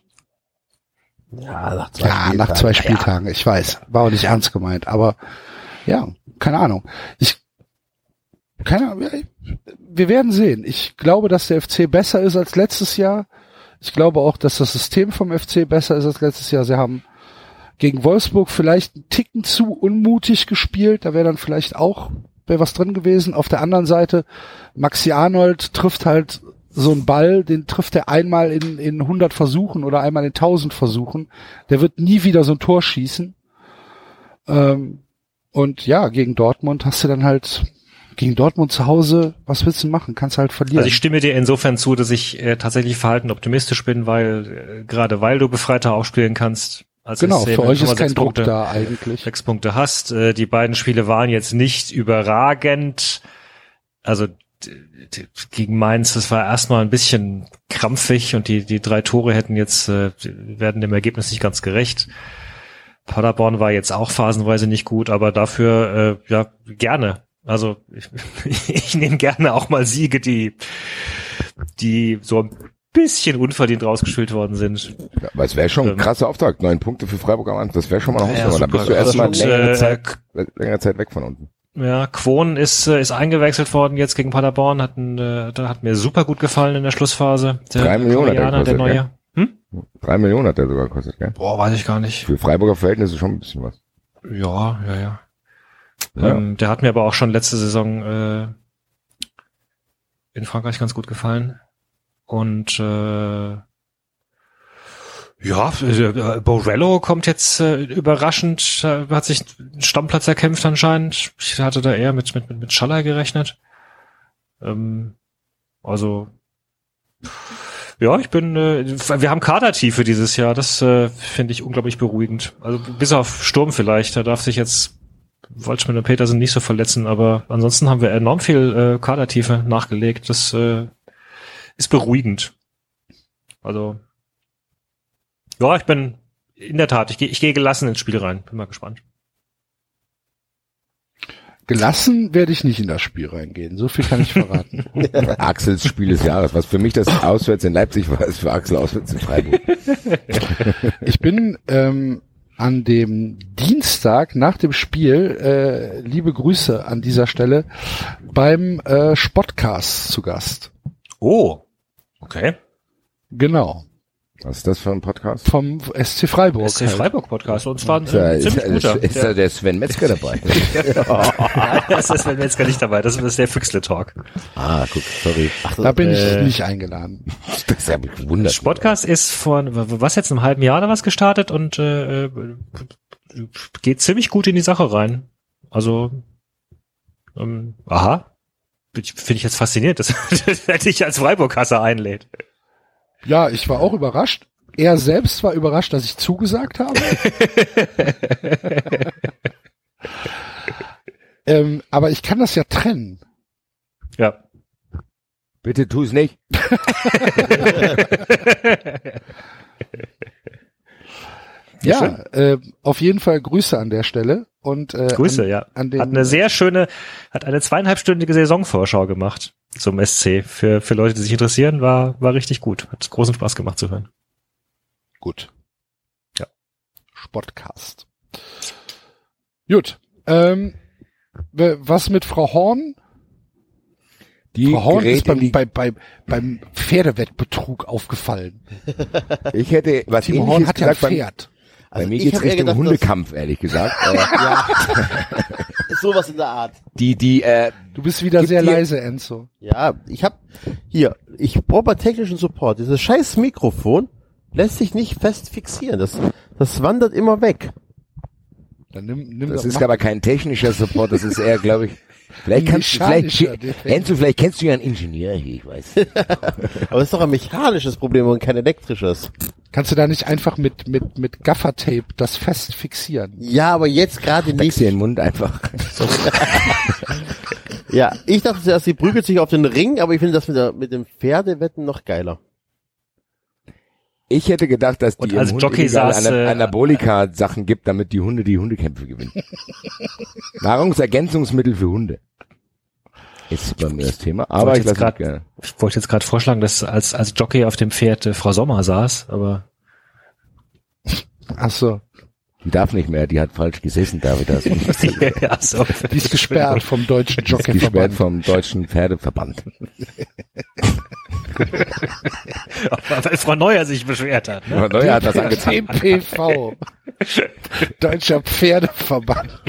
Ja, nach zwei Ja, nach zwei Spieltagen. Ich weiß, war auch nicht ernst gemeint, aber ja, keine Ahnung. Ich, keine Ahnung, wir werden sehen. Ich glaube, dass der FC besser ist als letztes Jahr. Ich glaube auch, dass das System vom FC besser ist als letztes Jahr. Sie haben gegen Wolfsburg vielleicht einen Ticken zu unmutig gespielt. Da wäre dann vielleicht auch wäre was drin gewesen. Auf der anderen Seite, Maxi Arnold trifft halt so einen Ball, den trifft er einmal in, in 100 Versuchen oder einmal in 1000 Versuchen. Der wird nie wieder so ein Tor schießen. Ähm, und ja, gegen Dortmund hast du dann halt gegen Dortmund zu Hause, was willst du machen? Kannst halt verlieren. Also ich stimme dir insofern zu, dass ich äh, tatsächlich verhalten optimistisch bin, weil äh, gerade weil du befreiter aufspielen kannst. Als genau, für euch ist kein sechs Druck Punkte, da eigentlich. Sechs Punkte hast. Äh, die beiden Spiele waren jetzt nicht überragend. Also gegen Mainz, das war erstmal ein bisschen krampfig und die, die drei Tore hätten jetzt, äh, werden dem Ergebnis nicht ganz gerecht. Paderborn war jetzt auch phasenweise nicht gut, aber dafür, äh, ja, gerne. Also ich, ich nehme gerne auch mal Siege, die, die so ein bisschen unverdient rausgespielt worden sind. Ja, aber es wäre schon ein Ähm. krasser Auftakt. Neun Punkte für Freiburg am Anfang. Das wäre schon mal eine Ja, Hausnummer. da super. bist du erstmal Und, längere, äh, Zeit, längere Zeit weg von unten. Ja, Quon ist, äh, ist eingewechselt worden jetzt gegen Paderborn, hat, ein, äh, da hat mir super gut gefallen in der Schlussphase. Der Drei Millionen hat er Koreaner, der gekostet, neue. Hm? Drei Millionen hat der sogar gekostet, gell? Boah, weiß ich gar nicht. Für Freiburger Verhältnisse schon ein bisschen was. Ja, ja, ja. Ja. Ähm, der hat mir aber auch schon letzte Saison äh, in Frankreich ganz gut gefallen. Und äh, ja, äh, Borello kommt jetzt äh, überraschend, äh, hat sich einen Stammplatz erkämpft anscheinend. Ich hatte da eher mit mit mit, mit Schaller gerechnet. Ähm, also ja, ich bin, äh, wir haben Kadertiefe dieses Jahr. Das äh, finde ich unglaublich beruhigend. Also bis auf Sturm vielleicht, da darf sich jetzt Waldschmidt und Petersen nicht so verletzen, aber ansonsten haben wir enorm viel äh, Kadertiefe nachgelegt. Das äh, ist beruhigend. Also ja, ich bin in der Tat, ich gehe ich gehe gelassen ins Spiel rein. Bin mal gespannt. Gelassen werde ich nicht in das Spiel reingehen. So viel kann ich verraten. Axels Spiel des Jahres. Was für mich das auswärts in Leipzig war, ist für Axel auswärts in Freiburg. Ich bin ähm, an dem Dienstag nach dem Spiel, äh, liebe Grüße an dieser Stelle, beim äh, Spotcast zu Gast. Oh, okay. Genau. Was ist das für ein Podcast? Vom SC Freiburg. SC Freiburg Podcast und zwar ein Ist da, äh, ist, ziemlich guter. ist, ist da der Sven Metzger dabei? Nein, das ist wir jetzt gar nicht dabei. Das ist der Füchsle Talk. ah, guck, sorry. Ach, Da bin ich Äh, nicht eingeladen. das ist ja wunderbar. Podcast ist vor was jetzt einem halben Jahr oder was gestartet und äh, äh, geht ziemlich gut in die Sache rein. Also ähm, aha, finde ich jetzt faszinierend, dass, dass er dich als Freiburg-Hasser einlädt. Ja, ich war auch überrascht. Er selbst war überrascht, dass ich zugesagt habe. ähm, aber ich kann das ja trennen. Ja. Bitte tu es nicht. Ja, äh, auf jeden Fall Grüße an der Stelle. Und äh, Grüße, an, ja. An den, hat eine sehr schöne, hat eine zweieinhalbstündige Saisonvorschau gemacht zum SC. Für, für Leute, die sich interessieren, war, war richtig gut. Hat großen Spaß gemacht zu hören. Gut. Ja. Spotcast. Gut. Ähm, was mit Frau Horn? Die Frau Horn ist Geräte, beim, die, bei, bei, beim Pferdewettbetrug aufgefallen. ich hätte was Timo Horn hat ja ein gesagt, bei, Pferd. bei Also mir geht's Richtung gedacht, Hundekampf, ehrlich gesagt. Ja. Sowas in der Art. die, die, äh, Du bist wieder sehr dir- leise, Enzo. Ja, ich hab hier, ich brauche bei technischen Support. Dieses scheiß Mikrofon lässt sich nicht fest fixieren. Das, das wandert immer weg. Dann nimm, nimm das ist mach- aber kein technischer Support, das ist eher, glaube ich, vielleicht kannst du, vielleicht. Enzo, vielleicht kennst du ja einen Ingenieur hier, ich weiß. Aber es ist doch ein mechanisches Problem und kein elektrisches. Kannst du da nicht einfach mit, mit, mit Gaffertape das fest fixieren? Ja, aber jetzt gerade nicht. dir in den Mund einfach. Ja, ich dachte zuerst, sie prügelt sich auf den Ring, aber ich finde das mit, der, mit dem Pferdewetten noch geiler. Ich hätte gedacht, dass die Und im als Hund Jockey saß, Ana- äh, Anabolika-Sachen gibt, damit die Hunde die Hundekämpfe gewinnen. Nahrungsergänzungsmittel für Hunde. ist bei mir das Thema. Aber wollte ich jetzt grad- gerne. Ich wollte jetzt gerade vorschlagen, dass als, als Jockey auf dem Pferd äh, Frau Sommer saß, aber Ach so. Die darf nicht mehr, die hat falsch gesessen, David. Das ist ja, so. Die ist gesperrt vom deutschen gesperrt Jockeyverband. vom deutschen Pferdeverband. weil Frau Neuer sich beschwert hat. Ne? Aber Neuer hat das angezeigt. DPV. Deutscher Pferdeverband.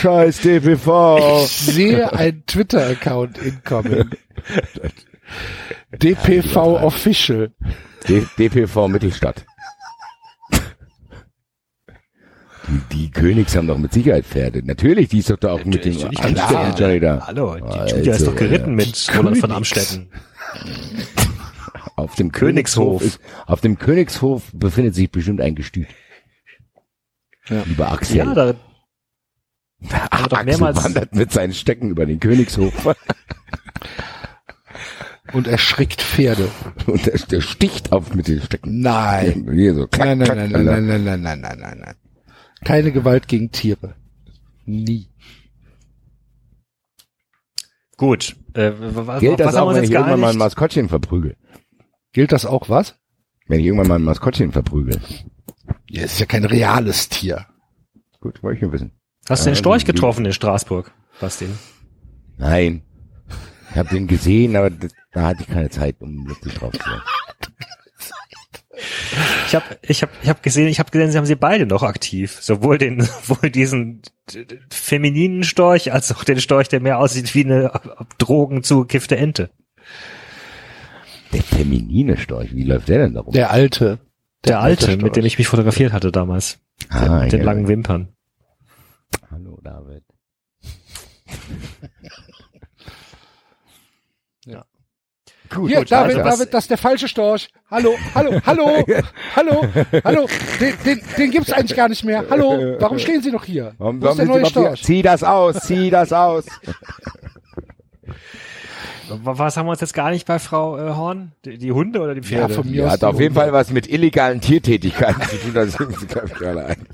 Scheiß DPV. Ich sehe einen Twitter-Account incoming. DPV Official. D DPV Mittelstadt. Die, die Königs haben doch mit Sicherheit Pferde. Natürlich, die ist doch da auch mit den Natürlich Amstetten da. Hallo, die Also, Julia ist doch geritten ja. mit Roland von Amstetten. Auf dem Königshof. Königshof ist, auf dem Königshof befindet sich bestimmt ein Gestüt. Lieber Axel. Ja, da, Ach, doch Axel mehrmals- wandert mit seinen Stecken über den Königshof. Und erschrickt Pferde. Und der, der sticht auf mit den Stecken. Nein. Hier so, klack, Nein, nein, klack, nein, klack. nein, nein, nein, nein, nein, nein, nein. Keine Gewalt gegen Tiere. Nie. gut. Äh, was, Gilt was das haben auch, wenn ich irgendwann mal ein? Maskottchen verprügel? Gilt das auch was? Wenn ich irgendwann mal ein Maskottchen verprügel. Ja, es ist ja kein reales Tier. Gut, wollte ich nur wissen. Hast du den Storch getroffen in Straßburg, Basti? Nein. Ich habe den gesehen, aber da hatte ich keine Zeit, um lustig drauf zu sein. Ich habe ich hab, ich hab gesehen, ich habe gesehen, sie haben sie beide noch aktiv. Sowohl den, sowohl diesen femininen Storch als auch den Storch, der mehr aussieht wie eine Drogen zugekiffte Ente. Der feminine Storch, wie läuft der denn darum? Der alte. Der, alte, Storch. mit dem ich mich fotografiert hatte damals. Der, Ah, mit den ja. langen Wimpern. Hallo, David. Gut, Hier, gut, David, also, David, das ist der falsche Storch. Hallo, hallo, hallo, hallo, hallo. Den, den, den gibt's eigentlich gar nicht mehr. Hallo, warum stehen Sie noch hier? Warum, Wo ist der warum neue sind Sie überhaupt Storch? hier? Zieh das aus, zieh das aus. Was haben wir uns jetzt gar nicht bei Frau äh, Horn? Die, die Hunde oder die Ja, Pferde? von mir Ja, aus hat auf jeden Hunde. Fall was mit illegalen Tiertätigkeiten zu tun, das sind Sie, glaube ich, gerade ein.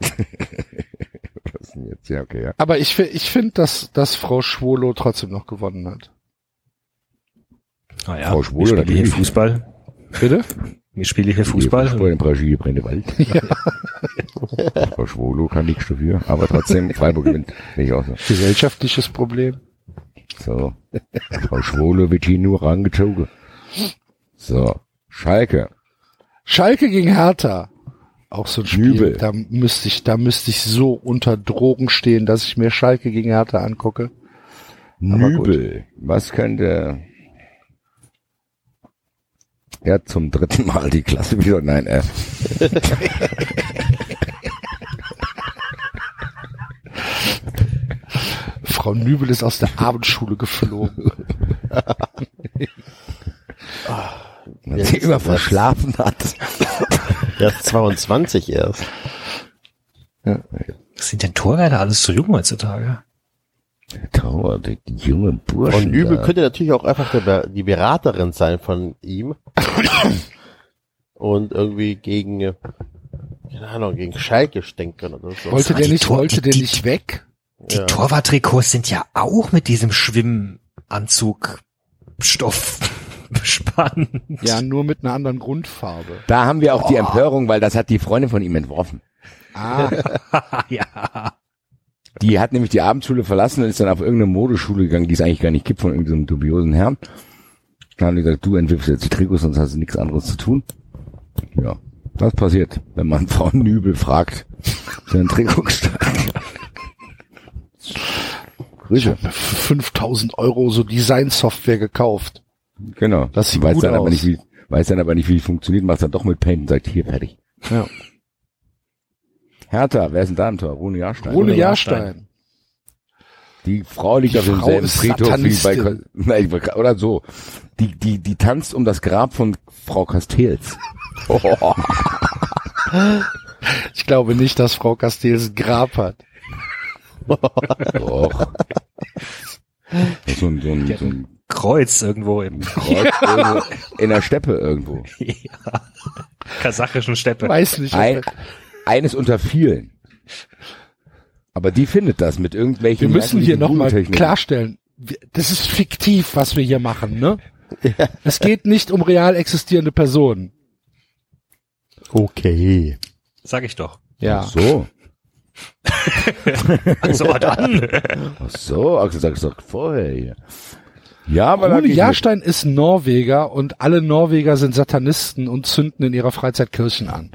Was ist denn jetzt? Ja, okay, ja. Aber ich, ich finde, dass, dass Frau Schwolo trotzdem noch gewonnen hat. Ah ja, Frau spiele hier natürlich. Fußball. Bitte? Ich spiele hier Fußball. Fußball in Brasilien, Brennewald. Frau Schwolo kann nichts dafür, aber trotzdem, Freiburg gewinnt. Sehe ich auch so. Gesellschaftliches Problem. So. Frau Schwolo wird hier nur rangezogen. So. Schalke. Schalke gegen Hertha. Auch so ein Spiel. Nübel. Da müsste ich, da müsste ich so unter Drogen stehen, dass ich mir Schalke gegen Hertha angucke. Aber gut. Nübel. Was könnte... Er hat zum dritten Mal die Klasse wieder. Nein, äh. Frau Nübel ist aus der Abendschule geflogen. Weil sie immer verschlafen hat. Der ist 22 erst. Was sind denn Torwärter alles so jung heutzutage? Trauer, die junge Burschen. Und Übel da. könnte natürlich auch einfach der, die Beraterin sein von ihm. Und irgendwie gegen, keine Ahnung, gegen Schalke stänkern oder so. Wollte der nicht, Tor- wollte der die- nicht weg? Die Ja. Torwarttrikots sind ja auch mit diesem Schwimmanzugstoff bespannt. Ja, nur mit einer anderen Grundfarbe. Da haben wir auch die Empörung, weil das hat die Freundin von ihm entworfen. Ah, ja. Die hat nämlich die Abendschule verlassen und ist dann auf irgendeine Modeschule gegangen, die es eigentlich gar nicht gibt von irgendeinem dubiosen Herrn. Dann haben die gesagt, du entwirfst jetzt die Trikots, sonst hast du nichts anderes zu tun. Ja, das passiert, wenn man Frau Nübel fragt, für ein Trikot gestalten. ich Grüße. habe mir für 5000 Euro so Designsoftware gekauft. Genau. Das sieht weiß gut dann aber aus. nicht, wie, weiß dann aber nicht, wie es funktioniert, macht dann doch mit Paint und sagt, hier, fertig. Ja. Hertha, wer ist denn da im Tor? Rune Jahrstein. Rune Jahrstein. Die Frau liegt Die auf demselben Friedhof wie bei, Satanistin. nein, oder so. Die, die, die tanzt um das Grab von Frau Castells. Oh, Ich glaube nicht, dass Frau Castells ein Grab hat. doch. So ein, so ein, so ein Kreuz irgendwo im Kreuz irgendwo in der Steppe irgendwo. ja. kasachischen Steppe. Weiß nicht. Ein, eines unter vielen. Aber die findet das mit irgendwelchen. Wir müssen hier nochmal klarstellen, das ist fiktiv, was wir hier machen, ne? Es geht nicht um real existierende Personen. Okay. Sag ich doch. Ja. Ach so. So, dann. Ach so, Axel sag's doch vorher hier. Ja, aber da Rune Jahrstein ist Norweger und alle Norweger sind Satanisten und zünden in ihrer Freizeit Kirchen an.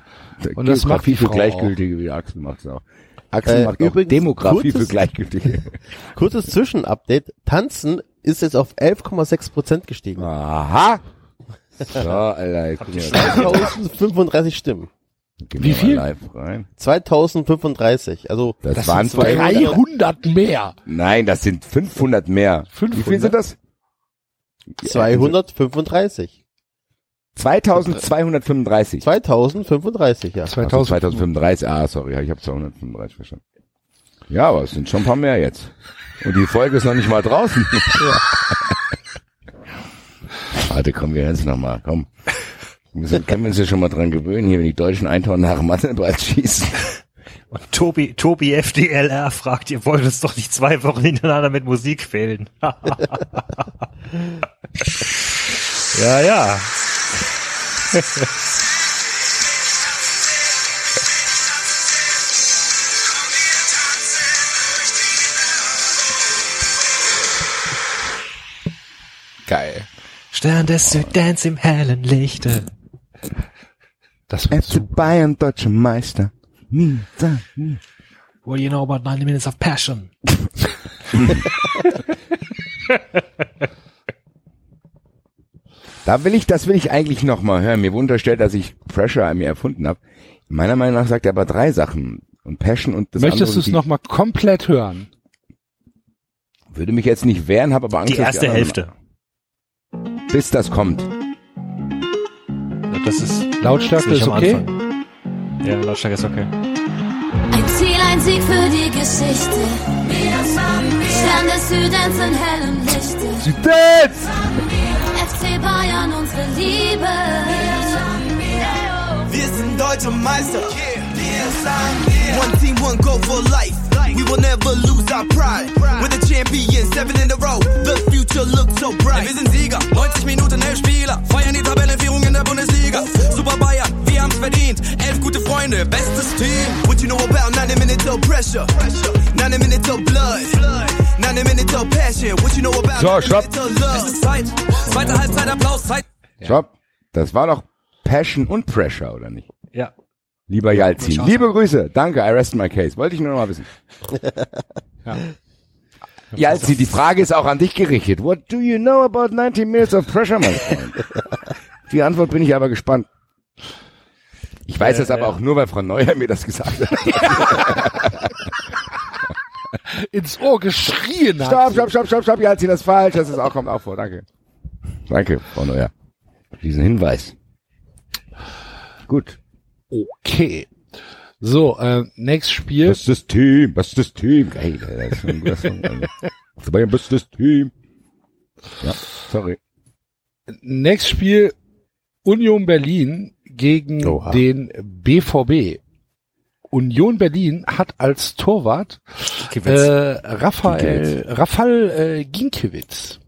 Und das macht die für Frau Gleichgültige, wie Axel macht's auch. Axel Äh, macht auch übrigens, Demografie kurzes- für Gleichgültige. Kurzes Zwischenupdate. Tanzen ist jetzt auf 11,6 Prozent gestiegen. Aha. So, Alter, guck mal. 2035 Stimmen. Gehen Wie wir mal viel? Live rein. 2035. Also Das, Das waren sind 300 mehr. Nein, das sind 500 mehr. Wie viel 500? sind das? 235. 2235. 2035, ja. Also 2000. 2035. Ah, sorry, ich habe 235 verstanden. Ja, aber es sind schon ein paar mehr jetzt. Und die Folge ist noch nicht mal draußen. Warte, komm, wir hören es nochmal. Komm. Wir sind, können wir uns ja schon mal dran gewöhnen, hier, wenn die Deutschen ein Tor nach dem Mathe schießen. Und Tobi, Tobi FDLR fragt, ihr wollt uns doch nicht zwei Wochen hintereinander mit Musik fehlen. ja, ja. Geil. Stern des Südens im hellen Lichte. Das FC super. Bayern, deutscher Meister. Nie, da, nie. What do you know about 90 Minutes of Passion? Da will ich, das will ich eigentlich noch mal hören. Mir wurde unterstellt, dass ich Pressure an mir erfunden habe. Meiner Meinung nach sagt er aber drei Sachen. Und Passion und das Möchtest du es nochmal komplett hören? Würde mich jetzt nicht wehren, habe aber Angst. Die dass erste Hälfte. Bis das kommt. Das ist Lautstärke ist okay? Anfang. Ja, Lautstärke ist okay. Ein Ziel, ein Sieg für die Geschichte. Stern des Südens in hellem Lichte. Südens! FC Bayern, unsere Liebe. Wir sind deutsche Meister. One team, one goal for life. We will never lose our pride. We're the champions, seven in a row. The future looks so bright. Wir sind Sieger, 90 Minuten, elf Spieler. Feiern die Tabellenführung in der Bundesliga. Super Bayern, wir haben's verdient. Elf gute Freunde, bestes Team. What you know about 90 minutes of pressure? 90 minutes of blood. 90 minutes of passion. What you know about So, 90 stopp. minutes of love? Es ist Zeit. Zweite Halbzeit, Applaus, Zeit. Stopp. Das war doch Passion und Pressure, oder nicht? Ja. Lieber auch Liebe Grüße. Danke, I rest my case. Wollte ich nur noch mal wissen. Jalzin, die Frage ist auch an dich gerichtet. What do you know about 90 minutes of pressure, mein Freund? Die Antwort bin ich aber gespannt. Ich weiß Ja, das aber ja. auch nur, weil Frau Neuer mir das gesagt hat. Ins Ohr geschrien hat. Stopp, sie. stopp, stopp, stopp, stopp, Jalzin, das ist falsch. Das ist auch, kommt auch vor. Danke. Danke, Frau Neuer. Für diesen Hinweis. Gut. Okay. So, äh, nächstes Spiel. Bestes Team, bestes Team. Geil, das ist ein guter Song. Also Bayern, bestes Team. Ja, sorry. Nächstes Spiel Union Berlin gegen Oha. den BVB. Union Berlin hat als Torwart äh, Raphael, Rafal äh, Ginkiewicz.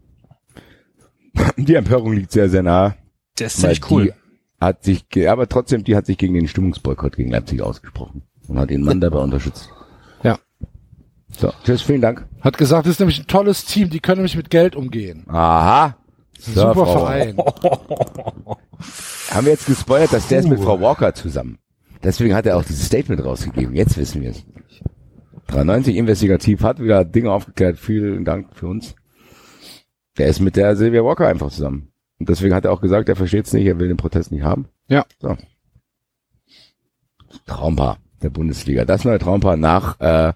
Die Empörung liegt sehr, sehr nah. Der ist ziemlich cool. Hat sich, aber trotzdem, die hat sich gegen den Stimmungsboykott gegen Leipzig ausgesprochen und hat ihren Mann dabei unterstützt. Ja. So, tschüss, vielen Dank. Hat gesagt, das ist nämlich ein tolles Team, die können nämlich mit Geld umgehen. Aha. Super Verein. Haben wir jetzt gespoilert, dass der ist mit Frau Walker zusammen. Deswegen hat er auch dieses Statement rausgegeben. Jetzt wissen wir es. 93 investigativ hat wieder Dinge aufgeklärt. Vielen Dank für uns. Der ist mit der Sylvia Walker einfach zusammen. Und deswegen hat er auch gesagt, er versteht es nicht, er will den Protest nicht haben. Ja. So. Traumpaar der Bundesliga. Das neue Traumpaar nach äh,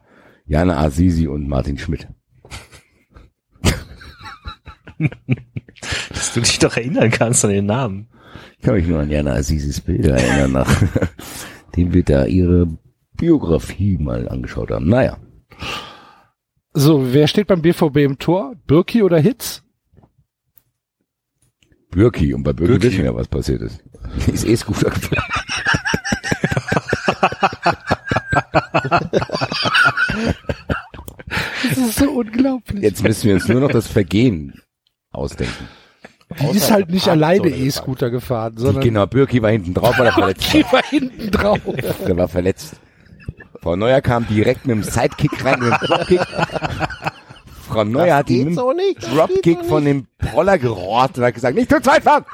Jana Azizi und Martin Schmidt. du dich doch erinnern kannst an den Namen. Ich kann mich nur an Jana Azisis Bilder erinnern, nach nachdem wir da ihre Biografie mal angeschaut haben. Naja. So, wer steht beim BVB im Tor? Birki oder Hitz? Birki. Und bei Birki, Birki. wissen wir ja, was passiert ist. Ist eh Scooter gefahren. Das ist so unglaublich. Jetzt müssen wir uns nur noch das Vergehen ausdenken. Die ist halt nicht alleine E-Scooter gefahren, Die, sondern genau, Birki war hinten drauf, weil er verletzt die war hinten drauf. war. Der war verletzt. Frau Neuer kam direkt mit dem Sidekick rein, mit dem Dropkick. Frau Neuer hat ihn mit so dem Dropkick so von dem Roller gerohrt und hat gesagt, nicht zu zweit fahren!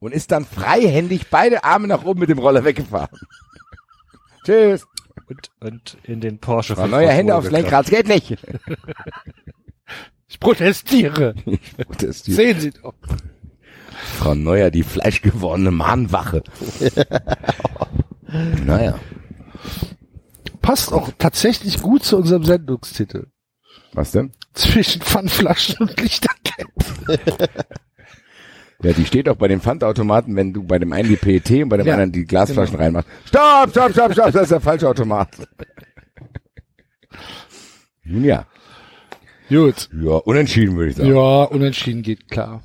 Und ist dann freihändig beide Arme nach oben mit dem Roller weggefahren. Tschüss. Und, und in den Porsche. Frau 500 Neuer, Hände aufs. Lenkrad, es geht nicht. Ich protestiere. Protestiert. Sehen Sie doch. Frau Neuer, die fleischgewordene Mahnwache. naja, Passt auch tatsächlich gut zu unserem Sendungstitel. was denn? Zwischen Pfandflaschen und Lichterketten. Ja, die steht auch bei den Pfandautomaten, wenn du bei dem einen die PET und bei dem Ja, anderen die Glasflaschen reinmachst. Stopp, stopp, stopp, stopp, das ist der falsche Automat. Nun ja, Gut. ja, unentschieden würde ich sagen. Ja, unentschieden geht klar.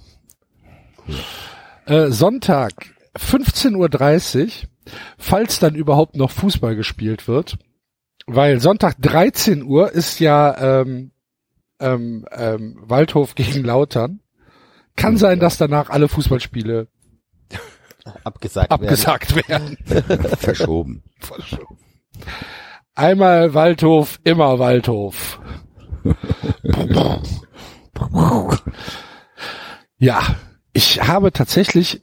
Äh, Sonntag, 15.30 Uhr, falls dann überhaupt noch Fußball gespielt wird. Weil Sonntag 13 Uhr ist ja ähm, ähm, ähm, Waldhof gegen Lautern. Kann sein, dass danach alle Fußballspiele Abgesagt, abgesagt werden. Verschoben. Einmal Waldhof, immer Waldhof. Ja, ich habe tatsächlich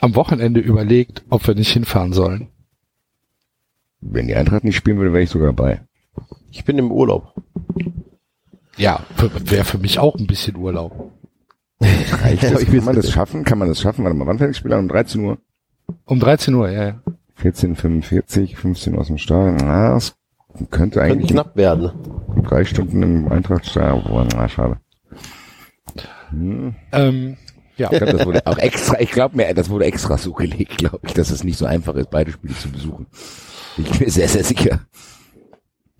am Wochenende überlegt, ob wir nicht hinfahren sollen. Wenn die Eintracht nicht spielen würde, wäre ich sogar dabei. Ich bin im Urlaub. Ja, wäre für mich auch ein bisschen Urlaub. Reicht das? Ich Kann man das schaffen? Kann man das schaffen? Warte mal, wann fängt das Spiel an? Um 13 Uhr? Um 13 Uhr, ja, ja. 14.45, 15 aus dem Stadion. Na, das könnte Könnte eigentlich knapp werden. drei Stunden im Eintrachtstadion. Boah, na, schade. Ähm, ja, Ich glaube, das wurde auch extra, ich glaube mir, das wurde extra so gelegt, glaube ich, dass es nicht so einfach ist, beide Spiele zu besuchen. Ich bin mir sehr, sehr sicher.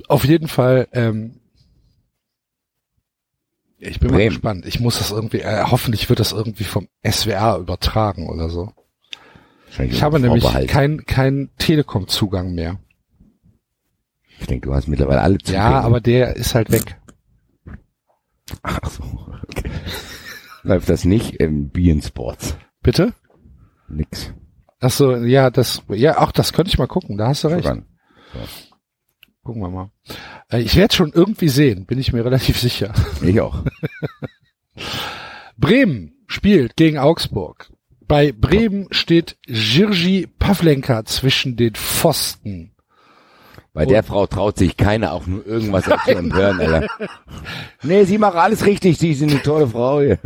auf jeden Fall, ähm, ich bin mal Bremen. gespannt. Ich muss das irgendwie, äh, hoffentlich wird das irgendwie vom SWR übertragen oder so. Ich habe nämlich Vorbehalt. kein, kein Telekom-Zugang mehr. Ich denke, du hast mittlerweile alle Zugänge. Ja, aber der ist halt weg. Ach so, okay. Läuft das nicht im Bein Sports? Bitte? Nix. Ach so, ja, das, ja, auch das könnte ich mal gucken, da hast du recht. Voran. Gucken wir mal. Äh, ich werde schon irgendwie sehen, bin ich mir relativ sicher. Ich auch. Bremen spielt gegen Augsburg. Bei Bremen steht Jirgi Pavlenka zwischen den Pfosten. Bei der Frau traut sich keiner auch nur irgendwas zu empören, Alter. Nee, sie macht alles richtig, sie ist eine tolle Frau hier.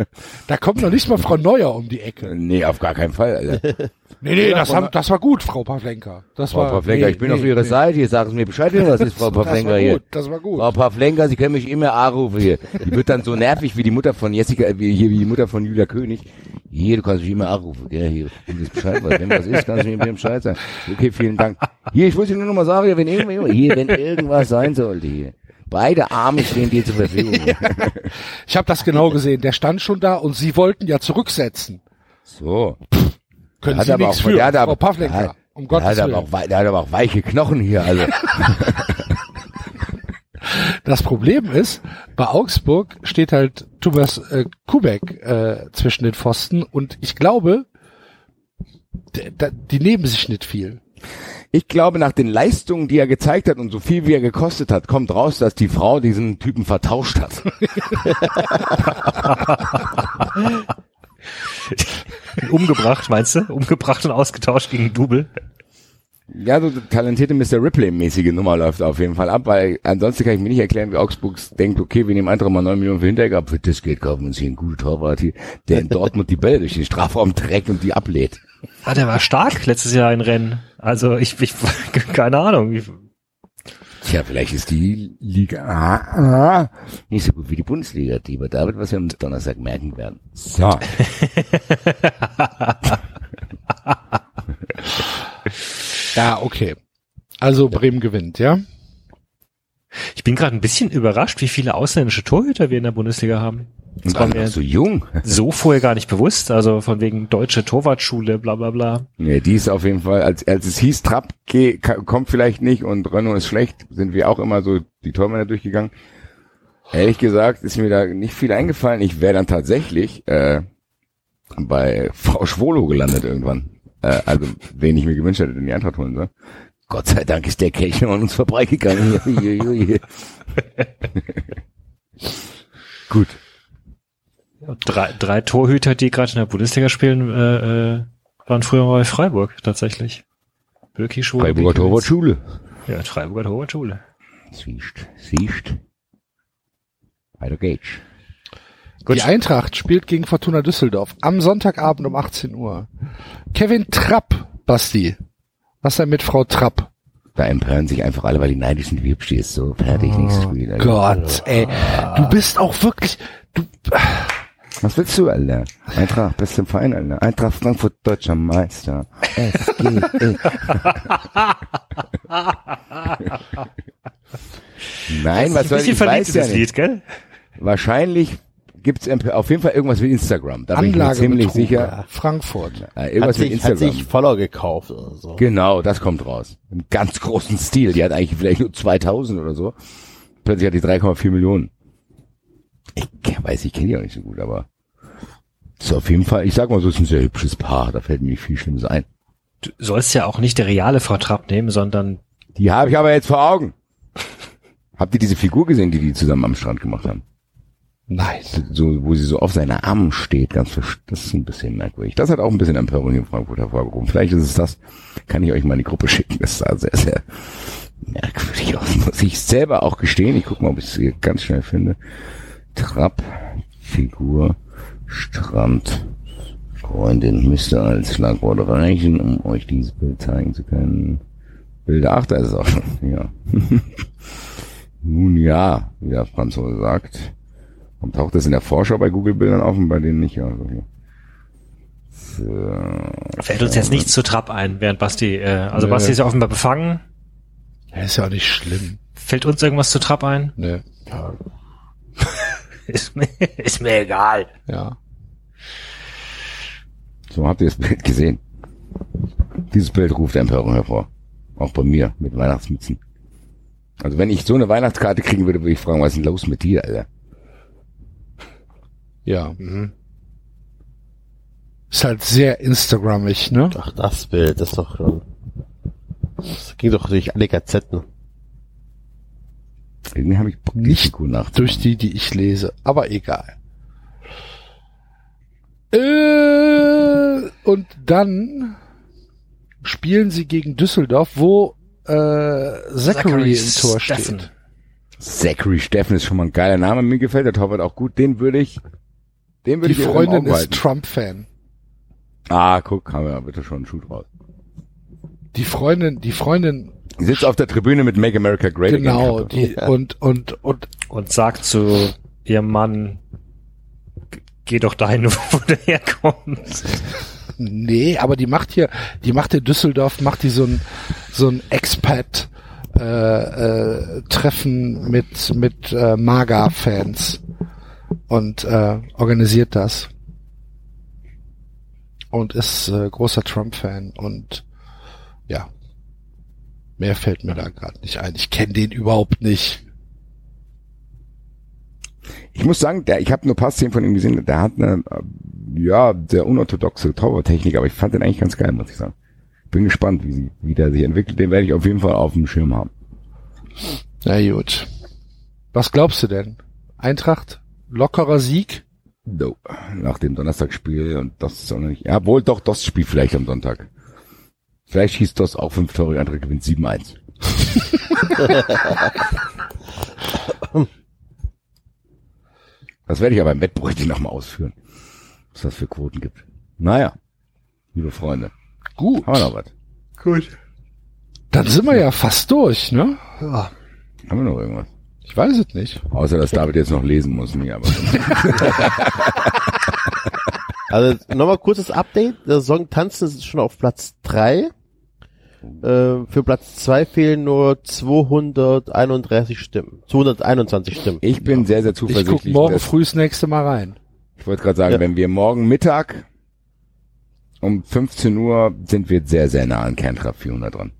Da kommt noch nicht mal Frau Neuer um die Ecke. Nee, auf gar keinen Fall, Alter. Nee, nee, das, haben, das war gut, Frau Pavlenka. Das Frau war, Pavlenka, nee, ich bin nee, auf Ihrer nee. Seite, sagen Sie mir Bescheid, was ist Frau Das Pavlenka war hier? gut, das war gut. Frau Pavlenka, Sie können mich immer anrufen hier. Die wird dann so nervig wie die Mutter von Jessica, wie, hier, wie die Mutter von Julia König. Hier, du kannst mich immer anrufen, gell, hier. Wenn du das Bescheid weißt, wenn was ist, kannst du mir im Bescheid sagen. Okay, vielen Dank. Hier, ich wollte dir nur noch mal sagen, hier, wenn irgendwas, hier, wenn irgendwas sein sollte, hier. Beide Arme stehen dir zur Verfügung. Ich habe das genau gesehen. Der stand schon da und Sie wollten ja zurücksetzen. So. Können Der Sie nichts für, der hat Frau aber- Pavlenka. der- um Der Gottes hat, aber Willen. auch, der hat aber auch weiche Knochen hier, also. Das Problem ist, bei Augsburg steht halt Thomas äh, Kubek äh, zwischen den Pfosten und ich glaube, die nehmen sich nicht viel. Ich glaube, nach den Leistungen, die er gezeigt hat und so viel wie er gekostet hat, kommt raus, dass die Frau diesen Typen vertauscht hat. Umgebracht, meinst du? Umgebracht und ausgetauscht gegen Double. Ja, so talentierte Mr. Ripley-mäßige Nummer läuft auf jeden Fall ab, weil ansonsten kann ich mir nicht erklären, wie Augsburg denkt, okay, wir nehmen einfach mal 9 Millionen für Hinteregger, ab, für das Geld kaufen wir uns hier einen guten Torwart hier, der in Dortmund die Bälle durch den Strafraum trägt und die ablädt. Ah, der war stark letztes Jahr in Rennen. Also ich, ich keine Ahnung. Ich, Tja, vielleicht ist die Liga ah, ah, nicht so gut wie die Bundesliga, lieber David, was wir am Donnerstag merken werden. So. Ja, okay. Also Bremen gewinnt, ja? ich bin gerade ein bisschen überrascht, wie viele ausländische Torhüter wir in der Bundesliga haben. Das Und war mir so jung. so vorher gar nicht bewusst. Also von wegen deutsche Torwartschule, bla bla bla. Nee, die ist auf jeden Fall, als, als es hieß, Trapp geh, ka- kommt vielleicht nicht und Renault ist schlecht, sind wir auch immer so die Tormänner durchgegangen. Ehrlich gesagt ist mir da nicht viel eingefallen. Ich wäre dann tatsächlich äh, bei Frau Schwolo gelandet irgendwann. Äh, also, wen ich mir gewünscht hätte, den die Eintracht holen soll. Gott sei Dank ist der Kelch noch an uns vorbeigegangen. Gut. Drei, drei Torhüter, die gerade in der Bundesliga spielen, äh, äh, waren früher mal bei Freiburg tatsächlich. Böki Schule. Freiburger Torwartschule. Ja, Freiburger Torwartschule. Siehst, siehst. Weiter geht's. Die Eintracht spielt gegen Fortuna Düsseldorf am Sonntagabend um 18 Uhr. Kevin Trapp, Basti. Was denn mit Frau Trapp? Da empören sich einfach alle, weil die neidisch sind, wie hübsch die ist. So, fertig, nächstes Spiel. Alter. Gott, ey. Du bist auch wirklich, du, Was willst du, Alter? Eintracht, bist im Verein, Alter. Eintracht Frankfurt, deutscher Meister. Ey. Nein, was soll ich, bisschen ich verliebt ja das nicht. Lied, gell? Wahrscheinlich gibt's auf jeden Fall irgendwas mit Instagram. Da bin ich mir Anlage ziemlich sicher. Frankfurt. Äh, Hat irgendwas mit sich, hat Instagram. sich Follower gekauft oder so. Genau, das kommt raus. Im ganz großen Stil. Die hat eigentlich vielleicht nur 2000 oder so. Plötzlich hat die 3,4 Millionen. Ich weiß, ich kenne die auch nicht so gut, aber ist auf jeden Fall, ich sag mal so, ist ein sehr hübsches Paar. Da fällt mir nicht viel Schlimmes ein. Du sollst ja auch nicht der reale Frau Trapp nehmen, sondern Die habe ich aber jetzt vor Augen. Habt ihr diese Figur gesehen, die die zusammen am Strand gemacht haben? Nein. So, wo sie so auf seine Armen steht, ganz das ist ein bisschen merkwürdig. Das hat auch ein bisschen Empörung hier in Frankfurt hervorgerufen. Vielleicht ist es das, kann ich euch mal in die Gruppe schicken. Das sah sehr, sehr merkwürdig aus, muss ich selber auch gestehen. Ich gucke mal, ob ich es hier ganz schnell finde. Trapp, Figur, Strand, Freundin müsste als Schlagwort reichen, um euch dieses Bild zeigen zu können. Bilder, ach, da ist es auch schon, ja. Nun ja, wie der Franzose sagt. Warum taucht das in der Vorschau bei Google-Bildern auf und bei denen nicht? Also hier. So. fällt uns jetzt nichts zu Trapp ein, während Basti, äh, also Nö. Basti ist ja offenbar befangen. Ja, ist ja auch nicht schlimm. Fällt uns irgendwas zu Trapp ein? Ne. Ist mir, ist mir egal. Ja. So habt ihr das Bild gesehen. Dieses Bild ruft Empörung hervor. Auch bei mir mit Weihnachtsmützen. Also wenn ich so eine Weihnachtskarte kriegen würde, würde ich fragen, was ist denn los mit dir, Alter? Ja. Ist halt sehr Instagrammig, ne? Ach, das Bild, das ist doch schon. Das ging doch durch alle Gazetten. Irgendwie habe ich Bock, Nicht Figur nachzumachen. Durch die, die ich lese. Aber egal. Äh, und dann spielen sie gegen Düsseldorf, wo äh, Zachary, im Tor Steffen. steht. Zachary Steffen ist schon mal ein geiler Name. Mir gefällt der Torwart auch gut. Den würde ich, den würde Die ich Freundin ist. Trump-Fan. Ah, guck, haben wir bitte schon einen Schuh draus. Die Freundin, die Freundin, Sitzt auf der Tribüne mit Make America Great genau, Again. die, und, und, und, Und sagt zu ihrem Mann, "G- geh doch dahin, wo du herkommst. nee, aber die macht hier, die macht in Düsseldorf, macht die so ein, so ein Expat, äh, äh, Treffen mit, mit, äh, Maga-Fans und, äh, organisiert das. Und ist, äh, großer Trump-Fan und, ja. Mehr fällt mir da gerade nicht ein. Ich kenne den überhaupt nicht. Ich muss sagen, der, ich habe nur ein paar Szenen von ihm gesehen, der hat eine, äh, ja, sehr unorthodoxe Torwarttechnik, aber ich fand den eigentlich ganz geil, muss ich sagen. Bin gespannt, wie, sie, wie der sich entwickelt. Den werde ich auf jeden Fall auf dem Schirm haben. Na gut. Was glaubst du denn? Eintracht? Lockerer Sieg? No. Nach dem Donnerstagsspiel und das ist auch noch nicht. Ja, wohl doch, das Spiel vielleicht am Sonntag. Vielleicht schießt das auch fünf Tore, andere gewinnt 7-1. das werde ich aber im Wettbrötchen nochmal ausführen. Was das für Quoten gibt. Naja, liebe Freunde. Gut. Haben wir noch was? Dann sind wir ja fast durch, ne? Ja. Haben wir noch irgendwas? Ich weiß es nicht. Außer, dass David jetzt noch lesen muss. Nee, aber Also nochmal kurzes Update. Der Song Tanzen ist schon auf Platz drei. Äh, für Platz zwei fehlen nur 231 Stimmen. 221 Stimmen. ich bin sehr, sehr Ich guck zuversichtlich. morgen früh das nächste Mal rein. Ich wollte gerade sagen, Ja. wenn wir morgen Mittag um 15 Uhr sind wir sehr, sehr nah an Kernkraft 400 dran.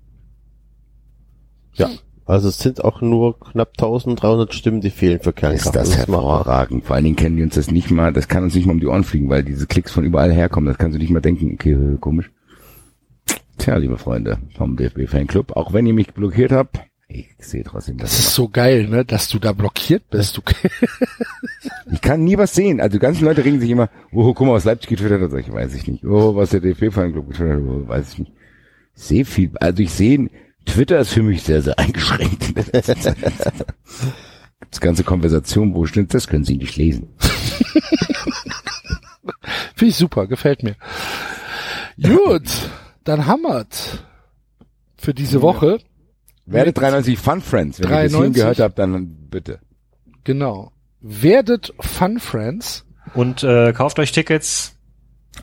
Ja. Also es sind auch nur knapp 1300 Stimmen, die fehlen für Kernkraft. Ist das auch- hervorragend. Vor allen Dingen kennen die uns das nicht mal, das kann uns nicht mal um die Ohren fliegen, weil diese Klicks von überall herkommen. Das kannst du nicht mal denken, okay, komisch. Tja, liebe Freunde vom DFB Fanclub, auch wenn ihr mich blockiert habt, ich sehe trotzdem Das was. ist so geil, ne, dass du da blockiert bist. Du, Ich kann nie was sehen. Also die ganzen Leute regen sich immer, oh, guck mal, was Leipzig getwittert hat, ich weiß ich nicht. Oh, was der DFB Fanclub getwittert hat, oh, weiß ich nicht. Ich sehe viel, also ich sehe, Twitter ist für mich sehr, sehr eingeschränkt. Das ganze Konversation, wo stimmt, das können Sie nicht lesen. Finde ich super, gefällt mir. Gut, dann hammert's für diese Woche. Werdet 93 Fun Friends. Wenn ihr das 93. gehört habt, dann bitte. Genau. Werdet Fun Friends. Und äh, kauft euch Tickets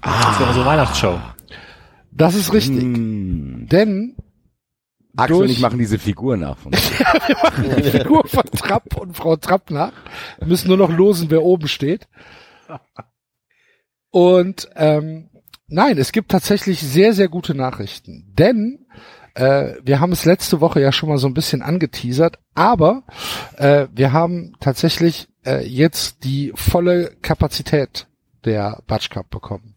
für unsere Weihnachtsshow. Das ist richtig. Mm. Denn Axel und ich machen diese Figur nach. Von wir machen die Figur von Trapp und Frau Trapp nach. Wir müssen nur noch losen, wer oben steht. Und ähm, nein, es gibt tatsächlich sehr, sehr gute Nachrichten. Denn äh, wir haben es letzte Woche ja schon mal so ein bisschen angeteasert, aber äh, wir haben tatsächlich äh, jetzt die volle Kapazität der Batsch Cup bekommen.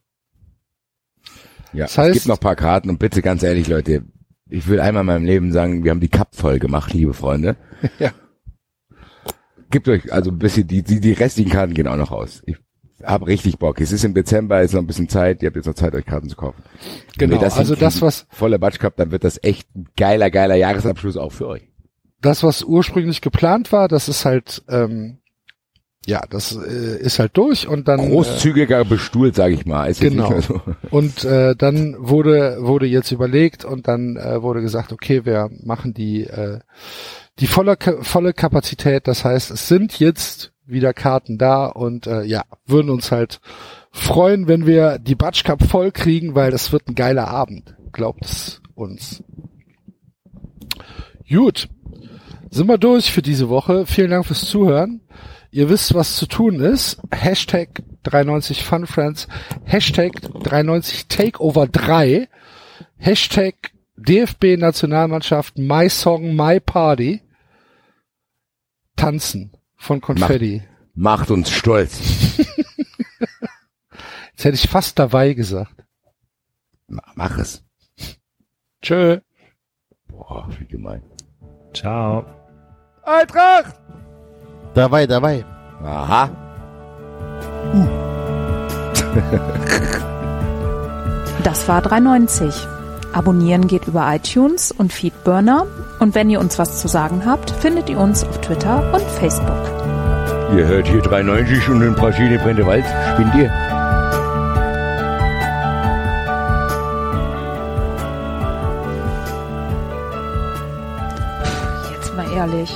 ja, Das heißt- es gibt noch ein paar Karten und bitte ganz ehrlich, Leute, ich will einmal in meinem Leben sagen, wir haben die Cup voll gemacht, liebe Freunde. Ja. Gebt euch also ein bisschen, die, die, die restlichen Karten gehen auch noch aus. Ich hab richtig Bock. Es ist im Dezember, ist noch ein bisschen Zeit, ihr habt jetzt noch Zeit, euch Karten zu kaufen. Genau, das also das, was voller Batsch Cup, dann wird das echt ein geiler, geiler Jahresabschluss auch für euch. das, was ursprünglich geplant war, das ist halt, ähm, ja, das äh, ist halt durch und dann äh, Großzügiger bestuhlt, sage ich mal. Ist Genau. so. und äh, dann wurde wurde jetzt überlegt und dann äh, wurde gesagt, okay, wir machen die äh, die volle volle Kapazität. Das heißt, es sind jetzt wieder Karten da und äh, ja, würden uns halt freuen, wenn wir die Batsch Cup voll kriegen, weil das wird ein geiler Abend, glaubt es uns. Gut, sind wir durch für diese Woche. Vielen Dank fürs Zuhören. Ihr wisst, was zu tun ist. Hashtag 93 FunFriends, Hashtag 93 Takeover 3, Hashtag DFB Nationalmannschaft My Song My Party, Tanzen von Konfetti. Macht uns stolz. Jetzt hätte ich fast dabei gesagt. Ma- Mach es. Tschö. Boah, wie gemein. Ciao. Eintracht! Dabei, dabei. Aha. Das war 390. Abonnieren geht über iTunes und Feedburner. Und wenn ihr uns was zu sagen habt, findet ihr uns auf Twitter und Facebook. Ihr hört hier 390 und in Brasilien brennt der Wald. Spinnt ihr? Jetzt mal ehrlich,